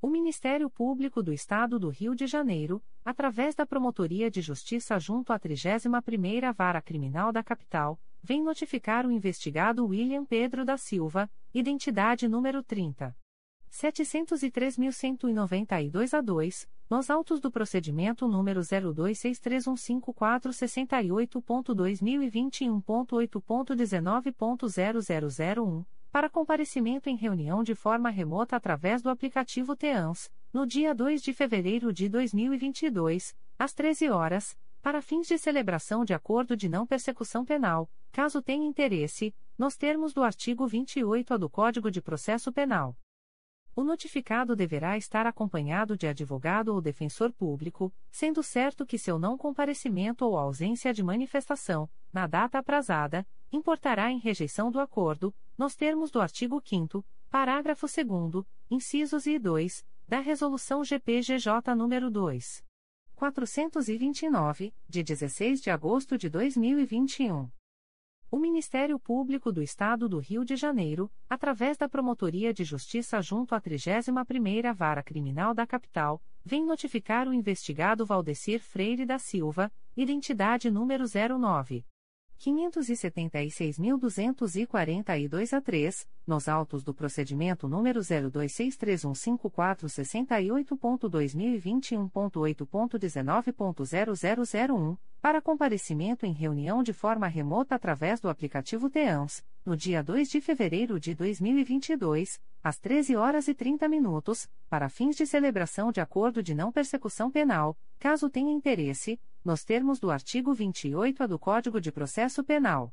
O Ministério Público do Estado do Rio de Janeiro, através da Promotoria de Justiça junto à 31ª Vara Criminal da Capital, vem notificar o investigado William Pedro da Silva, identidade número 30. 703.192 a 2, nos autos do procedimento número 0263155468.2021.8.19.0001 para comparecimento em reunião de forma remota através do aplicativo TEANS, no dia 2 de fevereiro de 2022, às 13 horas, para fins de celebração de acordo de não persecução penal, caso tenha interesse, nos termos do artigo 28-A do Código de Processo Penal. O notificado deverá estar acompanhado de advogado ou defensor público, sendo certo que seu não comparecimento ou ausência de manifestação, na data aprazada, importará em rejeição do acordo, nos termos do artigo 5 parágrafo 2 incisos e 2, da Resolução GPGJ nº 2. 429, de 16 de agosto de 2021. O Ministério Público do Estado do Rio de Janeiro, através da Promotoria de Justiça junto à 31ª Vara Criminal da Capital, vem notificar o investigado Valdecir Freire da Silva, identidade número 09. 576.242 a 3, nos autos do procedimento número 02631458.2021.8.19.0001, para comparecimento em reunião de forma remota através do aplicativo TEANS, no dia 2 de fevereiro de 2022, às 13 horas e 30 minutos, para fins de celebração de acordo de não persecução penal, caso tenha interesse, nos termos do artigo 28-A do Código de Processo Penal.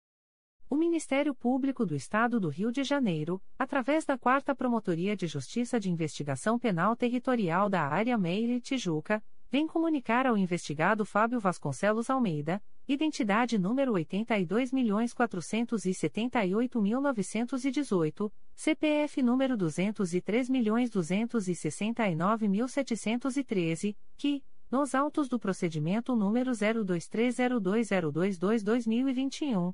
O Ministério Público do Estado do Rio de Janeiro, através da 4 Promotoria de Justiça de Investigação Penal Territorial da Área Meire Tijuca, vem comunicar ao investigado Fábio Vasconcelos Almeida, identidade número 82.478.918, CPF número 203.269.713, que nos autos do procedimento número 02302022-2021,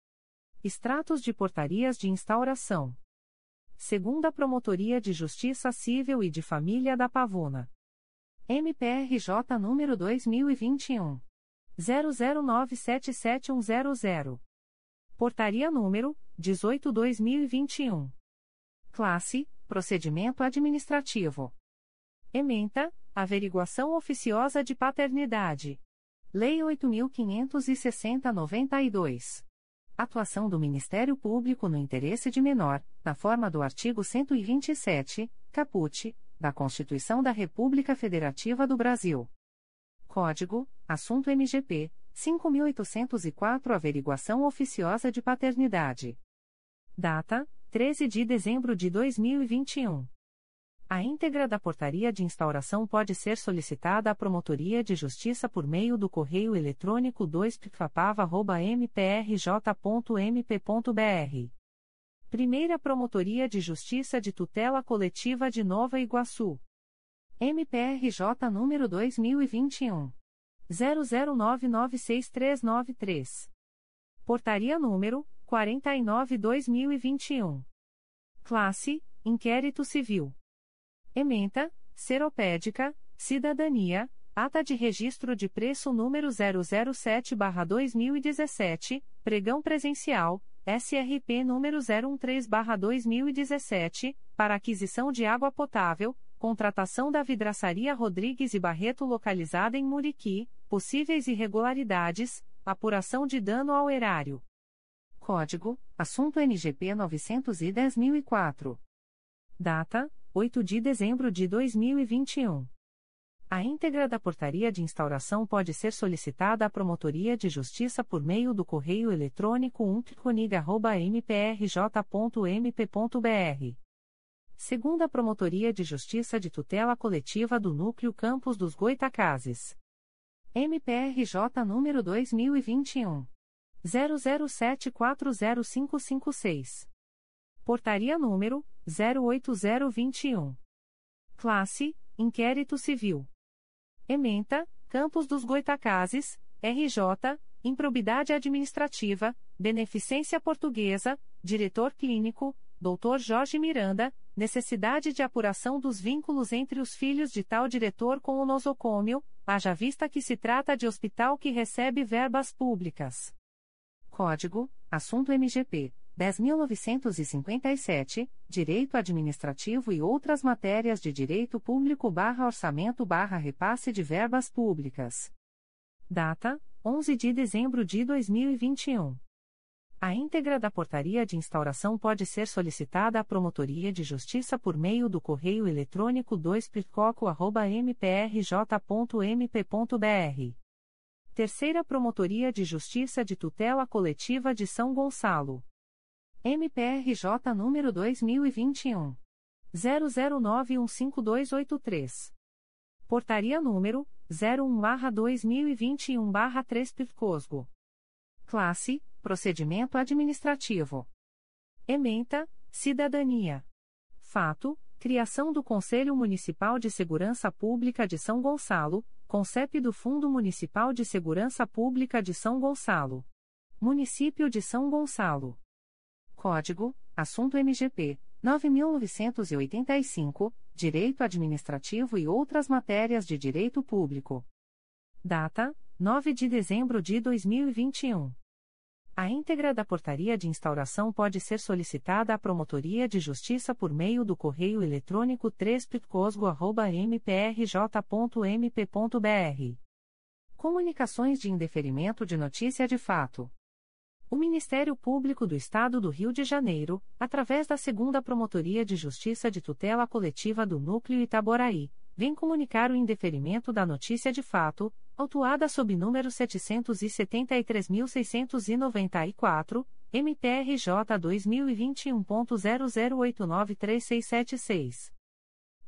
Extratos de portarias de instauração. Segunda Promotoria de Justiça Civil e de Família da Pavuna. MPRJ número 2021 00977100. Portaria número 18/2021. Classe: Procedimento administrativo. Ementa: Averiguação oficiosa de paternidade. Lei 8.560-92. Atuação do Ministério Público no interesse de menor, na forma do artigo 127, caput, da Constituição da República Federativa do Brasil. Código: Assunto MGP 5804 Averiguação oficiosa de paternidade. Data: 13 de dezembro de 2021. A íntegra da portaria de instauração pode ser solicitada à Promotoria de Justiça por meio do correio eletrônico 2picapava.mprj.mp.br. Primeira Promotoria de Justiça de Tutela Coletiva de Nova Iguaçu. MPRJ número 2021. 00996393. Portaria número 49/2021. Classe: Inquérito Civil. Ementa: Seropédica, Cidadania, Ata de Registro de Preço número 007/2017, Pregão Presencial, SRP número 013/2017, para aquisição de água potável, contratação da vidraçaria Rodrigues e Barreto localizada em Muriqui, possíveis irregularidades, apuração de dano ao erário. Código: Assunto NGP 910.004. Data: 8 de dezembro de 2021. A íntegra da portaria de instauração pode ser solicitada à Promotoria de Justiça por meio do correio eletrônico umptconig.mprj.mp.br. Segunda Promotoria de Justiça de Tutela Coletiva do Núcleo Campos dos Goitacazes. MPRJ número 2021. 00740556. Portaria número 08021. Classe: Inquérito Civil. Ementa: Campos dos Goitacazes, RJ, Improbidade Administrativa, Beneficência Portuguesa, Diretor Clínico, Dr. Jorge Miranda, necessidade de apuração dos vínculos entre os filhos de tal diretor com o nosocômio, haja vista que se trata de hospital que recebe verbas públicas. Código: Assunto MGP 10.957, Direito Administrativo e outras matérias de Direito Público/Orçamento/Repasse de Verbas Públicas. Data: 11 de dezembro de 2021. A íntegra da portaria de instauração pode ser solicitada à Promotoria de Justiça por meio do correio eletrônico 2picoco.mprj.mp.br. Terceira Promotoria de Justiça de Tutela Coletiva de São Gonçalo. MPRJ número 2021. 00915283. Portaria número 01-2021-3 Pircosgo. Classe: Procedimento Administrativo. Ementa: Cidadania. Fato: Criação do Conselho Municipal de Segurança Pública de São Gonçalo, CONCEP do Fundo Municipal de Segurança Pública de São Gonçalo. Município de São Gonçalo. Código: Assunto MGP 9985, Direito Administrativo e outras matérias de Direito Público. Data: 9 de dezembro de 2021. A íntegra da portaria de instauração pode ser solicitada à Promotoria de Justiça por meio do correio eletrônico 3 Comunicações de indeferimento de notícia de fato. O Ministério Público do Estado do Rio de Janeiro, através da Segunda Promotoria de Justiça de Tutela Coletiva do Núcleo Itaboraí, vem comunicar o indeferimento da notícia de fato, autuada sob número 773.694, MPRJ 2021.00893676.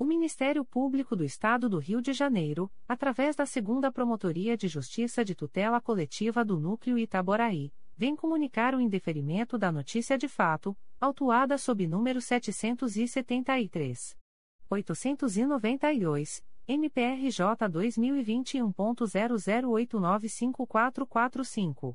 O Ministério Público do Estado do Rio de Janeiro, através da Segunda Promotoria de Justiça de Tutela Coletiva do Núcleo Itaboraí, vem comunicar o indeferimento da notícia de fato, autuada sob número 773. 892, MPRJ 2021.00895445.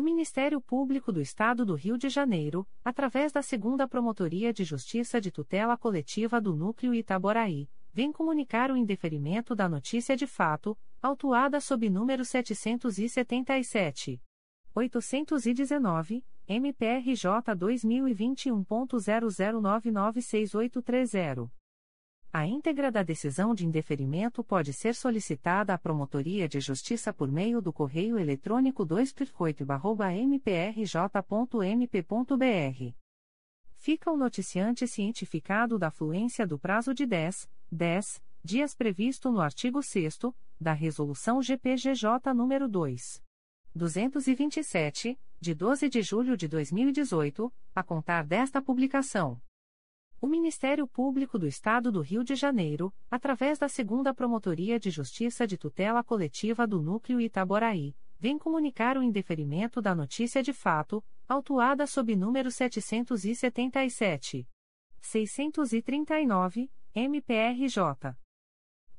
O Ministério Público do Estado do Rio de Janeiro, através da Segunda Promotoria de Justiça de Tutela Coletiva do Núcleo Itaboraí, vem comunicar o indeferimento da notícia de fato, autuada sob número 777. 819, MPRJ 2021.00996830. A íntegra da decisão de indeferimento pode ser solicitada à Promotoria de Justiça por meio do correio eletrônico 2 mprj.mp.br. Fica o noticiante cientificado da fluência do prazo de 10, 10 dias previsto no artigo 6 da Resolução GPGJ nº 2. 227, de 12 de julho de 2018, a contar desta publicação. O Ministério Público do Estado do Rio de Janeiro, através da Segunda Promotoria de Justiça de Tutela Coletiva do Núcleo Itaboraí, vem comunicar o indeferimento da notícia de fato, autuada sob número 777. 639, MPRJ.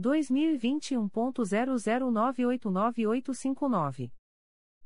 2021.00989859.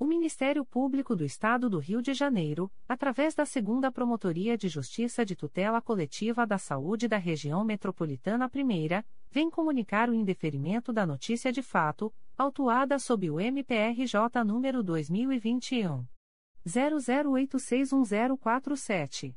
O Ministério Público do Estado do Rio de Janeiro, através da Segunda Promotoria de Justiça de Tutela Coletiva da Saúde da Região Metropolitana I, vem comunicar o indeferimento da notícia de fato, autuada sob o MPRJ número 2021 00861047.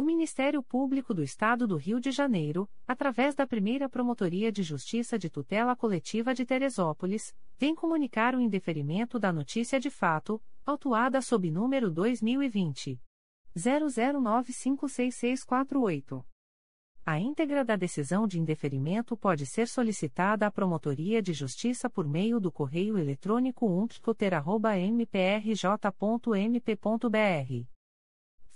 O Ministério Público do Estado do Rio de Janeiro, através da primeira Promotoria de Justiça de Tutela Coletiva de Teresópolis, vem comunicar o indeferimento da notícia de fato, autuada sob número 2020. 00956648. A íntegra da decisão de indeferimento pode ser solicitada à Promotoria de Justiça por meio do correio eletrônico umptcoter.mprj.mp.br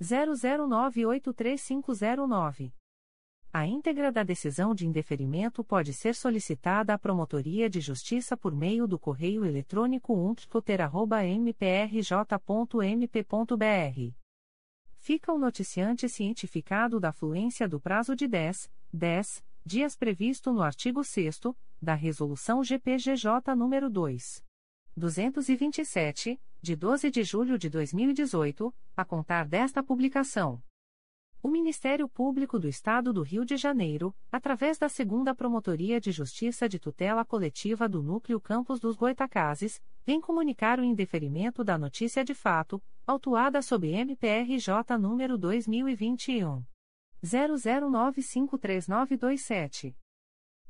00983509. A íntegra da decisão de indeferimento pode ser solicitada à Promotoria de Justiça por meio do correio eletrônico umptcoter.mprj.mp.br. Fica o noticiante cientificado da fluência do prazo de 10, 10 dias previsto no artigo 6 da Resolução GPGJ nº 2. 227, de 12 de julho de 2018, a contar desta publicação. O Ministério Público do Estado do Rio de Janeiro, através da Segunda Promotoria de Justiça de Tutela Coletiva do Núcleo Campos dos Goitacazes, vem comunicar o indeferimento da notícia de fato, autuada sob MPRJ número 2021 00953927.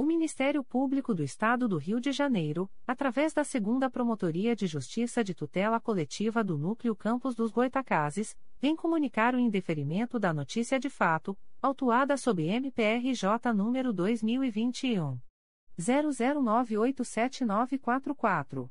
O Ministério Público do Estado do Rio de Janeiro, através da Segunda Promotoria de Justiça de Tutela Coletiva do Núcleo Campos dos Goitacazes, vem comunicar o indeferimento da notícia de fato, autuada sob MPRJ número 2021 00987944.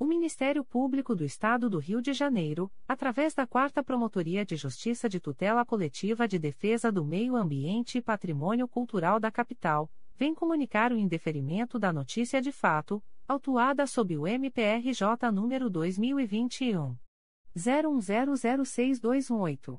O Ministério Público do Estado do Rio de Janeiro, através da Quarta Promotoria de Justiça de Tutela Coletiva de Defesa do Meio Ambiente e Patrimônio Cultural da Capital, vem comunicar o indeferimento da notícia de fato, autuada sob o MPRJ número 2021 01006218.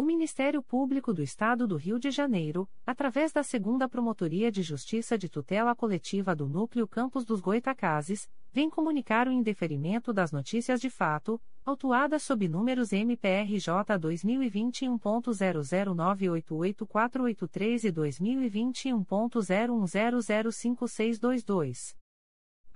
O Ministério Público do Estado do Rio de Janeiro, através da Segunda Promotoria de Justiça de Tutela Coletiva do Núcleo Campos dos Goitacazes, vem comunicar o indeferimento das notícias de fato, autuadas sob números MPRJ 2021.00988483 e 2021.01005622.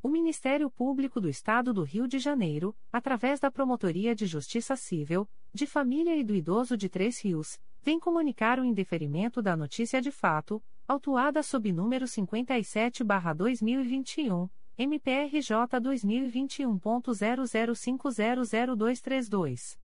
O Ministério Público do Estado do Rio de Janeiro, através da Promotoria de Justiça Civil, de Família e do Idoso de Três Rios, vem comunicar o indeferimento da notícia de fato, autuada sob número 57-2021, MPRJ 2021.00500232.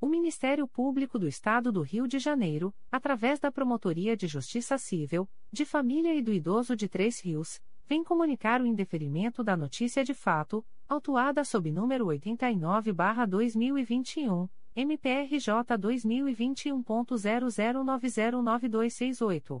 O Ministério Público do Estado do Rio de Janeiro, através da Promotoria de Justiça Civil, de Família e do Idoso de Três Rios, vem comunicar o indeferimento da notícia de fato, autuada sob número 89-2021, MPRJ 2021.00909268.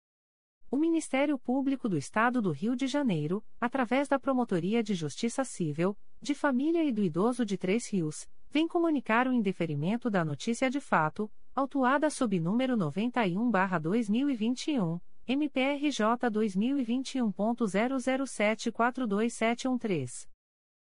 O Ministério Público do Estado do Rio de Janeiro, através da Promotoria de Justiça Civil, de Família e do Idoso de Três Rios, vem comunicar o indeferimento da notícia de fato, autuada sob número 91-2021, MPRJ 2021.00742713.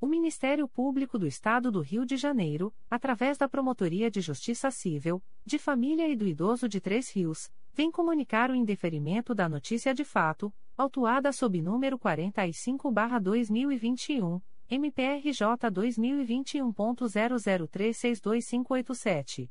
O Ministério Público do Estado do Rio de Janeiro, através da Promotoria de Justiça Civil, de Família e do Idoso de Três Rios, vem comunicar o indeferimento da notícia de fato, autuada sob número 45-2021, MPRJ 2021.00362587.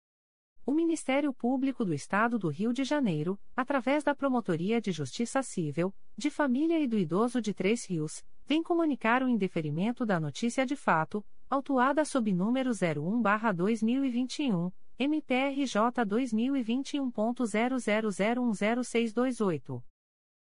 O Ministério Público do Estado do Rio de Janeiro, através da Promotoria de Justiça Civil, de Família e do Idoso de Três Rios, vem comunicar o indeferimento da notícia de fato, autuada sob número 01-2021, MPRJ 2021.00010628.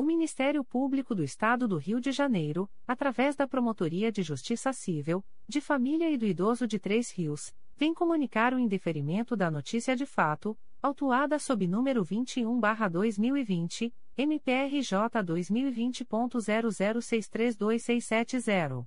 O Ministério Público do Estado do Rio de Janeiro, através da Promotoria de Justiça Civil, de Família e do Idoso de Três Rios, vem comunicar o indeferimento da notícia de fato, autuada sob número 21-2020, MPRJ 2020.00632670.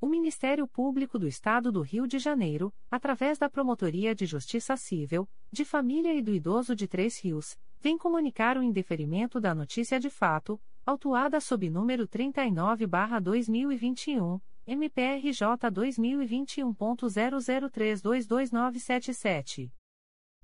O Ministério Público do Estado do Rio de Janeiro, através da Promotoria de Justiça Civil, de Família e do Idoso de Três Rios, vem comunicar o indeferimento da notícia de fato, autuada sob número 39-2021, MPRJ 2021.00322977.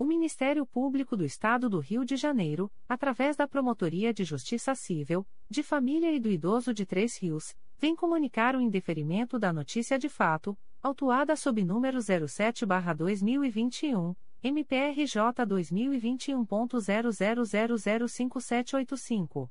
O Ministério Público do Estado do Rio de Janeiro, através da Promotoria de Justiça Civil, de Família e do Idoso de Três Rios, vem comunicar o indeferimento da notícia de fato, autuada sob número 07-2021, MPRJ 2021.00005785.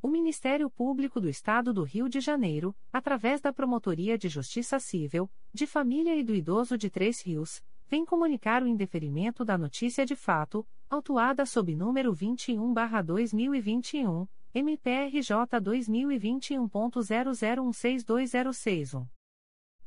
O Ministério Público do Estado do Rio de Janeiro, através da Promotoria de Justiça Civil, de Família e do Idoso de Três Rios, vem comunicar o indeferimento da notícia de fato, autuada sob número 21-2021, MPRJ 2021.00162061.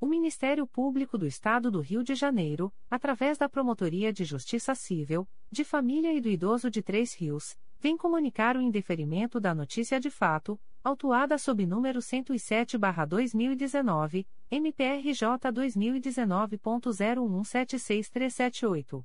O Ministério Público do Estado do Rio de Janeiro, através da Promotoria de Justiça Civil, de Família e do Idoso de Três Rios, vem comunicar o indeferimento da notícia de fato, autuada sob número 107-2019, MPRJ 2019.01763778.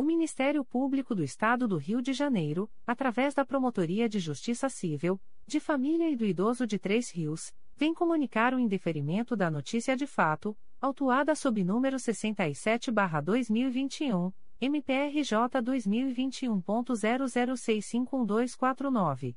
O Ministério Público do Estado do Rio de Janeiro, através da Promotoria de Justiça Civil, de Família e do Idoso de Três Rios, vem comunicar o indeferimento da notícia de fato, autuada sob número 67-2021, MPRJ 2021.00651249.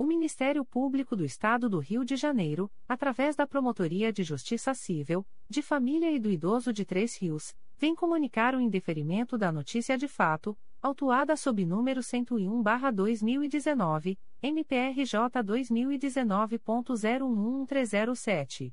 O Ministério Público do Estado do Rio de Janeiro, através da Promotoria de Justiça Civil, de Família e do Idoso de Três Rios, vem comunicar o indeferimento da notícia de fato, autuada sob número 101-2019, MPRJ 2019.011307.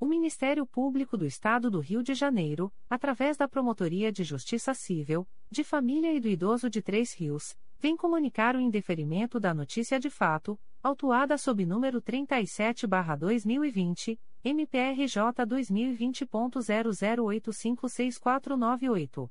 O Ministério Público do Estado do Rio de Janeiro, através da Promotoria de Justiça Civil, de Família e do Idoso de Três Rios, vem comunicar o indeferimento da notícia de fato, autuada sob número 37-2020, MPRJ 2020.00856498.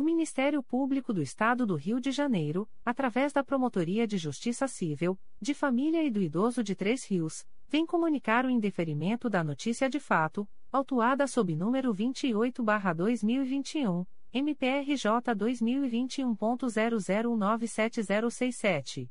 O Ministério Público do Estado do Rio de Janeiro, através da Promotoria de Justiça Civil, de Família e do Idoso de Três Rios, vem comunicar o indeferimento da notícia de fato, autuada sob número 28-2021, MPRJ 2021.00197067.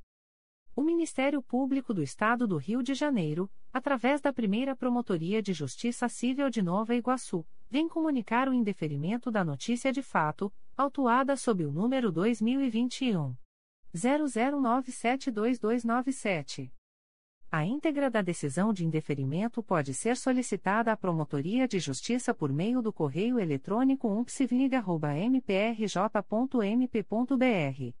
O Ministério Público do Estado do Rio de Janeiro, através da primeira Promotoria de Justiça Civil de Nova Iguaçu, vem comunicar o indeferimento da notícia de fato, autuada sob o número 2021. 00972297. A íntegra da decisão de indeferimento pode ser solicitada à Promotoria de Justiça por meio do correio eletrônico umpsivnig.mprj.mp.br.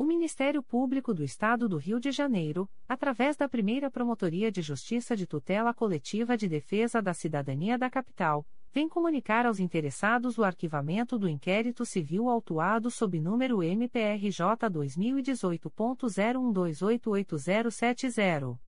O Ministério Público do Estado do Rio de Janeiro, através da primeira Promotoria de Justiça de Tutela Coletiva de Defesa da Cidadania da Capital, vem comunicar aos interessados o arquivamento do inquérito civil autuado sob número MPRJ 2018.01288070.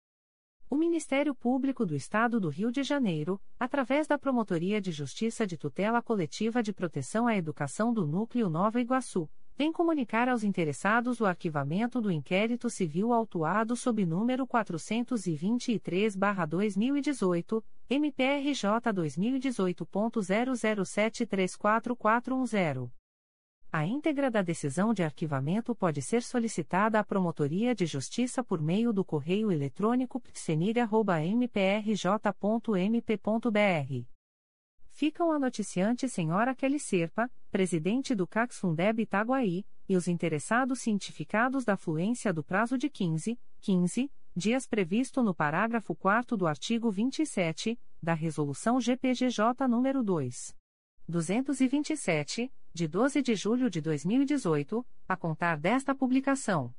O Ministério Público do Estado do Rio de Janeiro, através da Promotoria de Justiça de Tutela Coletiva de Proteção à Educação do Núcleo Nova Iguaçu, vem comunicar aos interessados o arquivamento do inquérito civil autuado sob número 423-2018, MPRJ 2018.00734410. A íntegra da decisão de arquivamento pode ser solicitada à Promotoria de Justiça por meio do correio eletrônico psenig.mprj.mp.br. Ficam a noticiante Senhora Kelly Serpa, presidente do CAX Fundeb Itaguaí, e os interessados cientificados da fluência do prazo de 15, 15 dias previsto no parágrafo 4 do artigo 27 da Resolução GPGJ nº 2. 227, de 12 de julho de 2018, a contar desta publicação.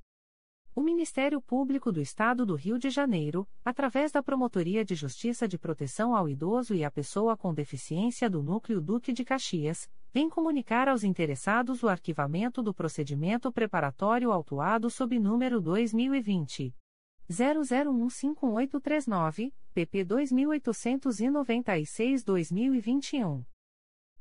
O Ministério Público do Estado do Rio de Janeiro, através da Promotoria de Justiça de Proteção ao Idoso e à Pessoa com Deficiência do Núcleo Duque de Caxias, vem comunicar aos interessados o arquivamento do procedimento preparatório autuado sob número 2020 00151839, pp 2896-2021.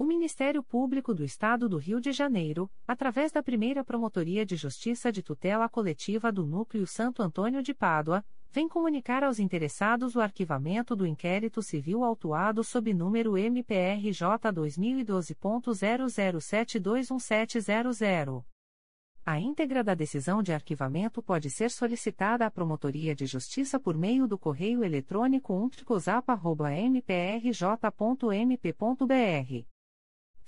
O Ministério Público do Estado do Rio de Janeiro, através da primeira Promotoria de Justiça de Tutela Coletiva do Núcleo Santo Antônio de Pádua, vem comunicar aos interessados o arquivamento do inquérito civil autuado sob número MPRJ 2012.00721700. A íntegra da decisão de arquivamento pode ser solicitada à Promotoria de Justiça por meio do correio eletrônico umtricosap.mprj.mp.br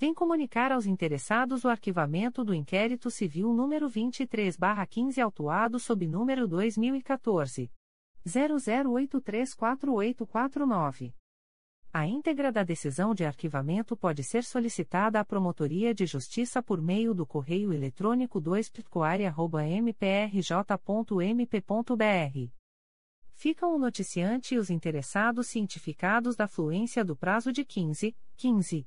vem comunicar aos interessados o arquivamento do inquérito civil número 23/15 autuado sob número 2014 00834849. A íntegra da decisão de arquivamento pode ser solicitada à Promotoria de Justiça por meio do correio eletrônico 2 mprj.mp.br ficam o noticiante e os interessados cientificados da fluência do prazo de 15, 15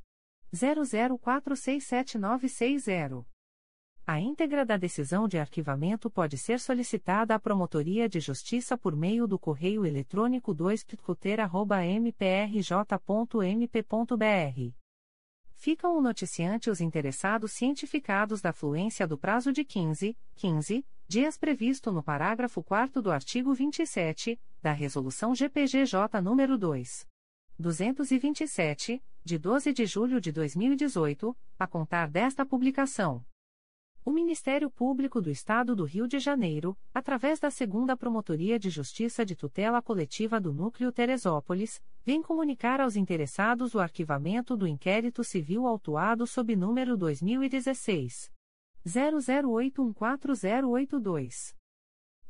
00467960. A íntegra da decisão de arquivamento pode ser solicitada à Promotoria de Justiça por meio do correio eletrônico 2 mprj.mp.br. Ficam o noticiante os interessados cientificados da fluência do prazo de 15, 15 dias previsto no parágrafo 4 do artigo 27 da Resolução GPGJ nº 2. 227, de 12 de julho de 2018, a contar desta publicação. O Ministério Público do Estado do Rio de Janeiro, através da Segunda Promotoria de Justiça de Tutela Coletiva do Núcleo Teresópolis, vem comunicar aos interessados o arquivamento do inquérito civil autuado sob número 2016 00814082.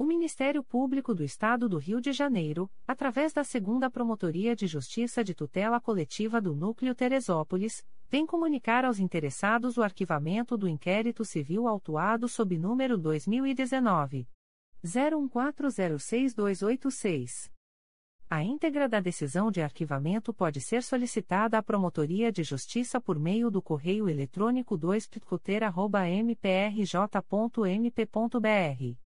O Ministério Público do Estado do Rio de Janeiro, através da Segunda Promotoria de Justiça de Tutela Coletiva do Núcleo Teresópolis, vem comunicar aos interessados o arquivamento do inquérito civil autuado sob número 2019 01406286. A íntegra da decisão de arquivamento pode ser solicitada à Promotoria de Justiça por meio do correio eletrônico 2 mprj.mp.br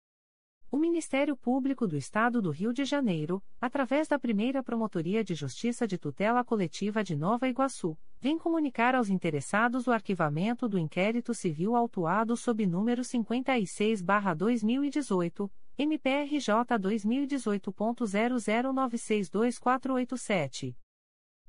O Ministério Público do Estado do Rio de Janeiro, através da primeira Promotoria de Justiça de Tutela Coletiva de Nova Iguaçu, vem comunicar aos interessados o arquivamento do inquérito civil autuado sob número 56-2018, MPRJ 2018.00962487.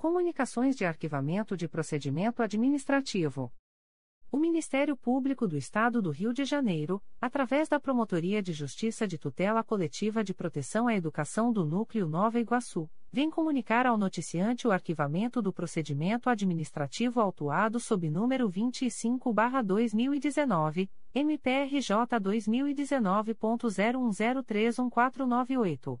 Comunicações de arquivamento de procedimento administrativo. O Ministério Público do Estado do Rio de Janeiro, através da Promotoria de Justiça de Tutela Coletiva de Proteção à Educação do Núcleo Nova Iguaçu, vem comunicar ao noticiante o arquivamento do procedimento administrativo autuado sob número 25-2019, MPRJ 2019.01031498.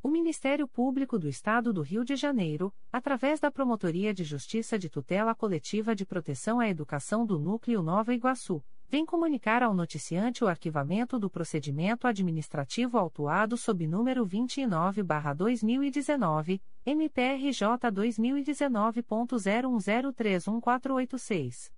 O Ministério Público do Estado do Rio de Janeiro, através da Promotoria de Justiça de Tutela Coletiva de Proteção à Educação do Núcleo Nova Iguaçu, vem comunicar ao noticiante o arquivamento do procedimento administrativo autuado sob número 29-2019, MPRJ 2019.01031486.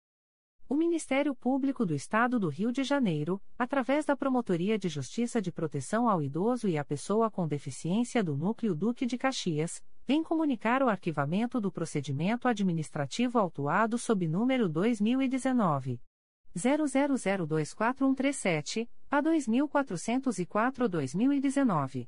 O Ministério Público do Estado do Rio de Janeiro, através da Promotoria de Justiça de Proteção ao Idoso e à Pessoa com Deficiência do Núcleo Duque de Caxias, vem comunicar o arquivamento do procedimento administrativo autuado sob número 2019 00024137 a 2404/2019.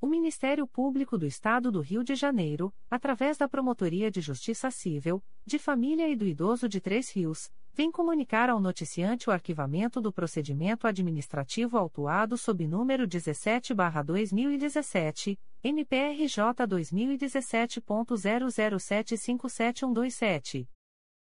O Ministério Público do Estado do Rio de Janeiro, através da Promotoria de Justiça Civil, de Família e do Idoso de Três Rios, vem comunicar ao noticiante o arquivamento do procedimento administrativo autuado sob número 17-2017, MPRJ 2017.00757127.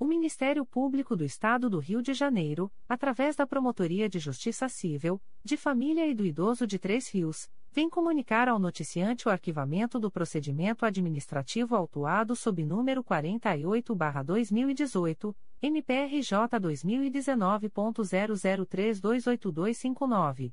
O Ministério Público do Estado do Rio de Janeiro, através da Promotoria de Justiça Civil, de Família e do Idoso de Três Rios, vem comunicar ao noticiante o arquivamento do procedimento administrativo autuado sob número 48-2018, MPRJ 2019.00328259.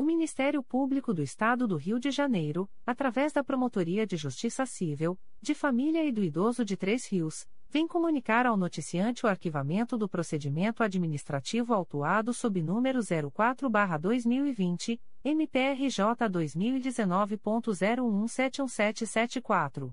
O Ministério Público do Estado do Rio de Janeiro, através da Promotoria de Justiça Civil, de Família e do Idoso de Três Rios, vem comunicar ao noticiante o arquivamento do procedimento administrativo autuado sob número 04-2020, MPRJ 2019.01171774.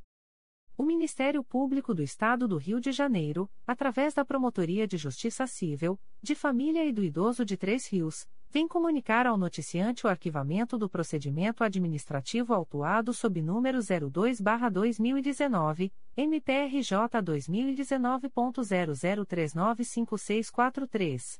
O Ministério Público do Estado do Rio de Janeiro, através da Promotoria de Justiça Civil, de Família e do Idoso de Três Rios, vem comunicar ao noticiante o arquivamento do procedimento administrativo autuado sob número 02-2019, MPRJ 2019.00395643.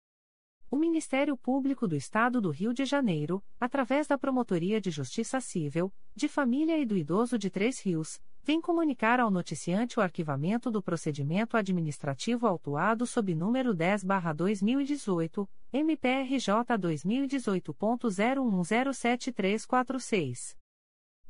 O Ministério Público do Estado do Rio de Janeiro, através da Promotoria de Justiça Civil, de Família e do Idoso de Três Rios, vem comunicar ao noticiante o arquivamento do procedimento administrativo autuado sob número 10-2018, MPRJ 2018.01107346.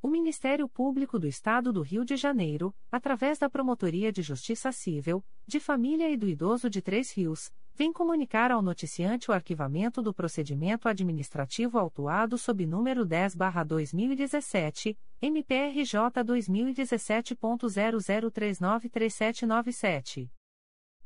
O Ministério Público do Estado do Rio de Janeiro, através da Promotoria de Justiça Civil, de Família e do Idoso de Três Rios, vem comunicar ao noticiante o arquivamento do procedimento administrativo autuado sob número 10-2017, MPRJ 2017.00393797.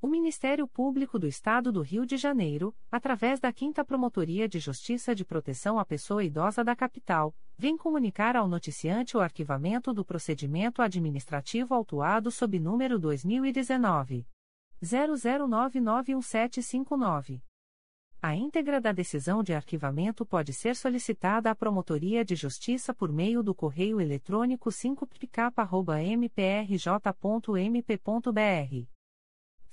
O Ministério Público do Estado do Rio de Janeiro, através da 5 Promotoria de Justiça de Proteção à Pessoa Idosa da Capital, vem comunicar ao noticiante o arquivamento do procedimento administrativo autuado sob número 2019 00991759. A íntegra da decisão de arquivamento pode ser solicitada à Promotoria de Justiça por meio do correio eletrônico 5pk.mprj.mp.br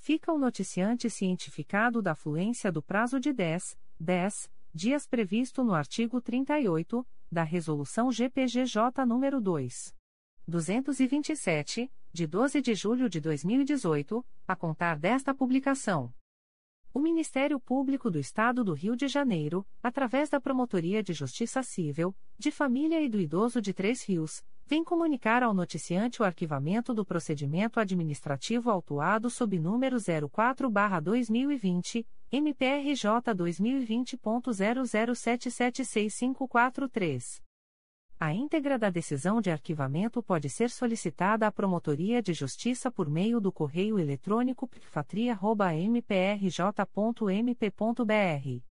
fica o noticiante cientificado da fluência do prazo de 10, 10 dias previsto no artigo 38 da Resolução GPGJ nº 2. 227, de 12 de julho de 2018, a contar desta publicação. O Ministério Público do Estado do Rio de Janeiro, através da Promotoria de Justiça Civil, de Família e do Idoso de Três Rios, vem comunicar ao noticiante o arquivamento do procedimento administrativo autuado sob número 04-2020, MPRJ 2020.00776543. A íntegra da decisão de arquivamento pode ser solicitada à Promotoria de Justiça por meio do correio eletrônico pfatria.mprj.mp.br.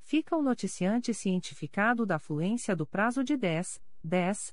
Fica o noticiante cientificado da fluência do prazo de 10, 10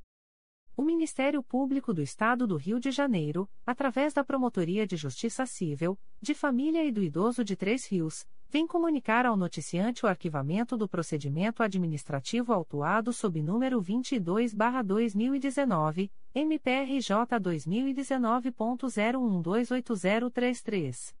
O Ministério Público do Estado do Rio de Janeiro, através da Promotoria de Justiça Civil, de Família e do Idoso de Três Rios, vem comunicar ao noticiante o arquivamento do procedimento administrativo autuado sob número 22-2019, MPRJ 2019.01280333.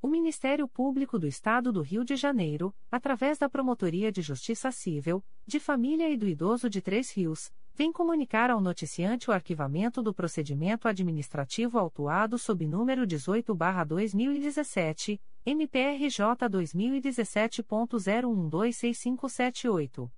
O Ministério Público do Estado do Rio de Janeiro, através da Promotoria de Justiça Civil, de Família e do Idoso de Três Rios, vem comunicar ao noticiante o arquivamento do procedimento administrativo autuado sob número 18-2017, MPRJ 2017.01265578.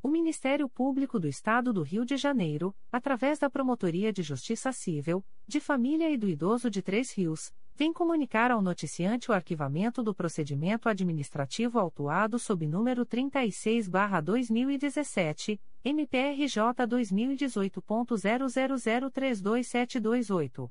O Ministério Público do Estado do Rio de Janeiro, através da Promotoria de Justiça Civil, de Família e do Idoso de Três Rios, vem comunicar ao noticiante o arquivamento do procedimento administrativo autuado sob número 36-2017, MPRJ 2018.00032728.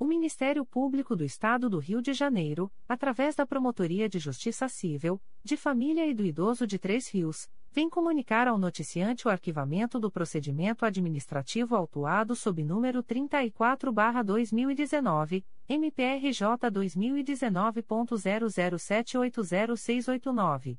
O Ministério Público do Estado do Rio de Janeiro, através da Promotoria de Justiça Civil, de Família e do Idoso de Três Rios, vem comunicar ao noticiante o arquivamento do procedimento administrativo autuado sob número 34-2019, MPRJ 2019.00780689.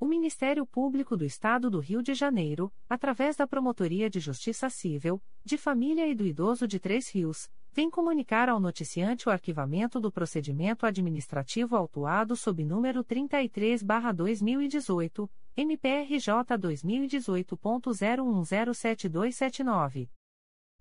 O Ministério Público do Estado do Rio de Janeiro, através da Promotoria de Justiça Civil, de Família e do Idoso de Três Rios, vem comunicar ao noticiante o arquivamento do procedimento administrativo autuado sob número 33-2018, MPRJ 2018.01107279.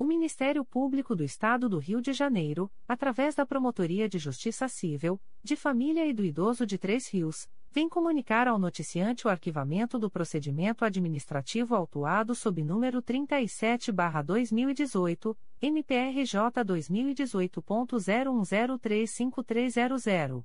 O Ministério Público do Estado do Rio de Janeiro, através da Promotoria de Justiça Civil, de Família e do Idoso de Três Rios, vem comunicar ao noticiante o arquivamento do procedimento administrativo autuado sob número 37-2018, MPRJ 2018.01035300.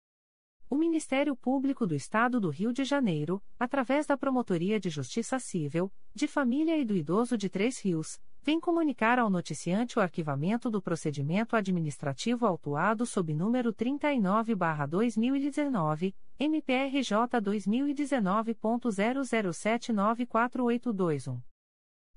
O Ministério Público do Estado do Rio de Janeiro, através da Promotoria de Justiça Civil, de Família e do Idoso de Três Rios, vem comunicar ao noticiante o arquivamento do procedimento administrativo autuado sob número 39-2019, MPRJ 2019.00794821.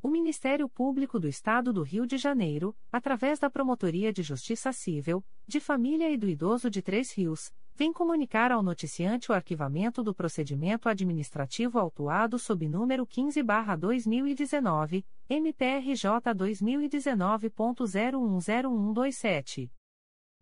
O Ministério Público do Estado do Rio de Janeiro, através da Promotoria de Justiça Civil, de Família e do Idoso de Três Rios, vem comunicar ao noticiante o arquivamento do procedimento administrativo autuado sob número 15-2019, MPRJ 2019.010127.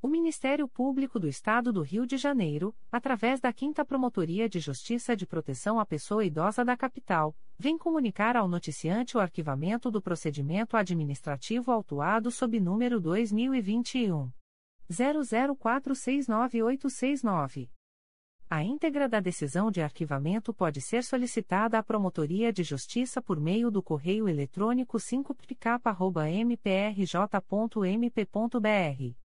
O Ministério Público do Estado do Rio de Janeiro, através da 5 Promotoria de Justiça de Proteção à Pessoa Idosa da Capital, vem comunicar ao noticiante o arquivamento do procedimento administrativo autuado sob número 2021 00469869. A íntegra da decisão de arquivamento pode ser solicitada à Promotoria de Justiça por meio do correio eletrônico 5pk.mprj.mp.br.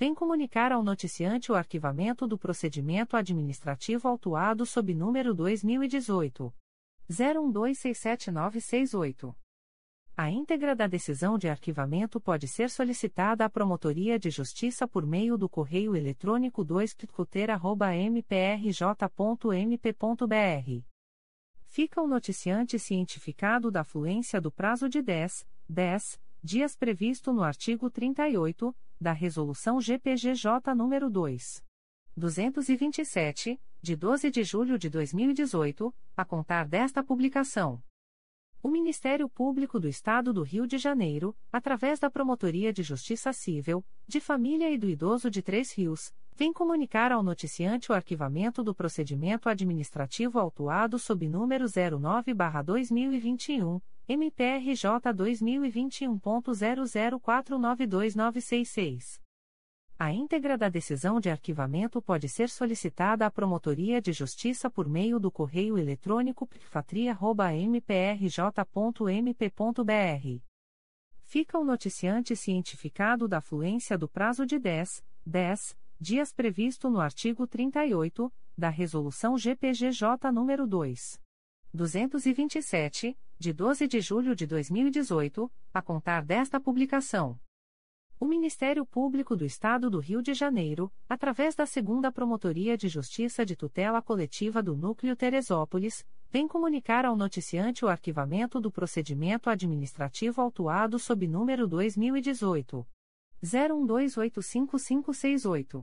vem comunicar ao noticiante o arquivamento do procedimento administrativo autuado sob número 2018 01267968. A íntegra da decisão de arquivamento pode ser solicitada à Promotoria de Justiça por meio do correio eletrônico 2 mprj.mp.br. Fica o noticiante cientificado da fluência do prazo de 10, 10 dias previsto no artigo 38 da Resolução GPGJ nº 2. 227, de 12 de julho de 2018, a contar desta publicação. O Ministério Público do Estado do Rio de Janeiro, através da Promotoria de Justiça Civil, de Família e do Idoso de Três Rios, vem comunicar ao noticiante o arquivamento do procedimento administrativo autuado sob número 09-2021, MPRJ 2021.00492966. A íntegra da decisão de arquivamento pode ser solicitada à Promotoria de Justiça por meio do correio eletrônico pfatria.mprj.mp.br. Fica o noticiante cientificado da fluência do prazo de 10, 10 dias previsto no artigo 38 da Resolução GPGJ nº 2. 227, de 12 de julho de 2018, a contar desta publicação. O Ministério Público do Estado do Rio de Janeiro, através da Segunda Promotoria de Justiça de Tutela Coletiva do Núcleo Teresópolis, vem comunicar ao noticiante o arquivamento do procedimento administrativo autuado sob número 2018 01285568.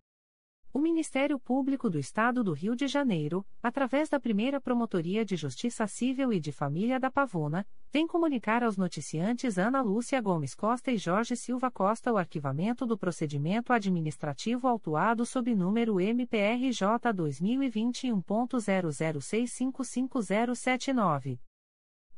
O Ministério Público do Estado do Rio de Janeiro, através da primeira Promotoria de Justiça Civil e de Família da Pavona, vem comunicar aos noticiantes Ana Lúcia Gomes Costa e Jorge Silva Costa o arquivamento do procedimento administrativo autuado sob número MPRJ 2021.00655079.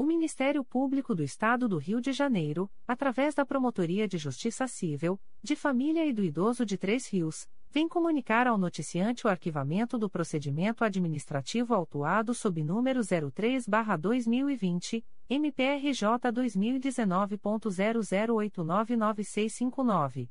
O Ministério Público do Estado do Rio de Janeiro, através da Promotoria de Justiça Civil, de Família e do Idoso de Três Rios, vem comunicar ao noticiante o arquivamento do procedimento administrativo autuado sob número 03-2020, MPRJ 2019.00899659.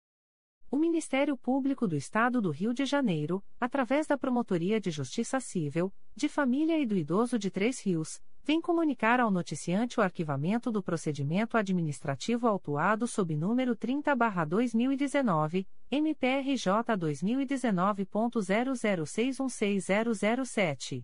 O Ministério Público do Estado do Rio de Janeiro, através da Promotoria de Justiça Civil, de Família e do Idoso de Três Rios, vem comunicar ao noticiante o arquivamento do procedimento administrativo autuado sob número 30-2019, MPRJ 2019.00616007.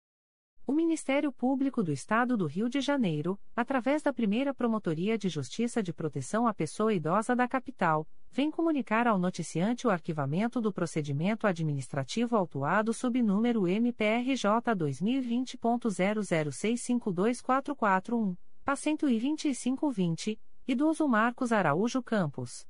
O Ministério Público do Estado do Rio de Janeiro, através da primeira Promotoria de Justiça de Proteção à Pessoa Idosa da Capital, vem comunicar ao noticiante o arquivamento do procedimento administrativo autuado sob número MPRJ 2020.00652441, PA 12520, idoso Marcos Araújo Campos.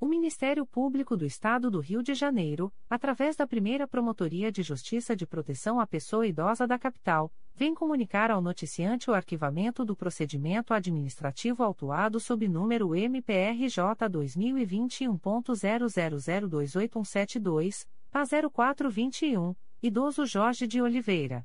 O Ministério Público do Estado do Rio de Janeiro, através da primeira Promotoria de Justiça de Proteção à Pessoa Idosa da Capital, vem comunicar ao noticiante o arquivamento do procedimento administrativo autuado sob número MPRJ 2021.00028172, PA 0421, idoso Jorge de Oliveira.